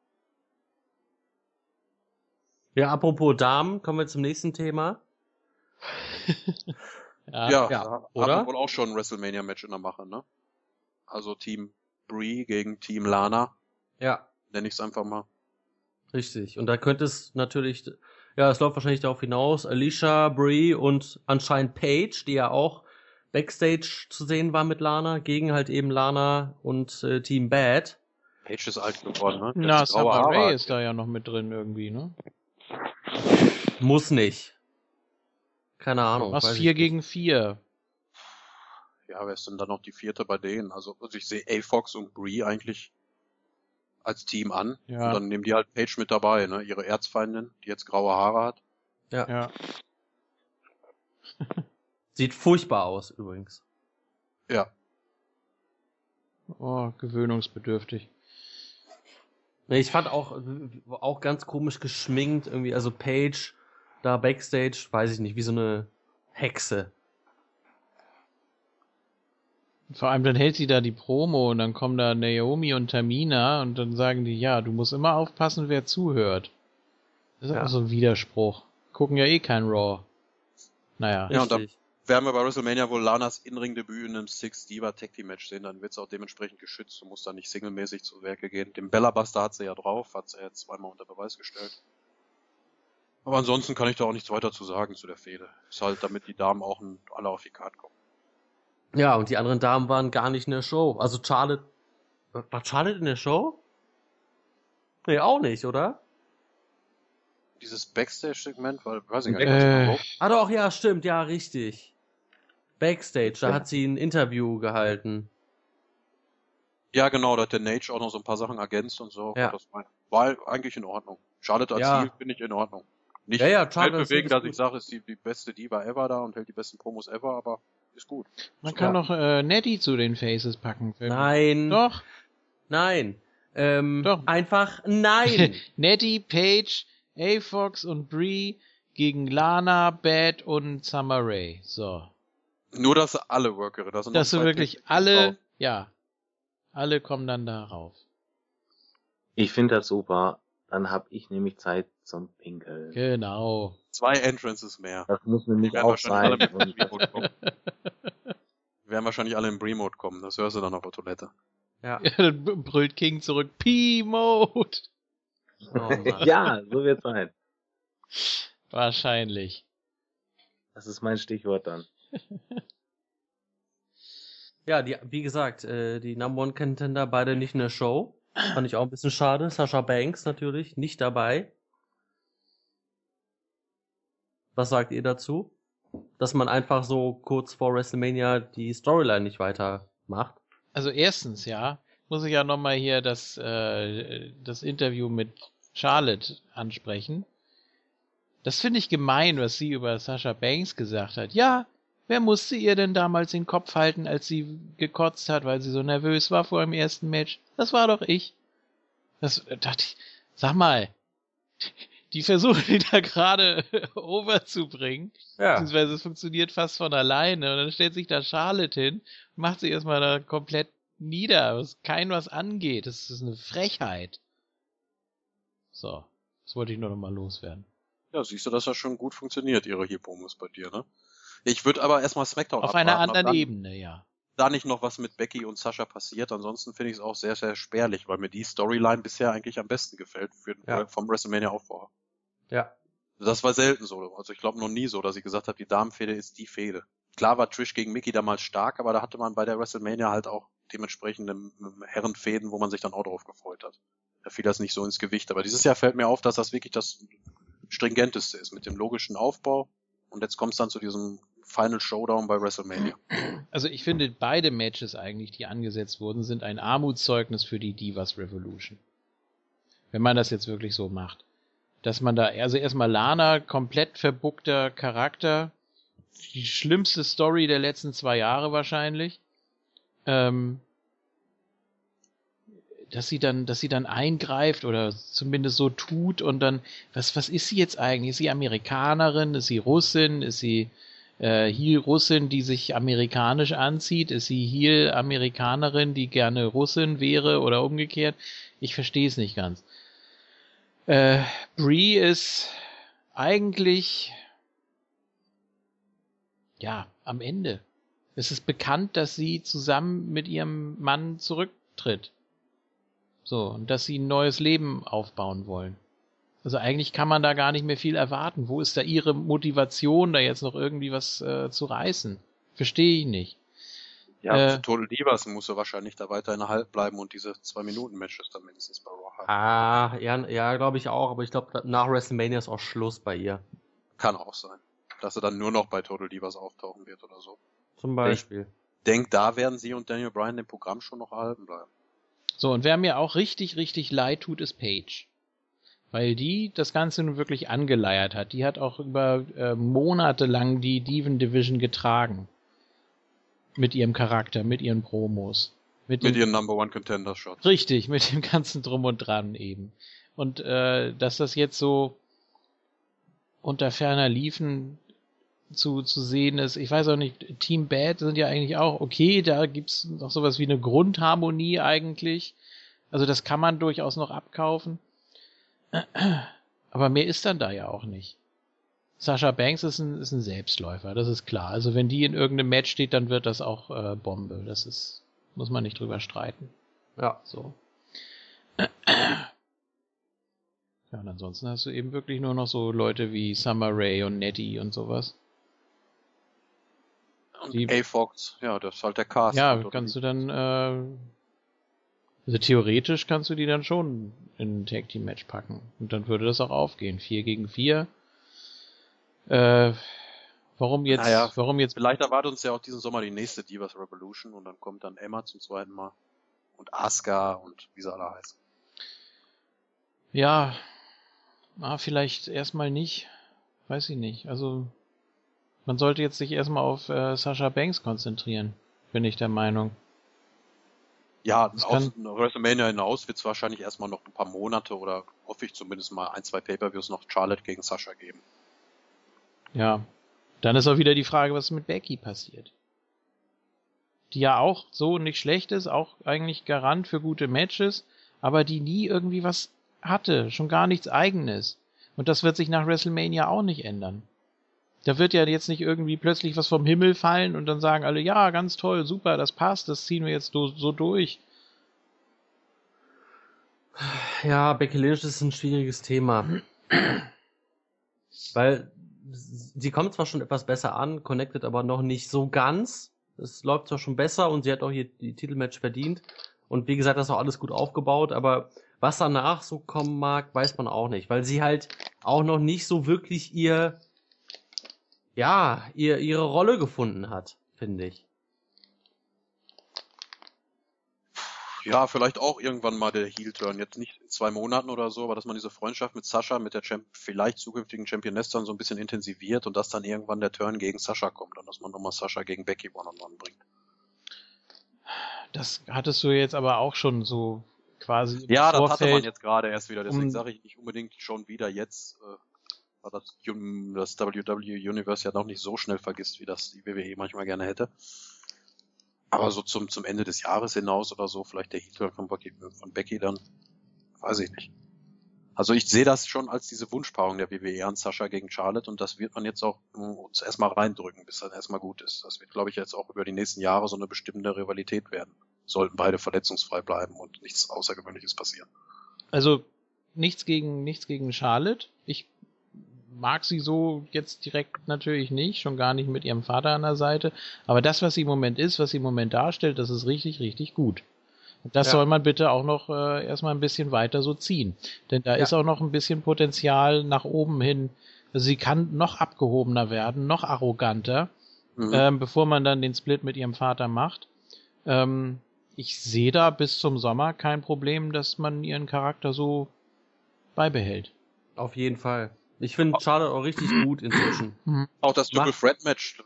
Ja, apropos Damen, kommen wir zum nächsten Thema. [LAUGHS] ja, ja, ja oder? wohl auch schon ein WrestleMania-Match in der Mache, ne? Also Team Brie gegen Team Lana. Ja. Nenne ich es einfach mal. Richtig. Und da könnte es natürlich, ja, es läuft wahrscheinlich darauf hinaus, Alicia, Brie und anscheinend Paige, die ja auch Backstage zu sehen war mit Lana, gegen halt eben Lana und äh, Team Bad. Paige ist alt geworden, ne? Na, Summer Ray ist da ja noch mit drin irgendwie, ne? Muss nicht. Keine Ahnung. Was vier gegen vier. Ja, wer ist denn dann noch die vierte bei denen? Also, also ich sehe A-Fox und Brie eigentlich als Team an. Ja. Und dann nehmen die halt Paige mit dabei, ne? Ihre Erzfeindin, die jetzt graue Haare hat. Ja. ja. [LAUGHS] Sieht furchtbar aus, übrigens. Ja. Oh, gewöhnungsbedürftig. Ich fand auch, auch ganz komisch geschminkt, irgendwie, also Paige da Backstage, weiß ich nicht, wie so eine Hexe. Vor allem dann hält sie da die Promo und dann kommen da Naomi und Tamina und dann sagen die, ja, du musst immer aufpassen, wer zuhört. Das ist ja. auch so ein Widerspruch. Gucken ja eh kein Raw. Naja. Ja, und dann werden wir bei WrestleMania wohl Lanas Inring-Debüt in einem Six-Diva Tag Team Match sehen, dann wird es auch dementsprechend geschützt und muss dann nicht singlemäßig zu Werke gehen. Den Bella Buster hat sie ja drauf, hat sie ja zweimal unter Beweis gestellt. Aber ansonsten kann ich da auch nichts weiter zu sagen zu der Fehde. Ist halt, damit die Damen auch alle auf die Karte kommen. Ja, und die anderen Damen waren gar nicht in der Show. Also Charlotte. War Charlotte in der Show? Nee, auch nicht, oder? Dieses Backstage-Segment, weil, weiß ich gar nicht, äh. was Ah doch, ja, stimmt, ja, richtig. Backstage, da hat sie ein Interview gehalten. Ja, genau, da hat der Nage auch noch so ein paar Sachen ergänzt und so. Ja. Das war eigentlich in Ordnung. Charlotte als ja. Ziel finde ich in Ordnung. Nicht ja, ja, Charlotte bewegen, dass ich sage, ist die, die beste Diva ever da und hält die besten Promos ever, aber ist gut. Man kann doch äh, Nettie zu den Faces packen. Nein. Doch. Nein. Ähm, doch. Einfach nein. [LAUGHS] Nettie, Paige, A-Fox und Brie gegen Lana, Bad und Summer Rae. So. Nur, dass alle Workere, das sind Dass du wirklich alle, drauf. ja, alle kommen dann darauf. Ich finde das super. Dann hab ich nämlich Zeit zum Pinkeln. Genau. Zwei Entrances mehr. Das muss nämlich auch sein. Wir werden wahrscheinlich alle im Bremode kommen, das hörst du dann auf der Toilette. Ja. ja [LAUGHS] dann brüllt King zurück, P-Mode! Oh, [LAUGHS] ja, so wird's sein. Wahrscheinlich. Das ist mein Stichwort dann. Ja, die, wie gesagt, äh, die Number One Contender beide nicht in der Show. Fand ich auch ein bisschen schade. Sascha Banks natürlich nicht dabei. Was sagt ihr dazu? Dass man einfach so kurz vor WrestleMania die Storyline nicht weitermacht? Also erstens, ja, muss ich ja nochmal hier das, äh, das Interview mit Charlotte ansprechen. Das finde ich gemein, was sie über Sascha Banks gesagt hat. Ja, wer musste ihr denn damals den Kopf halten, als sie gekotzt hat, weil sie so nervös war vor dem ersten Match? Das war doch ich. Das dachte ich, sag mal, [LAUGHS] die versuchen ihn da gerade [LAUGHS] overzubringen. Ja. Beziehungsweise es funktioniert fast von alleine. Und dann stellt sich da Charlotte hin, macht sie erstmal da komplett nieder, was kein was angeht. Das ist eine Frechheit. So, das wollte ich nur noch mal loswerden. Ja, siehst du, dass das schon gut funktioniert, ihre Hippomus bei dir, ne? Ich würde aber erstmal SmackDown Auf einer anderen dann, Ebene, ja. Da nicht noch was mit Becky und Sascha passiert, ansonsten finde ich es auch sehr, sehr spärlich, weil mir die Storyline bisher eigentlich am besten gefällt für, ja. vom WrestleMania-Aufbau. Ja. Das war selten so. Also ich glaube noch nie so, dass ich gesagt habe, die Damenfehde ist die Fehde. Klar war Trish gegen Mickey damals stark, aber da hatte man bei der WrestleMania halt auch dementsprechende Herrenfäden, wo man sich dann auch drauf gefreut hat. Da fiel das nicht so ins Gewicht. Aber dieses Jahr fällt mir auf, dass das wirklich das stringenteste ist mit dem logischen Aufbau. Und jetzt kommt es dann zu diesem Final Showdown bei WrestleMania. Also ich finde, beide Matches eigentlich, die angesetzt wurden, sind ein Armutszeugnis für die Divas Revolution. Wenn man das jetzt wirklich so macht. Dass man da, also erstmal Lana, komplett verbuckter Charakter, die schlimmste Story der letzten zwei Jahre wahrscheinlich. Ähm, dass sie dann, dass sie dann eingreift oder zumindest so tut und dann, was, was ist sie jetzt eigentlich? Ist sie Amerikanerin? Ist sie Russin? Ist sie äh, Heel-Russin, die sich amerikanisch anzieht? Ist sie Heel-Amerikanerin, die gerne Russin wäre oder umgekehrt? Ich verstehe es nicht ganz. Äh, Brie ist eigentlich ja, am Ende. Es ist bekannt, dass sie zusammen mit ihrem Mann zurücktritt. So, und dass sie ein neues Leben aufbauen wollen. Also eigentlich kann man da gar nicht mehr viel erwarten. Wo ist da ihre Motivation, da jetzt noch irgendwie was äh, zu reißen? Verstehe ich nicht. Ja, äh, für Total Divas muss er wahrscheinlich da weiterhin halt bleiben und diese zwei Minuten Matches dann mindestens bei Raw haben. Ah, ja, ja, glaube ich auch, aber ich glaube nach WrestleMania ist auch Schluss bei ihr. Kann auch sein, dass er dann nur noch bei Total Divas auftauchen wird oder so. Zum Beispiel. Ich denke, da werden sie und Daniel Bryan dem Programm schon noch erhalten bleiben. So, und wer mir auch richtig, richtig leid tut, ist Paige. Weil die das Ganze nun wirklich angeleiert hat. Die hat auch über äh, Monate lang die Diven Division getragen. Mit ihrem Charakter, mit ihren Promos. Mit, mit ihren Number One Contender Shots. Richtig, mit dem ganzen Drum und Dran eben. Und äh, dass das jetzt so unter ferner Liefen zu, zu sehen ist. Ich weiß auch nicht, Team Bad sind ja eigentlich auch okay, da gibt's noch sowas wie eine Grundharmonie eigentlich. Also das kann man durchaus noch abkaufen. Aber mehr ist dann da ja auch nicht. Sascha Banks ist ein, ist ein Selbstläufer, das ist klar. Also wenn die in irgendeinem Match steht, dann wird das auch äh, Bombe. Das ist, muss man nicht drüber streiten. Ja, so. Ja, und ansonsten hast du eben wirklich nur noch so Leute wie Summer Ray und Nettie und sowas. Und A-Fox, ja, das ist halt der Cast. Ja, kannst du dann, äh, also theoretisch kannst du die dann schon in ein Tag Team Match packen. Und dann würde das auch aufgehen. Vier gegen vier. Äh, warum jetzt, naja, warum jetzt? Vielleicht erwartet uns ja auch diesen Sommer die nächste Divas Revolution und dann kommt dann Emma zum zweiten Mal. Und Asuka und wie sie alle heißen. Ja, ah, vielleicht erstmal nicht. Weiß ich nicht. Also, man sollte jetzt sich erstmal auf äh, Sascha Banks konzentrieren, bin ich der Meinung. Ja, das aus WrestleMania hinaus wird es wahrscheinlich erstmal noch ein paar Monate oder hoffe ich zumindest mal ein, zwei Pay-Per-Views noch Charlotte gegen Sascha geben. Ja. Dann ist auch wieder die Frage, was mit Becky passiert. Die ja auch so nicht schlecht ist, auch eigentlich Garant für gute Matches, aber die nie irgendwie was hatte, schon gar nichts eigenes. Und das wird sich nach WrestleMania auch nicht ändern. Da wird ja jetzt nicht irgendwie plötzlich was vom Himmel fallen und dann sagen alle, ja, ganz toll, super, das passt, das ziehen wir jetzt so, durch. Ja, Becky Lynch ist ein schwieriges Thema. Weil sie kommt zwar schon etwas besser an, connected aber noch nicht so ganz. Es läuft zwar schon besser und sie hat auch hier die Titelmatch verdient. Und wie gesagt, das ist auch alles gut aufgebaut, aber was danach so kommen mag, weiß man auch nicht, weil sie halt auch noch nicht so wirklich ihr, ja, ihr, ihre Rolle gefunden hat, finde ich. Ja, vielleicht auch irgendwann mal der Heel-Turn. Jetzt nicht in zwei Monaten oder so, aber dass man diese Freundschaft mit Sascha, mit der Champ vielleicht zukünftigen Championess dann so ein bisschen intensiviert und dass dann irgendwann der Turn gegen Sascha kommt und dass man nochmal Sascha gegen Becky one-on-one -on -one bringt. Das hattest du jetzt aber auch schon so quasi. Ja, das hatte man jetzt gerade erst wieder, deswegen um, sage ich nicht unbedingt schon wieder jetzt, äh, das, das WWE Universe ja noch nicht so schnell vergisst, wie das die WWE manchmal gerne hätte. Aber so zum, zum Ende des Jahres hinaus oder so, vielleicht der Heatwell von von Becky dann, weiß ich nicht. Also ich sehe das schon als diese Wunschpaarung der WWE an Sascha gegen Charlotte und das wird man jetzt auch uns erstmal reindrücken, bis dann erstmal gut ist. Das wird, glaube ich, jetzt auch über die nächsten Jahre so eine bestimmte Rivalität werden sollten beide verletzungsfrei bleiben und nichts Außergewöhnliches passieren. Also nichts gegen nichts gegen Charlotte. Ich mag sie so jetzt direkt natürlich nicht, schon gar nicht mit ihrem Vater an der Seite. Aber das, was sie im Moment ist, was sie im Moment darstellt, das ist richtig, richtig gut. Und das ja. soll man bitte auch noch äh, erstmal ein bisschen weiter so ziehen. Denn da ja. ist auch noch ein bisschen Potenzial nach oben hin. Also sie kann noch abgehobener werden, noch arroganter, mhm. ähm, bevor man dann den Split mit ihrem Vater macht. Ähm, ich sehe da bis zum Sommer kein Problem, dass man ihren Charakter so beibehält. Auf jeden Fall. Ich finde Charlotte auch richtig gut inzwischen. Mhm. Auch das Double Threat Match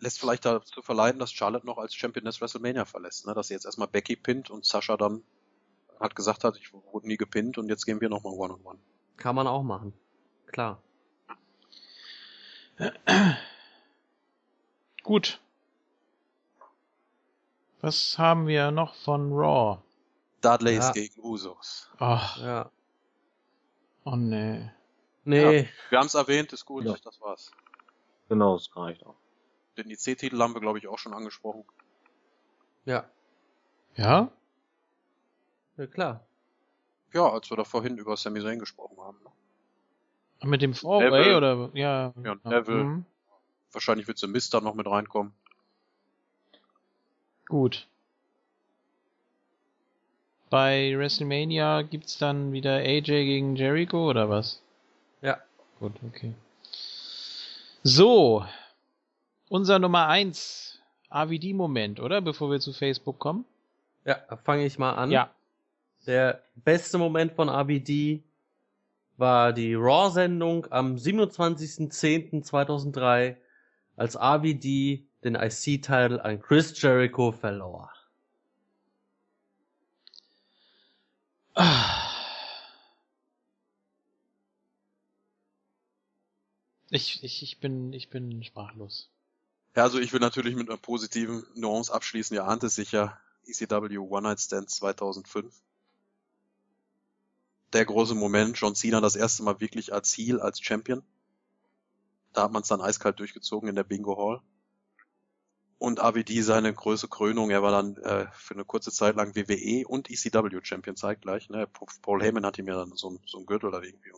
lässt vielleicht dazu verleiten, dass Charlotte noch als Championess WrestleMania verlässt, ne? Dass sie jetzt erstmal Becky pinnt und Sascha dann hat gesagt hat, ich wurde nie gepinnt und jetzt gehen wir nochmal One on One. Kann man auch machen. Klar. Gut. Was haben wir noch von Raw? Dudleys ja. gegen Usos. Ach. Ja. Oh nee. Nee. Ja, wir haben es erwähnt, ist gut, ja. das war's. Genau, das reicht auch. Den IC-Titel haben wir, glaube ich, auch schon angesprochen. Ja. Ja? Ja, klar. Ja, als wir da vorhin über Sami Zayn gesprochen haben. Ne? Mit dem Four-Way oder? Ja. Ja, Neville. Mhm. Wahrscheinlich wird The Mist dann noch mit reinkommen. Gut. Bei WrestleMania gibt's dann wieder AJ gegen Jericho oder was? Gut, okay. So. Unser Nummer eins AVD-Moment, oder? Bevor wir zu Facebook kommen. Ja, fange ich mal an. Ja. Der beste Moment von AVD war die Raw-Sendung am 27.10.2003, als AVD den IC-Titel an Chris Jericho verlor. Ich, ich, ich bin, ich bin sprachlos. Ja, also ich will natürlich mit einer positiven Nuance abschließen. Ihr ahnt es sicher. ECW One Night Stand 2005. Der große Moment, John Cena das erste Mal wirklich als Heel, als Champion. Da hat man es dann eiskalt durchgezogen in der Bingo Hall. Und AVD seine größte Krönung, er war dann äh, für eine kurze Zeit lang WWE und ECW Champion zeitgleich. Ne? Paul Heyman hat ihm ja dann so, so ein Gürtel da irgendwie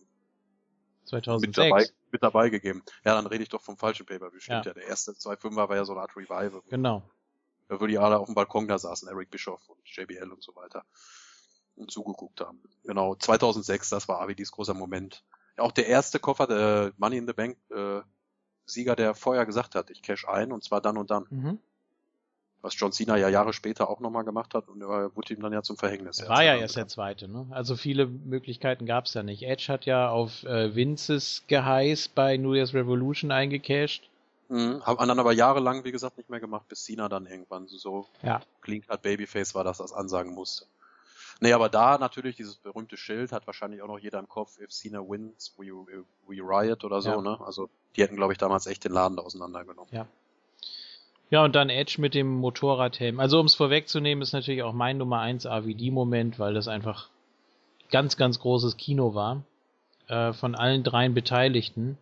2006. Mit dabei, mit dabei gegeben. Ja, dann rede ich doch vom falschen Paper. Stimmt ja. ja. Der erste 2.5er war ja so eine Art Revival. Genau. Wo die alle auf dem Balkon da saßen, Eric Bischoff und JBL und so weiter. Und zugeguckt haben. Genau, 2006, das war AVDs großer Moment. Auch der erste Koffer, der Money in the Bank, äh, Sieger, der vorher gesagt hat, ich cash ein und zwar dann und dann. Mhm. Was John Cena ja Jahre später auch nochmal gemacht hat und er wurde ihm dann ja zum Verhängnis. Er war ja erst der zweite, ne? Also viele Möglichkeiten gab es ja nicht. Edge hat ja auf äh, Vinces Geheiß bei New Year's Revolution eingecashed. Mhm, haben dann aber jahrelang, wie gesagt, nicht mehr gemacht, bis Cena dann irgendwann so ja. clean cut Babyface war, dass das ansagen musste. Nee, aber da natürlich dieses berühmte Schild hat wahrscheinlich auch noch jeder im Kopf, if Cena wins, we, we riot oder so, ja. ne? Also die hätten, glaube ich, damals echt den Laden da auseinandergenommen. Ja. Ja, und dann Edge mit dem Motorradhelm. Also um es vorwegzunehmen, ist natürlich auch mein Nummer 1 AVD-Moment, weil das einfach ganz, ganz großes Kino war. Äh, von allen dreien Beteiligten.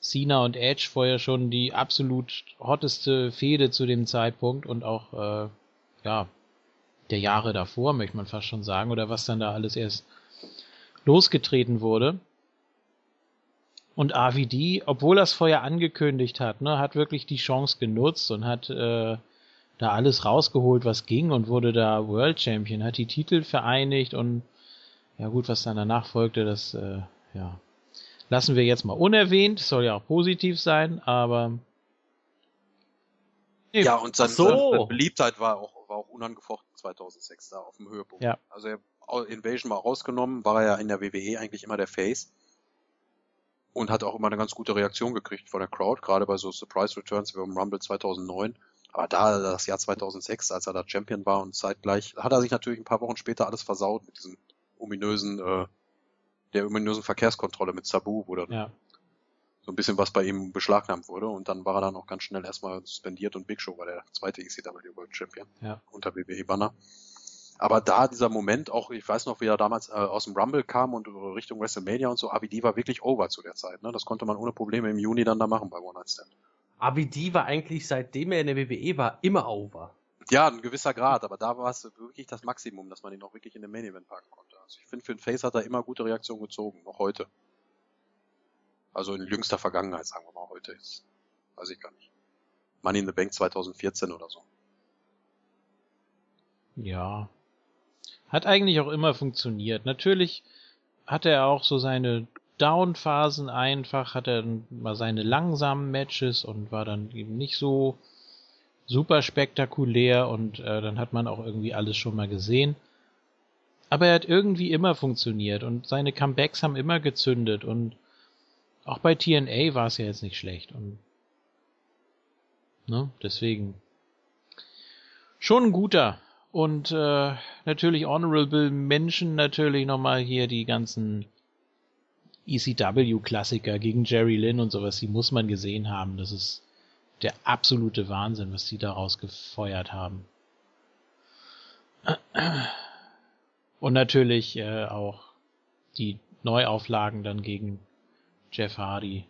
Cena und Edge vorher schon die absolut hotteste Fehde zu dem Zeitpunkt und auch, äh, ja, der Jahre davor, möchte man fast schon sagen, oder was dann da alles erst losgetreten wurde. Und AVD, obwohl er es vorher angekündigt hat, ne, hat wirklich die Chance genutzt und hat äh, da alles rausgeholt, was ging und wurde da World Champion, hat die Titel vereinigt und ja gut, was dann danach folgte, das äh, ja lassen wir jetzt mal unerwähnt, soll ja auch positiv sein, aber ja und seine, so. Beliebtheit war auch war auch unangefochten 2006 da auf dem Höhepunkt. Ja. Also er, Invasion war rausgenommen, war er ja in der WWE eigentlich immer der Face und hat auch immer eine ganz gute Reaktion gekriegt von der Crowd, gerade bei so Surprise Returns wie beim Rumble 2009. Aber da, das Jahr 2006, als er da Champion war und zeitgleich, hat er sich natürlich ein paar Wochen später alles versaut mit diesem ominösen, äh, der ominösen Verkehrskontrolle mit Sabu, wo dann ja. so ein bisschen was bei ihm beschlagnahmt wurde und dann war er dann auch ganz schnell erstmal suspendiert und Big Show war der zweite ECW World Champion ja. unter WWE Banner. Aber da dieser Moment auch, ich weiß noch, wie er damals äh, aus dem Rumble kam und Richtung WrestleMania und so, AVD war wirklich over zu der Zeit. Ne? Das konnte man ohne Probleme im Juni dann da machen bei One Night Stand. AVD war eigentlich, seitdem er in der WWE war, immer over. Ja, ein gewisser Grad, aber da war es wirklich das Maximum, dass man ihn auch wirklich in den Main Event packen konnte. Also ich finde, für den Face hat er immer gute Reaktionen gezogen, noch heute. Also in jüngster Vergangenheit, sagen wir mal heute ist. Weiß ich gar nicht. Money in the Bank 2014 oder so. Ja, hat eigentlich auch immer funktioniert. Natürlich hat er auch so seine Down-Phasen einfach, hat er mal seine langsamen Matches und war dann eben nicht so super spektakulär und äh, dann hat man auch irgendwie alles schon mal gesehen. Aber er hat irgendwie immer funktioniert und seine Comebacks haben immer gezündet und auch bei TNA war es ja jetzt nicht schlecht und ne, deswegen schon ein guter und äh, natürlich Honorable Menschen natürlich nochmal hier die ganzen ECW-Klassiker gegen Jerry Lynn und sowas, die muss man gesehen haben. Das ist der absolute Wahnsinn, was die daraus gefeuert haben. Und natürlich äh, auch die Neuauflagen dann gegen Jeff Hardy.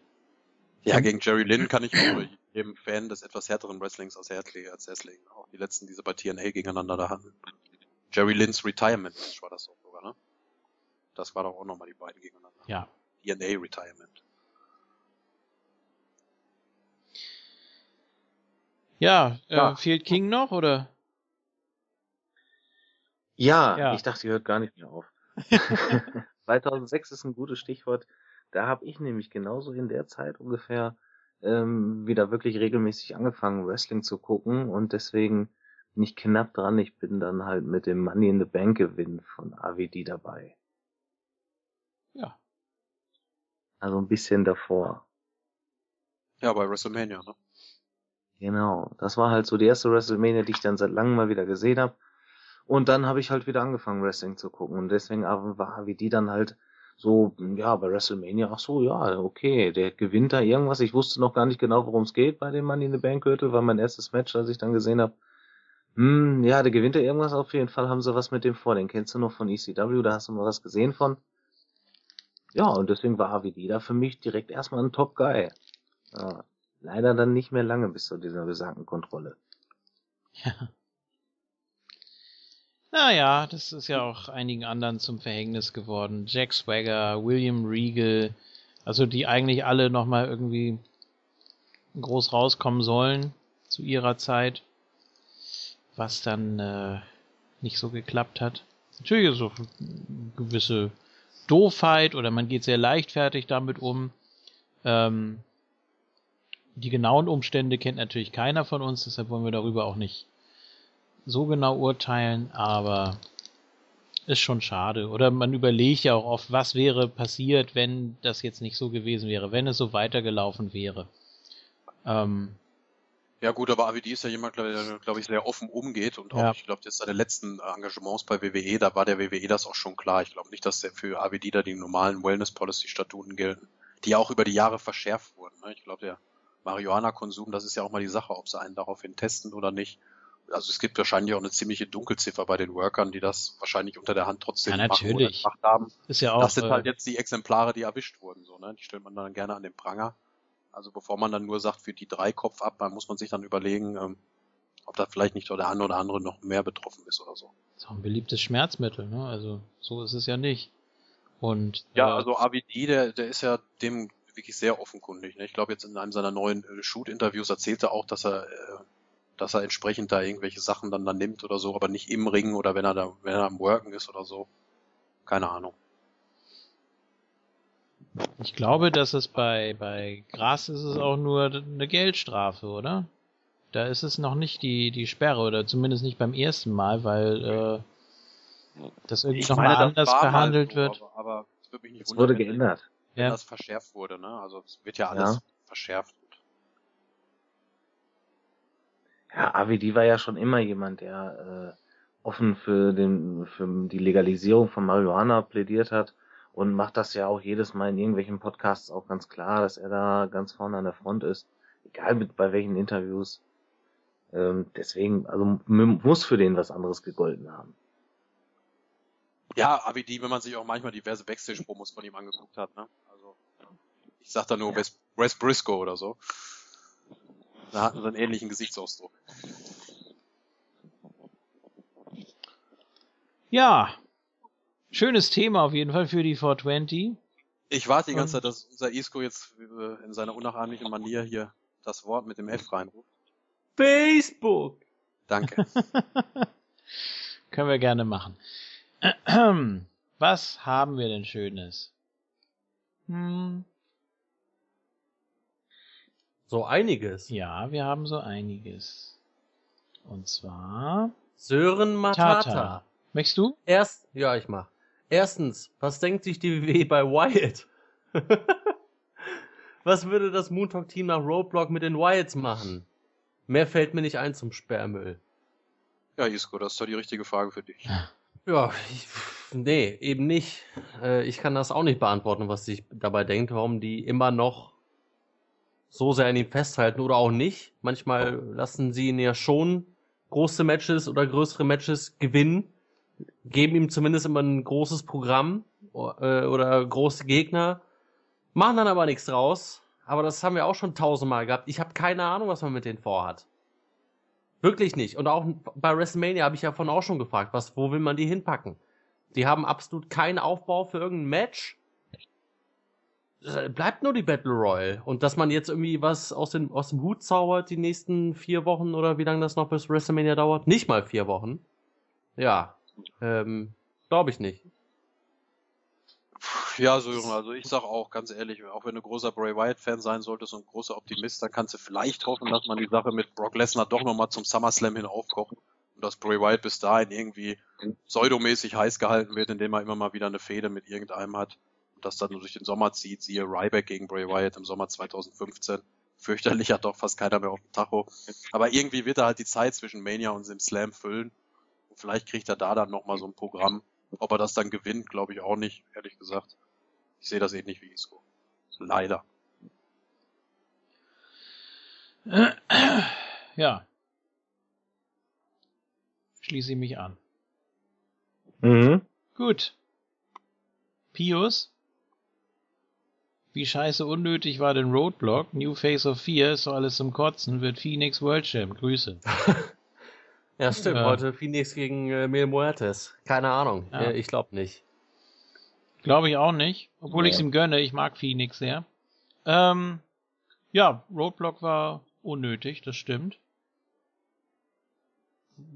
Ja, gegen Jerry Lynn kann ich auch eben Fan des etwas härteren Wrestlings als Hertley, als Wrestling. Auch die letzten, die sie bei TNA gegeneinander da hatten. Jerry Lynn's Retirement Match war das auch sogar, ne? Das war doch auch nochmal die beiden gegeneinander. Ja. TNA Retirement. Ja, äh, ja. fehlt King noch, oder? Ja, ja, ich dachte, ihr hört gar nicht mehr auf. [LAUGHS] [LAUGHS] 2006 ist ein gutes Stichwort. Da habe ich nämlich genauso in der Zeit ungefähr ähm, wieder wirklich regelmäßig angefangen, Wrestling zu gucken und deswegen nicht knapp dran. Ich bin dann halt mit dem Money in the Bank Gewinn von AWD dabei. Ja. Also ein bisschen davor. Ja, bei WrestleMania, ne? Genau. Das war halt so die erste WrestleMania, die ich dann seit langem mal wieder gesehen habe. Und dann habe ich halt wieder angefangen, Wrestling zu gucken. Und deswegen war AWD dann halt so, ja, bei WrestleMania, ach so, ja, okay, der gewinnt da irgendwas. Ich wusste noch gar nicht genau, worum es geht bei dem Money in the Bank Gürtel, war mein erstes Match, als ich dann gesehen habe, hm, ja, der gewinnt da irgendwas auf jeden Fall, haben sie was mit dem vor. Den kennst du noch von ECW, da hast du mal was gesehen von. Ja, und deswegen war AVD da für mich direkt erstmal ein Top Guy. Ja, leider dann nicht mehr lange bis zu dieser besagten Kontrolle. Ja. Naja, das ist ja auch einigen anderen zum Verhängnis geworden. Jack Swagger, William Regal, also die eigentlich alle nochmal irgendwie groß rauskommen sollen zu ihrer Zeit, was dann äh, nicht so geklappt hat. Natürlich ist so eine gewisse Doofheit oder man geht sehr leichtfertig damit um. Ähm, die genauen Umstände kennt natürlich keiner von uns, deshalb wollen wir darüber auch nicht so genau urteilen, aber ist schon schade. Oder man überlegt ja auch oft, was wäre passiert, wenn das jetzt nicht so gewesen wäre, wenn es so weitergelaufen wäre. Ähm, ja gut, aber AWD ist ja jemand, der, glaube ich, sehr offen umgeht und auch, ja. ich glaube, jetzt seine letzten Engagements bei WWE, da war der WWE das auch schon klar. Ich glaube nicht, dass der für AWD da die normalen Wellness-Policy-Statuten gelten, die auch über die Jahre verschärft wurden. Ne? Ich glaube, der Marihuana-Konsum, das ist ja auch mal die Sache, ob sie einen daraufhin testen oder nicht also es gibt wahrscheinlich auch eine ziemliche Dunkelziffer bei den Workern, die das wahrscheinlich unter der Hand trotzdem ja, natürlich. gemacht haben. Ist ja auch, das sind halt äh, jetzt die Exemplare, die erwischt wurden, so, ne? Die stellt man dann gerne an den Pranger. Also bevor man dann nur sagt, für die drei Kopf ab, dann muss man sich dann überlegen, ähm, ob da vielleicht nicht der eine oder andere noch mehr betroffen ist oder so. Das ist auch ein beliebtes Schmerzmittel, ne? Also so ist es ja nicht. Und ja, äh, also ABD, der, der ist ja dem wirklich sehr offenkundig. Ne? Ich glaube jetzt in einem seiner neuen äh, Shoot-Interviews erzählte er auch, dass er äh, dass er entsprechend da irgendwelche Sachen dann, dann nimmt oder so, aber nicht im Ring oder wenn er da, wenn er am Worken ist oder so. Keine Ahnung. Ich glaube, dass es bei, bei Gras ist es auch nur eine Geldstrafe, oder? Da ist es noch nicht die, die Sperre, oder zumindest nicht beim ersten Mal, weil äh, das irgendwie nochmal anders behandelt so, wird. Aber, aber es wird mich nicht es wurde geändert. Wenn ja. das verschärft wurde, ne? Also es wird ja alles ja. verschärft. Ja, AWD war ja schon immer jemand, der äh, offen für, den, für die Legalisierung von Marihuana plädiert hat und macht das ja auch jedes Mal in irgendwelchen Podcasts auch ganz klar, dass er da ganz vorne an der Front ist, egal mit, bei welchen Interviews. Ähm, deswegen, also muss für den was anderes gegolten haben. Ja, AWD, wenn man sich auch manchmal diverse Backstage-Promos von ihm angeguckt hat, ne? Also, ich sag da nur ja. Wes, Wes Briscoe oder so. Da hatten sie einen ähnlichen Gesichtsausdruck. Ja, schönes Thema auf jeden Fall für die 420. Ich warte die ganze Zeit, dass unser Isco jetzt äh, in seiner unnachahmlichen Manier hier das Wort mit dem F reinruft. Facebook! Danke. [LAUGHS] Können wir gerne machen. [CLEARS THROAT] Was haben wir denn Schönes? Hm. So einiges. Ja, wir haben so einiges. Und zwar Sören Matata. Tata. Möchtest du? Erst, ja, ich mach. Erstens, was denkt sich die WWE bei Wyatt? [LAUGHS] was würde das Moontalk Team nach Roadblock mit den Wyatts machen? Mehr fällt mir nicht ein zum Sperrmüll. Ja, Isko, das ist doch die richtige Frage für dich. Ja, ich, nee, eben nicht. Äh, ich kann das auch nicht beantworten, was sich dabei denkt, warum die immer noch so sehr an ihm festhalten oder auch nicht. Manchmal lassen sie ihn ja schon große Matches oder größere Matches gewinnen, geben ihm zumindest immer ein großes Programm äh, oder große Gegner, machen dann aber nichts draus. aber das haben wir auch schon tausendmal gehabt. Ich habe keine Ahnung, was man mit denen vorhat. Wirklich nicht. Und auch bei WrestleMania habe ich ja von auch schon gefragt, was, wo will man die hinpacken? Die haben absolut keinen Aufbau für irgendein Match. Äh, bleibt nur die Battle Royale. Und dass man jetzt irgendwie was aus, den, aus dem Hut zaubert die nächsten vier Wochen oder wie lange das noch bis WrestleMania dauert? Nicht mal vier Wochen. Ja. Ähm, Glaube ich nicht. Ja, Sören, also ich sag auch ganz ehrlich, auch wenn du großer Bray Wyatt-Fan sein solltest und großer Optimist, dann kannst du vielleicht hoffen, dass man die Sache mit Brock Lesnar doch nochmal zum SummerSlam hin aufkocht und dass Bray Wyatt bis dahin irgendwie pseudomäßig heiß gehalten wird, indem er immer mal wieder eine Fehde mit irgendeinem hat und das dann durch den Sommer zieht, siehe Ryback gegen Bray Wyatt im Sommer 2015. Fürchterlich hat doch fast keiner mehr auf dem Tacho. Aber irgendwie wird er halt die Zeit zwischen Mania und dem Slam füllen. Und vielleicht kriegt er da dann nochmal so ein Programm. Ob er das dann gewinnt, glaube ich auch nicht, ehrlich gesagt. Ich sehe das ähnlich wie Isco. Leider. Ja. Schließe ich mich an. Mhm. Gut. Pius? Wie scheiße unnötig war denn Roadblock? New Face of Fear ist doch alles zum Kotzen, wird Phoenix World Champ. Grüße. [LAUGHS] ja, stimmt. Ja. Heute Phoenix gegen äh, Mil Muertes. Keine Ahnung. Ja. Äh, ich glaube nicht. Glaube ich auch nicht. Obwohl nee. ich es ihm gönne. Ich mag Phoenix sehr. Ähm, ja, Roadblock war unnötig, das stimmt.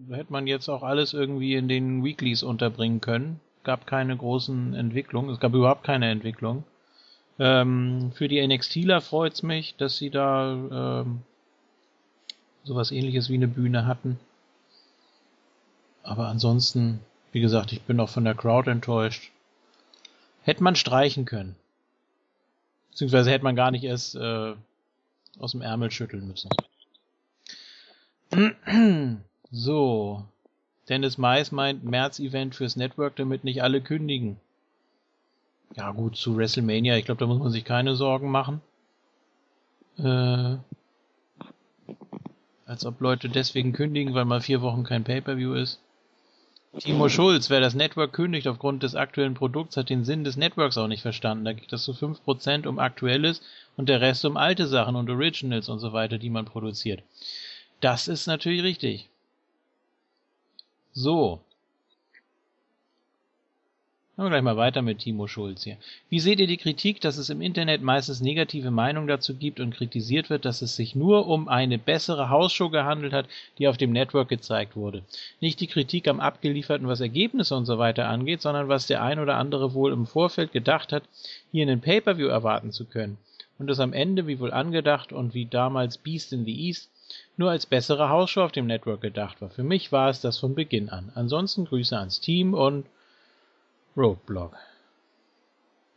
Hätte man jetzt auch alles irgendwie in den Weeklies unterbringen können. Gab keine großen Entwicklungen. Es gab überhaupt keine Entwicklung. Ähm, für die NXTler freut's mich, dass sie da ähm, sowas ähnliches wie eine Bühne hatten. Aber ansonsten, wie gesagt, ich bin auch von der Crowd enttäuscht. Hätte man streichen können. Beziehungsweise hätte man gar nicht erst äh, aus dem Ärmel schütteln müssen. so. Dennis Mais meint März-Event fürs Network, damit nicht alle kündigen. Ja gut, zu WrestleMania, ich glaube, da muss man sich keine Sorgen machen. Äh, als ob Leute deswegen kündigen, weil mal vier Wochen kein Pay-Per-View ist. Timo [LAUGHS] Schulz, wer das Network kündigt aufgrund des aktuellen Produkts, hat den Sinn des Networks auch nicht verstanden. Da geht es zu 5% um aktuelles und der Rest um alte Sachen und Originals und so weiter, die man produziert. Das ist natürlich richtig. So, Machen wir gleich mal weiter mit Timo Schulz hier. Wie seht ihr die Kritik, dass es im Internet meistens negative Meinungen dazu gibt und kritisiert wird, dass es sich nur um eine bessere Hausshow gehandelt hat, die auf dem Network gezeigt wurde? Nicht die Kritik am abgelieferten, was Ergebnisse und so weiter angeht, sondern was der ein oder andere wohl im Vorfeld gedacht hat, hier einen Pay-Per-View erwarten zu können. Und es am Ende, wie wohl angedacht und wie damals Beast in the East, nur als bessere Hausshow auf dem Network gedacht war. Für mich war es das von Beginn an. Ansonsten Grüße ans Team und Roadblock.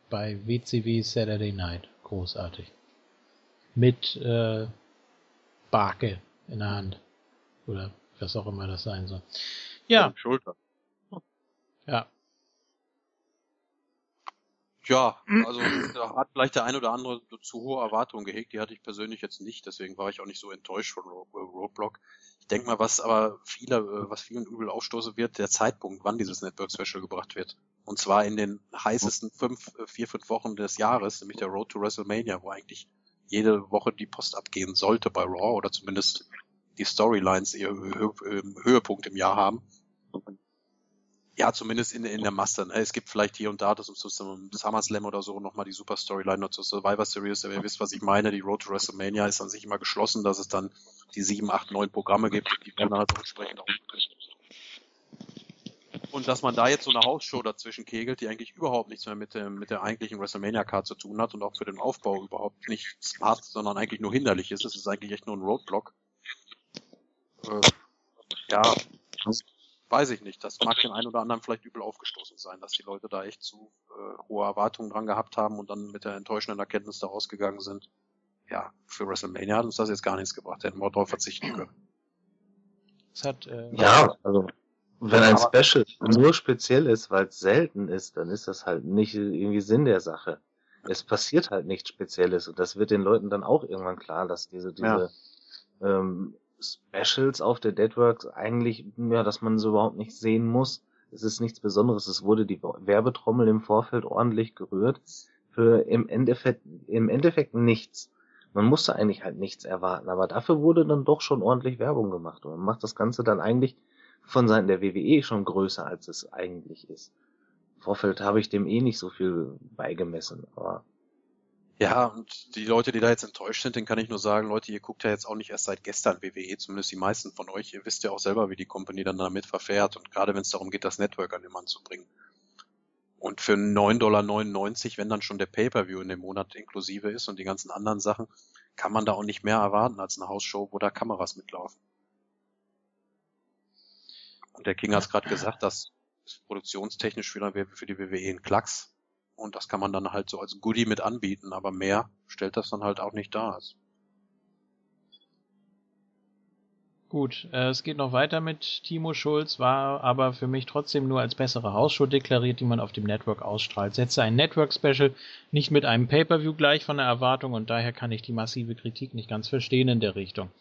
Bei WCW Saturday Night. Großartig. Mit äh, Barke in der Hand. Oder was auch immer das sein soll. Ja. Schulter. Ja. Ja, also da hat vielleicht der ein oder andere zu hohe Erwartungen gehegt, die hatte ich persönlich jetzt nicht, deswegen war ich auch nicht so enttäuscht von Roadblock. Ich denke mal, was aber viele, äh, was vielen übel aufstoßen wird, der Zeitpunkt, wann dieses Network Special gebracht wird. Und zwar in den heißesten fünf, äh, vier, fünf Wochen des Jahres, nämlich der Road to WrestleMania, wo eigentlich jede Woche die Post abgehen sollte bei Raw oder zumindest die Storylines ihr Höhepunkt im Jahr haben. Ja, zumindest in, in der Masse. Ne? Es gibt vielleicht hier und da das zum SummerSlam oder so nochmal die Super Storyline zur Survivor Series, aber ihr wisst, was ich meine. Die Road to WrestleMania ist an sich immer geschlossen, dass es dann die sieben, acht, neun Programme gibt, die werden dann halt entsprechend auch und dass man da jetzt so eine Hausshow dazwischen kegelt, die eigentlich überhaupt nichts mehr mit, dem, mit der eigentlichen WrestleMania-Card zu tun hat und auch für den Aufbau überhaupt nichts hat, sondern eigentlich nur hinderlich ist. Es ist eigentlich echt nur ein Roadblock. Äh, ja, weiß ich nicht. Das mag den einen oder anderen vielleicht übel aufgestoßen sein, dass die Leute da echt zu äh, hohe Erwartungen dran gehabt haben und dann mit der enttäuschenden Erkenntnis da rausgegangen sind. Ja, für WrestleMania hat uns das jetzt gar nichts gebracht. Hätten wir darauf verzichten können. Es hat, äh, ja, also wenn ein Special nur speziell ist, weil es selten ist, dann ist das halt nicht irgendwie Sinn der Sache. Es passiert halt nichts Spezielles und das wird den Leuten dann auch irgendwann klar, dass diese, diese ja. ähm, Specials auf der Deadworks eigentlich, ja, dass man so überhaupt nicht sehen muss. Es ist nichts Besonderes. Es wurde die Werbetrommel im Vorfeld ordentlich gerührt. Für im Endeffekt, im Endeffekt nichts. man musste eigentlich halt nichts erwarten, aber dafür wurde dann doch schon ordentlich Werbung gemacht und man macht das Ganze dann eigentlich von Seiten der WWE schon größer, als es eigentlich ist. Im Vorfeld habe ich dem eh nicht so viel beigemessen, aber ja, und die Leute, die da jetzt enttäuscht sind, denen kann ich nur sagen, Leute, ihr guckt ja jetzt auch nicht erst seit gestern WWE, zumindest die meisten von euch. Ihr wisst ja auch selber, wie die Company dann damit verfährt und gerade wenn es darum geht, das Network an den Mann zu bringen. Und für 9,99 Dollar, wenn dann schon der Pay-Per-View in dem Monat inklusive ist und die ganzen anderen Sachen, kann man da auch nicht mehr erwarten als eine Hausshow, wo da Kameras mitlaufen. Und der King hat es gerade gesagt, das ist produktionstechnisch für die WWE ein Klacks. Und das kann man dann halt so als Goodie mit anbieten, aber mehr stellt das dann halt auch nicht dar. Gut, äh, es geht noch weiter mit Timo Schulz, war aber für mich trotzdem nur als bessere Hausshow deklariert, die man auf dem Network ausstrahlt. Setze ein Network-Special nicht mit einem Pay-Per-View gleich von der Erwartung und daher kann ich die massive Kritik nicht ganz verstehen in der Richtung.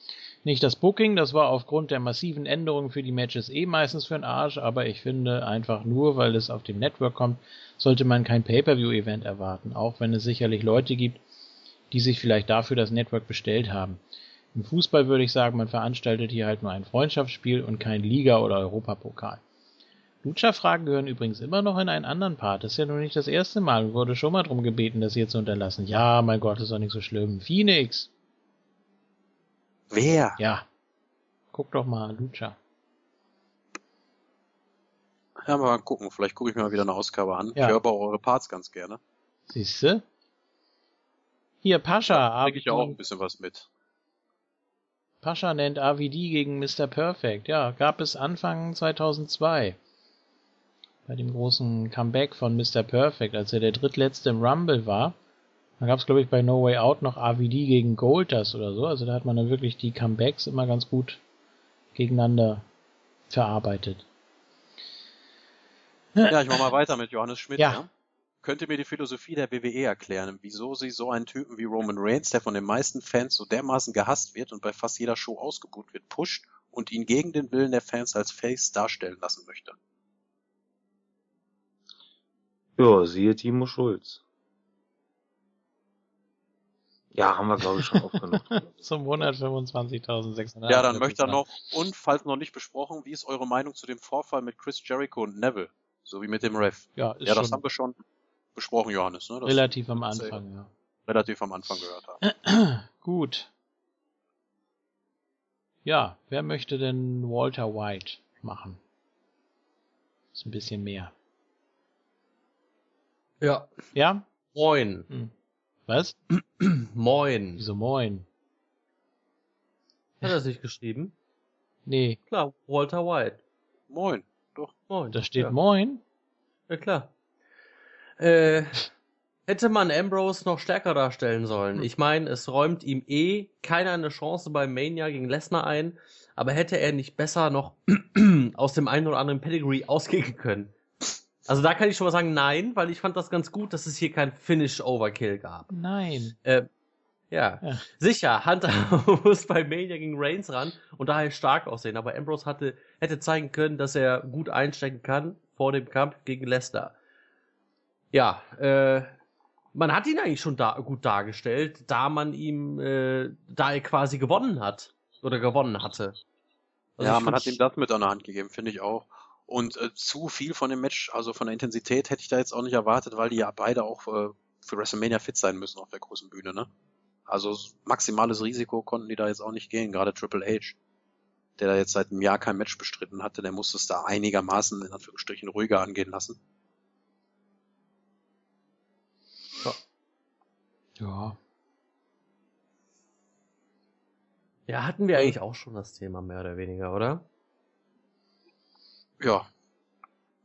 Nicht das Booking, das war aufgrund der massiven Änderungen für die Matches eh meistens für den Arsch, aber ich finde einfach nur, weil es auf dem Network kommt, sollte man kein Pay-Per-View-Event erwarten, auch wenn es sicherlich Leute gibt, die sich vielleicht dafür das Network bestellt haben. Im Fußball würde ich sagen, man veranstaltet hier halt nur ein Freundschaftsspiel und kein Liga- oder Europapokal. Lucha-Fragen gehören übrigens immer noch in einen anderen Part. Das ist ja nur nicht das erste Mal und wurde schon mal darum gebeten, das hier zu unterlassen. Ja, mein Gott, ist doch nicht so schlimm. Phoenix. Wer? Ja. Guck doch mal, Lucha. Ja, mal gucken. Vielleicht gucke ich mir mal wieder eine Ausgabe an. Ja. Ich höre aber eure Parts ganz gerne. Siehste? Hier, Pascha. Da kriege ich auch ein bisschen was mit. Pascha nennt AVD gegen Mr. Perfect. Ja, gab es Anfang 2002. Bei dem großen Comeback von Mr. Perfect, als er der drittletzte im Rumble war. Da gab es, glaube ich, bei No Way Out noch AVD gegen Goldust oder so. Also da hat man dann wirklich die Comebacks immer ganz gut gegeneinander verarbeitet. Ja, ich mach mal weiter mit Johannes Schmidt. Ja. ja könnte mir die Philosophie der WWE erklären, wieso sie so einen Typen wie Roman Reigns, der von den meisten Fans so dermaßen gehasst wird und bei fast jeder Show ausgebucht wird, pusht und ihn gegen den Willen der Fans als Face darstellen lassen möchte. Ja, siehe Timo Schulz. Ja, haben wir, glaube ich, schon aufgenommen. [LAUGHS] Zum 125.600. Ja, dann möchte er noch, und falls noch nicht besprochen, wie ist eure Meinung zu dem Vorfall mit Chris Jericho und Neville? So wie mit dem Ref. Ja, ist ja das haben wir schon besprochen, Johannes. Ne? Das relativ am Anfang, ja. Relativ am Anfang gehört haben. [CLEARS THROAT] Gut. Ja, wer möchte denn Walter White machen? Ist ein bisschen mehr. Ja. Ja? Moin. Hm. Was? [CLEARS THROAT] moin. Wieso moin? Hat er sich geschrieben? Nee. Klar, Walter White. Moin. Doch. Moin. Da steht ja. moin. Ja, klar. Äh, hätte man Ambrose noch stärker darstellen sollen. Hm. Ich meine, es räumt ihm eh keiner eine Chance bei Mania gegen Lesnar ein, aber hätte er nicht besser noch [CLEARS THROAT] aus dem einen oder anderen Pedigree ausgehen können? Also da kann ich schon mal sagen, nein, weil ich fand das ganz gut, dass es hier kein Finish-Overkill gab. Nein. Äh, ja. ja. sicher, Hunter [LAUGHS] muss bei Mania gegen Reigns ran und daher stark aussehen, aber Ambrose hatte, hätte zeigen können, dass er gut einstecken kann vor dem Kampf gegen Lesnar ja, äh, man hat ihn eigentlich schon da, gut dargestellt, da man ihm, äh, da er quasi gewonnen hat oder gewonnen hatte. Also ja, man hat ihm das mit an der Hand gegeben, finde ich auch. Und äh, zu viel von dem Match, also von der Intensität, hätte ich da jetzt auch nicht erwartet, weil die ja beide auch äh, für WrestleMania fit sein müssen auf der großen Bühne, ne? Also maximales Risiko konnten die da jetzt auch nicht gehen, gerade Triple H, der da jetzt seit einem Jahr kein Match bestritten hatte, der musste es da einigermaßen in Anführungsstrichen ruhiger angehen lassen. Ja. Ja, hatten wir eigentlich auch schon das Thema, mehr oder weniger, oder? Ja.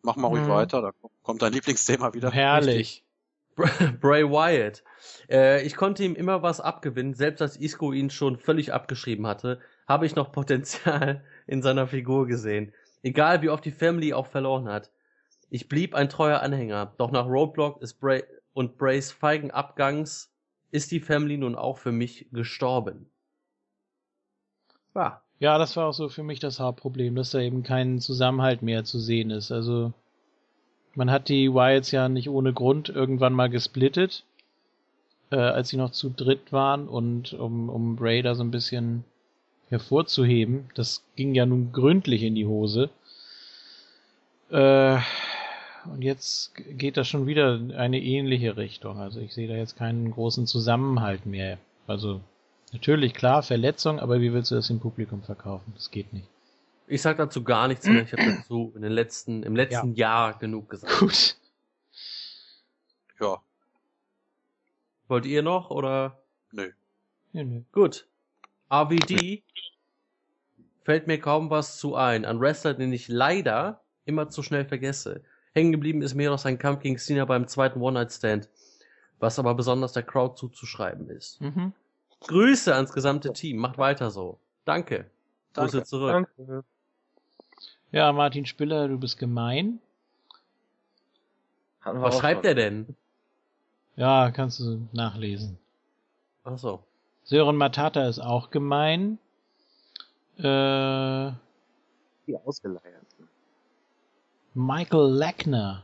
Mach mal ruhig mhm. weiter, da kommt dein Lieblingsthema wieder. Herrlich. [LAUGHS] Bray Wyatt. Äh, ich konnte ihm immer was abgewinnen, selbst als Isco ihn schon völlig abgeschrieben hatte, habe ich noch [LAUGHS] Potenzial in seiner Figur gesehen. Egal wie oft die Family auch verloren hat. Ich blieb ein treuer Anhänger, doch nach Roadblock ist Bray und Brays feigen Abgangs ist die Family nun auch für mich gestorben. Ja. Ja, das war auch so für mich das Hauptproblem, dass da eben kein Zusammenhalt mehr zu sehen ist. Also man hat die Wyatts ja nicht ohne Grund irgendwann mal gesplittet. äh, als sie noch zu dritt waren und um, um da so ein bisschen hervorzuheben. Das ging ja nun gründlich in die Hose. Äh, und jetzt geht das schon wieder eine ähnliche Richtung. Also ich sehe da jetzt keinen großen Zusammenhalt mehr. Also natürlich klar Verletzung, aber wie willst du das im Publikum verkaufen? Das geht nicht. Ich sag dazu gar nichts mehr. Ich habe dazu in den letzten, im letzten ja. Jahr genug gesagt. Gut. Ja. Wollt ihr noch oder? Nö. Ja, nö. Gut. RVD fällt mir kaum was zu ein. Ein Wrestler, den ich leider immer zu schnell vergesse. Hängen geblieben ist mir noch sein Kampf gegen Cena beim zweiten One-Night-Stand, was aber besonders der Crowd zuzuschreiben ist. Mhm. Grüße ans gesamte Team. Macht weiter so. Danke. Danke. Grüße zurück. Danke. Ja, Martin Spiller, du bist gemein. Hatten wir Was schreibt schon. er denn? Ja, kannst du nachlesen. Ach so. Sören Matata ist auch gemein. Äh, Die Ausgeleierten. Michael Lackner.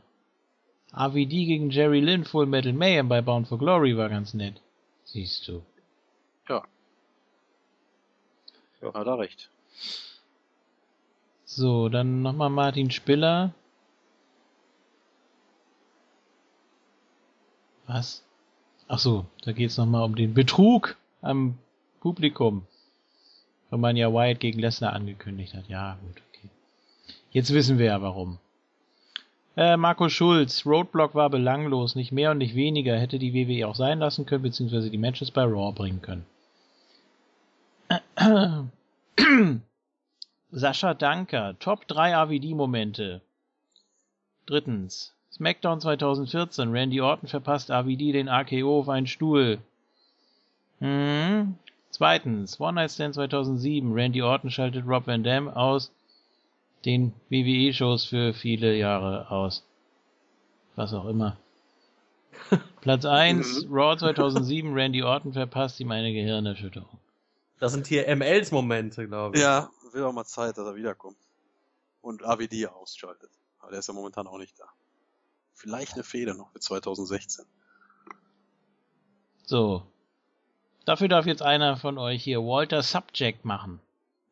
AVD gegen Jerry Lynn Full Metal Mayhem bei Bound for Glory war ganz nett. Siehst du. Ja. Ja, hat er recht. So, dann nochmal Martin Spiller. Was? Ach so, da geht's nochmal um den Betrug am Publikum. Wenn man ja Wyatt gegen Lesnar angekündigt hat. Ja, gut, okay. Jetzt wissen wir ja warum. Äh, Marco Schulz, Roadblock war belanglos, nicht mehr und nicht weniger, hätte die WWE auch sein lassen können, beziehungsweise die Matches bei Raw bringen können. [CLEARS THROAT] Sascha Danker, Top 3 AVD-Momente. Drittens, SmackDown 2014, Randy Orton verpasst AVD den AKO auf einen Stuhl. Hm. Zweitens, One Night Stand 2007, Randy Orton schaltet Rob Van Dam aus den WWE-Shows für viele Jahre aus. Was auch immer. [LAUGHS] Platz 1, Raw 2007, Randy Orton verpasst ihm eine Gehirnerschütterung. Das sind hier MLs Momente, glaube ich. Ja, wird auch mal Zeit, dass er wiederkommt. Und AWD ausschaltet. Aber der ist ja momentan auch nicht da. Vielleicht eine Fehde noch für 2016. So. Dafür darf jetzt einer von euch hier Walter Subject machen.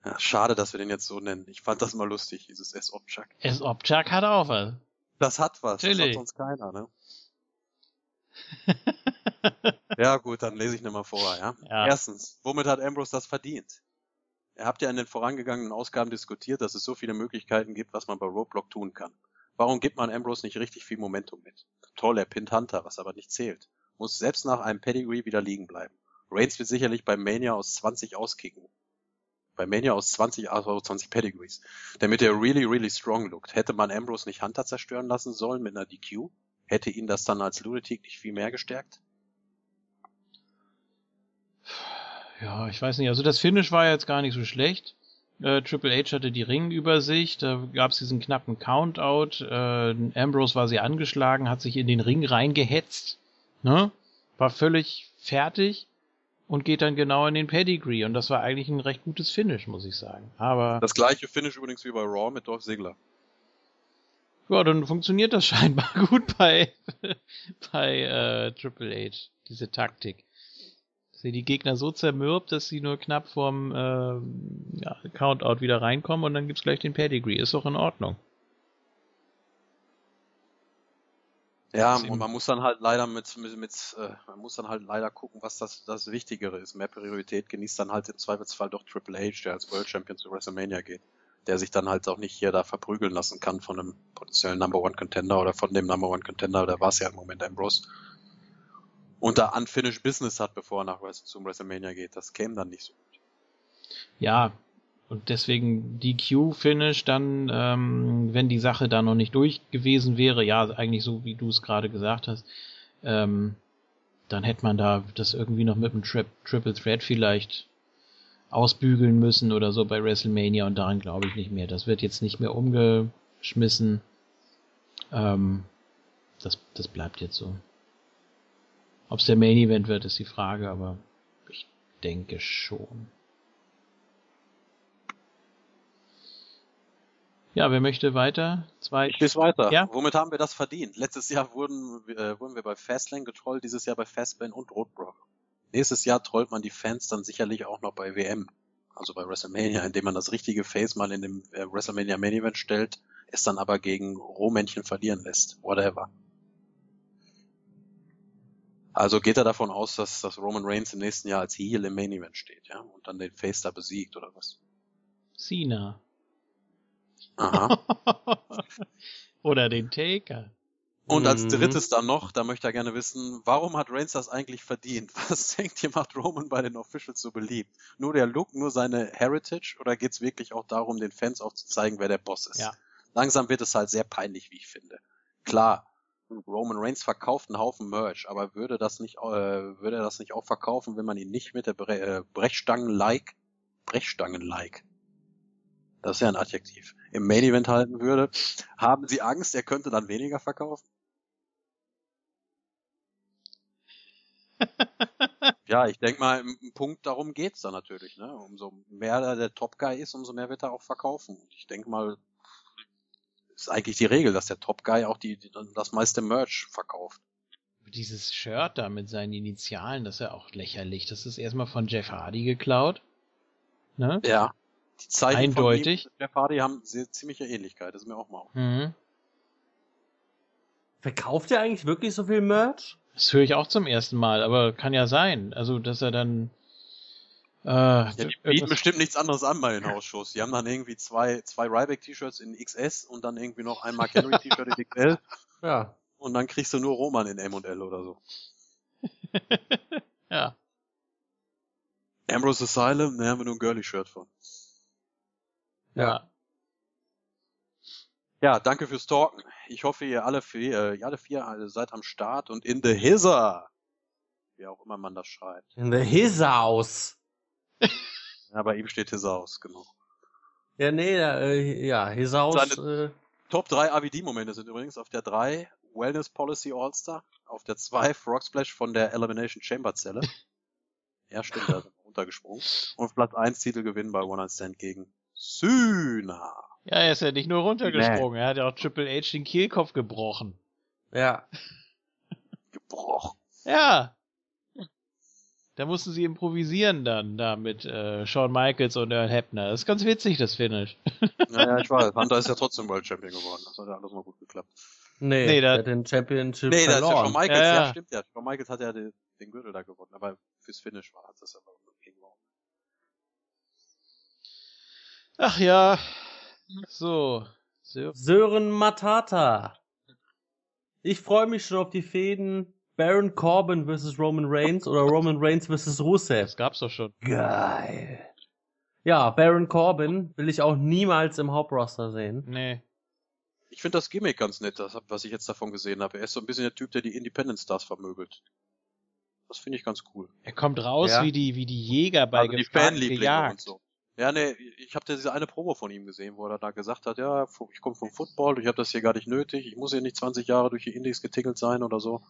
Ja, schade, dass wir den jetzt so nennen. Ich fand das mal lustig, dieses S-Obchak. S. Obchak hat auch was. Das hat was. Das Natürlich. hat sonst keiner, ne? [LAUGHS] Ja, gut, dann lese ich nochmal vor, ja? Ja. Erstens, womit hat Ambrose das verdient? Ihr habt ja in den vorangegangenen Ausgaben diskutiert, dass es so viele Möglichkeiten gibt, was man bei Roadblock tun kann. Warum gibt man Ambrose nicht richtig viel Momentum mit? Toll, er pinnt Hunter, was aber nicht zählt. Muss selbst nach einem Pedigree wieder liegen bleiben. Reigns wird sicherlich bei Mania aus 20 auskicken. Bei Mania aus 20, also 20 Pedigrees. Damit er really, really strong lookt. Hätte man Ambrose nicht Hunter zerstören lassen sollen mit einer DQ? Hätte ihn das dann als Lunatic nicht viel mehr gestärkt? Ja, ich weiß nicht. Also das Finish war jetzt gar nicht so schlecht. Äh, Triple H hatte die Ringübersicht, da gab es diesen knappen Countout. Äh, Ambrose war sehr angeschlagen, hat sich in den Ring reingehetzt, ne? war völlig fertig und geht dann genau in den Pedigree. Und das war eigentlich ein recht gutes Finish, muss ich sagen. Aber Das gleiche Finish übrigens wie bei Raw mit Dolph Ziggler. ja, dann funktioniert das [LAUGHS] scheinbar gut bei, bei äh, Triple H, diese Taktik. Dass er die Gegner so zermürbt, dass sie nur knapp vorm äh, ja, Countout wieder reinkommen und dann gibt's gleich den Pedigree. Ist doch in Ordnung. Ja, und man muss dann halt leider mit, mit, mit äh, man muss dann halt leider gucken, was das, das Wichtigere ist. Mehr Priorität genießt dann halt im Zweifelsfall doch Triple H, der als World Champion zu WrestleMania geht. Der sich dann halt auch nicht hier da verprügeln lassen kann von einem potenziellen Number One Contender oder von dem Number One Contender, da war es ja im Moment Ambrose. Und da Unfinished Business hat, bevor er nach zum WrestleMania geht. Das käme dann nicht so gut. Ja, und deswegen DQ-Finish dann, ähm, wenn die Sache da noch nicht durch gewesen wäre, ja, eigentlich so wie du es gerade gesagt hast, ähm, dann hätte man da das irgendwie noch mit einem Tri Triple Threat vielleicht ausbügeln müssen oder so bei WrestleMania und daran glaube ich nicht mehr. Das wird jetzt nicht mehr umgeschmissen. Ähm, das, das bleibt jetzt so. Ob es der Main Event wird, ist die Frage, aber ich denke schon. Ja, wer möchte weiter? Zwei. Ich lese weiter. Ja? Womit haben wir das verdient? Letztes Jahr wurden, äh, wurden wir bei Fastlane getrollt, dieses Jahr bei Fastlane und Roadblock. Nächstes Jahr trollt man die Fans dann sicherlich auch noch bei WM, also bei WrestleMania, indem man das richtige Face mal in dem äh, WrestleMania Main Event stellt, es dann aber gegen Rohmännchen verlieren lässt. Whatever. Also geht er davon aus, dass, dass Roman Reigns im nächsten Jahr als Heel im Main Event steht, ja, und dann den Face da besiegt oder was? Cena. Aha. [LAUGHS] Oder den Taker. Und als Mhm. drittes dann noch, da möchte er gerne wissen, warum hat Reigns das eigentlich verdient? [LAUGHS] Was denkt ihr, macht Roman bei den Officials so beliebt? Nur der Look, nur seine Heritage oder geht's wirklich auch darum, den Fans auch zu zeigen, wer der Boss ist? Ja. Langsam wird es halt sehr peinlich, wie ich finde. Klar, Roman Reigns verkauft einen Haufen Merch, aber würde das nicht, äh, würde er das nicht auch verkaufen, wenn man ihn nicht mit der Bre äh, Brechstangen-like, Brechstangen-like, das ist ja ein Adjektiv, im Main Event halten würde? Haben Sie Angst, er könnte dann weniger verkaufen? [LAUGHS] Ja, ich denke mal, im Punkt darum geht's dann natürlich. Ne? Umso mehr er der Top Guy ist, umso mehr wird er auch verkaufen. Und ich denke mal, ist eigentlich die Regel, dass der Top Guy auch die, die das meiste Merch verkauft. Dieses Shirt da mit seinen Initialen, das ist ja auch lächerlich. Das ist erstmal von Jeff Hardy geklaut. Ne? Ja. Die Zeichen Eindeutig. von ihm Jeff Hardy haben sehr, ziemliche Ähnlichkeit. Das ist mir auch mal. auf. Mhm. Verkauft er eigentlich wirklich so viel Merch? Das höre ich auch zum ersten Mal, aber kann ja sein. Also, dass er dann. Äh, Ja, die bieten irgendwas- bestimmt nichts anderes an bei den Hausshows. Die haben dann irgendwie zwei, zwei Ryback-T-Shirts in XS und dann irgendwie noch ein Mark Henry-T-Shirt in XL [LAUGHS] Ja. und dann kriegst du nur Roman in M und L oder so. [LAUGHS] ja. Ambrose Asylum, ne, haben wir nur ein Girly-Shirt von. Ja. Ja, danke fürs Talken. Ich hoffe, ihr alle vier, äh, ihr alle vier äh, seid am Start und in the Hizzer. Wie auch immer man das schreibt. In the his house. [LAUGHS] Ja, bei ihm steht Hizzer aus, genau. Ja, nee, äh, ja, his house. Äh, Top 3 AVD-Momente sind übrigens auf der 3 Wellness Policy All-Star, auf der 2 Frog Splash von der Elimination Chamber Zelle. [LAUGHS] ja, stimmt, da sind wir runtergesprungen. Und auf Platz 1 Titelgewinn bei One Night Stand gegen Sühna. Ja, er ist ja nicht nur runtergesprungen, er hat ja auch Triple H den Kehlkopf gebrochen. ja. [LAUGHS] Gebrochen. Ja. Da mussten sie improvisieren dann, da mit äh, Shawn Michaels und Earl Hebner. Das ist ganz witzig, das Finish. [LAUGHS] Naja, ich weiß. Hunter ist ja trotzdem World Champion geworden. Das hat ja alles mal gut geklappt. Nee, Nee, da- der hat den Championship Nee, das ist ja verloren. Shawn Michaels. Ja, Ja, ja. stimmt ja. Shawn Michaels hat ja den, den Gürtel da gewonnen. Aber fürs Finish war hat das aber hingehauen. Ach ja. So. so. Sören Matata. Ich freue mich schon auf die Fäden Baron Corbin vs. Roman Reigns oder Roman Reigns vs. Rusev. Das gab's doch schon. Geil. Ja, Baron Corbin will ich auch niemals im Hauptroster sehen. Nee. Ich finde das Gimmick ganz nett, das, was ich jetzt davon gesehen habe. Er ist so ein bisschen der Typ, der die Independent Stars vermöbelt. Das finde ich ganz cool. Er kommt raus Ja. wie die wie die Jäger bei also die Fanlieblinge gejagt. und so. Ja, nee, ich habe diese eine Promo von ihm gesehen, wo er da gesagt hat, ja, ich komme vom Football, und ich habe das hier gar nicht nötig, ich muss hier nicht 20 Jahre durch die Indies getingelt sein oder so.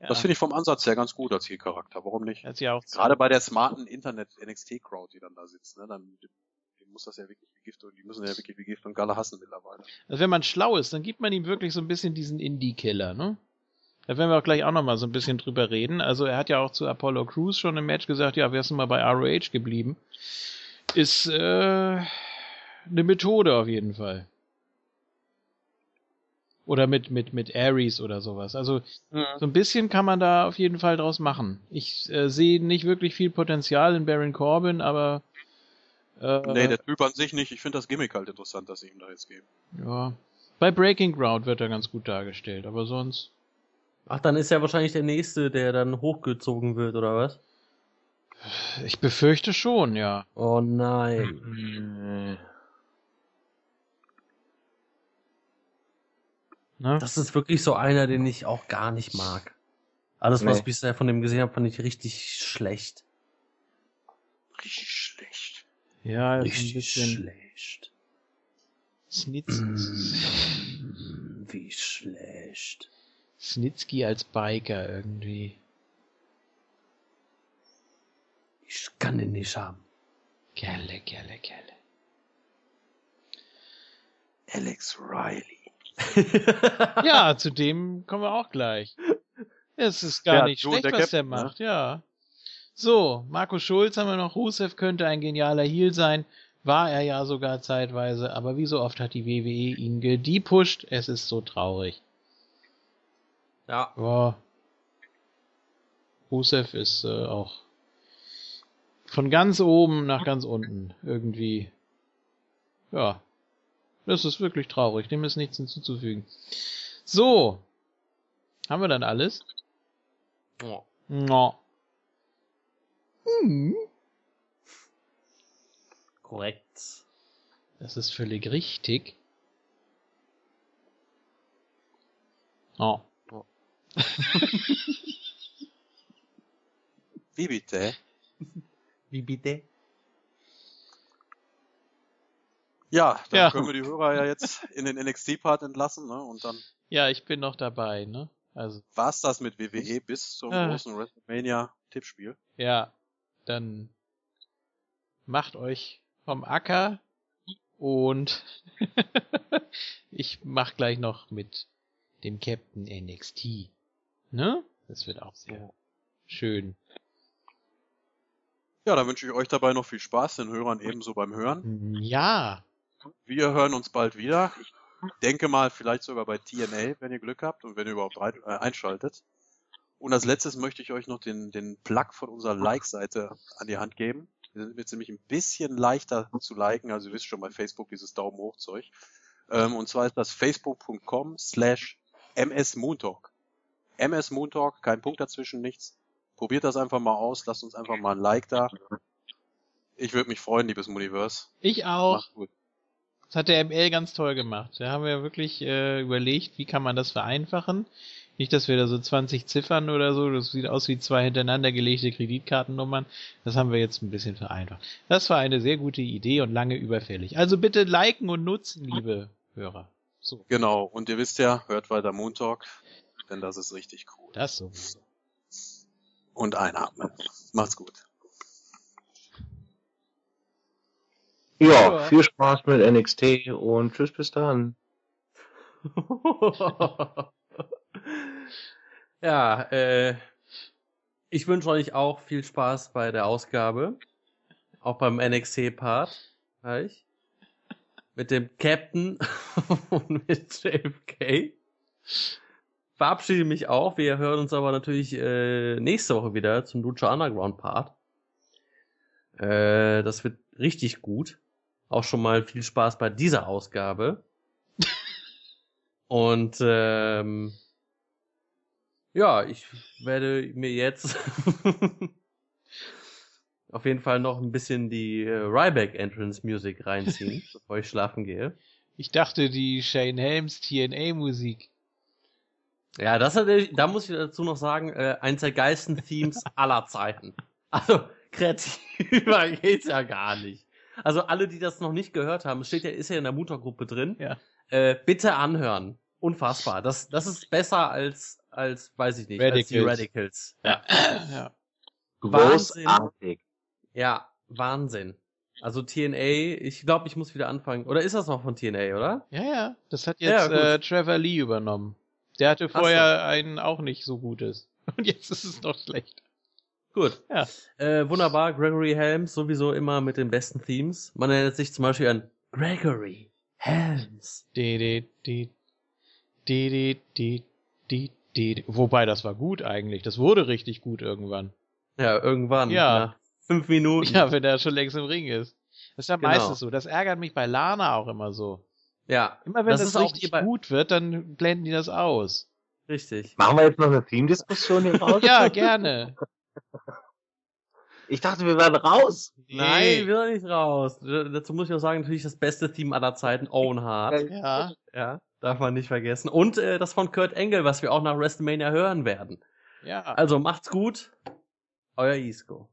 Ja. Das finde ich vom Ansatz her ganz gut als Heel-Charakter. Warum nicht? Hat ja auch Gerade bei der smarten Internet-NXT-Crowd, die dann da sitzt, ne, dann muss das ja wirklich wie Gift und die müssen ja wirklich wie Gift und Galle hassen mittlerweile. Also wenn man schlau ist, dann gibt man ihm wirklich so ein bisschen diesen Indie-Killer, ne? Da werden wir auch gleich auch nochmal so ein bisschen drüber reden. Also er hat ja auch zu Apollo Crews schon im Match gesagt, ja, wir sind mal bei ROH geblieben. Ist äh, eine Methode auf jeden Fall. Oder mit, mit, mit Ares oder sowas. Also so ein bisschen kann man da auf jeden Fall draus machen. Ich äh, sehe nicht wirklich viel Potenzial in Baron Corbin, aber äh, nee, der Typ an sich nicht. Ich finde das Gimmick halt interessant, dass sie ihm da jetzt geben. ja. Bei Breaking Ground wird er ganz gut dargestellt, aber sonst. Ach, dann ist er wahrscheinlich der Nächste, der dann hochgezogen wird, oder was? Ich befürchte schon, ja. Oh nein. Ne? Das ist wirklich so einer, den ich auch gar nicht mag. Alles, was Nee. ich bisher von dem gesehen habe, fand ich richtig schlecht. Richtig schlecht. Ja, ist ein Richtig bisschen schlecht. Snitz Mm, Wie schlecht. Snitsky als Biker irgendwie. Ich kann den nicht haben. Gerle, gerle, gerle. Alex Riley. Ja, [LAUGHS] zu dem kommen wir auch gleich. Es ist gar ja, nicht schlecht, der was Captain, der ne? macht, ne? ja. So, Marco Schulz haben wir noch. Rusev könnte ein genialer Heel sein. War er ja sogar zeitweise. Aber wie so oft hat die WWE ihn gedepusht. Es ist so traurig. Ja. Boah. Rusev ist äh, auch von ganz oben nach ganz unten irgendwie. Ja. Das ist wirklich traurig. Dem ist nichts hinzuzufügen. So. Haben wir dann alles? Ja. No. Hm. Korrekt. Das ist völlig richtig. Oh. [LAUGHS] oh. Wie bitte? Wie bitte? Ja, dann ja. können wir die Hörer ja jetzt in den NXT-Part entlassen, ne? Und dann. Ja, ich bin noch dabei, ne? Also. War's das mit WWE bis zum äh. großen WrestleMania-Tippspiel? Ja, dann macht euch vom Acker und [LAUGHS] ich mach gleich noch mit dem Captain NXT. Ne? Das wird auch sehr schön. Ja, dann wünsche ich euch dabei noch viel Spaß, den Hörern ebenso beim Hören. Ja. Wir hören uns bald wieder. Ich denke mal, vielleicht sogar bei TNA, wenn ihr Glück habt und wenn ihr überhaupt rein, äh, einschaltet. Und als letztes möchte ich euch noch den, den Plug von unserer Like-Seite an die Hand geben. Wir sind jetzt nämlich ein bisschen leichter zu liken, also ihr wisst schon bei Facebook dieses Daumen hoch Zeug. Ähm, und zwar ist das facebook.com slash msmoontalk. MS Moontalk, kein Punkt dazwischen, nichts. Probiert das einfach mal aus, lasst uns einfach mal ein Like da. Ich würde mich freuen, liebes Muniverse. Ich auch. Macht gut. Das hat der ML ganz toll gemacht. Da haben wir wirklich äh, überlegt, wie kann man das vereinfachen. Nicht, dass wir da so 20 Ziffern oder so, das sieht aus wie zwei hintereinander gelegte Kreditkartennummern. Das haben wir jetzt ein bisschen vereinfacht. Das war eine sehr gute Idee und lange überfällig. Also bitte liken und nutzen, liebe Hörer. So. Genau, und ihr wisst ja, hört weiter Moon Talk, denn das ist richtig cool. Das sowieso. Und einatmen. Macht's gut. Ja, viel Spaß mit NXT und tschüss bis dann. [LAUGHS] ja, äh, ich wünsche euch auch viel Spaß bei der Ausgabe. Auch beim NXT-Part. Mit dem Captain [LAUGHS] und mit JFK. Verabschiede mich auch. Wir hören uns aber natürlich äh, nächste Woche wieder zum Lucha Underground Part. Äh, das wird richtig gut. Auch schon mal viel Spaß bei dieser Ausgabe. [LAUGHS] Und ähm, ja, ich werde mir jetzt [LAUGHS] auf jeden Fall noch ein bisschen die äh, Ryback Entrance Music reinziehen, [LAUGHS] bevor ich schlafen gehe. Ich dachte die Shane Helms TNA Musik. Ja, das hat, da muss ich dazu noch sagen, äh, eins der geilsten Themes aller Zeiten. Also kreativer geht's ja gar nicht. Also alle, die das noch nicht gehört haben, steht ja, ist ja in der Muttergruppe drin. Ja. Äh, bitte anhören. Unfassbar. Das, das ist besser als, als, weiß ich nicht, Radicals. als die Radicals. Ja. ja. Großartig. Ja, Wahnsinn. Also TNA, ich glaube, ich muss wieder anfangen. Oder ist das noch von TNA, oder? Ja, ja. Das hat jetzt ja, äh, Trevor Lee übernommen. Der hatte vorher so. einen auch nicht so gutes. [LAUGHS] Und jetzt ist es noch schlecht. Gut. Ja. Äh, wunderbar. Gregory Helms sowieso immer mit den besten Themes. Man erinnert sich zum Beispiel an Gregory Helms. Die, die, die, die, die, die, die. Wobei, das war gut eigentlich. Das wurde richtig gut irgendwann. Ja, irgendwann. Ja. Fünf Minuten. Ja, wenn der schon längst im Ring ist. Das ist ja genau. meistens so. Das ärgert mich bei Lana auch immer so. Ja. Immer wenn das, das richtig gut wird, dann blenden die das aus. Richtig. Machen wir jetzt noch eine Teamdiskussion hier [LAUGHS] raus? ja, gerne. Ich dachte, wir werden raus. Nein, wir sind nicht raus. Dazu muss ich auch sagen, natürlich das beste Team aller Zeiten, Owen Hart. Ja. Ja, darf man nicht vergessen. Und äh, das von Kurt Engel, was wir auch nach WrestleMania hören werden. Ja. Also macht's gut. Euer Isco.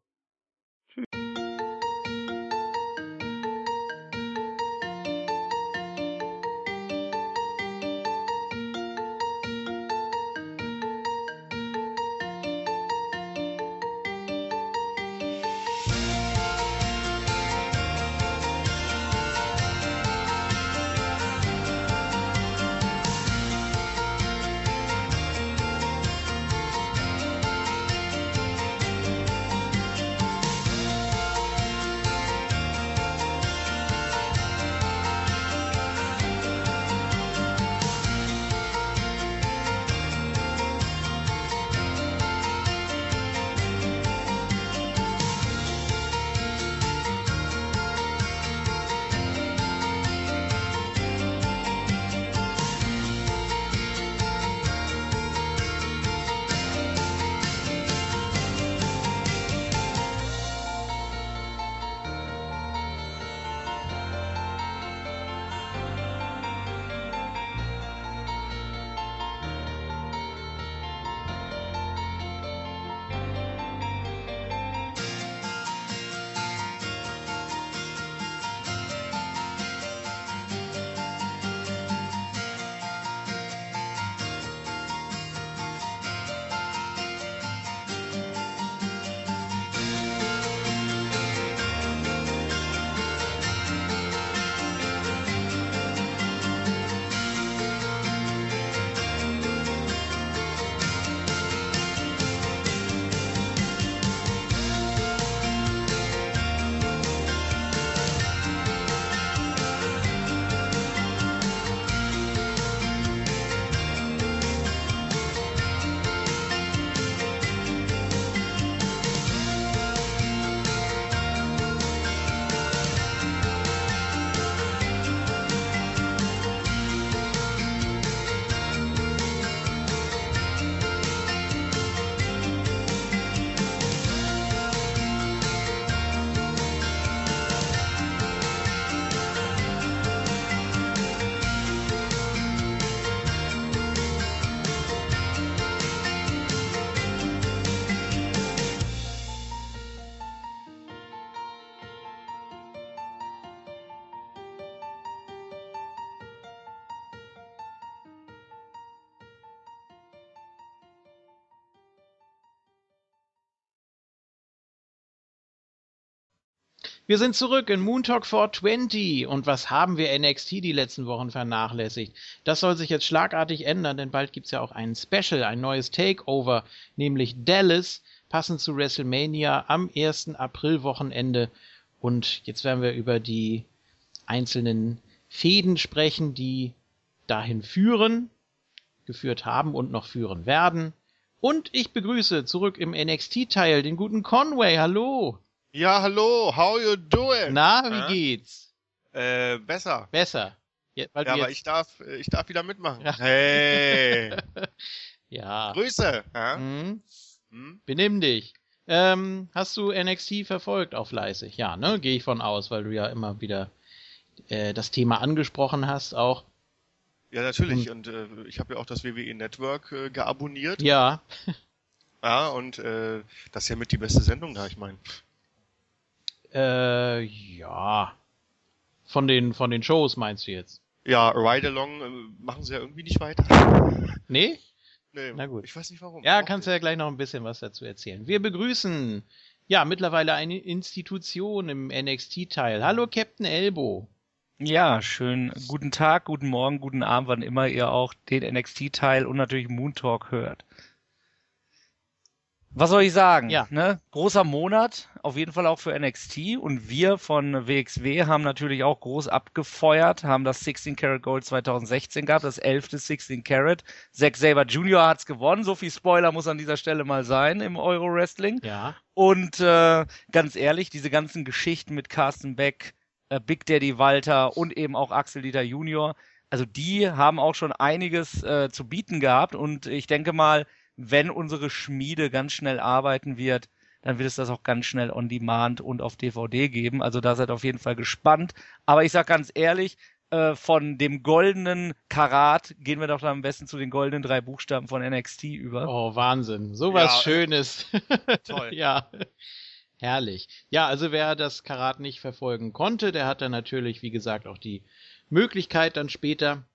Wir sind zurück in Moon Talk 420 und was haben wir NXT die letzten Wochen vernachlässigt? Das soll sich jetzt schlagartig ändern, denn bald gibt's ja auch ein Special, ein neues Takeover, nämlich Dallas, passend zu WrestleMania am 1. April-Wochenende. Und jetzt werden wir über die einzelnen Fäden sprechen, die dahin führen, geführt haben und noch führen werden. Und ich begrüße zurück im NXT-Teil den guten Conway. Hallo. Ja, hallo, how you doing? Na, wie ja? geht's? Äh, besser. Besser. Ja, ja aber ich darf, ich darf wieder mitmachen. Ja. Hey. [LAUGHS] ja. Grüße. Ja? Hm? Hm? Benimm dich. Ähm, hast du NXT verfolgt auch fleißig? Ja, ne? Gehe ich von aus, weil du ja immer wieder äh, das Thema angesprochen hast auch. Ja, natürlich. Und, und äh, ich habe ja auch das WWE Network äh, geabonniert. Ja. Ja, und äh, das ist ja mit die beste Sendung da, ich meine. Äh, ja. Von den, von den Shows meinst du jetzt? Ja, Ride Along äh, machen sie ja irgendwie nicht weiter. [LAUGHS] Nee? Nee, Na gut. Ich weiß nicht warum. Ja, kannst du ja gleich noch ein bisschen was dazu erzählen. Wir begrüßen ja mittlerweile eine Institution im NXT-Teil. Hallo Captain Elbow. Ja, schön. Guten Tag, guten Morgen, guten Abend, wann immer ihr auch den NXT-Teil und natürlich Moon Talk hört. Was soll ich sagen? Ja. Ne? Großer Monat, auf jeden Fall auch für NXT. Und wir von WXW haben natürlich auch groß abgefeuert, haben das 16 Karat Gold 2016 gehabt, das 11. 16 Karat. Zack Saber Jr. hat's gewonnen. So viel Spoiler muss an dieser Stelle mal sein im Euro Wrestling. Ja. Und äh, ganz ehrlich, diese ganzen Geschichten mit Carsten Beck, äh, Big Daddy Walter und eben auch Axel Dieter Jr., also die haben auch schon einiges äh, zu bieten gehabt. Und ich denke mal, wenn unsere Schmiede ganz schnell arbeiten wird, dann wird es das auch ganz schnell on demand und auf DVD geben. Also da seid auf jeden Fall gespannt. Aber ich sag ganz ehrlich, äh, von dem goldenen Karat gehen wir doch dann am besten zu den goldenen drei Buchstaben von NXT über. Oh, Wahnsinn. So was ja, Schönes. [LAUGHS] Toll. ja. Herrlich. Ja, also wer das Karat nicht verfolgen konnte, der hat dann natürlich, wie gesagt, auch die Möglichkeit dann später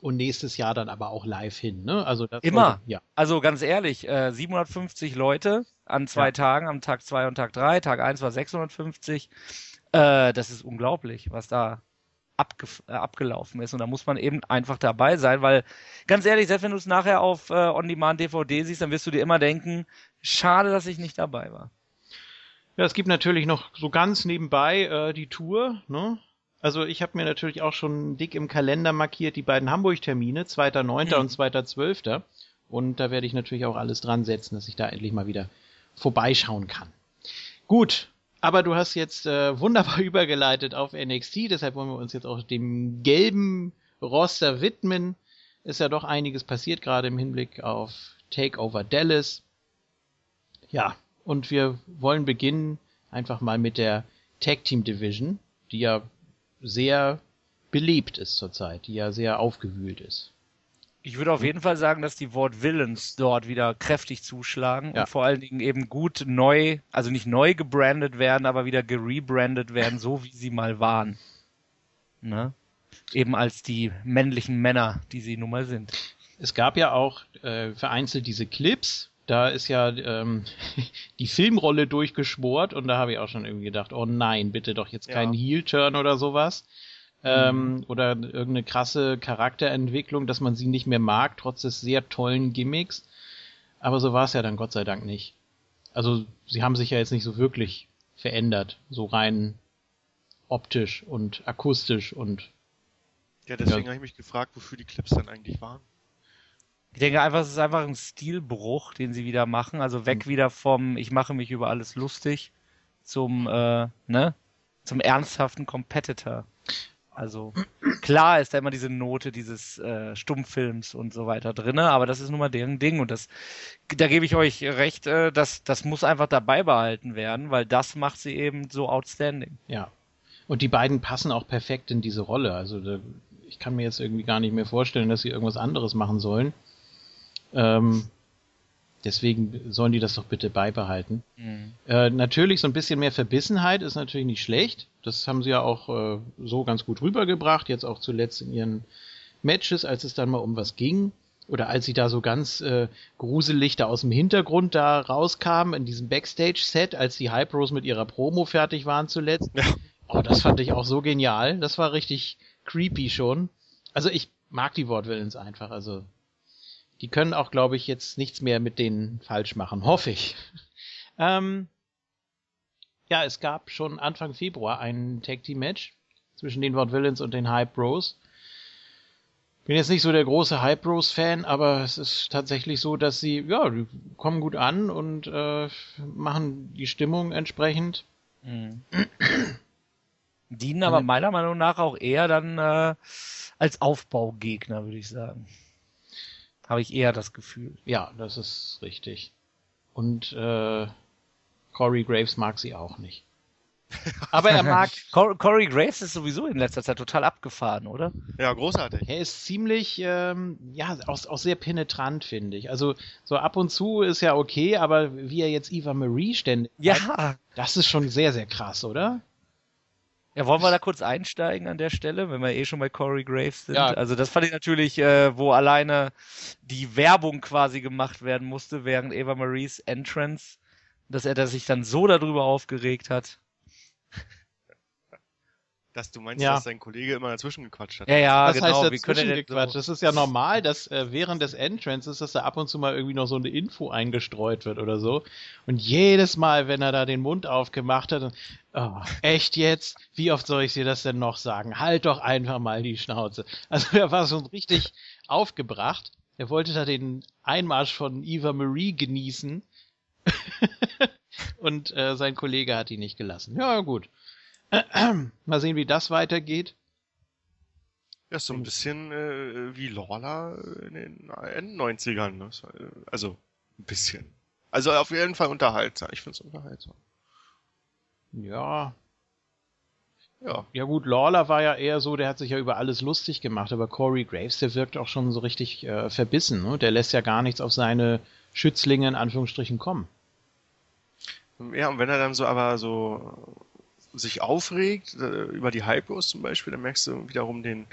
und nächstes Jahr dann aber auch live hin. Ne? Also immer. Sollte, ja. Also ganz ehrlich, äh, 750 Leute an zwei ja. Tagen, am Tag zwei und Tag drei. Tag eins war 650. Äh, das ist unglaublich, was da abge äh, abgelaufen ist. Und da muss man eben einfach dabei sein, weil ganz ehrlich, selbst wenn du es nachher auf äh, On-Demand DVD siehst, dann wirst du dir immer denken, schade, dass ich nicht dabei war. Ja, es gibt natürlich noch so ganz nebenbei äh, die Tour, ne? Also ich habe mir natürlich auch schon dick im Kalender markiert die beiden Hamburg-Termine, 2.9. Mhm. und 2.12. Und da werde ich natürlich auch alles dran setzen, dass ich da endlich mal wieder vorbeischauen kann. Gut, aber du hast jetzt äh, wunderbar [LAUGHS] übergeleitet auf NXT, deshalb wollen wir uns jetzt auch dem gelben Roster widmen. Ist ja doch einiges passiert, gerade im Hinblick auf Takeover Dallas. Ja, und wir wollen beginnen einfach mal mit der Tag Team Division, die ja sehr belebt ist zurzeit, die ja sehr aufgewühlt ist. Ich würde auf jeden Fall sagen, dass die Wort Villains dort wieder kräftig zuschlagen ja. und vor allen Dingen eben gut neu, also nicht neu gebrandet werden, aber wieder gerebrandet werden, so wie sie mal waren. Ne? Eben als die männlichen Männer, die sie nun mal sind. Es gab ja auch äh, vereinzelt diese Clips, da ist ja ähm, [LAUGHS] die Filmrolle durchgeschmort und da habe ich auch schon irgendwie gedacht, oh nein, bitte doch jetzt keinen ja. Heel-Turn oder sowas. Ähm, mhm. Oder irgendeine krasse Charakterentwicklung, dass man sie nicht mehr mag, trotz des sehr tollen Gimmicks. Aber so war es ja dann Gott sei Dank nicht. Also sie haben sich ja jetzt nicht so wirklich verändert, so rein optisch und akustisch und. Ja, deswegen ja. habe ich mich gefragt, wofür die Clips dann eigentlich waren. Ich denke einfach, es ist einfach ein Stilbruch, den sie wieder machen. Also weg mhm. wieder vom Ich mache mich über alles lustig zum, äh, ne, zum ernsthaften Competitor. Also klar ist da immer diese Note dieses äh, Stummfilms und so weiter drinne, aber das ist nun mal deren Ding und das, da gebe ich euch recht, äh, dass das muss einfach dabei behalten werden, weil das macht sie eben so outstanding. Ja. Und die beiden passen auch perfekt in diese Rolle. Also da, ich kann mir jetzt irgendwie gar nicht mehr vorstellen, dass sie irgendwas anderes machen sollen. Ähm, deswegen sollen die das doch bitte beibehalten. Mhm. Äh, natürlich, so ein bisschen mehr Verbissenheit ist natürlich nicht schlecht. Das haben sie ja auch äh, so ganz gut rübergebracht, jetzt auch zuletzt in ihren Matches, als es dann mal um was ging. oder als sie da so ganz äh, gruselig da aus dem Hintergrund da rauskamen in diesem Backstage-Set, als die Hype mit ihrer Promo fertig waren zuletzt. Ja. Oh, das fand ich auch so genial. Das war richtig creepy schon. Also ich mag die Wortwillens einfach. Also die können auch, glaube ich, jetzt nichts mehr mit denen falsch machen. Hoffe ich. [LAUGHS] ähm, ja, es gab schon Anfang Februar ein Tag Team Match zwischen den Wortwillens und den Hype Bros. Bin jetzt nicht so der große Hype Bros Fan, aber es ist tatsächlich so, dass sie, ja, die kommen gut an und äh, machen die Stimmung entsprechend. Mhm. [CLEARS THROAT] Dienen aber meiner Meinung nach auch eher dann äh, als Aufbaugegner, würde ich sagen. Habe ich eher das Gefühl. Ja, das ist richtig. Und äh, Corey Graves mag sie auch nicht. [LAUGHS] Aber er mag. [LAUGHS] Corey Graves ist sowieso in letzter Zeit total abgefahren, oder? Ja, großartig. Er ist ziemlich, ähm, ja, auch, auch sehr penetrant, finde ich. Also, so ab und zu ist ja okay, aber wie er jetzt Eva Marie ständig. Ja. Das ist schon sehr, sehr krass, oder? Ja, wollen wir da kurz einsteigen an der Stelle, wenn wir eh schon bei Corey Graves sind? Ja. Also das fand ich natürlich, äh, wo alleine die Werbung quasi gemacht werden musste während Eva Maries Entrance, dass er da sich dann so darüber aufgeregt hat. Dass du meinst, ja. dass dein Kollege immer dazwischen gequatscht hat. Ja, ja, das genau. Heißt dazwischen gequatscht. So? Das ist ja normal, dass äh, während des Entrances, dass da ab und zu mal irgendwie noch so eine Info eingestreut wird oder so. Und jedes Mal, wenn er da den Mund aufgemacht hat, oh, echt jetzt? Wie oft soll ich dir das denn noch sagen? Halt doch einfach mal die Schnauze. Also er war schon richtig aufgebracht. Er wollte da den Einmarsch von Eva Marie genießen. [LAUGHS] und äh, sein Kollege hat ihn nicht gelassen. Ja, gut. Mal sehen, wie das weitergeht. Ja, so ein bisschen äh, wie Lorla in den End-90ern. Ne? Also, ein bisschen. Also auf jeden Fall unterhaltsam. Ich finde es unterhaltsam. Ja. Ja. Ja gut, Lawler war ja eher so, der hat sich ja über alles lustig gemacht, aber Corey Graves, der wirkt auch schon so richtig äh, verbissen. Ne? Der lässt ja gar nichts auf seine Schützlinge in Anführungsstrichen kommen. Ja, und wenn er dann so aber so sich aufregt, äh, über die Hypos zum Beispiel, dann merkst du wiederum den,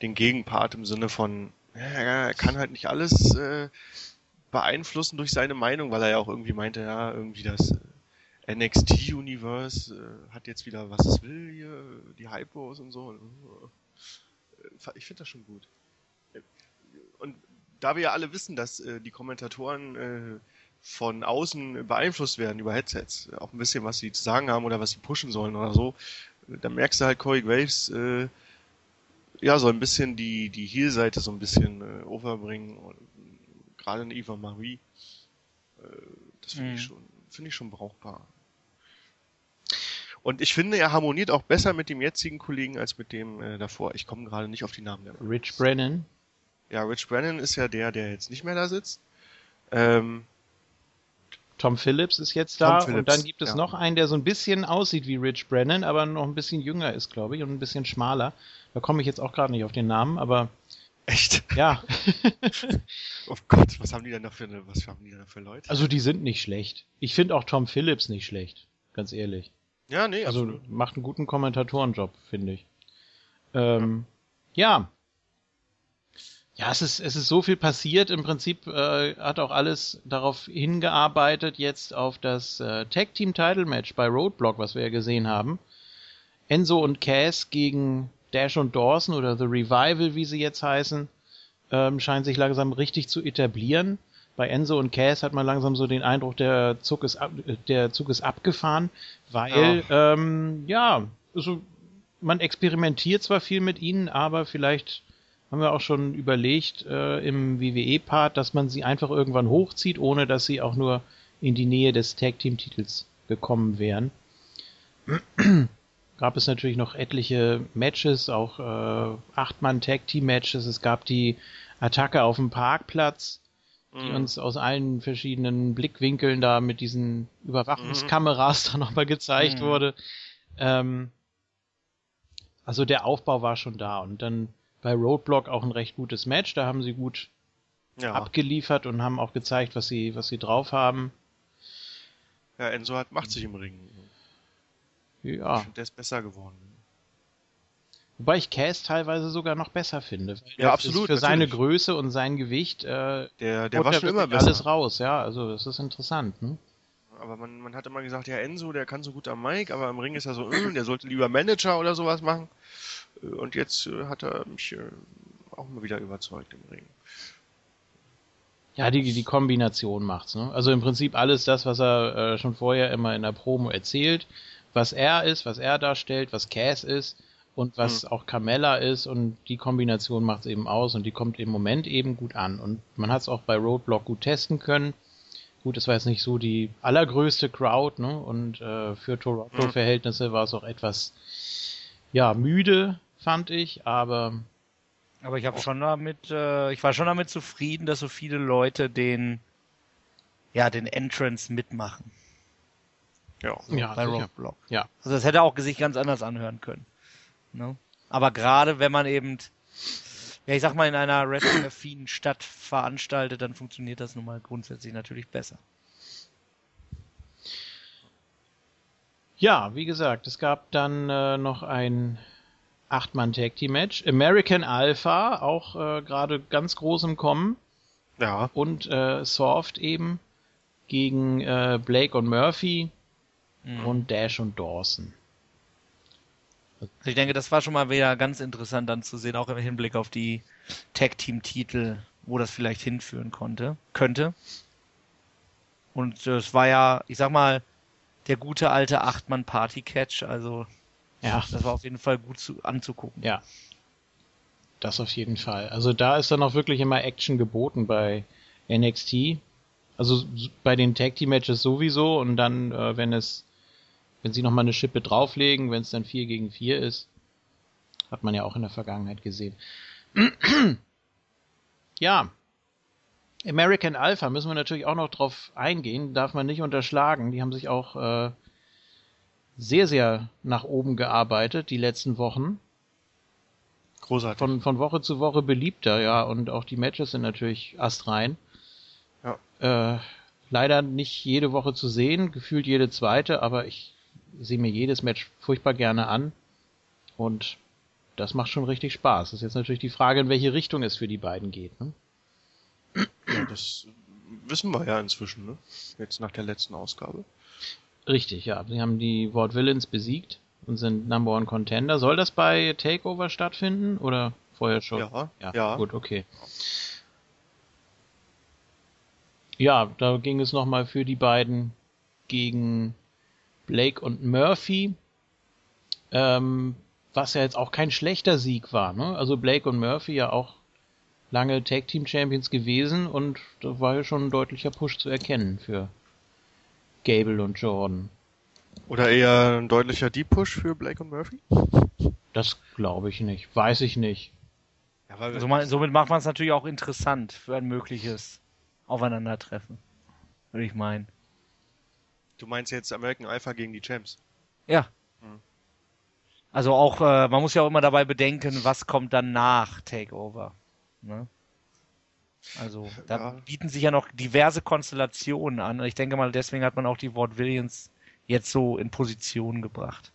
den Gegenpart im Sinne von, er kann halt nicht alles äh, beeinflussen durch seine Meinung, weil er ja auch irgendwie meinte, ja, irgendwie das äh, NXT-Universe äh, hat jetzt wieder, was es will hier, die Hypos und so. Ich finde das schon gut. Und da wir ja alle wissen, dass äh, die Kommentatoren äh, von außen beeinflusst werden über Headsets. Auch ein bisschen, was sie zu sagen haben oder was sie pushen sollen oder so. Da merkst du halt, Corey Graves, äh, ja, soll ein bisschen die, die Heel-Seite so ein bisschen äh, overbringen. Und, gerade eine Eva Marie. Äh, das finde mhm. ich schon, finde ich schon brauchbar. Und ich finde, er harmoniert auch besser mit dem jetzigen Kollegen als mit dem äh, davor. Ich komme gerade nicht auf die Namen. Der Rich Brennan. Ja, Rich Brennan ist ja der, der jetzt nicht mehr da sitzt. Ähm, Tom Phillips ist jetzt da Phillips, und dann gibt es ja. noch einen, der so ein bisschen aussieht wie Rich Brennan, aber noch ein bisschen jünger ist, glaube ich, und ein bisschen schmaler. Da komme ich jetzt auch gerade nicht auf den Namen, aber Echt? Ja. [LAUGHS] oh Gott, was haben die denn da für, eine, was haben die da für Leute? Also die sind nicht schlecht. Ich finde auch Tom Phillips nicht schlecht, ganz ehrlich. Ja, nee. Also absolut. macht einen guten Kommentatorenjob, finde ich. Ähm, ja. ja. Ja, es ist, es ist so viel passiert. Im Prinzip äh, hat auch alles darauf hingearbeitet, jetzt auf das äh, Tag Team Title Match bei Roadblock, was wir ja gesehen haben. Enzo und Cass gegen Dash und Dawson oder The Revival, wie sie jetzt heißen, ähm, scheint sich langsam richtig zu etablieren. Bei Enzo und Cass hat man langsam so den Eindruck, der Zug ist, ab, der Zug ist abgefahren, weil, ja, ähm, ja also man experimentiert zwar viel mit ihnen, aber vielleicht haben wir auch schon überlegt äh, im WWE-Part, dass man sie einfach irgendwann hochzieht, ohne dass sie auch nur in die Nähe des Tag-Team-Titels gekommen wären. [CLEARS THROAT] gab es natürlich noch etliche Matches, auch äh, Acht-Mann-Tag-Team-Matches. Es gab die Attacke auf dem Parkplatz, die mhm. uns aus allen verschiedenen Blickwinkeln da mit diesen Überwachungskameras mhm. [LAUGHS] da nochmal gezeigt mhm. wurde. Ähm, also der Aufbau war schon da und dann bei Roadblock auch ein recht gutes Match. Da haben sie gut ja. abgeliefert und haben auch gezeigt, was sie, was sie drauf haben. Ja, Enzo hat, macht sich im Ring. Ja. Ich finde, der ist besser geworden. Wobei ich Cass teilweise sogar noch besser finde. Ja, absolut. Für seine Größe und sein Gewicht, äh, der, der war schon immer besser. alles raus, ja. Also das ist interessant, ne? Aber man, man hat immer gesagt, ja, Enzo, der kann so gut am Mike, aber im Ring ist er so, [CLEARS THROAT] der sollte lieber Manager oder sowas machen. Und jetzt äh, hat er mich äh, auch mal wieder überzeugt im Ring. Ja, die, die Kombination macht's, ne? Also im Prinzip alles das, was er äh, schon vorher immer in der Promo erzählt, was er ist, was er darstellt, was Cass ist und was mhm. auch Carmella ist und die Kombination macht's eben aus und die kommt im Moment eben gut an und man hat es auch bei Roadblock gut testen können. Gut, es war jetzt nicht so die allergrößte Crowd, ne? Und äh, für Toronto-Verhältnisse mhm. war es auch etwas ja müde, fand ich, aber aber ich habe schon damit, äh, ich war schon damit zufrieden, dass so viele Leute den, ja, den Entrance mitmachen. Ja, so ja bei Roadblock. Ja. Also das hätte auch sich ganz anders anhören können. Ne? Aber gerade wenn man eben, ja, ich sag mal, in einer wrestling-affinen Stadt veranstaltet, dann funktioniert das nun mal grundsätzlich natürlich besser. Ja, wie gesagt, es gab dann äh, noch ein Acht-Mann-Tag-Team-Match. American Alpha, auch äh, gerade ganz groß im Kommen. Ja. Und äh, Soft eben gegen äh, Blake und Murphy mhm. und Dash und Dawson. Also ich denke, das war schon mal wieder ganz interessant dann zu sehen, auch im Hinblick auf die Tag-Team-Titel, wo das vielleicht hinführen konnte, könnte. Und äh, es war ja, ich sag mal, der gute alte Acht-Mann-Party-Catch, also ja. Das war auf jeden Fall gut zu, anzugucken. Ja. Das auf jeden Fall. Also da ist dann auch wirklich immer Action geboten bei NXT. Also bei den Tag Team Matches sowieso und dann, äh, wenn es, wenn sie nochmal eine Schippe drauflegen, wenn es dann 4 gegen 4 ist, hat man ja auch in der Vergangenheit gesehen. [CLEARS THROAT] ja. American Alpha müssen wir natürlich auch noch drauf eingehen, darf man nicht unterschlagen. Die haben sich auch äh, sehr, sehr nach oben gearbeitet die letzten Wochen. Großartig. Von, von Woche zu Woche beliebter, ja, und auch die Matches sind natürlich astrein. Ja. Äh, leider nicht jede Woche zu sehen, gefühlt jede zweite, aber ich sehe mir jedes Match furchtbar gerne an. Und das macht schon richtig Spaß. Das ist jetzt natürlich die Frage, in welche Richtung es für die beiden geht. Ne? Ja, das wissen wir ja inzwischen, ne? Jetzt nach der letzten Ausgabe. Richtig, ja. Sie haben die Ward Villains besiegt und sind Number One Contender. Soll das bei Takeover stattfinden oder vorher schon? Ja, ja. ja. Gut, okay. Ja, da ging es nochmal für die beiden gegen Blake und Murphy. Ähm, was ja jetzt auch kein schlechter Sieg war, ne? Also Blake und Murphy ja auch lange Tag Team Champions gewesen und da war ja schon ein deutlicher Push zu erkennen für Gable und Jordan. Oder eher ein deutlicher Deep Push für Blake und Murphy? Das glaube ich nicht. Weiß ich nicht. Ja, also man, somit macht man es natürlich auch interessant für ein mögliches Aufeinandertreffen. Würde ich meinen. Du meinst jetzt American Alpha gegen die Champs? Ja. Hm. Also auch, äh, man muss ja auch immer dabei bedenken, was kommt dann nach Takeover. Ne? Also da ja. bieten sich ja noch diverse Konstellationen an. Ich denke mal, deswegen hat man auch die Ward Williams jetzt so in Position gebracht.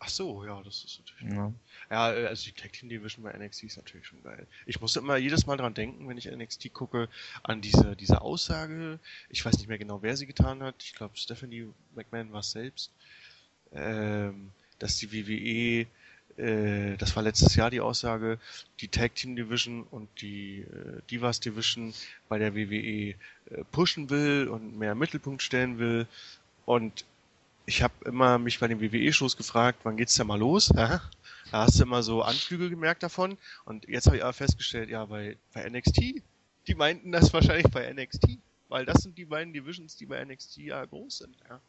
Ach so, ja, das ist natürlich. Ja, ja also die Tag Team Division bei NXT ist natürlich schon geil. Ich muss immer jedes Mal dran denken, wenn ich NXT gucke, an diese, diese Aussage. Ich weiß nicht mehr genau, wer sie getan hat. Ich glaube, Stephanie McMahon war es selbst. Ähm, dass die WWE äh, das war letztes Jahr die Aussage, die Tag Team Division und die äh, Divas Division bei der WWE äh, pushen will und mehr Mittelpunkt stellen will. Und ich habe immer mich bei den WWE-Shows gefragt, wann geht's denn mal los? Ja? Da hast du immer so Anflüge gemerkt davon. Und jetzt habe ich aber festgestellt, ja, bei, bei NXT, die meinten das wahrscheinlich bei NXT, weil das sind die beiden Divisions, die bei NXT ja groß sind. Ja?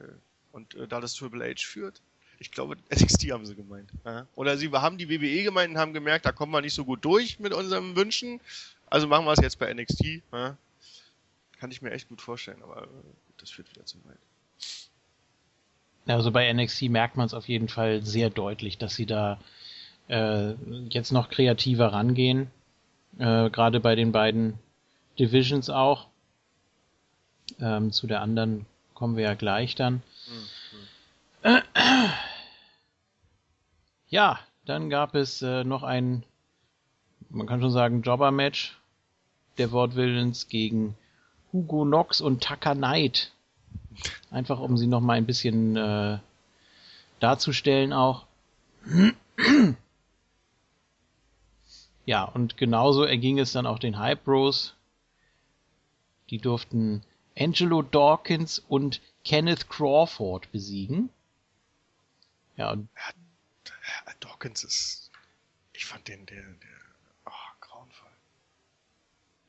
Äh, und äh, da das Triple H führt, ich glaube, [LAUGHS] NXT haben sie gemeint. Ja. Oder sie haben die WWE gemeint und haben gemerkt, da kommen wir nicht so gut durch mit unseren Wünschen. Also machen wir es jetzt bei NXT. Ja. Kann ich mir echt gut vorstellen, aber äh, das führt wieder zu weit. Also bei NXT merkt man es auf jeden Fall sehr deutlich, dass sie da äh, jetzt noch kreativer rangehen. Äh, Gerade bei den beiden Divisions auch. Ähm, zu der anderen kommen wir ja gleich dann. Mhm. Ja, dann gab es äh, noch ein, man kann schon sagen, Jobber-Match der Wortwillens gegen Hugo Knox und Tucker Knight. Einfach um sie noch mal ein bisschen äh, darzustellen auch. Ja, und genauso erging es dann auch den Hype Bros. Die durften Angelo Dawkins und Kenneth Crawford besiegen. Ja, und ja, Dawkins ist, ich fand den, der, der, oh, grauenvoll.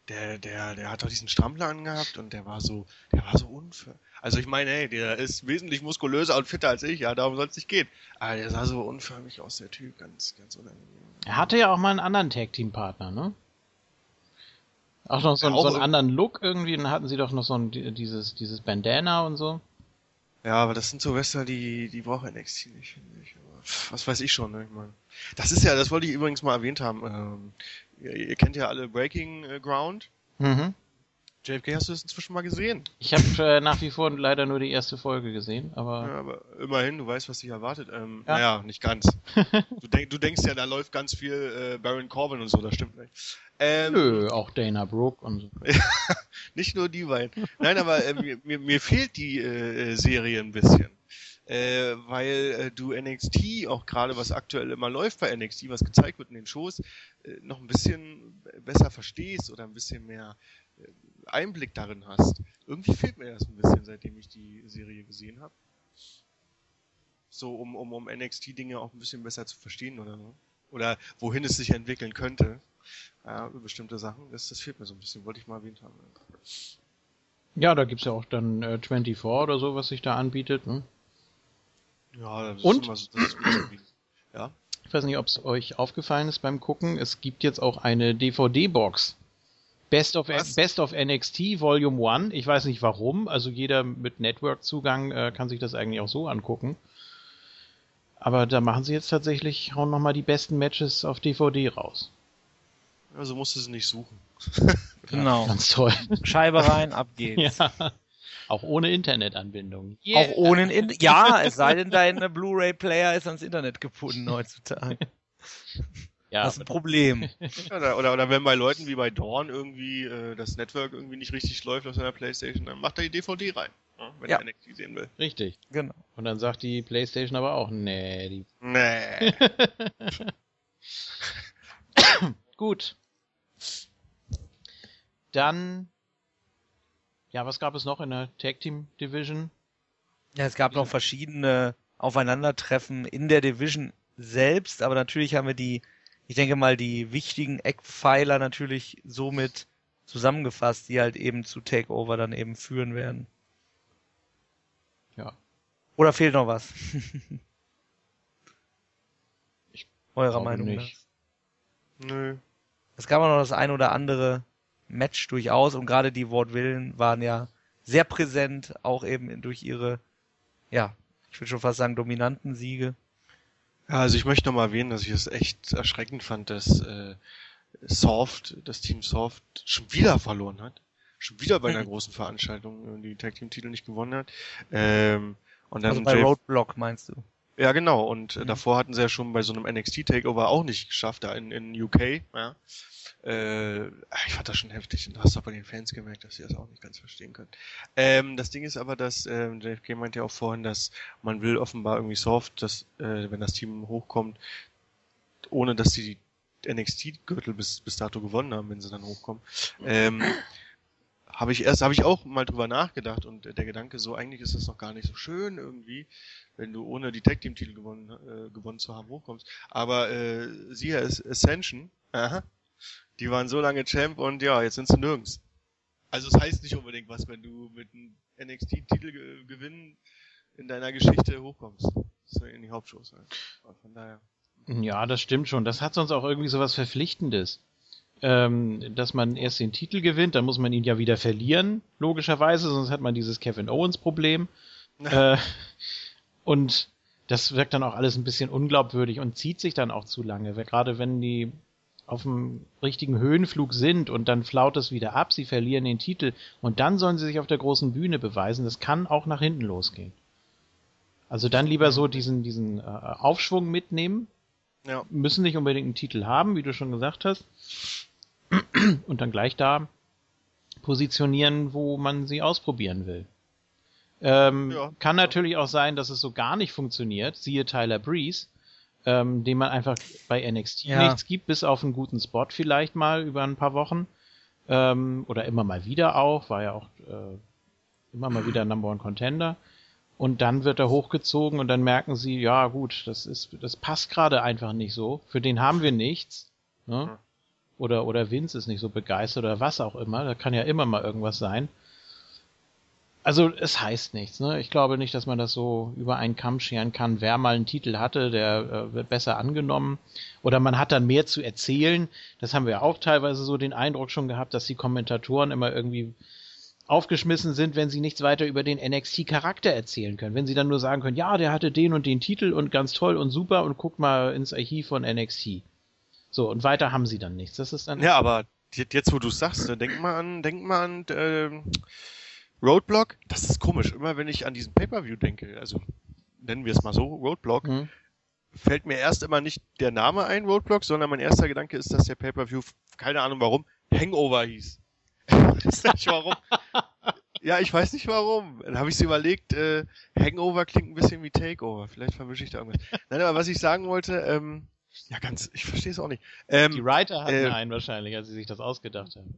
Der, der, der hat doch diesen Strampler angehabt und der war so, der war so unfair. Also ich meine, hey, der ist wesentlich muskulöser und fitter als ich, ja, darum soll es nicht gehen. Aber der sah so unförmig aus, der Typ, ganz, ganz unangenehm. Er hatte ja auch mal einen anderen Tag-Team-Partner, ne? Auch noch so, ja, auch so einen anderen Look irgendwie, dann hatten sie doch noch so ein, dieses, dieses Bandana und so. Ja, aber das sind so Wrestler, die, die braucht NXT nicht, finde ich. Was weiß ich schon, ne? Ich meine. Das ist ja, das wollte ich übrigens mal erwähnt haben. Ähm, ihr, ihr, kennt ja alle Breaking äh, Ground. Mhm. JFK hast du das inzwischen mal gesehen? Ich habe äh, nach wie vor leider nur die erste Folge gesehen, aber. Ja, aber immerhin, du weißt, was dich erwartet. Ähm, ja. Naja, nicht ganz. [LAUGHS] du, denk, du, denkst ja, da läuft ganz viel äh, Baron Corbin und so, das stimmt nicht. Ähm, Nö, auch Dana Brooke und so. [LAUGHS] nicht nur die beiden. Nein, aber äh, mir, mir fehlt die äh, Serie ein bisschen. Äh, weil äh, du NXT, auch gerade was aktuell immer läuft bei NXT, was gezeigt wird in den Shows, äh, noch ein bisschen besser verstehst oder ein bisschen mehr äh, Einblick darin hast. Irgendwie fehlt mir das ein bisschen, seitdem ich die Serie gesehen habe. So, um, um, um NXT-Dinge auch ein bisschen besser zu verstehen oder so. Oder wohin es sich entwickeln könnte. Ja, bestimmte Sachen. Das, das fehlt mir so ein bisschen, wollte ich mal erwähnt haben. Ja, da gibt's ja auch dann äh, 24 oder so, was sich da anbietet. Ne? Ja, das Und? ist immer so, das ist irgendwie, ja. Ich weiß nicht, ob es euch aufgefallen ist beim Gucken. Es gibt jetzt auch eine DVD-Box Best of, Best of NXT Volume 1. Ich weiß nicht warum. Also jeder mit Network-Zugang äh, kann sich das eigentlich auch so angucken. Aber da machen sie jetzt tatsächlich, hauen nochmal die besten Matches auf DVD raus. Also musst du sie nicht suchen. [LAUGHS] genau. Ganz toll. Scheibe rein, ab geht's. [LAUGHS] Ja. Auch ohne Internetanbindung. Yeah. Auch ohne, in ja, es sei denn, dein Blu-ray-Player ist ans Internet gebunden heutzutage. [LAUGHS] Ja, das ist ein Problem. [LAUGHS] Oder, oder, oder wenn bei Leuten wie bei Dawn irgendwie äh, das Network irgendwie nicht richtig läuft auf seiner Playstation, dann macht er die DVD rein, ne, wenn ja. er NXT sehen will. Richtig. Genau. Und dann sagt die Playstation aber auch, nee, die. [LAUGHS] Nee. [LAUGHS] Gut. Dann, ja, was gab es noch in der Tag Team Division? Ja, es gab noch verschiedene Aufeinandertreffen in der Division selbst, aber natürlich haben wir die ich denke mal, die wichtigen Eckpfeiler natürlich somit zusammengefasst, die halt eben zu Takeover dann eben führen werden. Ja. Oder fehlt noch was? ich Eurer Meinung nicht. nach? Nö. Es gab auch noch das ein oder andere Match durchaus und gerade die Wortwillen waren ja sehr präsent, auch eben durch ihre, ja, ich würde schon fast sagen, dominanten Siege. Ja, also ich möchte nochmal erwähnen, dass ich es echt erschreckend fand, dass äh, Soft, das Team Soft, schon wieder verloren hat. Schon wieder bei einer mhm. großen Veranstaltung äh, die Tag Team Titel nicht gewonnen hat. Ähm, und dann also bei Jay Roadblock meinst du? Ja, genau. Und mhm. davor hatten sie ja schon bei so einem NXT Takeover auch nicht geschafft, da in, in UK. Ja. Äh, ich fand das schon heftig und du hast auch bei den Fans gemerkt, dass sie das auch nicht ganz verstehen können. Ähm, das Ding ist aber, dass äh, JFK meinte ja auch vorhin, dass man will offenbar irgendwie soft, dass äh, wenn das Team hochkommt, ohne dass sie die NXT-Gürtel bis, bis dato gewonnen haben, wenn sie dann hochkommen. Ähm, habe ich erst, habe ich auch mal drüber nachgedacht und der Gedanke so, eigentlich ist das noch gar nicht so schön irgendwie, wenn du ohne die Tag Team Titel gewonnen, äh, gewonnen zu haben hochkommst. Aber äh, siehe Ascension, aha, die waren so lange Champ und ja, jetzt sind sie nirgends. Also es das heißt nicht unbedingt was, wenn du mit einem NXT-Titel gewinnen in deiner Geschichte hochkommst. So in die Hauptshows halt. Von daher. Ja, das stimmt schon. Das hat sonst auch irgendwie so was Verpflichtendes. Ähm, dass man erst den Titel gewinnt, dann muss man ihn ja wieder verlieren, logischerweise, sonst hat man dieses Kevin Owens-Problem. [LAUGHS] äh, und das wirkt dann auch alles ein bisschen unglaubwürdig und zieht sich dann auch zu lange. Gerade wenn die auf dem richtigen Höhenflug sind und dann flaut es wieder ab, sie verlieren den Titel und dann sollen sie sich auf der großen Bühne beweisen. Das kann auch nach hinten losgehen. Also dann lieber so diesen, diesen äh, Aufschwung mitnehmen Ja. Müssen nicht unbedingt einen Titel haben, wie du schon gesagt hast. Und dann gleich da positionieren, wo man sie ausprobieren will. Ähm, ja. Kann natürlich auch sein, dass es so gar nicht funktioniert. Siehe Tyler Breeze, ähm, dem man einfach bei NXT ja. nichts gibt, bis auf einen guten Spot vielleicht mal über ein paar Wochen. Ähm, oder immer mal wieder auch, war ja auch äh, immer mal wieder Number One Contender. Und dann wird er hochgezogen und dann merken sie, ja gut, das ist, das passt gerade einfach nicht so. Für den haben wir nichts. Ne? Oder, oder Vince ist nicht so begeistert oder was auch immer. Da kann ja immer mal irgendwas sein. Also es heißt nichts. Ne? Ich glaube nicht, dass man das so über einen Kamm scheren kann. Wer mal einen Titel hatte, der äh, wird besser angenommen. Oder man hat dann mehr zu erzählen. Das haben wir auch teilweise so den Eindruck schon gehabt, dass die Kommentatoren immer irgendwie aufgeschmissen sind, wenn sie nichts weiter über den NXT-Charakter erzählen können. Wenn sie dann nur sagen können, ja, der hatte den und den Titel und ganz toll und super und guck mal ins Archiv von NXT. So, und weiter haben sie dann nichts. Das ist dann. Ja, aber jetzt, wo du sagst, denk mal an, denk mal an äh, Roadblock. Das ist komisch. Immer wenn ich an diesen Pay-Per-View denke, also nennen wir es mal so, Roadblock, mhm. fällt mir erst immer nicht der Name ein, Roadblock, sondern mein erster Gedanke ist, dass der Pay-Per-View, keine Ahnung warum, Hangover hieß. ich [LAUGHS] weiß nicht warum. [LAUGHS] ja, ich weiß nicht warum. Dann habe ich so überlegt, äh, Hangover klingt ein bisschen wie Takeover. Vielleicht verwische ich da irgendwas. Nein, aber was ich sagen wollte, ähm, ja, ganz, ich verstehe es auch nicht. Ähm, die Writer hatten äh, einen wahrscheinlich, als sie sich das ausgedacht haben.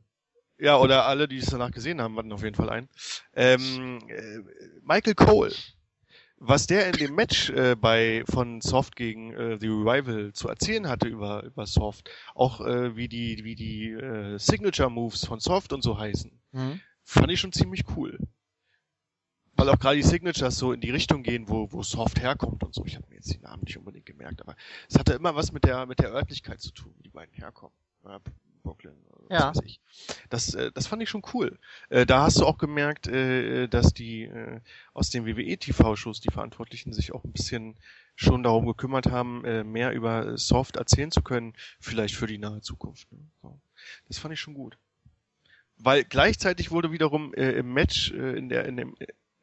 Ja, oder alle, die es danach gesehen haben, hatten auf jeden Fall einen. Ähm, äh, Michael Cole. Was der in dem Match äh, bei von Soft gegen äh, The Revival zu erzählen hatte über über Soft, auch äh, wie die wie die äh, Signature Moves von Soft und so heißen, mhm. fand ich schon ziemlich cool weil auch gerade die Signatures so in die Richtung gehen, wo, wo Soft herkommt und so. Ich habe mir jetzt die Namen nicht unbedingt gemerkt, aber es hatte immer was mit der, mit der Örtlichkeit zu tun, wo die beiden herkommen. Ja, Brooklyn, ja. Das, äh, das fand ich schon cool. Äh, da hast du auch gemerkt, äh, dass die äh, aus den WWE-TV-Shows, die Verantwortlichen, sich auch ein bisschen schon darum gekümmert haben, äh, mehr über Soft erzählen zu können, vielleicht für die nahe Zukunft. Ne? So. Das fand ich schon gut. Weil gleichzeitig wurde wiederum äh, im Match, äh, in der, in dem,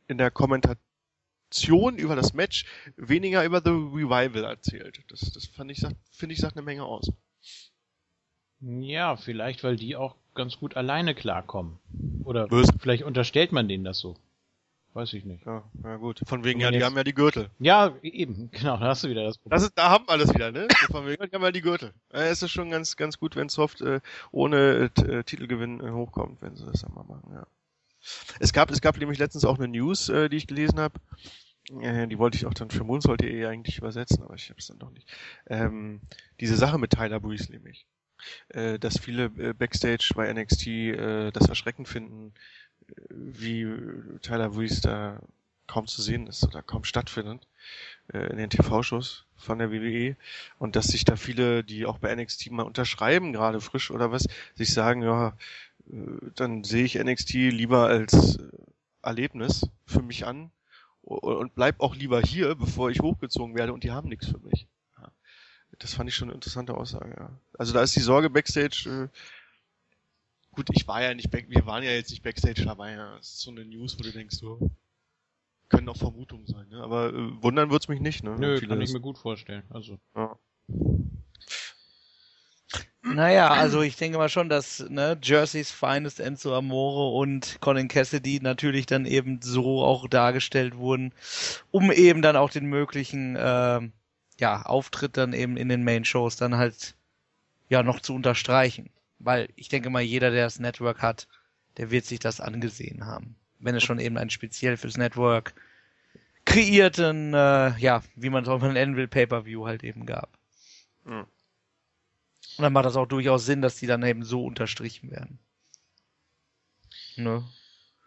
in der Kommentation über das Match weniger über The Revival erzählt. Das, das fand ich, finde ich, sagt eine Menge aus. Ja, vielleicht, weil die auch ganz gut alleine klarkommen. Oder Böse. vielleicht unterstellt man denen das so. Weiß ich nicht. Ja, ja gut. Von wegen, ja, die haben ja die Gürtel. Ja, eben, [LAUGHS] genau, da hast du wieder das Problem. Das ist, da haben wir das wieder, ne? Von wegen, die haben ja die Gürtel. Äh, es ist schon ganz, ganz gut, wenn Soft äh, ohne äh, Titelgewinn äh, hochkommt, wenn sie das dann mal machen, ja. Es gab, es gab nämlich letztens auch eine News, äh, die ich gelesen habe. Äh, die wollte ich auch dann für Moonsault.de eigentlich übersetzen, aber ich habe es dann doch nicht. Ähm, diese Sache mit Tyler Breeze nämlich. Äh, dass viele äh, Backstage bei NXT äh, das erschreckend finden, äh, wie Tyler Breeze da kaum zu sehen ist oder kaum stattfindet äh, in den TV-Shows von der WWE und dass sich da viele, die auch bei NXT mal unterschreiben, gerade frisch oder was, sich sagen, ja, äh, dann sehe ich NXT lieber als Erlebnis für mich an und bleib auch lieber hier, bevor ich hochgezogen werde und die haben nichts für mich. Das fand ich schon eine interessante Aussage, ja. Also da ist die Sorge Backstage, äh, gut, ich war ja nicht, back, wir waren ja jetzt nicht Backstage dabei, ja. Das ist so eine News, wo du denkst, so, können auch Vermutungen sein, ne? aber äh, wundern wird's mich nicht, ne? Nö, kann ich mir gut vorstellen, also. Ja. Naja, also ich denke mal schon, dass ne, Jerseys Finest Enzo Amore und Colin Cassidy natürlich dann eben so auch dargestellt wurden, um eben dann auch den möglichen äh, ja, Auftritt dann eben in den Main-Shows dann halt ja noch zu unterstreichen. Weil ich denke mal, jeder, der das Network hat, der wird sich das angesehen haben. Wenn es schon eben ein speziell fürs Network kreierten, äh, ja, wie man es auch mal nennen will, Pay-Per-View halt eben gab. Mhm. Und dann macht das auch durchaus Sinn, dass die dann eben so unterstrichen werden. Ne?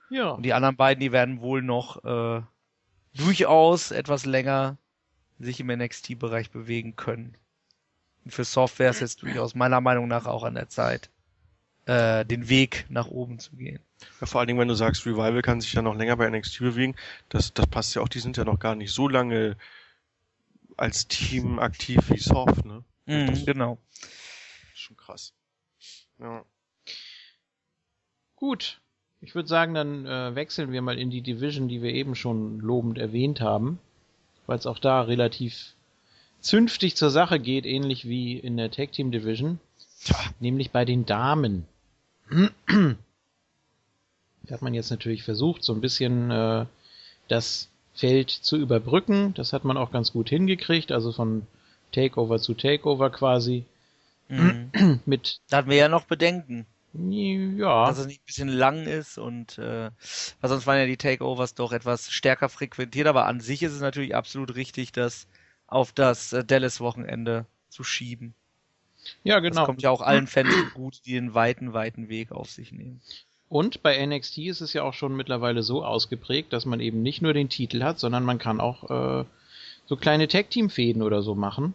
Ja. Und die anderen beiden, die werden wohl noch äh, durchaus etwas länger sich im NXT-Bereich bewegen können. Und für Software ist jetzt durchaus meiner Meinung nach auch an der Zeit, äh, den Weg nach oben zu gehen. Ja, vor allen Dingen, wenn du sagst, Revival kann sich ja noch länger bei NXT bewegen, das, das passt ja auch, die sind ja noch gar nicht so lange als Team aktiv wie Soft, ne? Mhm, genau schon krass. Ja. Gut. Ich würde sagen, dann äh, wechseln wir mal in die Division, die wir eben schon lobend erwähnt haben, weil es auch da relativ zünftig zur Sache geht, ähnlich wie in der Tag Team Division. Nämlich bei den Damen. Da hat man jetzt natürlich versucht, so ein bisschen äh, das Feld zu überbrücken. Das hat man auch ganz gut hingekriegt, also von Takeover zu Takeover quasi. Mhm. Mit, Da hatten wir ja noch Bedenken, ja, dass es nicht ein bisschen lang ist und äh, weil sonst waren ja die Takeovers doch etwas stärker frequentiert, aber an sich ist es natürlich absolut richtig, das auf das äh, Dallas-Wochenende zu schieben. ja, Das genau. kommt ja auch allen Fans gut, die den weiten, weiten Weg auf sich nehmen. Und bei NXT ist es ja auch schon mittlerweile so ausgeprägt, dass man eben nicht nur den Titel hat, sondern man kann auch äh, so kleine Tag-Team-Fäden oder so machen.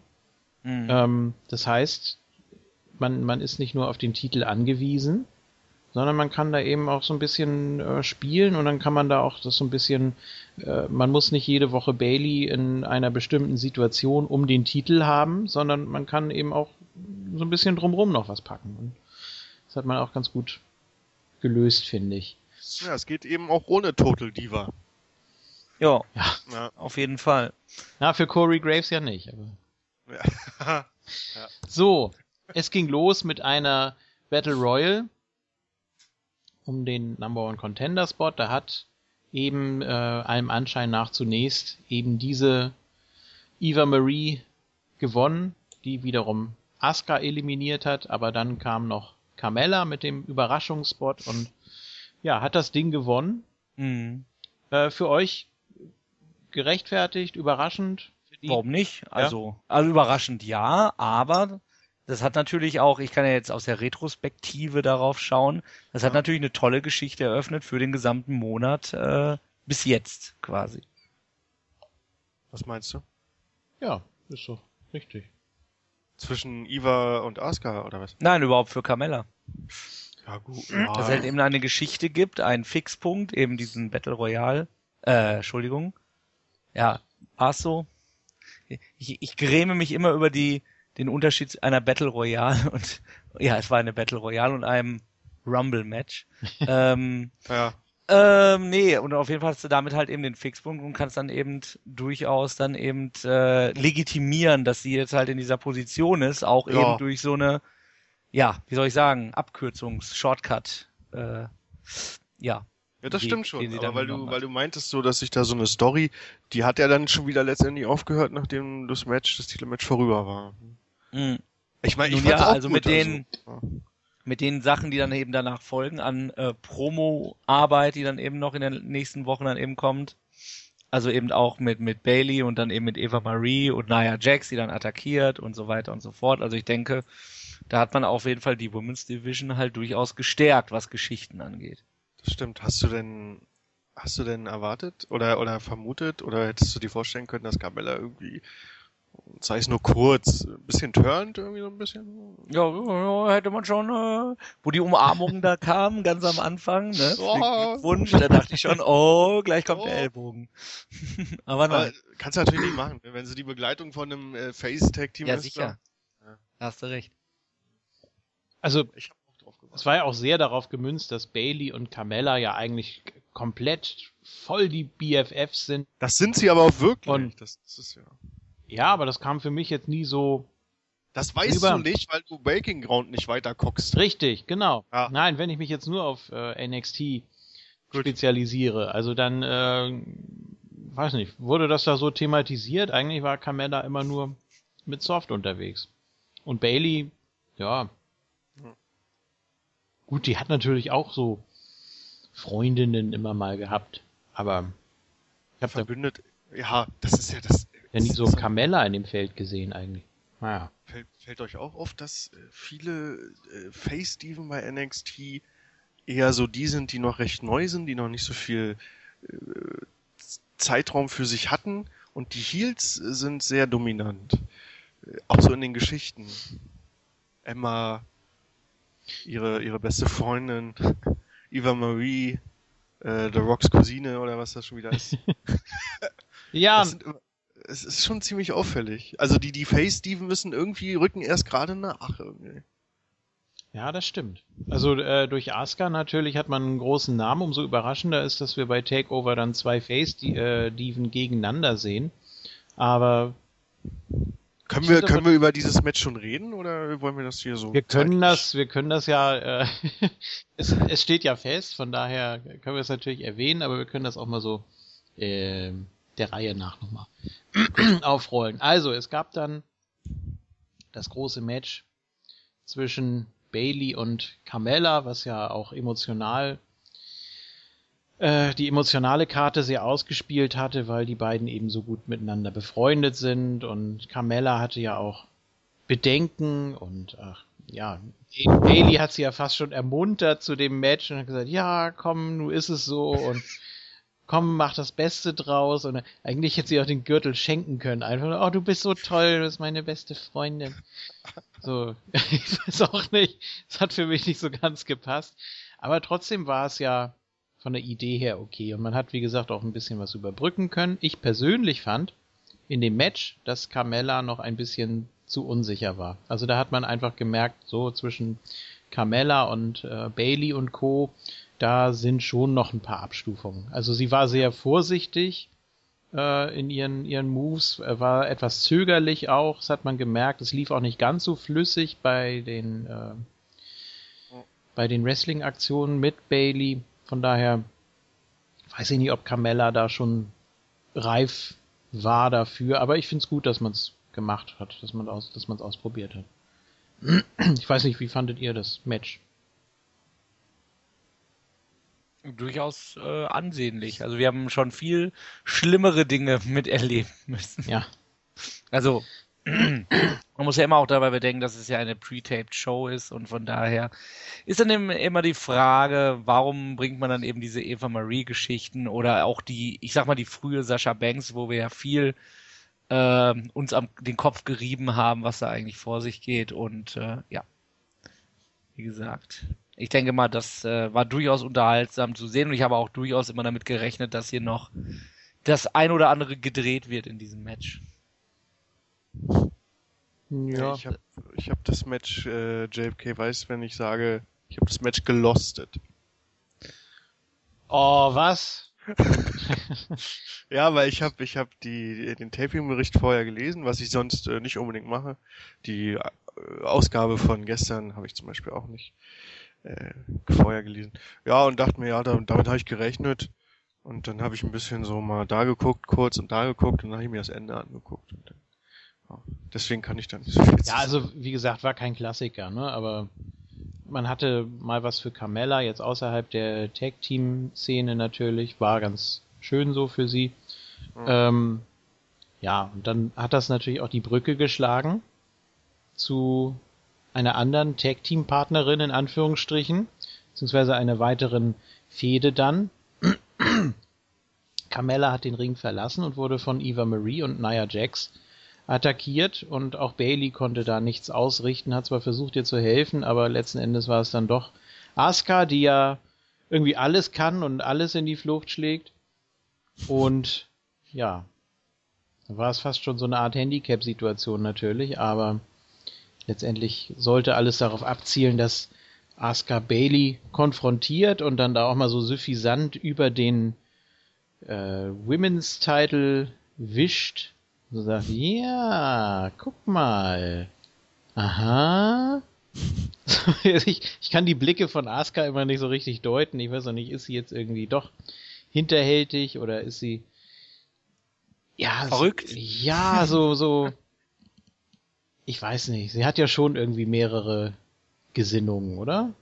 Mhm. Ähm, das heißt, man, man ist nicht nur auf den Titel angewiesen, sondern man kann da eben auch so ein bisschen äh, spielen und dann kann man da auch das so ein bisschen, äh, man muss nicht jede Woche Bailey in einer bestimmten Situation um den Titel haben, sondern man kann eben auch so ein bisschen drumrum noch was packen. Und das hat man auch ganz gut gelöst, finde ich. Ja, es geht eben auch ohne Total Diva. ja, Ja. auf jeden Fall. Na, für Corey Graves ja nicht, aber. Ja. [LAUGHS] So, es ging los mit einer Battle Royal um den Number One Contender Spot. Da hat eben äh, allem Anschein nach zunächst eben diese Eva Marie gewonnen, die wiederum Asuka eliminiert hat, aber dann kam noch Carmella mit dem Überraschungsspot und ja, hat das Ding gewonnen. Mhm. Äh, für euch gerechtfertigt, überraschend? Warum nicht? Also, also überraschend ja, aber das hat natürlich auch, ich kann ja jetzt aus der Retrospektive darauf schauen, das hat Ja. natürlich eine tolle Geschichte eröffnet für den gesamten Monat äh, bis jetzt quasi. Was meinst du? Ja, ist doch richtig. Zwischen Iva und Asuka oder was? Nein, überhaupt für Carmella. Ja, gut. Dass es halt eben eine Geschichte gibt, einen Fixpunkt, eben diesen Battle Royale, äh, Entschuldigung. Ja, war's so. Ich, ich gräme mich immer über die, den Unterschied einer Battle Royale [LAUGHS] und, ja, es war eine Battle Royale und einem Rumble Match. [LAUGHS] ähm, ja. ähm, nee, und auf jeden Fall hast du damit halt eben den Fixpunkt und kannst dann eben durchaus dann eben äh, legitimieren, dass sie jetzt halt in dieser Position ist, auch Ja. eben durch so eine, ja, wie soll ich sagen, Abkürzungs-, Shortcut, äh, ja. Ja, das Weg, stimmt schon. Aber weil du, weil du meintest so, dass sich da so eine Story, die hat ja dann schon wieder letztendlich aufgehört, nachdem das Match, das Titelmatch vorüber war. Mhm. Ich meine, ich ja, also gut, mit den- also, Mit den Sachen, die dann eben danach folgen, an äh, Promo-Arbeit, die dann eben noch in den nächsten Wochen dann eben kommt. Also eben auch mit, mit Bailey und dann eben mit Eva Marie und Nia Jax, die dann attackiert und so weiter und so fort. Also ich denke, da hat man auf jeden Fall die Women's Division halt durchaus gestärkt, was Geschichten angeht. das stimmt. Hast du denn, hast du denn erwartet oder, oder vermutet oder hättest du dir vorstellen können, dass Carmella irgendwie, sei es nur kurz, ein bisschen turnt irgendwie so ein bisschen? Ja, hätte man schon, äh, wo die Umarmung da kam, ganz am Anfang, ne? [LAUGHS] Oh. Glückwunsch, da dachte ich schon, oh, gleich kommt der Oh. Ellbogen. [LAUGHS] Aber Aber nein. kannst du natürlich nicht machen, wenn sie die Begleitung von einem äh, Face-Tag-Team Ja, ist, sicher. Ja. Da hast du recht. Also, Ich hab auch drauf es gewartet. war ja auch sehr darauf gemünzt, dass Bailey und Carmella ja eigentlich komplett voll die BFFs sind. Das sind sie aber auch wirklich. Und- das, das ist ja. Ja, aber das kam für mich jetzt nie so Das weißt Über- du nicht, weil du Breaking Ground nicht weiter guckst. richtig, genau. Ja. Nein, wenn ich mich jetzt nur auf äh, NXT Gut. spezialisiere, also dann, äh, weiß nicht, wurde das da so thematisiert? Eigentlich war Carmella immer nur mit Soft unterwegs. Und Bailey, ja. Hm. Gut, die hat natürlich auch so Freundinnen immer mal gehabt, aber ich habe da Verbündet. Ja, das ist ja das. Ja nie so das Carmella in dem Feld gesehen eigentlich. Naja. fällt, fällt euch auch auf, dass äh, viele äh, Face-Steven bei NXT eher so die sind, die noch recht neu sind, die noch nicht so viel äh, Zeitraum für sich hatten und die Heels sind sehr dominant. Äh, Auch so in den Geschichten. Emma, ihre, ihre beste Freundin, [LAUGHS] Eva Marie, äh, The Rocks Cousine oder was das schon wieder ist. [LAUGHS] Ja, Das sind immer, es ist schon ziemlich auffällig. Also die, die Face-Steven müssen irgendwie rücken erst gerade nach. Irgendwie. Ja, das stimmt. Also äh, durch Asuka natürlich hat man einen großen Namen. Umso überraschender ist, dass wir bei Takeover dann zwei Face-Diven gegeneinander sehen. Aber Können wir, können wir über dieses Match schon reden oder wollen wir das hier so? Wir können das, wir können das ja, äh, [LAUGHS] es, es steht ja fest, von daher können wir es natürlich erwähnen, aber wir können das auch mal so äh, der Reihe nach nochmal [CLEARS THROAT] aufrollen. Also, es gab dann das große Match zwischen Bailey und Carmella, was ja auch emotional äh, die emotionale Karte sehr ausgespielt hatte, weil die beiden eben so gut miteinander befreundet sind und Carmella hatte ja auch Bedenken und ach, ja, Bailey hat sie ja fast schon ermuntert zu dem Match und hat gesagt, ja, komm, nun ist es so und komm, mach das Beste draus. Und eigentlich hätte sie auch den Gürtel schenken können. Einfach, oh, du bist so toll, du bist meine beste Freundin. So, [LAUGHS] ich weiß auch nicht. Es hat für mich nicht so ganz gepasst. Aber trotzdem war es ja von der Idee her okay. Und man hat, wie gesagt, auch ein bisschen was überbrücken können. Ich persönlich fand in dem Match, dass Carmella noch ein bisschen zu unsicher war. Also da hat man einfach gemerkt, so zwischen Carmella und äh, Bailey und Co da sind schon noch ein paar Abstufungen. Also sie war sehr vorsichtig äh, in ihren, ihren Moves, war etwas zögerlich auch, das hat man gemerkt. Es lief auch nicht ganz so flüssig bei den, äh, bei den Wrestling-Aktionen mit Bailey. Von daher weiß ich nicht, ob Carmella da schon reif war dafür, aber ich finde es gut, dass man es gemacht hat, dass man aus, dass es ausprobiert hat. [CLEARS THROAT] Ich weiß nicht, wie fandet ihr das Match? Durchaus äh, ansehnlich. Also wir haben schon viel schlimmere Dinge [LAUGHS] miterleben müssen. Ja. Also [CLEARS THROAT] man muss ja immer auch dabei bedenken, dass es ja eine pre-taped Show ist und von daher ist dann immer die Frage, warum bringt man dann eben diese Eva Marie Geschichten oder auch die, ich sag mal die frühe Sascha Banks, wo wir ja viel äh, uns am den Kopf gerieben haben, was da eigentlich vor sich geht und äh, ja, wie gesagt, ich denke mal, das äh, war durchaus unterhaltsam zu sehen und ich habe auch durchaus immer damit gerechnet, dass hier noch das ein oder andere gedreht wird in diesem Match. Ja. Ich habe ich hab das Match, äh, JFK weiß, wenn ich sage, ich habe das Match gelostet. Oh, was? [LAUGHS] ja, weil ich habe ich hab die, den Taping-Bericht vorher gelesen, was ich sonst äh, nicht unbedingt mache. Die äh, Ausgabe von gestern habe ich zum Beispiel auch nicht äh, vorher gelesen. Ja, und dachte mir, ja, damit, damit habe ich gerechnet. Und dann habe ich ein bisschen so mal da geguckt, kurz und da geguckt und dann habe ich mir das Ende angeguckt. Und dann, ja, deswegen kann ich dann nicht so viel Ja, also wie gesagt, war kein Klassiker, ne? Aber man hatte mal was für Carmella, jetzt außerhalb der Tag-Team-Szene natürlich, war ganz schön so für sie. Mhm. Ähm, ja, und dann hat das natürlich auch die Brücke geschlagen zu einer anderen Tag-Team-Partnerin in Anführungsstrichen, beziehungsweise einer weiteren Fehde dann. [CLEARS THROAT] Carmella hat den Ring verlassen und wurde von Eva Marie und Nia Jax attackiert und auch Bailey konnte da nichts ausrichten, hat zwar versucht ihr zu helfen, aber letzten Endes war es dann doch Asuka, die ja irgendwie alles kann und alles in die Flucht schlägt. Und ja, war es fast schon so eine Art Handicap-Situation natürlich, aber letztendlich sollte alles darauf abzielen, dass Asuka Bailey konfrontiert und dann da auch mal so suffisant über den äh, Women's Title wischt. So sagt, ja, guck mal. Aha. [LAUGHS] ich, ich kann die Blicke von Asuka immer nicht so richtig deuten. Ich weiß auch nicht, ist sie jetzt irgendwie doch hinterhältig oder ist sie ja verrückt? So, ja, so so ich weiß nicht, sie hat ja schon irgendwie mehrere Gesinnungen, oder?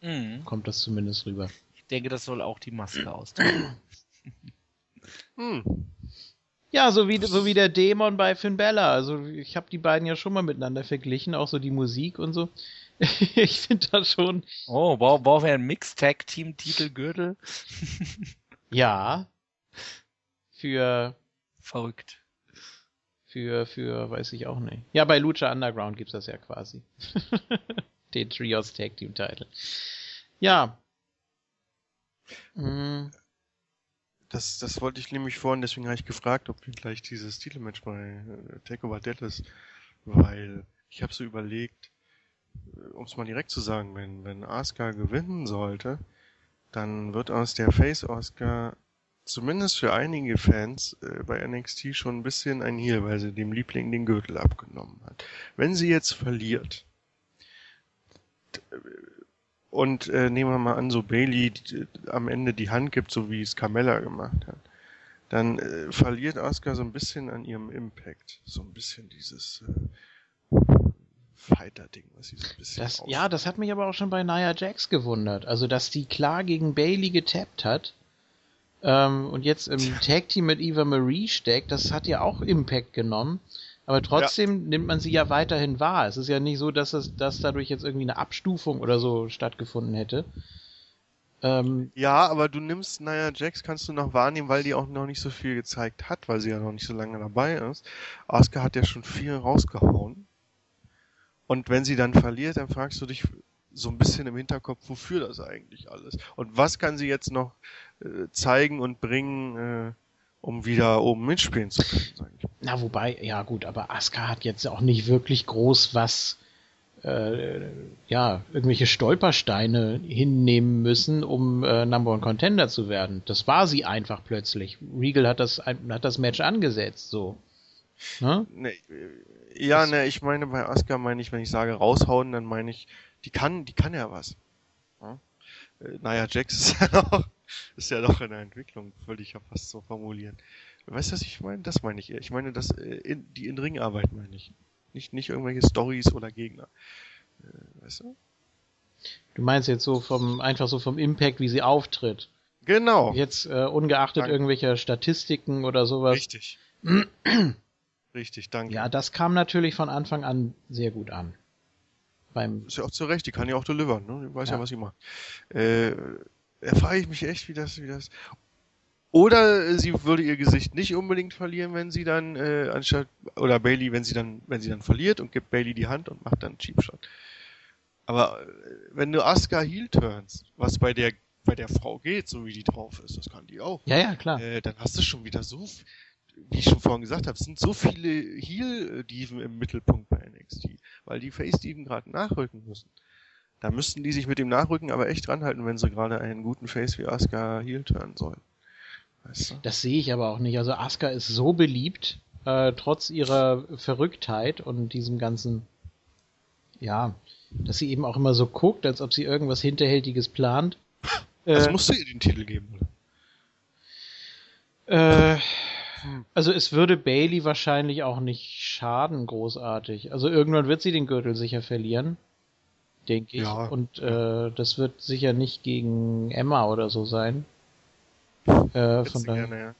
Mhm. Kommt das zumindest rüber. Ich denke, das soll auch die Maske ausdrücken. [CLEARS THROAT] hm. Ja, so wie, so wie der Dämon bei Finn Bella. Also ich habe die beiden ja schon mal miteinander verglichen, auch so die Musik und so. [LAUGHS] ich finde das schon. Oh, brauchen wir einen Mix-Tag-Team-Titelgürtel? ja. Für. Verrückt für, für, weiß ich auch nicht. Ja, bei Lucha Underground gibt's das ja quasi. [LAUGHS] Den Trios Tag Team Title. Ja. Mhm. Das, das wollte ich nämlich vorhin, deswegen habe ich gefragt, ob wir gleich dieses Titelmatch bei äh, Takeover Dallas, weil ich habe so überlegt, äh, um es mal direkt zu sagen, wenn, wenn Asuka gewinnen sollte, dann wird aus der Face Oscar zumindest für einige Fans äh, bei NXT schon ein bisschen ein Heal, weil sie dem Liebling den Gürtel abgenommen hat. Wenn sie jetzt verliert, und äh, nehmen wir mal an, so Bailey die, am Ende die Hand gibt, so wie es Carmella gemacht hat, dann äh, verliert Asuka so ein bisschen an ihrem Impact. So ein bisschen dieses äh, Fighter-Ding, was sie so ein bisschen. Das, ja, das hat mich aber auch schon bei Nia Jax gewundert. Also, dass die klar gegen Bailey getappt hat ähm, und jetzt im Tag-Team mit Eva Marie steckt, das hat ja auch Impact genommen. Aber trotzdem ja. nimmt man sie ja weiterhin wahr. Es ist ja nicht so, dass es, dass dadurch jetzt irgendwie eine Abstufung oder so stattgefunden hätte. Ähm, ja, aber du nimmst Nia Jax, kannst du noch wahrnehmen, weil die auch noch nicht so viel gezeigt hat, weil sie ja noch nicht so lange dabei ist. Asuka hat ja schon viel rausgehauen. Und wenn sie dann verliert, dann fragst du dich so ein bisschen im Hinterkopf, wofür das eigentlich alles? Und was kann sie jetzt noch äh, zeigen und bringen, äh, um wieder oben mitspielen zu können. Na, wobei, ja gut, aber Asuka hat jetzt auch nicht wirklich groß was, äh, ja, irgendwelche Stolpersteine hinnehmen müssen, um äh, Number One Contender zu werden. Das war sie einfach plötzlich. Regal hat das, hat das Match angesetzt, so. Ne? Nee, ja, ne, ich meine, bei Asuka meine ich, wenn ich sage raushauen, dann meine ich, die kann, die kann ja was. Ja? Naja, Jax ist ja [LAUGHS] noch ist ja doch in der Entwicklung, würde ich ja fast so formulieren. Weißt du, was ich meine? Das meine ich eher. Ich meine, das, äh, in, die in Ringarbeit meine ich. Nicht, nicht irgendwelche Stories oder Gegner. Äh, weißt du? Du meinst jetzt so vom, einfach so vom Impact, wie sie auftritt. Genau. Jetzt äh, ungeachtet danke. irgendwelcher Statistiken oder sowas. Richtig. [CLEARS THROAT] Richtig, danke. Ja, das kam natürlich von Anfang an sehr gut an. Beim ist ja auch zu Recht, die kann ja auch delivern, ne? Die weiß ja, ja was sie macht. Äh, da frage ich mich echt, wie das, wie das. Oder sie würde ihr Gesicht nicht unbedingt verlieren, wenn sie dann, äh, anstatt, oder Bailey, wenn sie dann, wenn sie dann verliert und gibt Bailey die Hand und macht dann Cheap Shot. Aber äh, wenn du Asuka Heel turns, was bei der, bei der Frau geht, so wie die drauf ist, das kann die auch. Ja, ja, klar. Äh, dann hast du schon wieder so, wie ich schon vorhin gesagt habe, es sind so viele Heel-Diven im Mittelpunkt bei NXT, weil die Face-Diven gerade nachrücken müssen. Da müssten die sich mit dem Nachrücken aber echt ranhalten, wenn sie gerade einen guten Face wie Asuka heel turnen sollen. Weißt du? Das sehe ich aber auch nicht. Also Asuka ist so beliebt, äh, trotz ihrer Verrücktheit und diesem ganzen, ja, dass sie eben auch immer so guckt, als ob sie irgendwas Hinterhältiges plant. Also äh, musst du ihr den Titel geben, oder? Äh, also es würde Bailey wahrscheinlich auch nicht schaden, großartig. Also irgendwann wird sie den Gürtel sicher verlieren denke ich. Ja. Und äh, das wird sicher nicht gegen Emma oder so sein. Äh, von daher. Gerne, ja.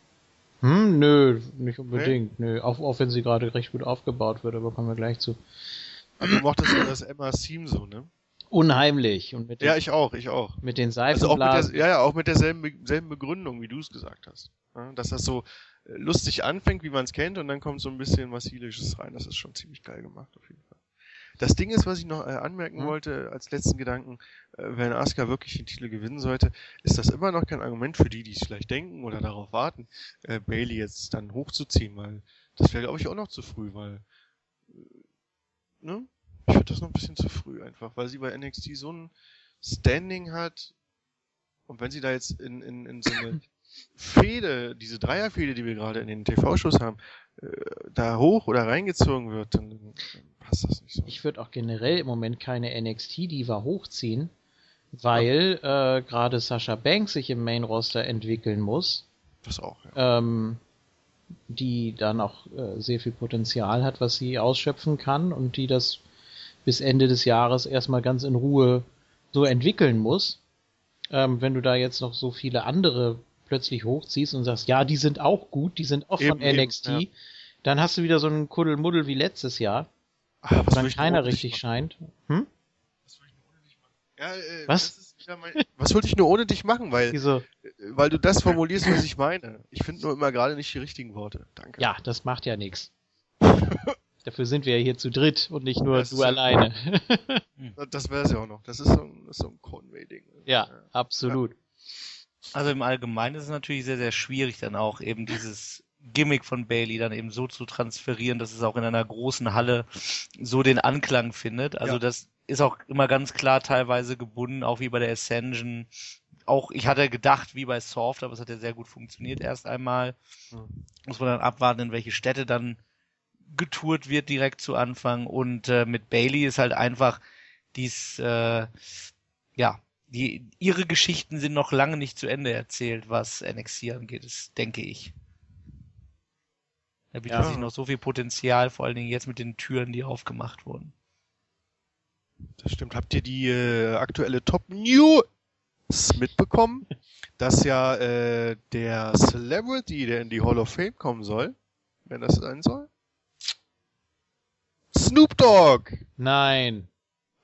Hm, nö, nicht unbedingt. Nee? Nö, auch, auch wenn sie gerade recht gut aufgebaut wird, aber kommen wir gleich zu. Aber du mochtest ja das Emma-Theme so, ne? Unheimlich. Und mit den, ja, ich auch, ich auch. Mit den Seifenblasen. Also auch mit der, ja, ja, auch mit derselben selben Begründung, wie du es gesagt hast. Ja, dass das so lustig anfängt, wie man es kennt, und dann kommt so ein bisschen Vassilisches rein. Das ist schon ziemlich geil gemacht, auf jeden Fall. Das Ding ist, was ich noch äh, anmerken mhm. wollte als letzten Gedanken, äh, wenn Asuka wirklich den Titel gewinnen sollte, ist das immer noch kein Argument für die, die es vielleicht denken oder darauf warten, äh, Bailey jetzt dann hochzuziehen, weil das wäre, glaube ich, auch noch zu früh, weil äh, ne? Ich finde das noch ein bisschen zu früh einfach, weil sie bei NXT so ein Standing hat und wenn sie da jetzt in, in, in so eine [LAUGHS] Fehde, diese Dreierfehde, die wir gerade in den TV-Shows haben, äh, da hoch oder reingezogen wird, dann, dann passt das nicht so. Ich würde auch generell im Moment keine NXT-Diva hochziehen, weil ja. äh, gerade Sascha Banks sich im Main-Roster entwickeln muss. Das auch, ja. Ähm, die dann auch äh, sehr viel Potenzial hat, was sie ausschöpfen kann und die das bis Ende des Jahres erstmal ganz in Ruhe so entwickeln muss. Ähm, wenn du da jetzt noch so viele andere plötzlich hochziehst und sagst, ja, die sind auch gut, die sind auch eben, von NXT, eben, ja. dann hast du wieder so einen Kuddelmuddel wie letztes Jahr, Ach, wo dann keiner richtig scheint. Hm? Was will ich nur ohne dich machen? Ja, äh, was? Mein, [LAUGHS] was wollte ich nur ohne dich machen? Weil, Wieso? Äh, weil du das formulierst, was ich meine. Ich finde nur immer gerade nicht die richtigen Worte. Danke. Ja, das macht ja nichts. [LAUGHS] Dafür sind wir ja hier zu dritt und nicht nur das du alleine. [LAUGHS] das wäre es ja auch noch. Das ist so ein, so ein Conway-Ding. Ja, ja, absolut. Ja. Also im Allgemeinen ist es natürlich sehr, sehr schwierig, dann auch eben dieses Gimmick von Bailey dann eben so zu transferieren, dass es auch in einer großen Halle so den Anklang findet. Also ja. das ist auch immer ganz klar teilweise gebunden, auch wie bei der Ascension, auch, ich hatte gedacht, wie bei Soft, aber es hat ja sehr gut funktioniert erst einmal. Mhm. Muss man dann abwarten, in welche Städte dann getourt wird direkt zu Anfang. Und äh, mit Bailey ist halt einfach dies, äh, ja, die, ihre Geschichten sind noch lange nicht zu Ende erzählt, was NXT angeht, das denke ich. Da bietet ja. sich noch so viel Potenzial, vor allen Dingen jetzt mit den Türen, die aufgemacht wurden. Das stimmt. Habt ihr die äh, aktuelle Top News mitbekommen, dass ja äh, der Celebrity, der in die Hall of Fame kommen soll, wenn das sein soll? Snoop Dogg! Nein.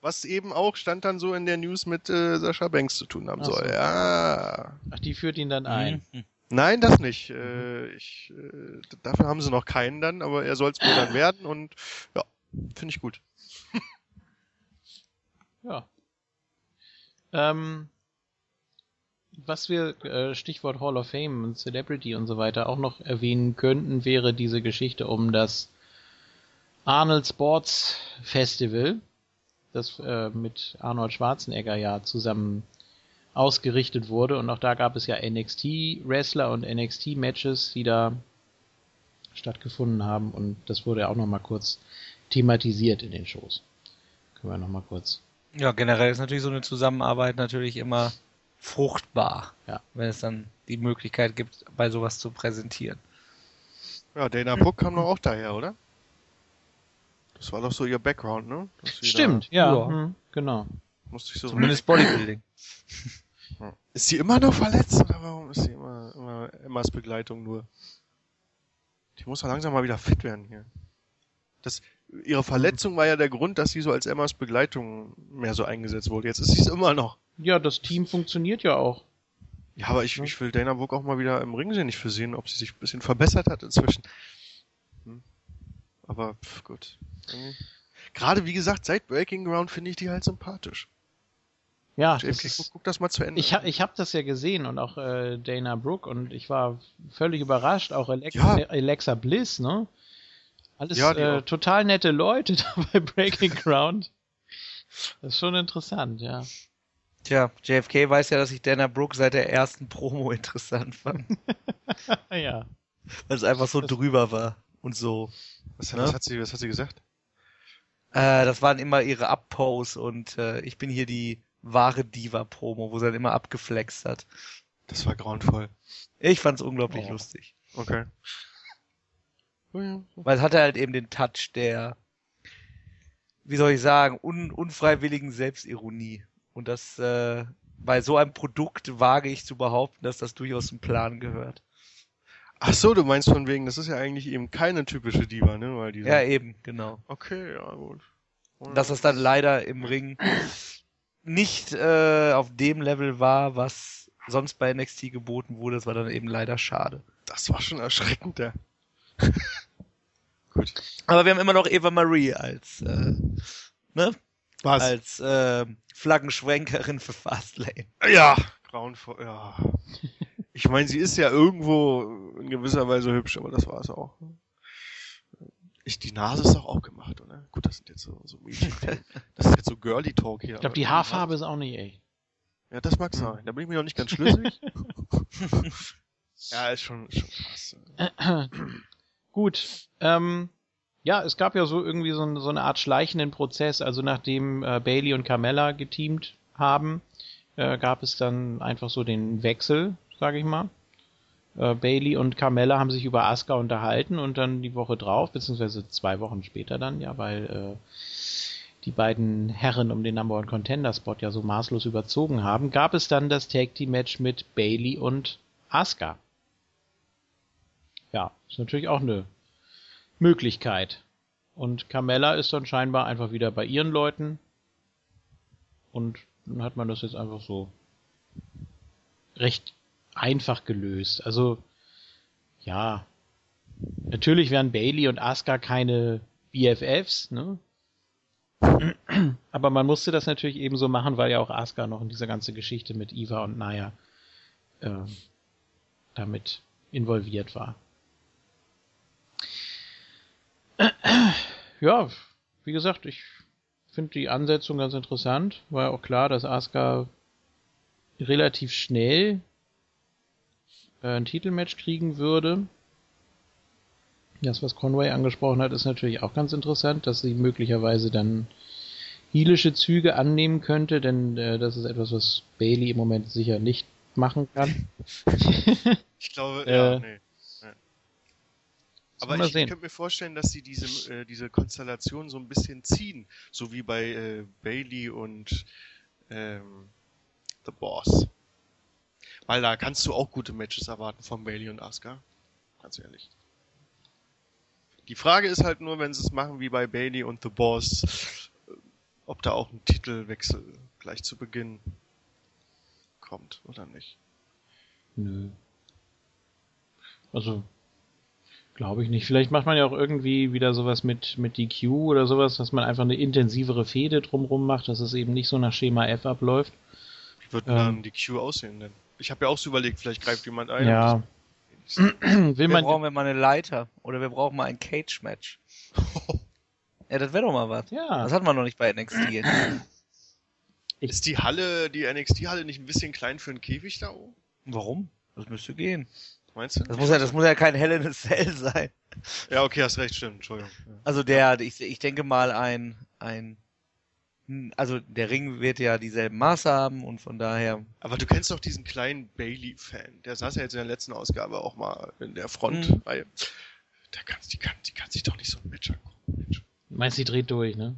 Was eben auch stand dann so in der News mit äh, Sascha Banks zu tun haben Ach soll. So. Ja. Ach, die führt ihn dann ein. Mhm. Nein, das nicht. Äh, ich, äh, dafür haben sie noch keinen dann, aber er soll es wohl dann werden und ja, finde ich gut. [LAUGHS] ja. Ähm, was wir, äh, Stichwort Hall of Fame und Celebrity und so weiter, auch noch erwähnen könnten, wäre diese Geschichte um das Arnold Sports Festival, das äh, mit Arnold Schwarzenegger ja zusammen ausgerichtet wurde. Und auch da gab es ja NXT-Wrestler und NXT-Matches, die da stattgefunden haben. Und das wurde auch nochmal kurz thematisiert in den Shows. Können wir nochmal kurz. Ja, generell ist natürlich so eine Zusammenarbeit natürlich immer fruchtbar, ja. wenn es dann die Möglichkeit gibt, bei sowas zu präsentieren. Ja, Dana Brooke kam doch auch daher, oder? Das war doch so ihr Background, ne? Stimmt, ja, ja. Mhm, genau. Musste ich so Zumindest Bodybuilding. [LAUGHS] Ist sie immer noch verletzt oder warum ist sie immer, immer Emmas Begleitung nur? Die muss doch langsam mal wieder fit werden hier. Das, ihre Verletzung war ja der Grund, dass sie so als Emmas Begleitung mehr so eingesetzt wurde. Jetzt ist sie es immer noch. Ja, das Team funktioniert ja auch. Ja, aber ich, ich will Dana Brooke auch mal wieder im Ring sehen. Ich will sehen, ob sie sich ein bisschen verbessert hat inzwischen. Aber pff, gut. Gerade wie gesagt, seit Breaking Ground finde ich die halt sympathisch. Ja, JFK, guck, guck, das mal zu Ende. Ich, ha, ich habe das ja gesehen und auch äh, Dana Brooke und ich war völlig überrascht, auch Alexa, ja. Alexa Bliss, ne? Alles ja, äh, total nette Leute [LAUGHS] da bei Breaking Ground. Das ist schon interessant, ja. Tja, JFK weiß ja, dass ich Dana Brooke seit der ersten Promo [LAUGHS] interessant fand. [LAUGHS] ja. Weil es einfach so das drüber war und so. Was, ne? was, hat, sie, was hat sie gesagt? Äh, das waren immer ihre Up-Pose und äh, ich bin hier die wahre Diva-Promo, wo sie dann immer abgeflext hat. Das war grauenvoll. Ich fand's unglaublich oh. lustig. Okay. Oh Weil es hatte halt eben den Touch der, wie soll ich sagen, un unfreiwilligen Selbstironie. Und das äh, bei so einem Produkt wage ich zu behaupten, dass das durchaus zum Plan gehört. Ach so, du meinst von wegen, das ist ja eigentlich eben keine typische Diva, ne? Weil die ja, eben, genau. Okay, ja, gut. Dass das dann leider im Ring nicht äh, auf dem Level war, was sonst bei NXT geboten wurde. Das war dann eben leider schade. Das war schon erschreckend, ja. [LAUGHS] Gut. Aber wir haben immer noch Eva Marie als, äh, ne? Was? Als äh, Flaggenschwenkerin für Fastlane. Ja, grauenvoll, ja. Ich meine, sie ist ja irgendwo in gewisser Weise hübsch, aber das war es auch. Ich, die Nase ist doch auch gemacht, oder? Gut, das sind jetzt so, so Mädchen. [LAUGHS] Das ist jetzt so Girly Talk hier. Ich glaube, die Haarfarbe ist auch nicht echt. Ja, das mag hm. sein. Da bin ich mir noch nicht ganz schlüssig. [LAUGHS] [LAUGHS] ja, ist schon, schon krass. [CLEARS THROAT] Gut. Ähm, ja, es gab ja so irgendwie so, so eine Art schleichenden Prozess. Also nachdem äh, Bailey und Carmella geteamt haben, äh, gab es dann einfach so den Wechsel, sage ich mal äh, Bailey und Carmella haben sich über Asuka unterhalten und dann die Woche drauf, beziehungsweise zwei Wochen später dann, ja, weil äh, die beiden Herren um den Number One Contender Spot ja so maßlos überzogen haben, gab es dann das Tag Team Match mit Bailey und Asuka. Ja, ist natürlich auch eine Möglichkeit. Und Carmella ist dann scheinbar einfach wieder bei ihren Leuten. Und dann hat man das jetzt einfach so recht einfach gelöst. Also, ja. Natürlich wären Bailey und Asuka keine BFFs, ne? [CLEARS THROAT] Aber man musste das natürlich eben so machen, weil ja auch Asuka noch in dieser ganze Geschichte mit Eva und Naya äh, damit involviert war. [CLEARS THROAT] Ja, wie gesagt, ich finde die Ansetzung ganz interessant. War ja auch klar, dass Asuka relativ schnell äh, ein Titelmatch kriegen würde. Das, was Conway angesprochen hat, ist natürlich auch ganz interessant, dass sie möglicherweise dann heelische Züge annehmen könnte, denn äh, das ist etwas, was Bailey im Moment sicher nicht machen kann. [LAUGHS] ich glaube, ja, Äh, nee. nee. Aber ich, sehen. könnte mir vorstellen, dass sie diese, äh, diese Konstellation so ein bisschen ziehen. So wie bei äh, Bailey und ähm, The Boss. Weil da kannst du auch gute Matches erwarten von Bailey und Asuka. Ganz ehrlich. Die Frage ist halt nur, wenn sie es machen wie bei Bailey und The Boss, ob da auch ein Titelwechsel gleich zu Beginn kommt oder nicht. Nö. Also, glaube ich nicht. Vielleicht macht man ja auch irgendwie wieder sowas mit, mit DQ oder sowas, dass man einfach eine intensivere Fehde drumrum macht, dass es eben nicht so nach Schema F abläuft. Wie wird Ähm. dann die Q aussehen denn? Ich habe ja auch so überlegt, vielleicht greift jemand ein. Ja. [CLEARS THROAT] Will Wir man, brauchen wir mal eine Leiter. Oder wir brauchen mal ein Cage-Match. [LAUGHS] ja, das wäre doch mal was. ja, Das hatten wir noch nicht bei NXT. Ist die Halle, die NXT-Halle nicht ein bisschen klein für einen Käfig da oben? Warum? Das müsste gehen. Meinst du? Das muss ja, das muss ja kein Hell in a Cell sein. Ja, okay, hast recht, stimmt, Entschuldigung. Also der, ich, ich denke mal ein, ein, also der Ring wird ja dieselben Maße haben und von daher, Aber du kennst doch diesen kleinen Bailey-Fan. Der saß ja jetzt in der letzten Ausgabe auch mal in der Mhm. Frontreihe. Der kann, die, kann, die kann sich doch nicht so ein Match angucken. Mensch. meinst du, die dreht durch, ne?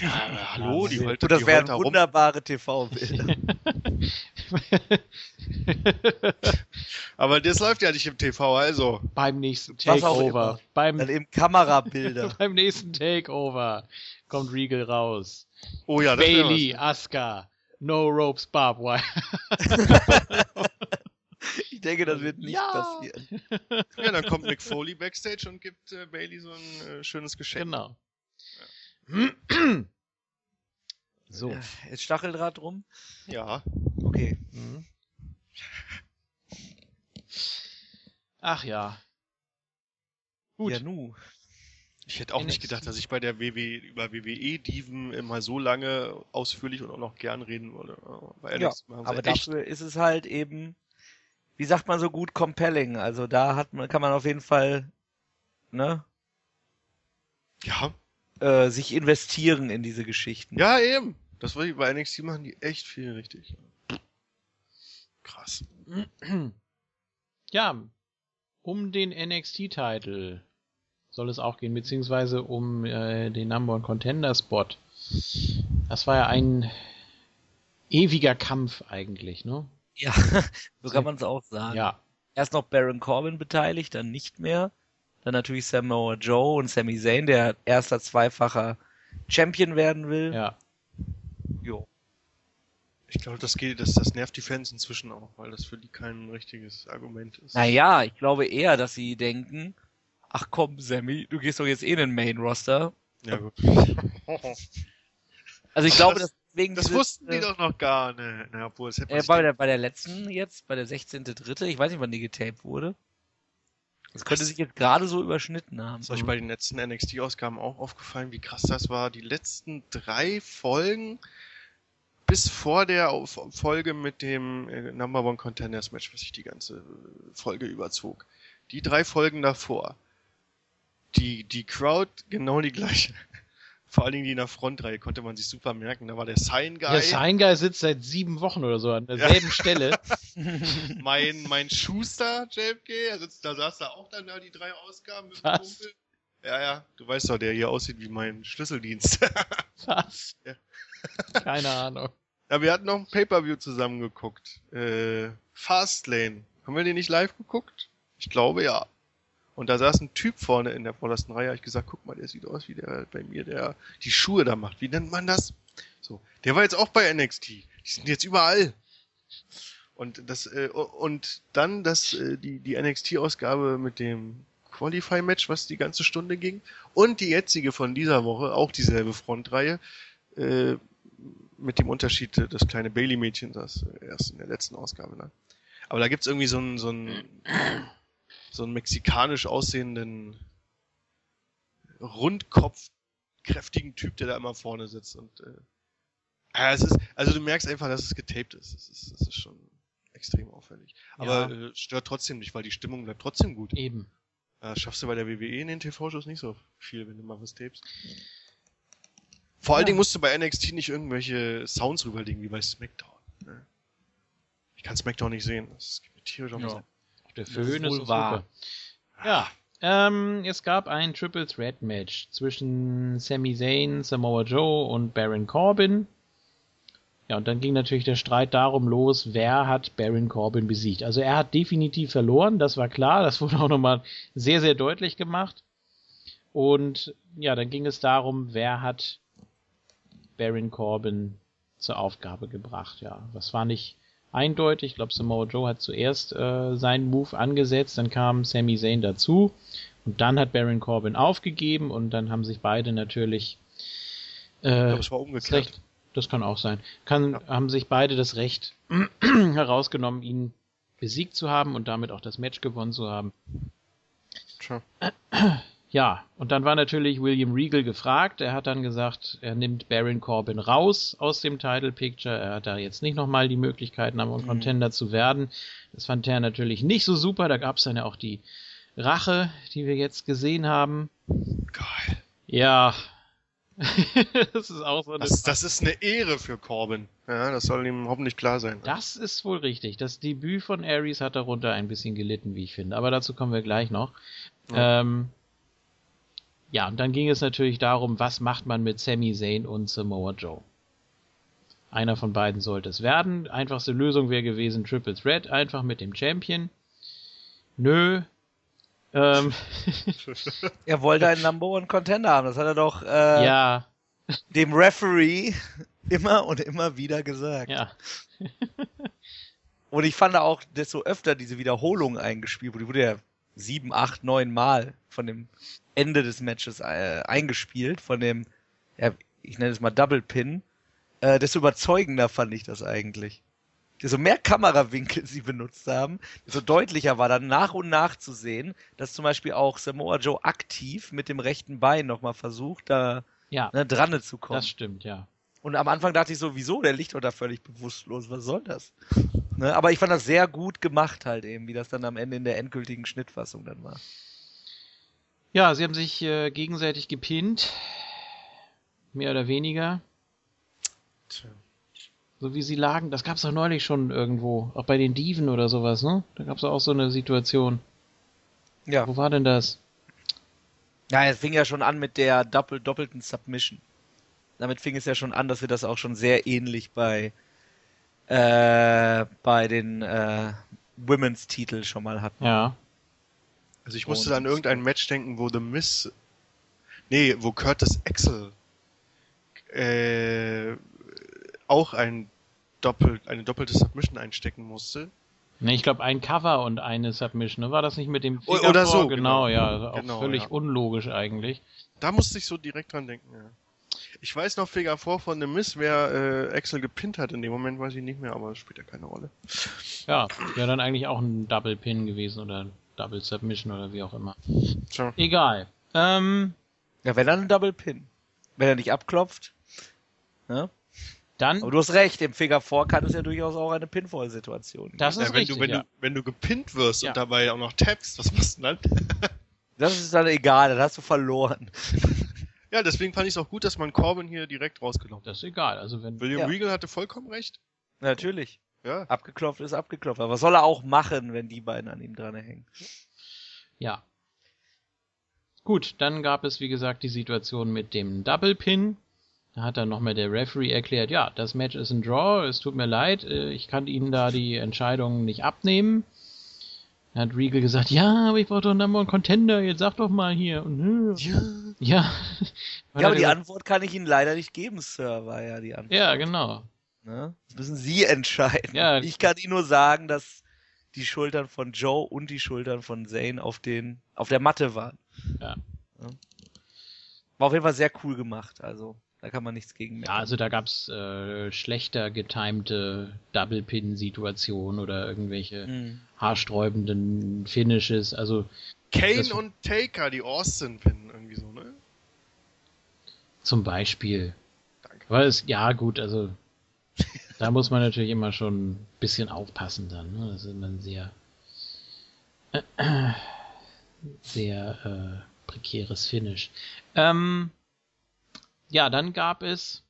Ja, aber hallo, die und das wären wunderbare TV-Bilder. [LAUGHS] Aber das läuft ja nicht im TV, also. Beim nächsten Takeover. Beim, Dann eben Kamerabilder. [LAUGHS] beim nächsten Takeover kommt Regal raus. Oh ja, das Bailey, Asuka, No Ropes, Barbed Wire. Ich denke, das wird nicht Ja. passieren. Ja, dann kommt Mick Foley backstage und gibt äh, Bailey so ein äh, schönes Geschenk. Genau. [CLEARS THROAT] So. Ja, Ist Stacheldraht drum? Ja. Okay. Mhm. Ach ja. Gut. Ja, nu. Ich hätte auch nicht NXT. gedacht, dass ich bei der WWE über WWE-Diven immer so lange ausführlich und auch noch gern reden würde. Ja, aber echt. dafür ist es halt eben, wie sagt man so gut, compelling. Also da hat man, kann man auf jeden Fall, ne, Ja, äh, sich investieren in diese Geschichten. ja, eben. Das war bei NXT machen die echt viel richtig. Krass. [CLEARS THROAT] Ja, um den NXT-Titel soll es auch gehen, beziehungsweise um äh, den Number One Contender Spot. Das war ja ein ewiger Kampf eigentlich, ne? Ja, [LAUGHS] so kann man es auch sagen. Ja, Erst noch Baron Corbin beteiligt, dann nicht mehr. Dann natürlich Samoa Joe und Sami Zayn, der erster zweifacher Champion werden will. ja. Jo. Ich glaube, das geht, das, das nervt die Fans inzwischen auch, weil das für die kein richtiges Argument ist. Naja, ich glaube eher, dass sie denken, ach komm, Sammy, du gehst doch jetzt eh in den Main Roster. Ja, gut. [LAUGHS] Also ich glaube, Das- dass deswegen Das dieses, wussten die äh, doch noch gar nicht. Na, obwohl, es hätte Äh, bei, der, bei der letzten jetzt, bei der 16.3., ich weiß nicht, wann die getaped wurde. Das könnte sich jetzt gerade so überschnitten haben. Ist euch bei den letzten NXT-Ausgaben auch aufgefallen, wie krass das war? Die letzten drei Folgen bis vor der Folge mit dem äh, Number One Contenders Match, was sich die ganze äh, Folge überzog. Die drei Folgen davor. Die, die Crowd genau die gleiche. Vor allen Dingen die in der Frontreihe konnte man sich super merken. Da war der Sign Guy. Der Sign Guy sitzt seit sieben Wochen oder so an derselben Stelle. [LAUGHS] mein, mein Schuster, JFK, er sitzt, da saß da auch dann da die drei Ausgaben mit dem Was? Kumpel. Ja, ja, du weißt doch, der hier aussieht wie mein Schlüsseldienst. [LAUGHS] Was? Ja. Keine Ahnung. ja, wir hatten noch ein Pay-Per-View zusammen geguckt. Äh, Fastlane. Haben wir den nicht live geguckt? Ich glaube ja. Und da saß ein Typ vorne in der vordersten Reihe. Hab ich gesagt, guck mal, der sieht aus wie der bei mir, der die Schuhe da macht. Wie nennt man das? So. Der war jetzt auch bei NXT. Die sind jetzt überall. Und das, äh, und dann das, äh, die, die NXT-Ausgabe mit dem Qualify-Match, was die ganze Stunde ging. Und die jetzige von dieser Woche, auch dieselbe Frontreihe, äh, mit dem Unterschied, äh, das kleine Bailey-Mädchen saß äh, erst in der letzten Ausgabe. Ne? Aber da gibt's irgendwie so einen, so einen, so einen mexikanisch aussehenden Rundkopf, kräftigen Typ, der da immer vorne sitzt und äh, Ja, es ist, also du merkst einfach, dass es getaped ist. Das ist, das ist schon extrem auffällig. Aber Ja. äh, stört trotzdem nicht, weil die Stimmung bleibt trotzdem gut. Eben. Äh, schaffst du bei der WWE in den TV-Shows nicht so viel, wenn du mal was tapest. Vor allen Ja. Dingen musst du bei NXT nicht irgendwelche Sounds rüberlegen, wie bei SmackDown. Ne? Ich kann SmackDown nicht sehen. Das geht mir tierisch auf Ja. Der Föhn ist ist wahr. super. Ja. Ähm, es gab ein Triple Threat Match zwischen Sami Zayn, Samoa Joe und Baron Corbin. Ja, und dann ging natürlich der Streit darum los, wer hat Baron Corbin besiegt. Also er hat definitiv verloren, das war klar, das [LAUGHS] wurde auch nochmal sehr, sehr deutlich gemacht. Und ja, dann ging es darum, wer hat Baron Corbin zur Aufgabe gebracht. Ja, das war nicht eindeutig. Ich glaube, Samoa Joe hat zuerst äh, seinen Move angesetzt, dann kam Sami Zayn dazu und dann hat Baron Corbin aufgegeben und dann haben sich beide natürlich Ich äh, glaube, es war das umgekehrt. Recht, das kann auch sein, kann, Ja. haben sich beide das Recht [CLEARS THROAT] herausgenommen, ihn besiegt zu haben und damit auch das Match gewonnen zu haben. Tja. [CLEARS THROAT] Ja, und dann war natürlich William Regal gefragt. Er hat dann gesagt, er nimmt Baron Corbin raus aus dem Title Picture. Er hat da jetzt nicht nochmal die Möglichkeit, Number One Mhm. Contender zu werden. Das fand er natürlich nicht so super. Da gab es dann ja auch die Rache, die wir jetzt gesehen haben. Geil. Ja. [LAUGHS] das ist auch so eine. Das, das ist eine Ehre für Corbin. Ja, das soll ihm hoffentlich klar sein. Das ist wohl richtig. Das Debüt von Aries hat darunter ein bisschen gelitten, wie ich finde. Aber dazu kommen wir gleich noch. Ja. Ähm, ja, und dann ging es natürlich darum, was macht man mit Sami Zayn und Samoa Joe. Einer von beiden sollte es werden. Einfachste Lösung wäre gewesen Triple Threat, einfach mit dem Champion. Nö. Ähm, [LAUGHS] Er wollte einen Number One Contender haben. Das hat er doch äh, ja, dem Referee immer und immer wieder gesagt. ja. Und ich fand auch, desto öfter diese Wiederholung eingespielt wurde, die wurde ja sieben, acht, neun Mal von dem Ende des Matches äh, eingespielt, von dem, ja, ich nenne es mal Double Pin, äh, desto überzeugender fand ich das eigentlich. Desto mehr Kamerawinkel [LAUGHS] sie benutzt haben, desto deutlicher war dann nach und nach zu sehen, dass zum Beispiel auch Samoa Joe aktiv mit dem rechten Bein nochmal versucht, da Ja, ne, dran zu kommen. das stimmt, ja. Und am Anfang dachte ich so, wieso? Der liegt doch da völlig bewusstlos. Was soll das? Ne? Aber ich fand das sehr gut gemacht halt eben, wie das dann am Ende in der endgültigen Schnittfassung dann war. Ja, sie haben sich äh, gegenseitig gepinnt. Mehr oder weniger. Tja. So wie sie lagen, das gab's doch neulich schon irgendwo, auch bei den Diven oder sowas, ne? Da gab's doch auch so eine Situation. Ja. Wo war denn das? Ja, es fing ja schon an mit der doppel doppelten Submission. Damit fing es ja schon an, dass wir das auch schon sehr ähnlich bei äh, bei den äh, Women's Titel schon mal hatten. Ja. Also ich musste Und- an irgendein Match denken, wo The Miss, nee, wo Curtis Axel äh, auch ein Doppel, eine doppelte Submission einstecken musste. Ne, ich glaube ein Cover und eine Submission, ne? War das nicht mit dem Finger oder vor? so, Genau, genau. ja. also Auch Genau, völlig ja. unlogisch eigentlich. Da musste ich so direkt dran denken, ja. Ich weiß noch Figure vor von The Miss, wer äh, Axel gepinnt hat. In dem Moment weiß ich nicht mehr, aber das spielt ja keine Rolle. Ja, wäre dann eigentlich auch ein Double Pin gewesen oder Double Submission oder wie auch immer. Tja. Egal. Ähm, Ja, wenn dann ein Double Pin. Wenn er nicht abklopft. Ne? dann, Aber du hast recht, im Figure 4 kann es ja durchaus auch eine Pinfall-Situation geben. das ist Ja, wenn, richtig, du, wenn, ja. du, wenn du gepinnt wirst Ja. und dabei auch noch tappst, was machst du dann? Das ist dann egal, dann hast du verloren. [LAUGHS] ja, deswegen fand ich es auch gut, dass man Corbin hier direkt rausgenommen hat. Das ist egal. Also wenn, William Ja. Regal hatte vollkommen recht. Natürlich. Ja. Abgeklopft ist abgeklopft. Aber was soll er auch machen, wenn die beiden an ihm dran hängen? Ja. Gut, dann gab es, wie gesagt, die Situation mit dem Double Pin. Da hat dann nochmal der Referee erklärt, ja, das Match ist ein Draw, es tut mir leid, äh, ich kann Ihnen da die Entscheidung nicht abnehmen. Dann hat Regal gesagt, ja, aber ich brauche doch einen Number One Contender, jetzt sag doch mal hier. Und, äh, Ja. ja. [LAUGHS] Ja, aber die Antwort. Antwort kann ich Ihnen leider nicht geben, Sir, war ja die Antwort. Ja, genau. Ne? Das müssen Sie entscheiden. Ja. Ich kann Ihnen nur sagen, dass die Schultern von Joe und die Schultern von Zane auf den, auf der Matte waren. Ja. Ja. War auf jeden Fall sehr cool gemacht, also da kann man nichts gegen Ja, meckern. also da gab's äh, schlechter getimte Double Pin Situationen oder irgendwelche Mhm. haarsträubenden Finishes. Also Kane und Taker, die Austin pinnen irgendwie so, ne? zum Beispiel. Danke. Aber es, ja gut, also Da muss man natürlich immer schon ein bisschen aufpassen dann. Ne? Das ist immer ein sehr, äh, [CLEARS THROAT] sehr äh, prekäres Finish. Ähm, ja, dann gab es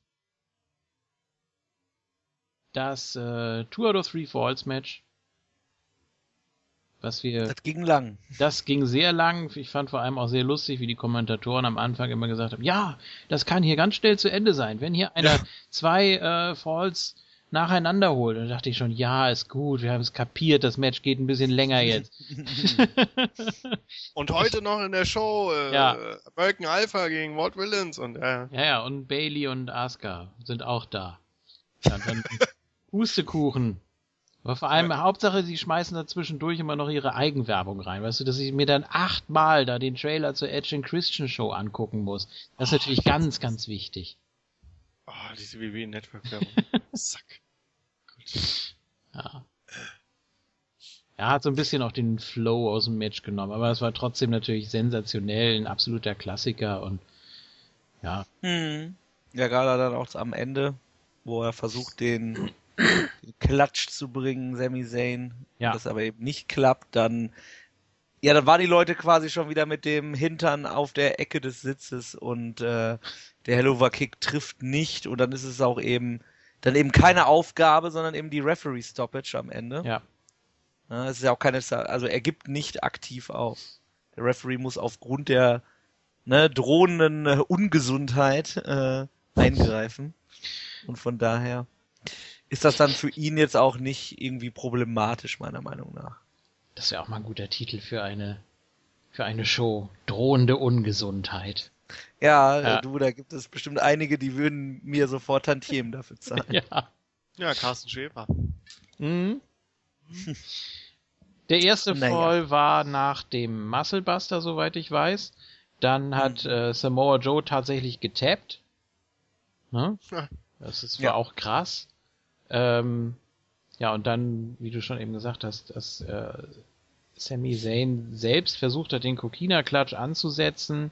das äh, Two out of Three Falls Match. Was wir. Das ging lang. Das ging sehr lang. Ich fand vor allem auch sehr lustig, wie die Kommentatoren am Anfang immer gesagt haben: Ja, das kann hier ganz schnell zu Ende sein. Wenn hier einer ja. zwei äh, Falls nacheinander holt. Und da dachte ich schon, ja, ist gut, wir haben es kapiert, das Match geht ein bisschen länger jetzt. [LAUGHS] und heute noch in der Show äh, ja. American Alpha gegen Walt Willens und äh. Ja, ja, und Bailey und Asuka sind auch da. Ja, dann Hustekuchen. [LAUGHS] Aber vor allem, ja. Hauptsache, sie schmeißen da zwischendurch immer noch ihre Eigenwerbung rein. Weißt du, dass ich mir dann achtmal da den Trailer zur Edge and Christian Show angucken muss. Das ist oh, natürlich ganz, ganz wichtig. Oh, diese WWE Network Werbung. [LAUGHS] Zack. Gut. Ja. Er hat so ein bisschen auch den Flow aus dem Match genommen, aber es war trotzdem natürlich sensationell, ein absoluter Klassiker und ja. Hm. Ja, gerade dann auch am Ende, wo er versucht, den, den Klatsch zu bringen, Sami Zayn, ja. das aber eben nicht klappt, dann ja, dann waren die Leute quasi schon wieder mit dem Hintern auf der Ecke des Sitzes und äh, der Hellover Kick trifft nicht und dann ist es auch eben dann eben keine Aufgabe, sondern eben die Referee Stoppage am Ende. Ja. ja es ist ja auch keine, also er gibt nicht aktiv auf. Der Referee muss aufgrund der ne, drohenden äh, Ungesundheit äh, eingreifen und von daher ist das dann für ihn jetzt auch nicht irgendwie problematisch meiner Meinung nach. Das wäre auch mal ein guter Titel für eine für eine Show. Drohende Ungesundheit. Ja, ja, du, da gibt es bestimmt einige, die würden mir sofort Tantiemen dafür zahlen. [LAUGHS] ja. Ja, Carsten Schäfer. Mhm. [LAUGHS] Der erste naja. Fall war nach dem Musclebuster, soweit ich weiß. Dann hat mhm. äh, Samoa Joe tatsächlich getappt. Ne? Das ist, war ja. auch krass. Ähm, ja, und dann, wie du schon eben gesagt hast, dass äh, Sami Zayn selbst versucht hat, den Kokina-Klatsch anzusetzen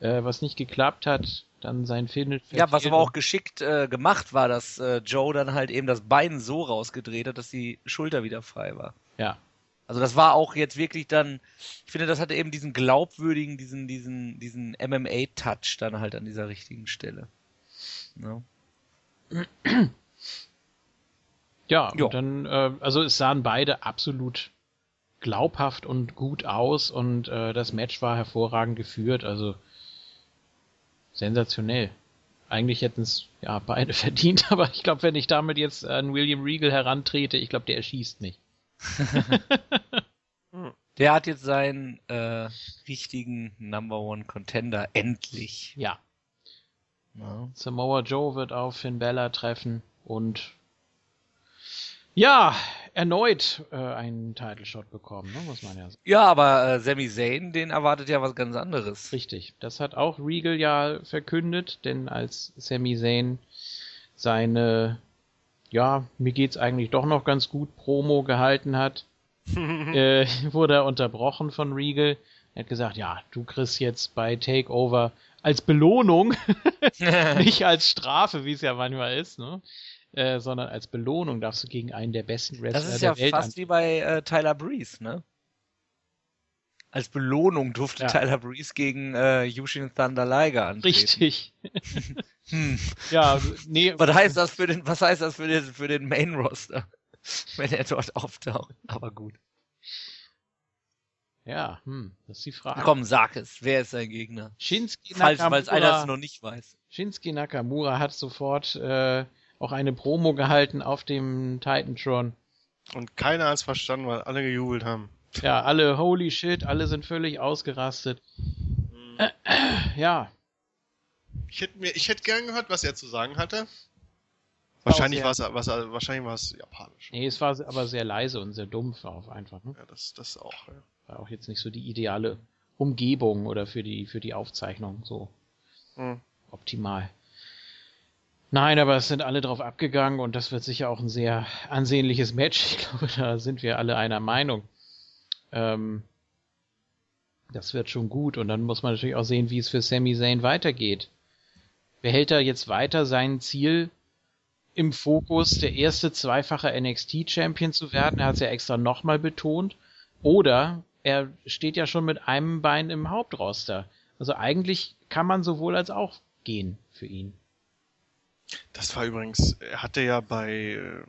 äh, was nicht geklappt hat, dann sein Finish. Ja, was aber auch geschickt äh, gemacht war, dass äh, Joe dann halt eben das Bein so rausgedreht hat, dass die Schulter wieder frei war. Ja. Also das war auch jetzt wirklich dann, ich finde, das hatte eben diesen glaubwürdigen, diesen, diesen, diesen MMA-Touch dann halt an dieser richtigen Stelle. [CLEARS THROAT] Ja, ja und dann, äh, also es sahen beide absolut glaubhaft und gut aus und äh, das Match war hervorragend geführt. Also sensationell. Eigentlich hätten es ja beide [LAUGHS] verdient, aber ich glaube, wenn ich damit jetzt an William Regal herantrete, ich glaube, der erschießt mich. [LAUGHS] der hat jetzt seinen äh, richtigen Number One Contender endlich. Ja. ja. Samoa Joe wird auf Finn Bella treffen und ja, erneut äh, einen Title Shot bekommen, ne, muss man ja sagen. Ja, aber äh, Sami Zayn, den erwartet ja was ganz anderes. Richtig. Das hat auch Regal ja verkündet, denn als Sami Zayn seine, ja, mir geht's eigentlich doch noch ganz gut Promo gehalten hat, [LAUGHS] äh, wurde er unterbrochen von Regal. Er hat gesagt, ja, du kriegst jetzt bei Takeover als Belohnung, [LAUGHS] [LAUGHS] nicht als Strafe, wie es ja manchmal ist, ne? Äh, sondern als Belohnung darfst du gegen einen der besten Wrestler der Welt Das ist ja Welt fast wie bei äh, Tyler Breeze, ne? Als Belohnung durfte ja. Tyler Breeze gegen äh, Yushin Thunder Liger antreten. Richtig. [LAUGHS] hm. [LAUGHS] Ja, nee. Was heißt das für den, was heißt das für den, für den Main Roster? [LAUGHS] Wenn er dort auftaucht. Aber gut. Ja, hm, das ist die Frage. Komm, sag es. Wer ist sein Gegner? Shinsuke Nakamura. Falls, falls einer es noch nicht weiß. Shinsuke Nakamura hat sofort äh, auch eine Promo gehalten auf dem Titantron. Und keiner hat es verstanden, weil alle gejubelt haben. Ja, alle, holy shit, alle sind völlig ausgerastet. Mhm. [CLEARS THROAT] ja. Ich hätte mir, ich hätte gern gehört, was er zu sagen hatte. Wahrscheinlich war es, was, wahrscheinlich war es japanisch. Nee, es war aber sehr leise und sehr dumpf auch einfach. Ne? Ja, das, das auch. Ja. War auch jetzt nicht so die ideale Umgebung oder für die, für die Aufzeichnung so mhm. optimal. Nein, aber es sind alle drauf abgegangen und das wird sicher auch ein sehr ansehnliches Match. [LAUGHS] Ich glaube, da sind wir alle einer Meinung. Ähm, das wird schon gut und dann muss man natürlich auch sehen, wie es für Sami Zayn weitergeht. Behält er jetzt weiter sein Ziel im Fokus, der erste zweifache NXT-Champion zu werden. Er hat es ja extra nochmal betont. Oder er steht ja schon mit einem Bein im Hauptroster. Also eigentlich kann man sowohl als auch gehen für ihn. Das war übrigens, er hatte ja bei äh,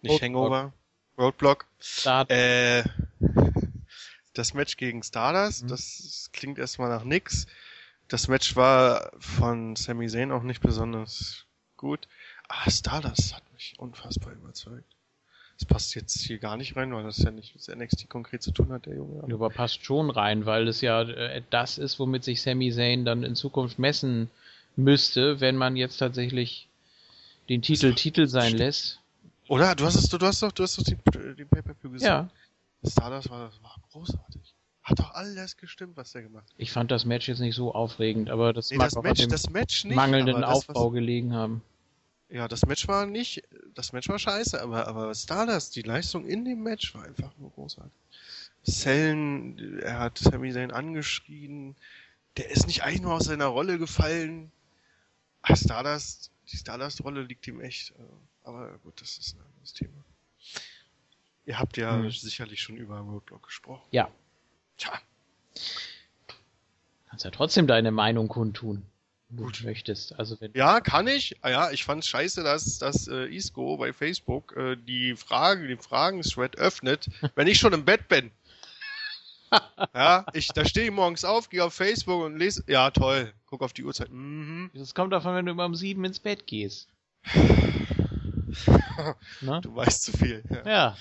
nicht Roadblock. Hangover, Roadblock, Start. Äh, [LAUGHS] das Match gegen Stardust, mhm. das klingt erstmal nach nix. Das Match war von Sami Zayn auch nicht besonders gut. Ah, Stardust hat mich unfassbar überzeugt. Das passt jetzt hier gar nicht rein, weil das ja nicht mit NXT konkret zu tun hat, der Junge. Aber passt schon rein, weil es ja äh, das ist, womit sich Sami Zayn dann in Zukunft messen müsste, wenn man jetzt tatsächlich den Titel Titel sein lässt. Oder? Du hast es, du hast doch, du hast doch den, den Pay-Per-View gesehen. Ja. Stardust war, war großartig. Hat doch alles gestimmt, was der gemacht hat. Ich fand das Match jetzt nicht so aufregend, aber das nee, mag das auch Match, dem das Match nicht, mangelnden das, Aufbau gelegen haben. Ja, das Match war nicht, das Match war scheiße, aber, aber Stardust, die Leistung in dem Match war einfach nur großartig. Sellen, er hat Sami Zayn angeschrien, der ist nicht eigentlich nur aus seiner Rolle gefallen. Ah, Stardust, die Stardust-Rolle liegt ihm echt, äh, aber gut, das ist ein anderes Thema. Ihr habt ja hm. sicherlich schon über Roadblock gesprochen. Ja. Tja. Kannst ja trotzdem deine Meinung kundtun gut möchtest. Also wenn ja, kann ich. Ah, ja, ich fand's scheiße, dass, dass äh, Isco bei Facebook äh, die Frage, den Fragen-Thread öffnet, [LAUGHS] wenn ich schon im Bett bin. Ja, ich, da stehe ich morgens auf, gehe auf Facebook und lese. Ja, toll. Guck auf die Uhrzeit. Mhm. Das kommt davon, wenn du immer um sieben ins Bett gehst. [LAUGHS] du weißt zu viel. Ja. ja,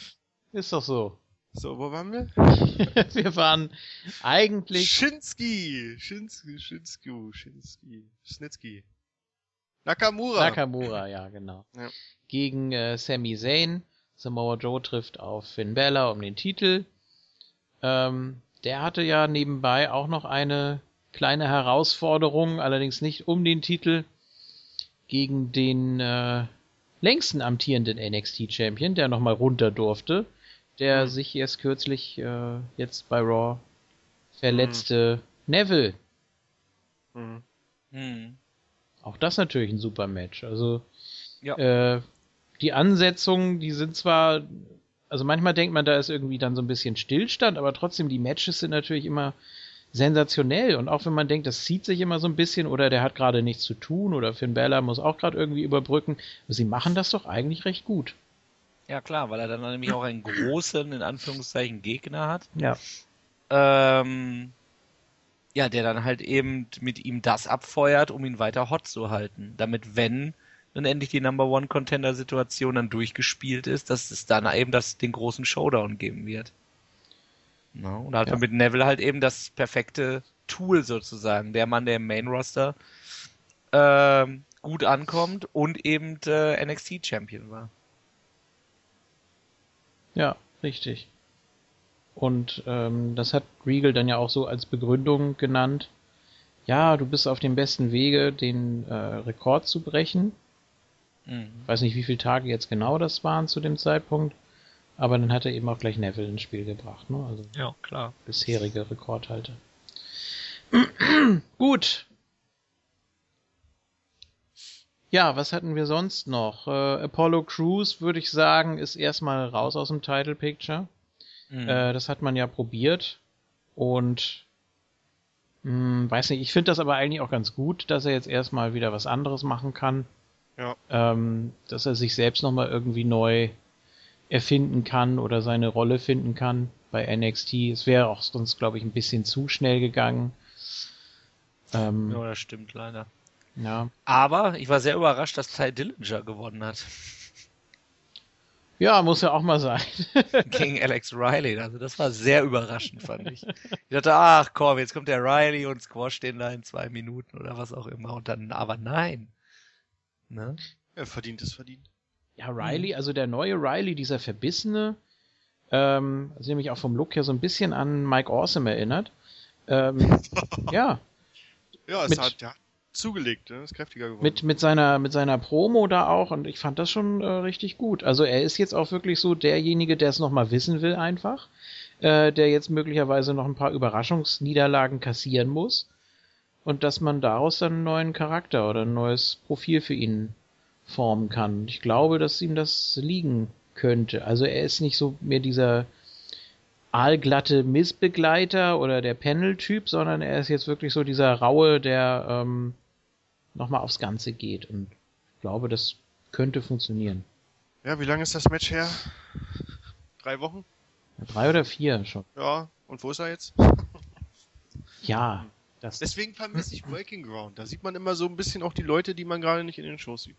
ist doch so. So, wo waren wir? [LAUGHS] wir waren eigentlich. Shinski! Shinski, Shinski, Shinski, Schnitzki. Nakamura. Nakamura, ja, genau. Ja. Gegen äh, Sami Zayn. Samoa Joe trifft auf Finn Bella um den Titel. Ähm, der hatte ja nebenbei auch noch eine kleine Herausforderung, allerdings nicht um den Titel, gegen den äh, längsten amtierenden NXT-Champion, der nochmal runter durfte der mhm. sich erst kürzlich äh, jetzt bei Raw verletzte mhm. Neville. Mhm. Auch das natürlich ein super Match. Also ja. äh, die Ansetzungen, die sind zwar, also manchmal denkt man, da ist irgendwie dann so ein bisschen Stillstand, aber trotzdem die Matches sind natürlich immer sensationell und auch wenn man denkt, das zieht sich immer so ein bisschen oder der hat gerade nichts zu tun oder Finn Balor muss auch gerade irgendwie überbrücken, sie machen das doch eigentlich recht gut. Ja, klar, weil er dann nämlich auch einen großen, in Anführungszeichen, Gegner hat. Ja. Ähm, ja, der dann halt eben mit ihm das abfeuert, um ihn weiter hot zu halten. Damit, wenn dann endlich die Number One Contender Situation dann durchgespielt ist, dass es dann eben das, den großen Showdown geben wird. No, und da hat ja. man mit Neville halt eben das perfekte Tool sozusagen. Der Mann, der im Main Roster ähm, gut ankommt und eben äh, NXT Champion war. Ja, richtig. Und ähm, das hat Regal dann ja auch so als Begründung genannt. Ja, du bist auf dem besten Wege, den äh, Rekord zu brechen. Mhm. Weiß nicht, wie viele Tage jetzt genau das waren zu dem Zeitpunkt. Aber dann hat er eben auch gleich Neville ins Spiel gebracht, ne? Also ja, klar. Bisherige Rekordhalter. [CLEARS THROAT] Gut, ja, was hatten wir sonst noch? Äh, Apollo Crews, würde ich sagen, ist erstmal raus aus dem Title Picture. Mhm. Äh, das hat man ja probiert. Und mh, hm, weiß nicht, ich finde das aber eigentlich auch ganz gut, dass er jetzt erstmal wieder was anderes machen kann. Ja. Ähm, dass er sich selbst nochmal irgendwie neu erfinden kann oder seine Rolle finden kann bei NXT. Es wäre auch sonst, glaube ich, ein bisschen zu schnell gegangen. Ähm, ja, das stimmt leider. Ja. Aber ich war sehr überrascht, dass Ty Dillinger gewonnen hat. Ja, muss ja auch mal sein. [LAUGHS] Gegen Alex Riley. Also das war sehr überraschend, fand ich. Ich dachte, ach komm, jetzt kommt der Riley und Squash den da in zwei Minuten oder was auch immer. Und dann, aber nein. Ne? Er verdient es verdient. Ja, Riley, also der neue Riley, dieser Verbissene, ähm, also nämlich auch vom Look her so ein bisschen an Mike Awesome erinnert. Ähm, [LAUGHS] ja. Ja, es Mit, hat, ja, zugelegt, ne? ist kräftiger geworden. Mit, mit, seiner, mit seiner Promo da auch und ich fand das schon äh, richtig gut. Also er ist jetzt auch wirklich so derjenige, der es nochmal wissen will einfach, äh, der jetzt möglicherweise noch ein paar Überraschungsniederlagen kassieren muss und dass man daraus dann einen neuen Charakter oder ein neues Profil für ihn formen kann. Ich glaube, dass ihm das liegen könnte. Also er ist nicht so mehr dieser aalglatte Missbegleiter oder der Panel-Typ, sondern er ist jetzt wirklich so dieser Raue, der ähm, nochmal aufs Ganze geht. Und ich glaube, das könnte funktionieren. Ja, wie lange ist das Match her? Drei Wochen? Drei oder vier schon. Ja, und wo ist er jetzt? Ja. Das Deswegen vermisse ich Breaking Ground. Da sieht man immer so ein bisschen auch die Leute, die man gerade nicht in den Shows sieht.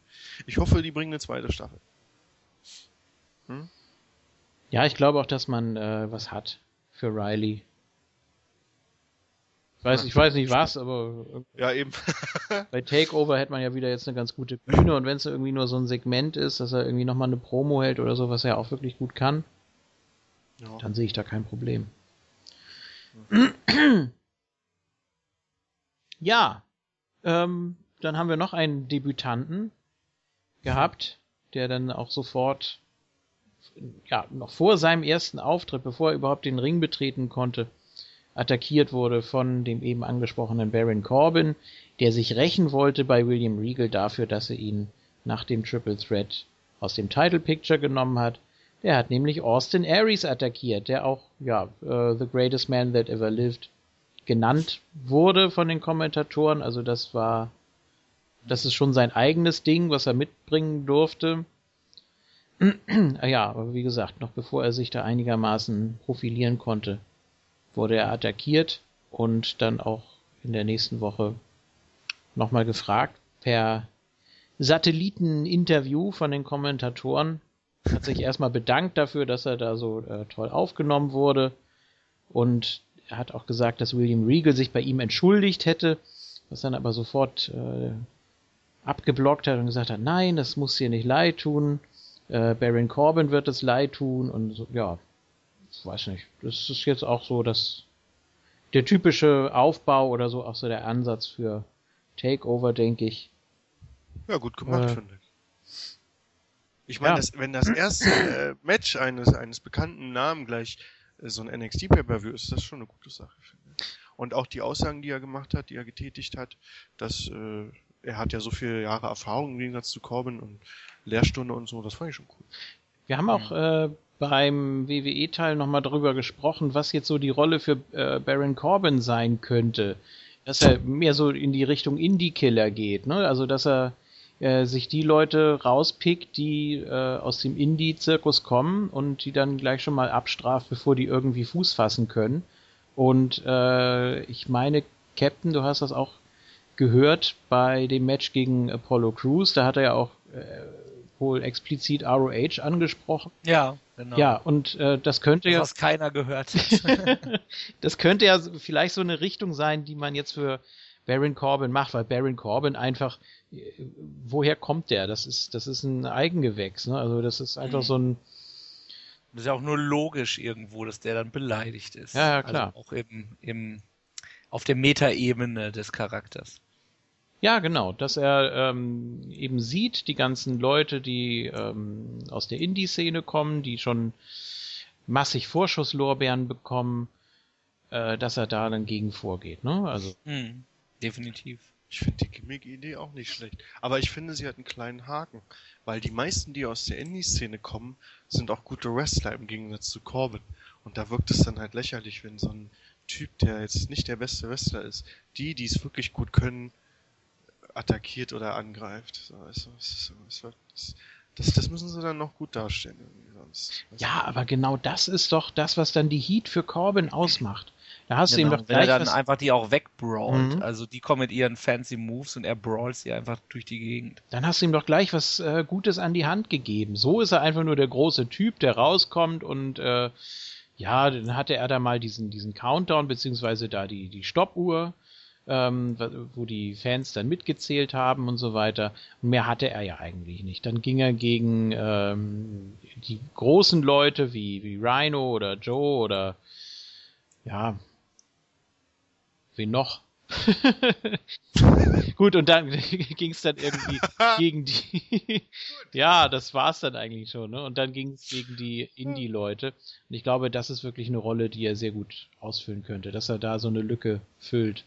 Ich hoffe, die bringen eine zweite Staffel. Hm? Ja, ich glaube auch, dass man äh, was hat für Riley. Ich weiß, ich weiß nicht was, aber ja eben. [LAUGHS] bei Takeover hätte man ja wieder jetzt eine ganz gute Bühne und wenn es irgendwie nur so ein Segment ist, dass er irgendwie nochmal eine Promo hält oder so, was er auch wirklich gut kann, ja. dann sehe ich da kein Problem. Ja, ähm, dann haben wir noch einen Debütanten gehabt, der dann auch sofort ja, noch vor seinem ersten Auftritt, bevor er überhaupt den Ring betreten konnte, attackiert wurde von dem eben angesprochenen Baron Corbin, der sich rächen wollte bei William Regal dafür, dass er ihn nach dem Triple Threat aus dem Title Picture genommen hat. Der hat nämlich Austin Aries attackiert, der auch, ja, uh, The Greatest Man That Ever Lived genannt wurde von den Kommentatoren. Also das war, das ist schon sein eigenes Ding, was er mitbringen durfte. [CLEARS THROAT] ja, aber wie gesagt, noch bevor er sich da einigermaßen profilieren konnte, wurde er attackiert und dann auch in der nächsten Woche nochmal gefragt per Satelliteninterview von den Kommentatoren. Hat sich erstmal bedankt dafür, dass er da so äh, toll aufgenommen wurde. Und er hat auch gesagt, dass William Regal sich bei ihm entschuldigt hätte, was dann aber sofort äh, abgeblockt hat und gesagt hat, nein, das muss dir nicht leid tun äh, Baron Corbin wird es leid tun und so, ja, ich weiß nicht. Das ist jetzt auch so, dass der typische Aufbau oder so auch so der Ansatz für Takeover, denke ich. Ja, gut gemacht, äh, finde ich. Ich meine, ja. wenn das erste äh, Match eines, eines bekannten Namen gleich so ein NXT Pay-Per-View ist, das schon eine gute Sache, finde ich. Und auch die Aussagen, die er gemacht hat, die er getätigt hat, dass äh, er hat ja so viele Jahre Erfahrung im Gegensatz zu Corbin und Lehrstunde und so, das fand ich schon cool. Wir haben auch äh, beim WWE-Teil nochmal darüber gesprochen, was jetzt so die Rolle für äh, Baron Corbin sein könnte. Dass er mehr so in die Richtung Indie-Killer geht, ne? Also dass er äh, sich die Leute rauspickt, die äh, aus dem Indie-Zirkus kommen und die dann gleich schon mal abstraft, bevor die irgendwie Fuß fassen können. Und äh, ich meine, Captain, du hast das auch gehört bei dem Match gegen Apollo Crews, da hat er ja auch äh, wohl explizit ROH angesprochen. Ja, genau. Ja, und äh, das könnte das, ja. Was keiner gehört [LAUGHS] [LAUGHS] das könnte ja vielleicht so eine Richtung sein, die man jetzt für Baron Corbin macht, weil Baron Corbin einfach, äh, woher kommt der? Das ist, das ist ein Eigengewächs, ne? Also das ist einfach mhm. so ein. Das ist ja auch nur logisch irgendwo, dass der dann beleidigt ist. Ja, ja klar. Also auch im, im, auf der Metaebene des Charakters. Ja, genau, dass er ähm, eben sieht, die ganzen Leute, die ähm, aus der Indie-Szene kommen, die schon massig Vorschusslorbeeren bekommen, äh, dass er da dann gegen vorgeht, ne? Also. Hm, definitiv. Ich finde die Gimmick-Idee auch nicht schlecht. Aber ich finde, sie hat einen kleinen Haken. Weil die meisten, die aus der Indie-Szene kommen, sind auch gute Wrestler im Gegensatz zu Corbin. Und da wirkt es dann halt lächerlich, wenn so ein Typ, der jetzt nicht der beste Wrestler ist, die, die es wirklich gut können, attackiert oder angreift. Das, das müssen sie dann noch gut darstellen. Sonst, ja, aber genau das ist doch das, was dann die Heat für Corbin ausmacht. Da hast genau, du ihm doch gleich. Wenn er dann einfach die auch wegbrawlt. Mhm. Also die kommen mit ihren fancy Moves und er brawlt sie einfach durch die Gegend. Dann hast du ihm doch gleich was äh, Gutes an die Hand gegeben. So ist er einfach nur der große Typ, der rauskommt und äh, ja, dann hatte er da mal diesen, diesen Countdown, beziehungsweise da die, die Stoppuhr ähm, wo die Fans dann mitgezählt haben und so weiter. Und mehr hatte er ja eigentlich nicht. Dann ging er gegen ähm, die großen Leute wie, wie Rhino oder Joe oder ja, wen noch? [LAUGHS] Gut, und dann [LAUGHS] ging es dann irgendwie [LAUGHS] gegen die. ja, das war's dann eigentlich schon, ne? Und dann ging es gegen die Indie-Leute. Und ich glaube, das ist wirklich eine Rolle, die er sehr gut ausfüllen könnte, dass er da so eine Lücke füllt.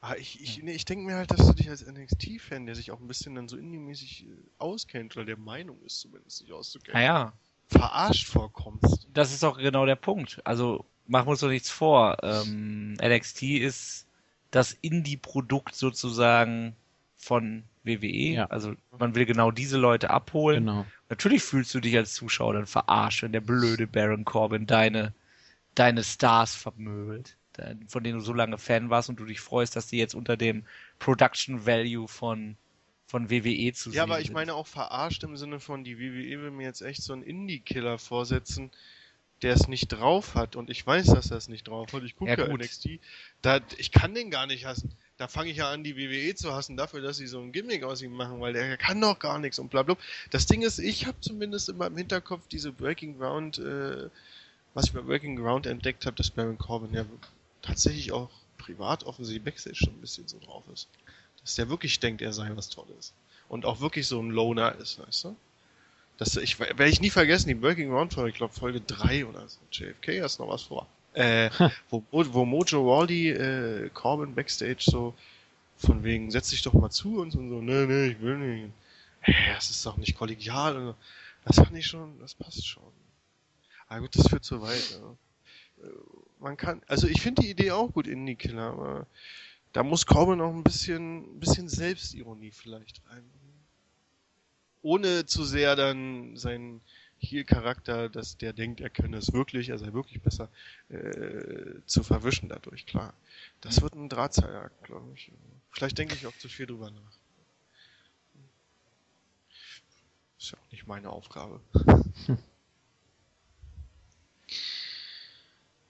Ah, ich, ich, nee, ich denke mir halt, dass du dich als NXT-Fan, der sich auch ein bisschen dann so indie-mäßig äh, auskennt, oder der Meinung ist zumindest, sich auszukennen, Naja, verarscht vorkommst. das ist auch genau der Punkt. Also machen wir uns doch nichts vor. Ähm, NXT ist das Indie-Produkt sozusagen von WWE. Ja. Also man will genau diese Leute abholen. Genau. Natürlich fühlst du dich als Zuschauer dann verarscht, wenn der blöde Baron Corbin deine, deine Stars vermöbelt, von denen du so lange Fan warst und du dich freust, dass die jetzt unter dem Production Value von, von WWE zu sehen Ja, aber ich sind. meine auch verarscht im Sinne von, die WWE will mir jetzt echt so einen Indie-Killer vorsetzen, der es nicht drauf hat. Und ich weiß, dass er es nicht drauf hat. Ich gucke Ja, ja. NXT. Da, ich kann den gar nicht hassen. Da fange ich ja an, die WWE zu hassen dafür, dass sie so ein Gimmick aus ihm machen, weil der kann doch gar nichts und bla bla. Das Ding ist, ich habe zumindest immer im Hinterkopf diese Breaking Ground, äh, was ich bei Breaking Ground entdeckt habe, dass Baron Corbin ja tatsächlich auch privat offensichtlich Backstage schon ein bisschen so drauf ist. Dass der wirklich denkt, er sei was Tolles. Und auch wirklich so ein Loner ist, weißt du? Das, ich, werde ich nie vergessen, die Breaking Ground Folge, ich glaube Folge 3 oder so. JFK hast noch was vor. Äh, wo, wo Mojo Rawley äh, Corbin Backstage so von wegen, setz dich doch mal zu uns und so, nee, nee, ich will nicht. Hä, das ist doch nicht kollegial. Und. Das fand ich schon, das passt schon. Aber gut, das führt zu weit. Ja. Äh, Man kann, also ich finde die Idee auch gut, Indie Killer, aber da muss Corbin auch ein bisschen, ein bisschen Selbstironie vielleicht rein. Ohne zu sehr dann sein Heel-Charakter, dass der denkt, er könne es wirklich, er sei wirklich besser, äh, zu verwischen dadurch, klar. Das wird ein Drahtseilakt, glaube ich. Vielleicht denke ich auch zu viel drüber nach. Ist ja auch nicht meine Aufgabe. [LAUGHS]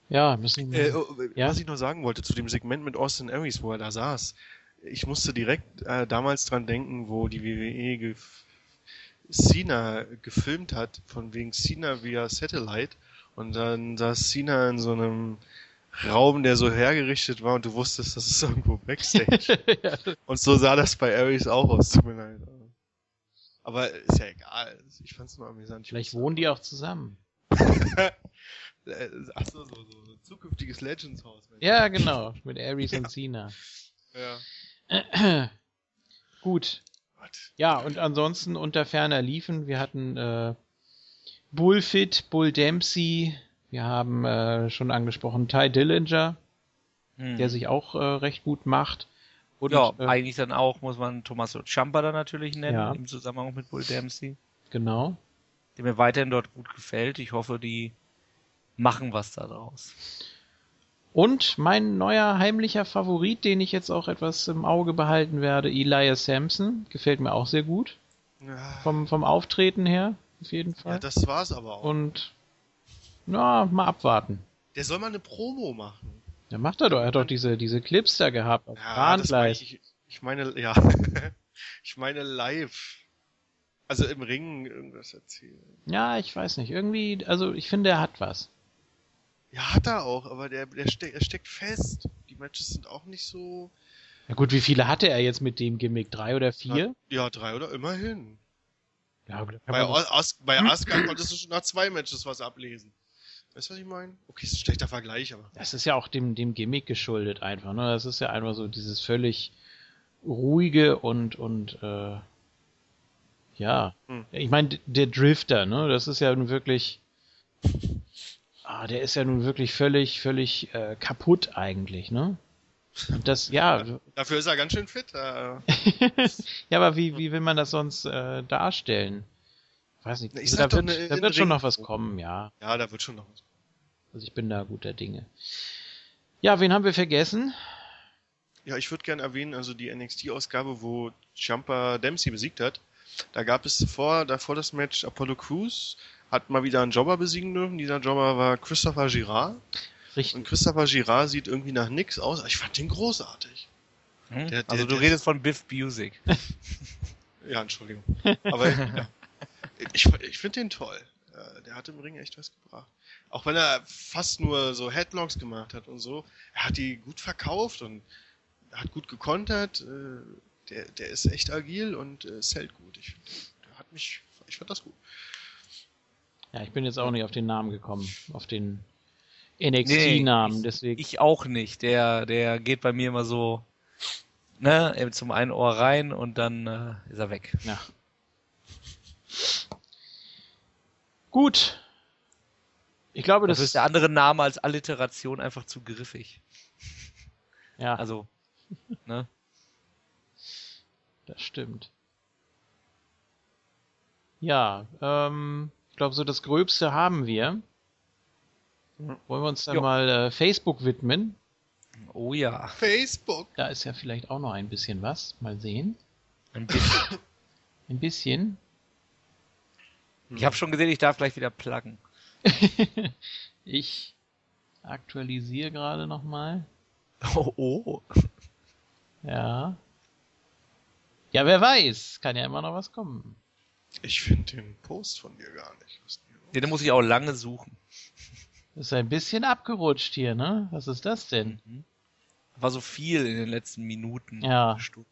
Ja, müssen Äh, oh, Ja? Was ich noch sagen wollte zu dem Segment mit Austin Aries, wo er da saß. Ich musste direkt äh, damals dran denken, wo die WWE Cena gefilmt hat, von wegen Cena via Satellite. Und dann saß Cena in so einem Raum, der so hergerichtet war und du wusstest, das ist irgendwo Backstage. [LAUGHS] ja, und so sah das bei Aries auch aus, tut mir leid. Aber ist ja egal. Ich fand's nur amüsant. Ich vielleicht wohnen die auch zusammen. Äh, [LAUGHS] Ach so, so, so, so zukünftiges Legends Haus. Ja, genau, mit Aries und Cena. Ja. [CLEARS THROAT] Gut. Gott. Ja, und ansonsten unter ferner liefen. Wir hatten äh, Bullfit, Bull Dempsey. Wir haben äh, schon angesprochen Ty Dillinger, Hm. der sich auch äh, recht gut macht. Und, ja, äh, eigentlich dann auch muss man Tommaso Ciampa da natürlich nennen, Ja. im Zusammenhang mit Bull Dempsey, genau. der mir weiterhin dort gut gefällt. Ich hoffe, die machen was daraus. Und mein neuer heimlicher Favorit, den ich jetzt auch etwas im Auge behalten werde, Elias Sampson. Gefällt mir auch sehr gut. Ja, Vom, vom Auftreten her, auf jeden Fall. ja, das war's aber auch. Und na, mal abwarten. Der soll mal eine Promo machen. Ja, macht er doch. Er hat doch diese, diese Clips da gehabt. Ja, das meine ich, ich meine, ja. [LAUGHS] ich meine live. Also im Ring irgendwas erzählen. Ja, ich weiß nicht. Irgendwie, also ich finde, er hat was. Ja, hat er auch, aber der, der steck, er steckt fest. Die Matches sind auch nicht so. Ja gut, wie viele hatte er jetzt mit dem Gimmick? Drei oder vier? Ja, drei oder immerhin. Ja, Bei, Os bei Asuka konntest du schon nach zwei Matches was ablesen. Weißt du, was ich meine? Okay, ist ein schlechter Vergleich, aber. das ist ja auch dem, dem Gimmick geschuldet einfach. Ne? Das ist ja einfach so dieses völlig ruhige und, und äh, ja. Hm. Ich meine, der Drifter, ne? Das ist ja nun wirklich. [LAUGHS] Ah, der ist ja nun wirklich völlig, völlig äh, kaputt eigentlich, ne? Und das, ja, Dafür ist er ganz schön fit. Äh, [LAUGHS] ja, aber wie, wie will man das sonst äh, darstellen? Weiß nicht. Ich Also da wird, ne, da wird schon Ring- noch was kommen, ja. ja, da wird schon noch was. Also ich bin da guter Dinge. Ja, wen haben wir vergessen? Ja, ich würde gerne erwähnen, also die NXT-Ausgabe, wo Ciampa Dempsey besiegt hat. Da gab es vor, davor das Match Apollo Crews, hat mal wieder einen Jobber besiegen dürfen. Dieser Jobber war Christopher Girard. Richtig. Und Christopher Girard sieht irgendwie nach nix aus. Ich fand den großartig. Hm? Der- der- also du der- redest von Biff Busick. [LAUGHS] Ja, Entschuldigung. Aber ja, ich, ich finde den toll. Äh, Der hat im Ring echt was gebracht. Auch wenn er fast nur so Headlocks gemacht hat und so. Er hat die gut verkauft und hat gut gekontert. Äh, Der, der ist echt agil und äh, zählt gut. Ich, der hat mich, ich fand das gut. Ja, ich bin jetzt auch nicht auf den Namen gekommen, auf den Nee, NXT-Namen, ich- deswegen. Ich auch nicht. Der, der geht bei mir immer so ne, eben zum einen Ohr rein und dann äh, ist er weg. Ja. Gut. Ich glaube, das Dafür ist der andere Name als Alliteration einfach zu griffig. Ja, Also, ne? das stimmt. Ja, ähm, glaube, so das Gröbste haben wir. Wollen wir uns dann Jo. mal äh, Facebook widmen? Oh ja. Facebook. Da ist ja vielleicht auch noch ein bisschen was. Mal sehen. Ein bisschen. Ein bisschen. Ich habe schon gesehen, ich darf gleich wieder pluggen. [LAUGHS] ich aktualisiere gerade nochmal. Oh, oh. Ja. Ja, wer weiß. Kann ja immer noch was kommen. Ich finde den Post von dir gar nicht. Den muss ich auch lange suchen. Ist ein bisschen abgerutscht hier, ne? Was ist das denn? Mhm. War so viel in den letzten Minuten. Ja. Stunden.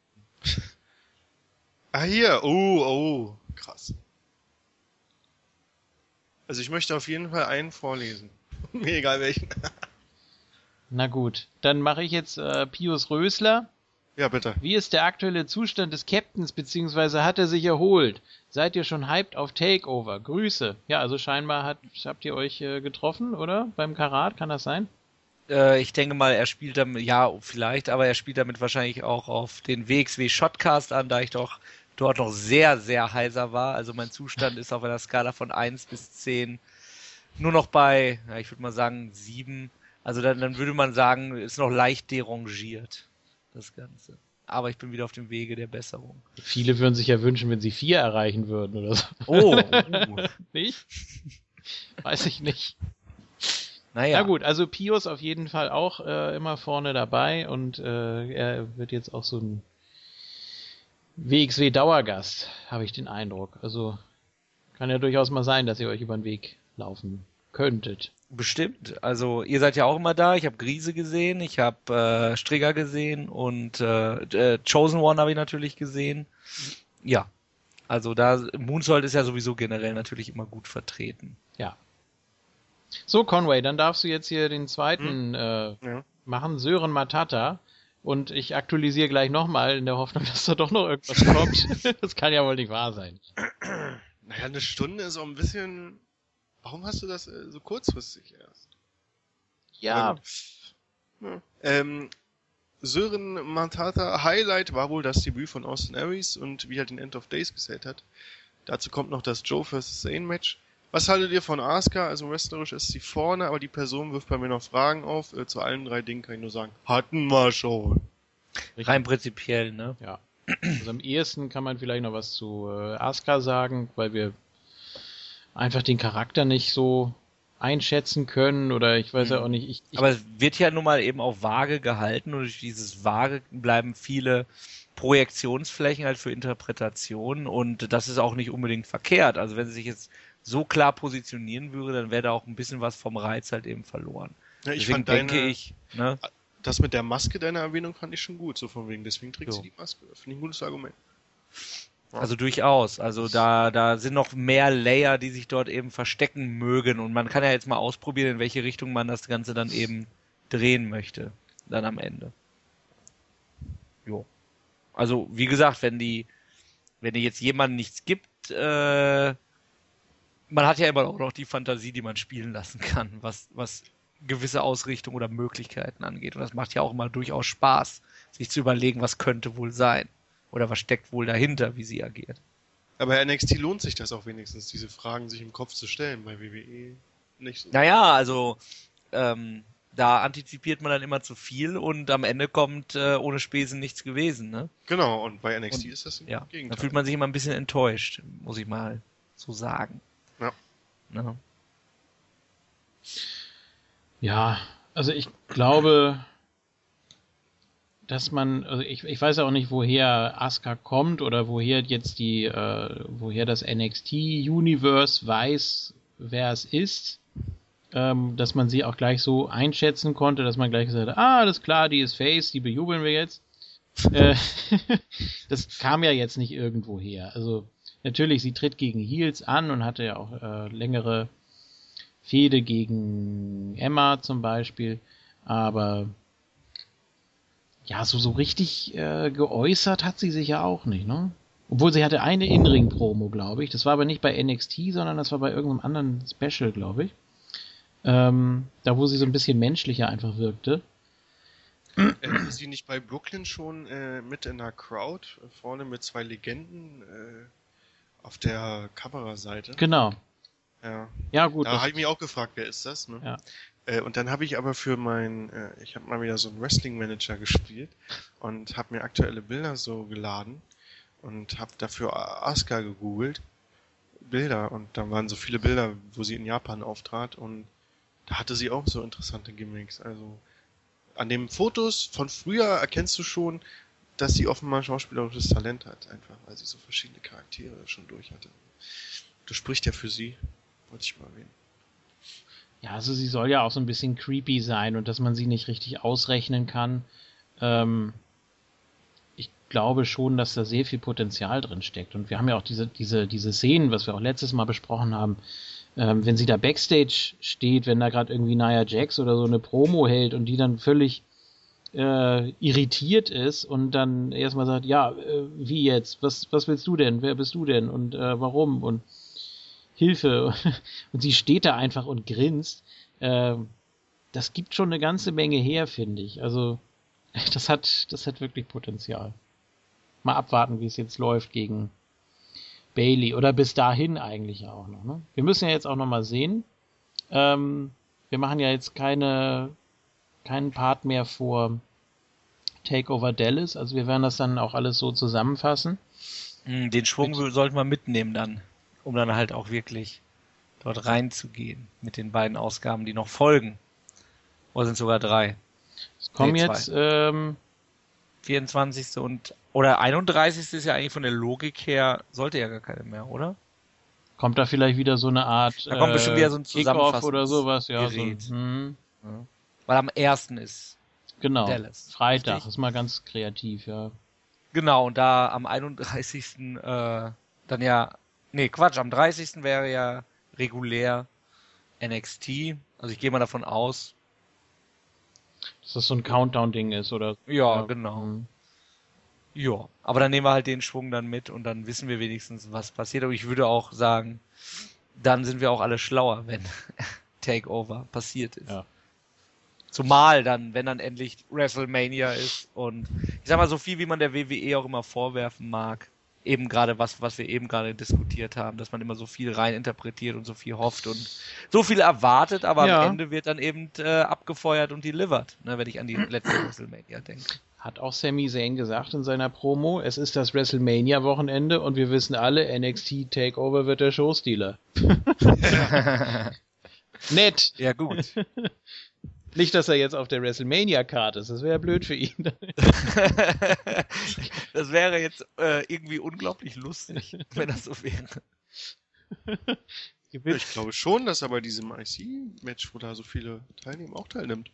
Ah, hier. Oh, oh. Krass. Also ich möchte auf jeden Fall einen vorlesen. [LAUGHS] Mir egal welchen. Na gut. Dann mache ich jetzt äh, Pius Rösler. Ja, bitte. Wie ist der aktuelle Zustand des Captains, beziehungsweise hat er sich erholt? Seid ihr schon hyped auf Takeover? Grüße. Ja, also scheinbar hat, habt ihr euch äh, getroffen, oder? Beim Karat, kann das sein? Äh, ich denke mal, er spielt damit, ja, vielleicht, aber er spielt damit wahrscheinlich auch auf den WXW Shotcast an, da ich doch dort noch sehr, sehr heiser war. Also mein Zustand ist auf einer Skala von 1 bis 10 nur noch bei, ja, ich würde mal sagen, 7. Also dann, dann würde man sagen, ist noch leicht derangiert, das Ganze. Aber ich bin wieder auf dem Wege der Besserung. Viele würden sich ja wünschen, wenn sie vier erreichen würden oder so. Oh, uh. [LAUGHS] Nicht? Weiß ich nicht. naja. Na gut, also Pius auf jeden Fall auch äh, immer vorne dabei und äh, er wird jetzt auch so ein WXW-Dauergast, habe ich den Eindruck. Also kann ja durchaus mal sein, dass ihr euch über den Weg laufen könntet. Bestimmt. Also ihr seid ja auch immer da. Ich habe Grise gesehen, ich habe äh, Strigger gesehen und äh, äh, Chosen One habe ich natürlich gesehen. Ja. Also da Moonsault ist ja sowieso generell natürlich immer gut vertreten. So, Conway, dann darfst du jetzt hier den zweiten äh, Ja. machen, Sören Matata. Und ich aktualisiere gleich nochmal in der Hoffnung, [LAUGHS] dass da doch noch irgendwas kommt. [LAUGHS] das kann ja wohl nicht wahr sein. Naja, eine Stunde ist auch ein bisschen. Warum hast du das äh, so kurzfristig erst? Ja, Ja. Ähm, Sören Matata Highlight war wohl das Debüt von Austin Aries und wie er den End of Days gesellt hat. Dazu kommt noch das Joe vs. Zane Match. Was haltet ihr von Asuka? Also wrestlerisch ist sie vorne, aber die Person wirft bei mir noch Fragen auf. Äh, zu allen drei Dingen kann ich nur sagen, hatten wir schon. Rein prinzipiell, ne? Ja. Also am ehesten kann man vielleicht noch was zu äh, Asuka sagen, weil wir einfach den Charakter nicht so einschätzen können oder ich weiß ja Mhm. auch nicht. Ich, ich, Aber es wird ja nun mal eben auch vage gehalten und durch dieses vage bleiben viele Projektionsflächen halt für Interpretationen und das ist auch nicht unbedingt verkehrt. Also wenn sie sich jetzt so klar positionieren würde, dann wäre da auch ein bisschen was vom Reiz halt eben verloren. Ja, ich Deswegen fand deine, denke ich, ne? das mit der Maske, deine Erwähnung, fand ich schon gut. So von wegen, deswegen trägt Jo. sie die Maske. Finde ich ein gutes Argument. Also durchaus. Also da, da sind noch mehr Layer, die sich dort eben verstecken mögen. Und man kann ja jetzt mal ausprobieren, in welche Richtung man das Ganze dann eben drehen möchte. Dann am Ende. Jo. Also, wie gesagt, wenn die, wenn die jetzt jemandem nichts gibt, äh, man hat ja immer auch noch die Fantasie, die man spielen lassen kann, was, was gewisse Ausrichtung oder Möglichkeiten angeht. Und das macht ja auch immer durchaus Spaß, sich zu überlegen, was könnte wohl sein. Oder was steckt wohl dahinter, wie sie agiert. Aber bei NXT lohnt sich das auch wenigstens, diese Fragen sich im Kopf zu stellen. Bei WWE nicht so. Naja, also ähm, da antizipiert man dann immer zu viel und am Ende kommt äh, ohne Spesen nichts gewesen, ne? Genau, und bei NXT Und- ist das im Ja. Da Gegenteil. fühlt man sich immer ein bisschen enttäuscht, muss ich mal so sagen. Ja. Ne? ja, also ich glaube, dass man, also ich, ich weiß ja auch nicht, woher Asuka kommt oder woher jetzt die, äh, woher das NXT Universe weiß, wer es ist, ähm, dass man sie auch gleich so einschätzen konnte, dass man gleich gesagt hat, ah, alles klar, die ist Face, die bejubeln wir jetzt. äh, [LAUGHS] das kam ja jetzt nicht irgendwo her. Also natürlich, sie tritt gegen Heels an und hatte ja auch äh, längere Fehde gegen Emma zum Beispiel, aber ja, so, so richtig äh, geäußert hat sie sich ja auch nicht, ne? Obwohl sie hatte eine In-Ring-Promo, glaube ich. Das war aber nicht bei NXT, sondern das war bei irgendeinem anderen Special, glaube ich. Ähm, da, wo sie so ein bisschen menschlicher einfach wirkte. Ist sie nicht bei Brooklyn schon äh, mit in der Crowd, äh, vorne mit zwei Legenden äh, auf der Kameraseite? Genau. Ja. Ja, gut. Da habe ich mich auch gefragt, wer ist das? Ne? Ja. Äh, und dann habe ich aber für mein, äh, ich habe mal wieder so einen Wrestling Manager gespielt und habe mir aktuelle Bilder so geladen und habe dafür Asuka gegoogelt. Bilder und da waren so viele Bilder, wo sie in Japan auftrat und da hatte sie auch so interessante Gimmicks. Also an den Fotos von früher erkennst du schon, dass sie offenbar schauspielerisches Talent hat, einfach weil sie so verschiedene Charaktere schon durch hatte. Das spricht ja für sie, wollte ich mal erwähnen. Ja, also sie soll ja auch so ein bisschen creepy sein und dass man sie nicht richtig ausrechnen kann. Ähm, ich glaube schon, dass da sehr viel Potenzial drin steckt. Und wir haben ja auch diese, diese, diese Szenen, was wir auch letztes Mal besprochen haben, ähm, wenn sie da Backstage steht, wenn da gerade irgendwie Nia Jax oder so eine Promo hält und die dann völlig äh, irritiert ist und dann erstmal sagt, ja, äh, wie jetzt? Was, was willst du denn? Wer bist du denn? Und äh, warum? Und Hilfe. [LAUGHS] Und sie steht da einfach und grinst. Äh, das gibt schon eine ganze Menge her, finde ich. Also, [LAUGHS] das hat, das hat wirklich Potenzial. Mal abwarten, wie es jetzt läuft gegen Bailey. Oder bis dahin eigentlich auch noch. Ne? Wir müssen ja jetzt auch noch mal sehen. Ähm, wir machen ja jetzt keine, keinen Part mehr vor Takeover Dallas. Also wir werden das dann auch alles so zusammenfassen. Hm, den Schwung Mit sollten wir mitnehmen dann um dann halt auch wirklich dort reinzugehen mit den beiden Ausgaben, die noch folgen. Oder sind sogar drei? Es kommen nee, jetzt ähm, 24. und oder 31. ist ja eigentlich von der Logik her, sollte ja gar keine mehr, oder? Kommt da vielleicht wieder so eine Art da kommt bestimmt wieder so ein Kickoff oder sowas, ja. Gerät. So, hm. ja. Weil am 1. ist genau, Dallas. Freitag, richtig? ist mal ganz kreativ, ja. Genau, und da am 31. Äh, dann ja Nee, Quatsch, am 30. wäre ja regulär NXT. Also ich gehe mal davon aus. Dass das so ein Countdown-Ding ist, oder? Ja, ja. genau. Mhm. Ja, aber dann nehmen wir halt den Schwung dann mit und dann wissen wir wenigstens, was passiert. Aber ich würde auch sagen, dann sind wir auch alle schlauer, wenn [LAUGHS] Takeover passiert ist. Ja. Zumal dann, wenn dann endlich WrestleMania ist und ich sag mal, so viel wie man der WWE auch immer vorwerfen mag, eben gerade was, was wir eben gerade diskutiert haben, dass man immer so viel rein interpretiert und so viel hofft und so viel erwartet, aber ja. am Ende wird dann eben äh, abgefeuert und delivered, ne, wenn ich an die letzte WrestleMania denke. Hat auch Sami Zayn gesagt in seiner Promo, es ist das WrestleMania-Wochenende und wir wissen alle, NXT Takeover wird der Showstealer. [LAUGHS] [LAUGHS] Nett. Ja, gut. [LAUGHS] Nicht, dass er jetzt auf der WrestleMania-Card ist, das wäre blöd für ihn. [LAUGHS] das wäre jetzt äh, irgendwie unglaublich lustig, wenn das so wäre. Ich glaube schon, dass er bei diesem IC-Match, wo da so viele teilnehmen, auch teilnimmt.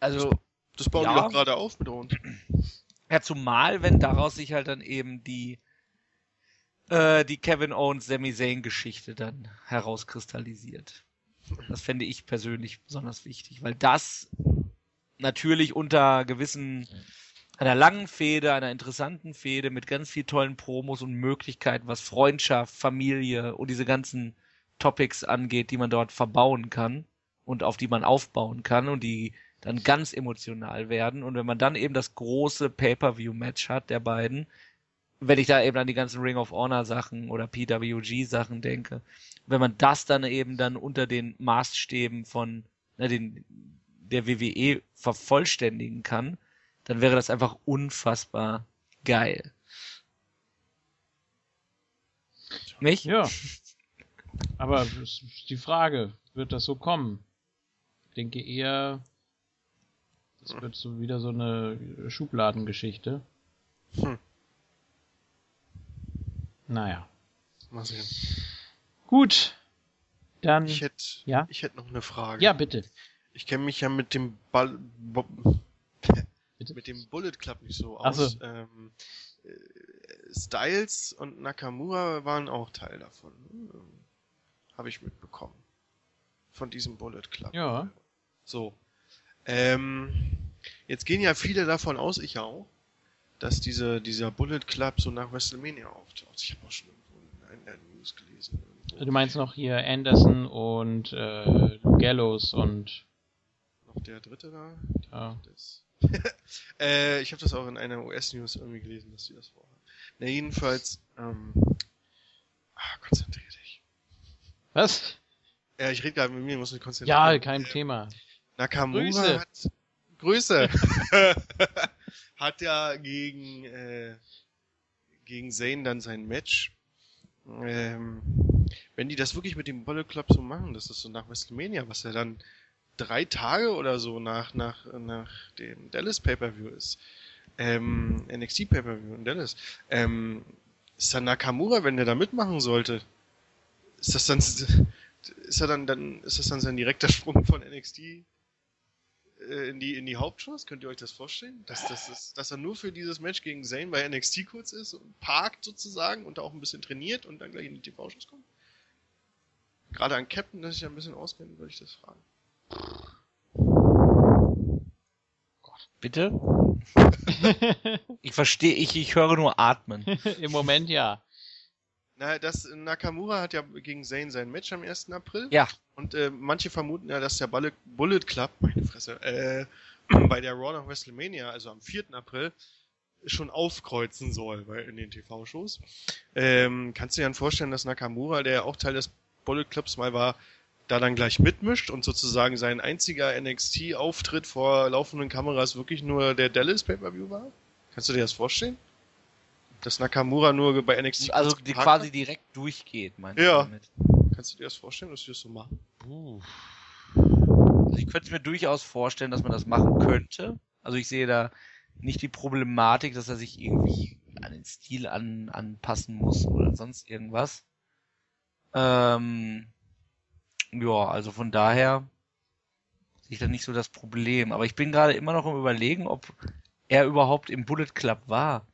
Also. Das bauen ja, die doch gerade auf mit uns. Ja, zumal, wenn daraus sich halt dann eben die, äh, die Kevin Owens Sami Zayn Geschichte dann herauskristallisiert. Das fände ich persönlich besonders wichtig, weil das natürlich unter gewissen, einer langen Fehde, einer interessanten Fehde mit ganz viel tollen Promos und Möglichkeiten, was Freundschaft, Familie und diese ganzen Topics angeht, die man dort verbauen kann und auf die man aufbauen kann und die dann ganz emotional werden. Und wenn man dann eben das große Pay-per-view-Match hat der beiden, wenn ich da eben an die ganzen Ring of Honor Sachen oder PWG Sachen denke, wenn man das dann eben dann unter den Maßstäben von na, den, der WWE vervollständigen kann, dann wäre das einfach unfassbar geil. Nicht? Ja. Aber die Frage, wird das so kommen? Ich denke eher, es wird so wieder so eine Schubladengeschichte. Hm. Naja. Mal sehen. Gut. Dann. Ich hätte, ja? ich hätte noch eine Frage. Ja, bitte. Ich kenne mich ja mit dem Ball, mit dem Bullet Club nicht so aus. So. Ähm, äh, Styles und Nakamura waren auch Teil davon. Habe ich mitbekommen. Von diesem Bullet Club. Ja. So. Ähm, jetzt gehen ja viele davon aus, ich auch, dass diese, dieser Bullet Club so nach WrestleMania auftaucht. Ich habe auch schon irgendwo in der News gelesen. Irgendwo. Du meinst noch hier Anderson und äh, Gallows und noch der dritte da? Ja. Das. [LAUGHS] äh, ich habe das auch in einer US-News irgendwie gelesen, dass sie das vorhaben. Na, jedenfalls, ähm, ah, konzentrier dich. Was? Ja, ich rede gerade mit mir, muss mich konzentrieren. Ja, kein Thema. Nakamura Grüße. hat Grüße. [LAUGHS] hat ja gegen äh, gegen Zane dann sein Match. Ähm, wenn die das wirklich mit dem Bullet Club so machen, das ist so nach WrestleMania, was ja dann drei Tage oder so nach nach nach dem Dallas Pay-per-View ist, ähm, NXT Pay-per-View in Dallas, ähm, ist dann Nakamura, wenn der da mitmachen sollte, ist das dann ist er dann dann ist das dann sein direkter Sprung von NXT in die in die Hauptshows? Könnt ihr euch das vorstellen? Dass, dass, dass, dass er nur für dieses Match gegen Zane bei NXT kurz ist und parkt sozusagen und da auch ein bisschen trainiert und dann gleich in die TV-Shows kommt? Gerade an Captain, dass ich ja ein bisschen auskenne, würde ich das fragen. Bitte? [LAUGHS] ich verstehe, ich, ich höre nur atmen. Im Moment ja. Na, das Nakamura hat ja gegen Zane sein Match am 1. April. Ja. Und äh, manche vermuten ja, dass der Bullet, Bullet Club, meine Fresse, äh, [CLEARS THROAT] bei der Raw nach WrestleMania, also am 4. April, schon aufkreuzen soll bei, in den TV-Shows. Ähm, kannst du dir dann vorstellen, dass Nakamura, der ja auch Teil des Bullet Clubs mal war, da dann gleich mitmischt und sozusagen sein einziger NXT-Auftritt vor laufenden Kameras wirklich nur der Dallas Pay-Per-View war? Kannst du dir das vorstellen? Dass Nakamura nur bei NXT Also die quasi hat? direkt durchgeht, meinst Ja. du damit? Kannst du dir das vorstellen, dass wir das so machen? Puh. Also ich könnte mir durchaus vorstellen, dass man das machen könnte. Also ich sehe da nicht die Problematik, dass er sich irgendwie an den Stil an, anpassen muss oder sonst irgendwas. Ähm, ja, also von daher sehe ich da nicht so das Problem. Aber ich bin gerade immer noch im Überlegen, ob er überhaupt im Bullet Club war.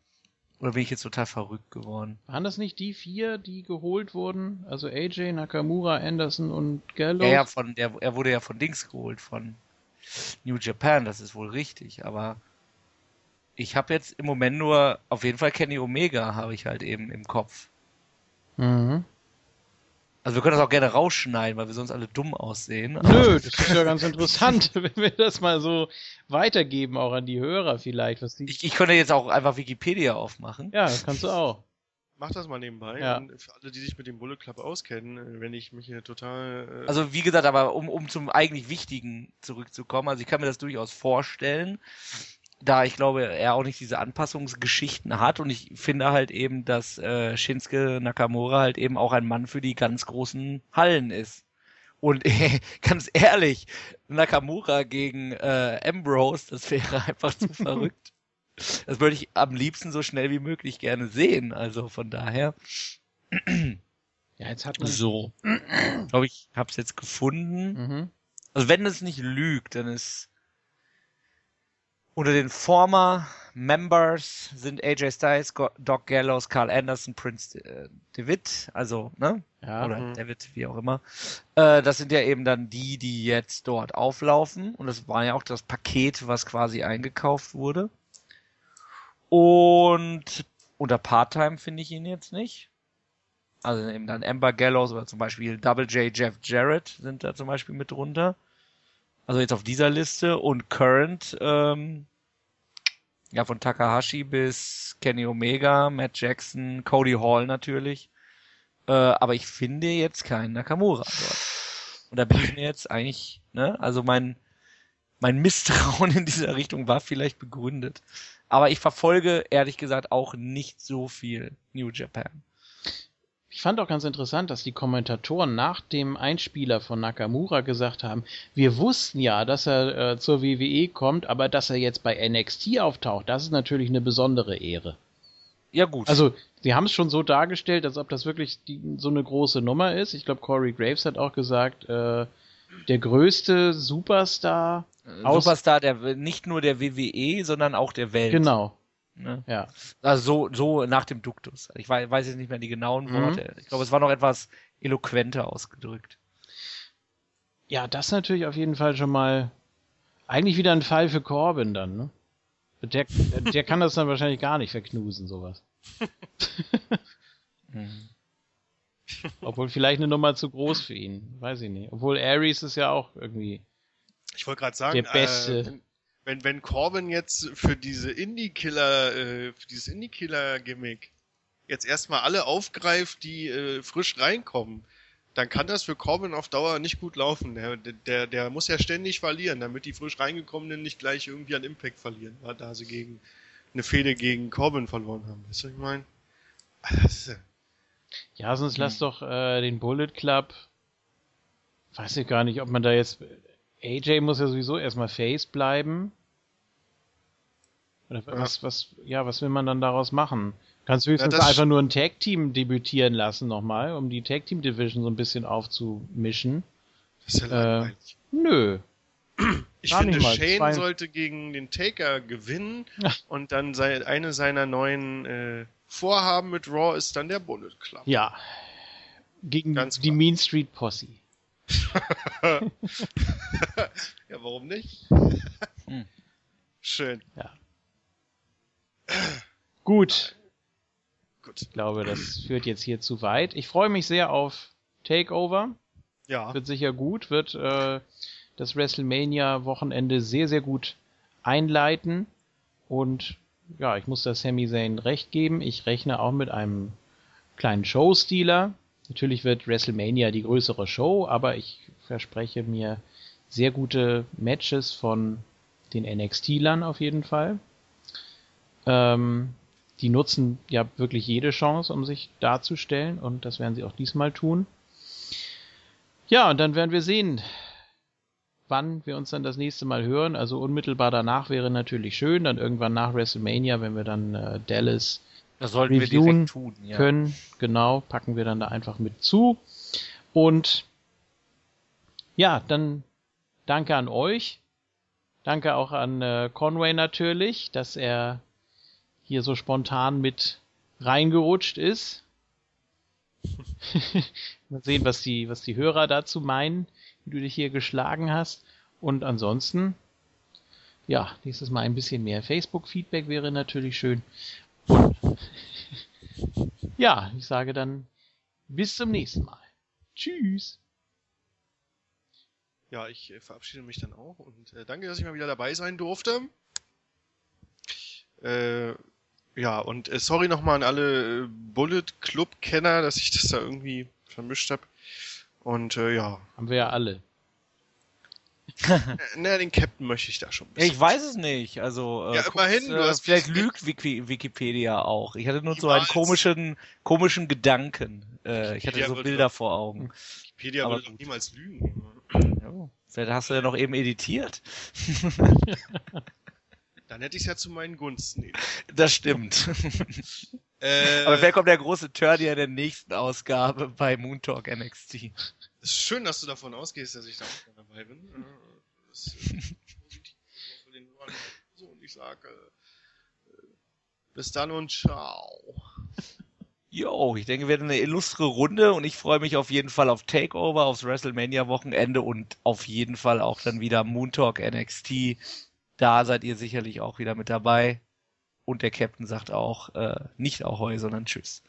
Oder bin ich jetzt total verrückt geworden? Waren das nicht die vier, die geholt wurden? Also AJ, Nakamura, Anderson und Gallows? Ja, ja, von der, er wurde ja von Dings geholt, von New Japan, das ist wohl richtig, aber ich habe jetzt im Moment nur, auf jeden Fall Kenny Omega habe ich halt eben im Kopf. Mhm. Also wir können das auch gerne rausschneiden, weil wir sonst alle dumm aussehen. Nö, das ist ja ganz interessant, [LAUGHS] wenn wir das mal so weitergeben, auch an die Hörer vielleicht. Was die Ich, ich könnte jetzt auch einfach Wikipedia aufmachen. ja, das kannst du auch. Mach das mal nebenbei. Ja. Und für alle, die sich mit dem Bullet Club auskennen, äh, wenn ich mich hier total. Äh, Also wie gesagt, aber um, um zum eigentlich Wichtigen zurückzukommen, also ich kann mir das durchaus vorstellen, da ich glaube, er auch nicht diese Anpassungsgeschichten hat und ich finde halt eben, dass äh, Shinsuke Nakamura halt eben auch ein Mann für die ganz großen Hallen ist. Und äh, [LAUGHS] ganz ehrlich, Nakamura gegen äh, Ambrose, das wäre [LAUGHS] einfach zu verrückt. Das würde ich am liebsten so schnell wie möglich gerne sehen. Also von daher. Ja, jetzt hat man. So. [CLEARS THROAT] Ich glaube, ich habe es jetzt gefunden. Mhm. Also wenn es nicht lügt, dann ist unter den former Members sind AJ Styles, Doc Gallows, Carl Anderson, Prince äh, Devitt, also ne Ja. oder Mhm. David, wie auch immer. Äh, das sind ja eben dann die, die jetzt dort auflaufen und das war ja auch das Paket, was quasi eingekauft wurde. Und unter Part-Time finde ich ihn jetzt nicht. Also eben dann Amber Gallows oder zum Beispiel Double J Jeff Jarrett sind da zum Beispiel mit drunter. Also jetzt auf dieser Liste und Current, ähm, ja von Takahashi bis Kenny Omega, Matt Jackson, Cody Hall natürlich. Äh, aber ich finde jetzt keinen Nakamura dort. Und da bin ich mir jetzt eigentlich, ne, also mein, mein Misstrauen [LAUGHS] in dieser Richtung war vielleicht begründet. Aber ich verfolge ehrlich gesagt auch nicht so viel New Japan. Ich fand auch ganz interessant, dass die Kommentatoren nach dem Einspieler von Nakamura gesagt haben, wir wussten ja, dass er äh, zur WWE kommt, aber dass er jetzt bei NXT auftaucht, das ist natürlich eine besondere Ehre. Ja gut. Also, sie haben es schon so dargestellt, als ob das wirklich die, so eine große Nummer ist. Ich glaube, Corey Graves hat auch gesagt, äh, der größte Superstar. aus- Superstar der nicht nur der WWE, sondern auch der Welt. Genau, Ne? ja. Also so, so nach dem Duktus. Ich weiß, weiß jetzt nicht mehr die genauen Mhm. Worte. Ich glaube, es war noch etwas eloquenter ausgedrückt. Ja, das natürlich auf jeden Fall schon mal Eigentlich wieder ein Fall für Corbin dann, ne? Der, der kann das dann wahrscheinlich gar nicht verknusen, sowas. [LAUGHS] Mhm. Obwohl vielleicht eine Nummer zu groß für ihn. Weiß ich nicht. Obwohl Ares ist ja auch irgendwie. Ich wollte gerade sagen, der Beste. Äh, wenn, wenn Corbin jetzt für diese Indie-Killer, äh, für dieses Indie-Killer-Gimmick jetzt erstmal alle aufgreift, die äh, frisch reinkommen, dann kann das für Corbin auf Dauer nicht gut laufen. Der, der, der muss ja ständig verlieren, damit die frisch reingekommenen nicht gleich irgendwie an Impact verlieren, da sie gegen eine Fehde gegen Corbin verloren haben. Weißt du, was ich meine? Ja, sonst hm. lass doch äh, den Bullet Club. Weiß ich gar nicht, ob man da jetzt. AJ muss ja sowieso erstmal Face bleiben. Oder was, was, ja, was will man dann daraus machen? Kannst du höchstens ja, einfach nur ein Tag-Team debütieren lassen nochmal, um die Tag-Team-Division so ein bisschen aufzumischen. Das ist ja langweilig. Äh, nö. Ich Gar finde, Shane Zwei... sollte gegen den Taker gewinnen und dann sei, eine seiner neuen äh, Vorhaben mit Raw ist dann der Bullet Club. Ja. Gegen Ganz die Mean Street Posse. [LAUGHS] ja, warum nicht? Hm. Schön. Ja. Gut. Gut. Ich glaube, das führt jetzt hier zu weit. Ich freue mich sehr auf Takeover. Ja. Wird sicher gut, wird äh, das WrestleMania-Wochenende sehr, sehr gut einleiten. Und ja, ich muss das Sami Zayn recht geben. Ich rechne auch mit einem kleinen Show-Stealer. Natürlich wird WrestleMania die größere Show, aber ich verspreche mir sehr gute Matches von den NXT-Lern auf jeden Fall. Ähm, die nutzen ja wirklich jede Chance, um sich darzustellen und das werden sie auch diesmal tun. Ja, und dann werden wir sehen, wann wir uns dann das nächste Mal hören. Also unmittelbar danach wäre natürlich schön, dann irgendwann nach WrestleMania, wenn wir dann äh, Dallas das sollten wir tun, ja. können. Genau, packen wir dann da einfach mit zu. Und ja, dann danke an euch. Danke auch an äh, Conway natürlich, dass er hier so spontan mit reingerutscht ist. [LAUGHS] Mal sehen, was die, was die Hörer dazu meinen wie du dich hier geschlagen hast. Und ansonsten, ja, nächstes Mal ein bisschen mehr Facebook-Feedback wäre natürlich schön. Und [LAUGHS] ja, ich sage dann bis zum nächsten Mal. Tschüss. Ja, ich äh, verabschiede mich dann auch und äh, danke, dass ich mal wieder dabei sein durfte. Äh, ja, und äh, sorry nochmal an alle äh, Bullet Club-Kenner, dass ich das da irgendwie vermischt habe. Und äh, ja. Haben wir ja alle. [LAUGHS] naja, den Captain möchte ich da schon ein bisschen. Ich weiß es nicht. Also, äh, ja, immerhin. Du hast vielleicht lügt Wiki Wikipedia auch. Ich hatte nur ich so einen komischen, komischen Gedanken. Äh, ich hatte so Bilder doch, vor Augen. Wikipedia Aber würde doch niemals lügen. Ja, vielleicht hast du ja noch eben editiert. [LAUGHS] [LAUGHS] Dann hätte ich es ja zu meinen Gunsten editiert. Das stimmt. [LAUGHS] Äh, Aber wer kommt der große Turn in der nächsten Ausgabe bei Moon Talk NXT? Es ist schön, dass du davon ausgehst, dass ich da auch dabei bin. Äh, das ist positiv für den So, und ich sage äh, bis dann und ciao. Jo, ich denke, wir werden eine illustre Runde und ich freue mich auf jeden Fall auf Takeover, aufs WrestleMania-Wochenende und auf jeden Fall auch dann wieder Moon Talk NXT. Da seid ihr sicherlich auch wieder mit dabei. Und der Captain sagt auch, äh, nicht Ahoi, sondern Tschüss.